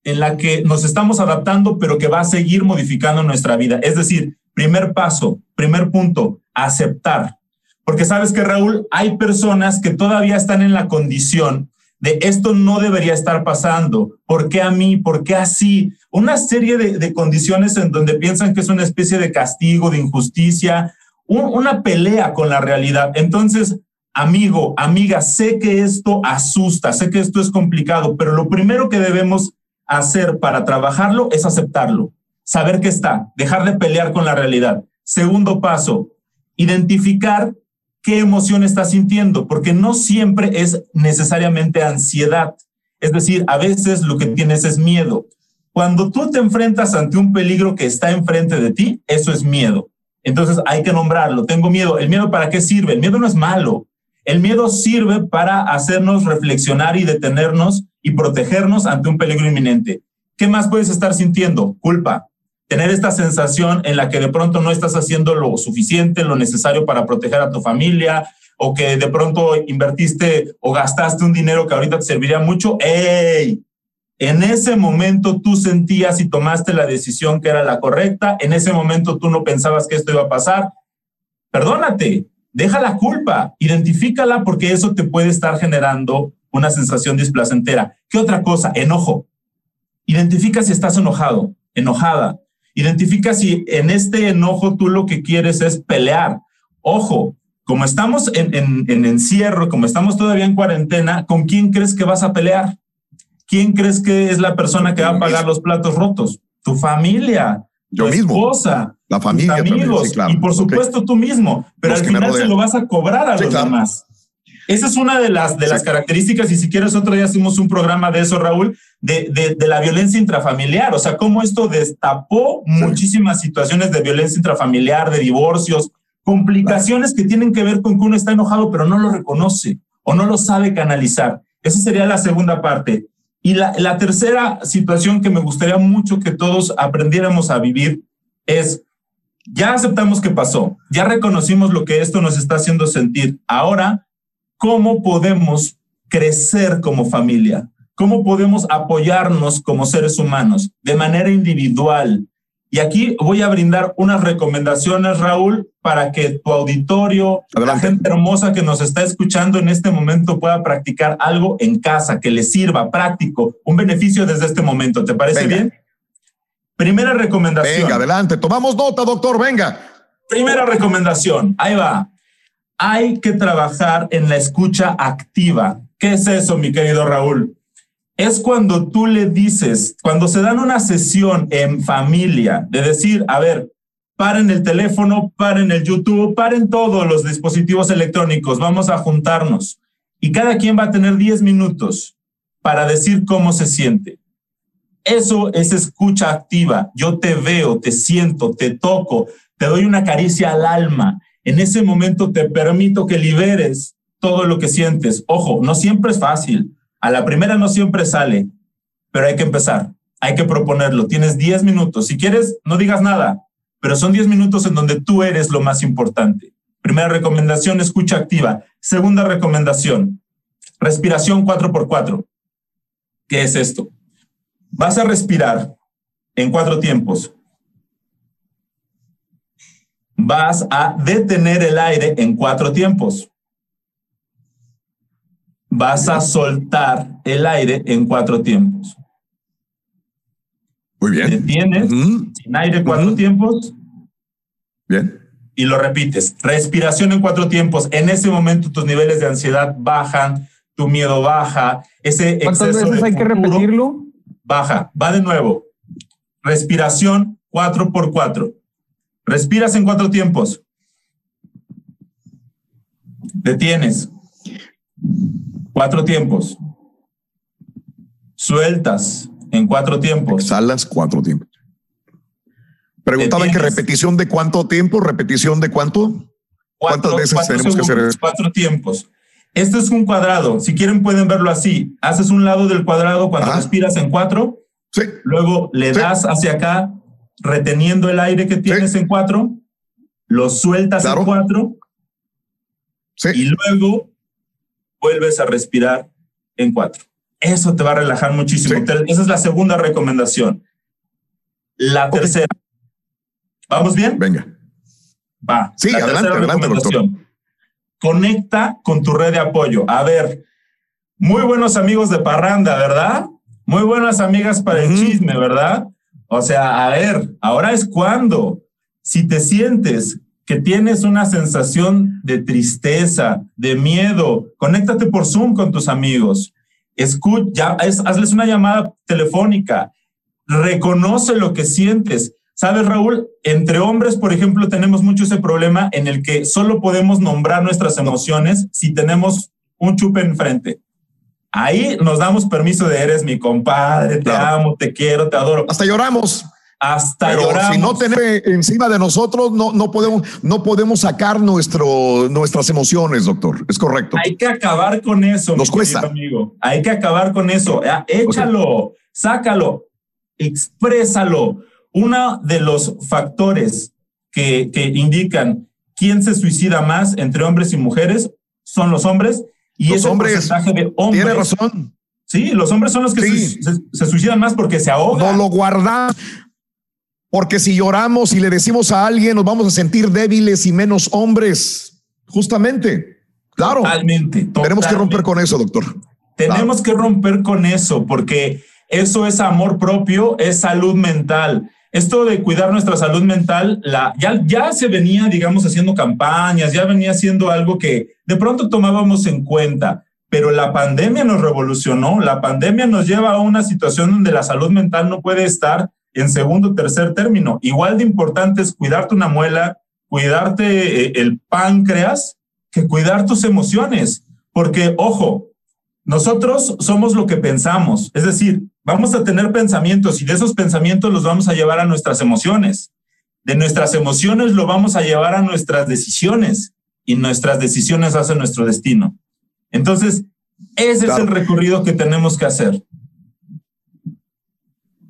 en la que nos estamos adaptando, pero que va a seguir modificando nuestra vida. Es decir, primer paso, primer punto, aceptar. Porque sabes que, Raúl, hay personas que todavía están en la condición de esto no debería estar pasando. ¿Por qué a mí? ¿Por qué así? Una serie de, de condiciones en donde piensan que es una especie de castigo, de injusticia, un- una pelea con la realidad. Entonces, amigo, amiga, sé que esto asusta, sé que esto es complicado, pero lo primero que debemos hacer para trabajarlo es aceptarlo, saber que está, dejar de pelear con la realidad. Segundo paso, identificar qué emoción estás sintiendo, porque no siempre es necesariamente ansiedad. Es decir, a veces lo que tienes es miedo. Cuando tú te enfrentas ante un peligro que está enfrente de ti, eso es miedo. Entonces hay que nombrarlo. Tengo miedo. ¿El miedo para qué sirve? El miedo no es malo. El miedo sirve para hacernos reflexionar y detenernos y protegernos ante un peligro inminente. ¿Qué más puedes estar sintiendo? Culpa. Tener esta sensación en la que de pronto no estás haciendo lo suficiente, lo necesario para proteger a tu familia, o que de pronto invertiste o gastaste un dinero que ahorita te serviría mucho. ¡Ey! En ese momento tú sentías y tomaste la decisión que era la correcta. En ese momento tú no pensabas que esto iba a pasar. Perdónate, deja la culpa, identifícala porque eso te puede estar generando una sensación displacentera. ¿Qué otra cosa? Enojo. Identifica si estás enojado, enojada. Identifica si en este enojo tú lo que quieres es pelear. Ojo, como estamos en, en- en encierro, como estamos todavía en cuarentena, ¿con quién crees que vas a pelear? ¿Quién crees que es la persona que va a pagar los platos rotos? Tu familia, Yo tu mismo. esposa, La familia tus también, amigos sí, claro. y por supuesto tú mismo. Pero Los al final se lo vas a cobrar a Sí, los claro. demás. Esa es una de las, de las características, y si quieres otro día hacemos un programa de eso, Raúl, de, de, de la violencia intrafamiliar, o sea, cómo esto destapó muchísimas situaciones de violencia intrafamiliar, de divorcios, complicaciones que tienen que ver con que uno está enojado pero no lo reconoce o no lo sabe canalizar. Esa sería la segunda parte. Y la, la tercera situación que me gustaría mucho que todos aprendiéramos a vivir es ya aceptamos que pasó, ya reconocimos lo que esto nos está haciendo sentir. Ahora, ¿cómo podemos crecer como familia? ¿Cómo podemos apoyarnos como seres humanos de manera individual? Y aquí voy a brindar unas recomendaciones, Raúl, para que tu auditorio, la gente hermosa que nos está escuchando en este momento pueda practicar algo en casa que le sirva práctico, un beneficio desde este momento. ¿Te parece Venga. bien? Primera recomendación. Venga, adelante. Tomamos nota, doctor. Venga. Primera recomendación, ahí va. Hay que trabajar en la escucha activa. ¿Qué es eso, mi querido Raúl? Es cuando tú le dices, cuando se dan una sesión en familia, de decir, a ver, paren el teléfono, paren el YouTube, paren todos los dispositivos electrónicos, vamos a juntarnos. Y cada quien va a tener 10 minutos para decir cómo se siente. Eso es escucha activa. Yo te veo, te siento, te toco, te doy una caricia al alma. En ese momento te permito que liberes todo lo que sientes. Ojo, no siempre es fácil. A la primera no siempre sale, pero hay que empezar. Hay que proponerlo. Tienes 10 minutos. Si quieres, no digas nada, pero son 10 minutos en donde tú eres lo más importante. Primera recomendación, escucha activa. Segunda recomendación, respiración 4x4. ¿Qué es esto? Vas a respirar en cuatro tiempos. Vas a detener el aire en cuatro tiempos. Vas a soltar el aire en cuatro tiempos. Muy bien. Detienes sin aire cuatro tiempos. Bien. Y lo repites. Respiración en cuatro tiempos. En ese momento tus niveles de ansiedad bajan, tu miedo baja, ese ¿Cuántas exceso veces de hay que repetirlo? Baja. Va de nuevo. Respiración cuatro por cuatro. Respiras en cuatro tiempos. Detienes. Cuatro tiempos. Sueltas en cuatro tiempos. Exhalas cuatro tiempos. Preguntaban que repetición de cuánto tiempo, repetición de cuánto. ¿Cuántas veces tenemos que hacer eso? Cuatro tiempos. Este es un cuadrado. Si quieren pueden verlo así. Haces un lado del cuadrado cuando respiras en cuatro. Luego le das hacia acá, reteniendo el aire que tienes en cuatro. Lo sueltas en cuatro. Y luego vuelves a respirar en cuatro. Eso te va a relajar muchísimo. Esa es la segunda recomendación. La tercera. ¿Vamos bien? Venga. Va. Sí, La adelante, tercera adelante, doctor. Conecta con tu red de apoyo. A ver, muy buenos amigos de parranda, ¿verdad? Muy buenas amigas para el chisme, ¿verdad? O sea, a ver, ahora es cuando, si te sientes que tienes una sensación de tristeza, de miedo, conéctate por Zoom con tus amigos. Escucha, hazles una llamada telefónica. Reconoce lo que sientes. Sabes, Raúl, entre hombres, por ejemplo, tenemos mucho ese problema en el que solo podemos nombrar nuestras emociones si tenemos un chupe enfrente. Ahí nos damos permiso de eres mi compadre, te amo, te quiero, te adoro. Hasta lloramos. Hasta Pero lloramos. si no tenemos encima de nosotros, no, no, podemos, no podemos sacar nuestro, nuestras emociones, doctor. Es correcto. Hay que acabar con eso. Nos cuesta. Amigo. Hay que acabar con eso. Échalo, sácalo, exprésalo. Uno de los factores que, que indican quién se suicida más entre hombres y mujeres son los hombres. Y Los ese hombres. porcentaje de hombres. Tiene razón. Sí, los hombres son los que Sí. se, se- se suicidan más porque se ahogan. No lo guardamos. Porque si lloramos y le decimos a alguien, nos vamos a sentir débiles y menos hombres. Justamente. Claro. Totalmente. Tenemos que romper con eso, doctor. Tenemos que romper con eso porque eso es amor propio, es salud mental. Esto de cuidar nuestra salud mental, la, ya, ya se venía, digamos, haciendo campañas, ya venía siendo algo que de pronto tomábamos en cuenta, pero la pandemia nos revolucionó, la pandemia nos lleva a una situación donde la salud mental no puede estar en segundo o tercer término. Igual de importante es cuidarte una muela, cuidarte eh, el páncreas, que cuidar tus emociones, porque, ojo, nosotros somos lo que pensamos, es decir, vamos a tener pensamientos y de esos pensamientos los vamos a llevar a nuestras emociones. De nuestras emociones lo vamos a llevar a nuestras decisiones y nuestras decisiones hacen nuestro destino. Entonces, ese es el recorrido que tenemos que hacer.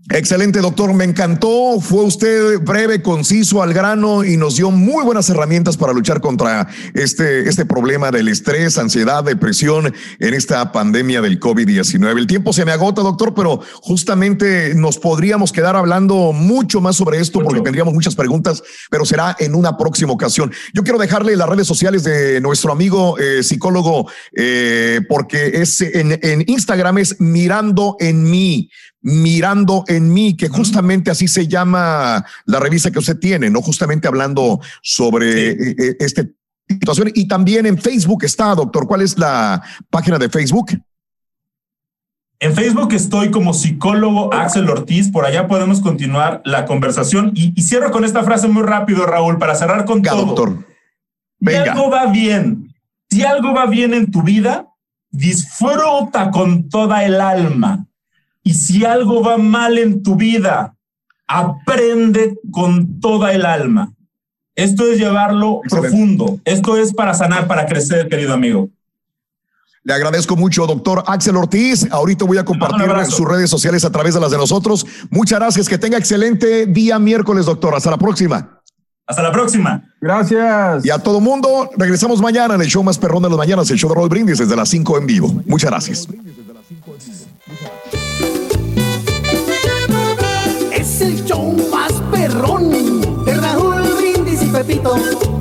Excelente, doctor. Me encantó. Fue usted breve, conciso, al grano y nos dio muy buenas herramientas para luchar contra este, este problema del estrés, ansiedad, depresión en esta pandemia del COVID-19. El tiempo se me agota, doctor, pero justamente nos podríamos quedar hablando mucho más sobre esto porque tendríamos muchas preguntas, pero será en una próxima ocasión. Yo quiero dejarle las redes sociales de nuestro amigo eh, psicólogo, eh, porque es en, en Instagram es mirando en mí mirando en mí, que justamente así se llama la revista que usted tiene, ¿no? Justamente hablando sobre eh, eh, esta situación. Y también en Facebook está, doctor. ¿Cuál es la página de Facebook? En Facebook estoy como psicólogo Axel Ortiz, por allá podemos continuar la conversación y, y cierro con esta frase muy rápido, Raúl, para cerrar con todo. doctor. Si algo va bien, si algo va bien en tu vida, disfruta con toda el alma. Y si algo va mal en tu vida, aprende con toda el alma. Esto es llevarlo profundo. Esto es para sanar, para crecer, querido amigo. Le agradezco mucho, doctor Axel Ortiz. Ahorita voy a compartir en sus redes sociales a través de las de nosotros. Muchas gracias. Que tenga excelente día miércoles, doctor. Hasta la próxima. Hasta la próxima. Gracias. Y a todo mundo, regresamos mañana en el show más perrón de las mañanas, el show de Roll Brindis desde las 5 en vivo. Muchas gracias. Brindis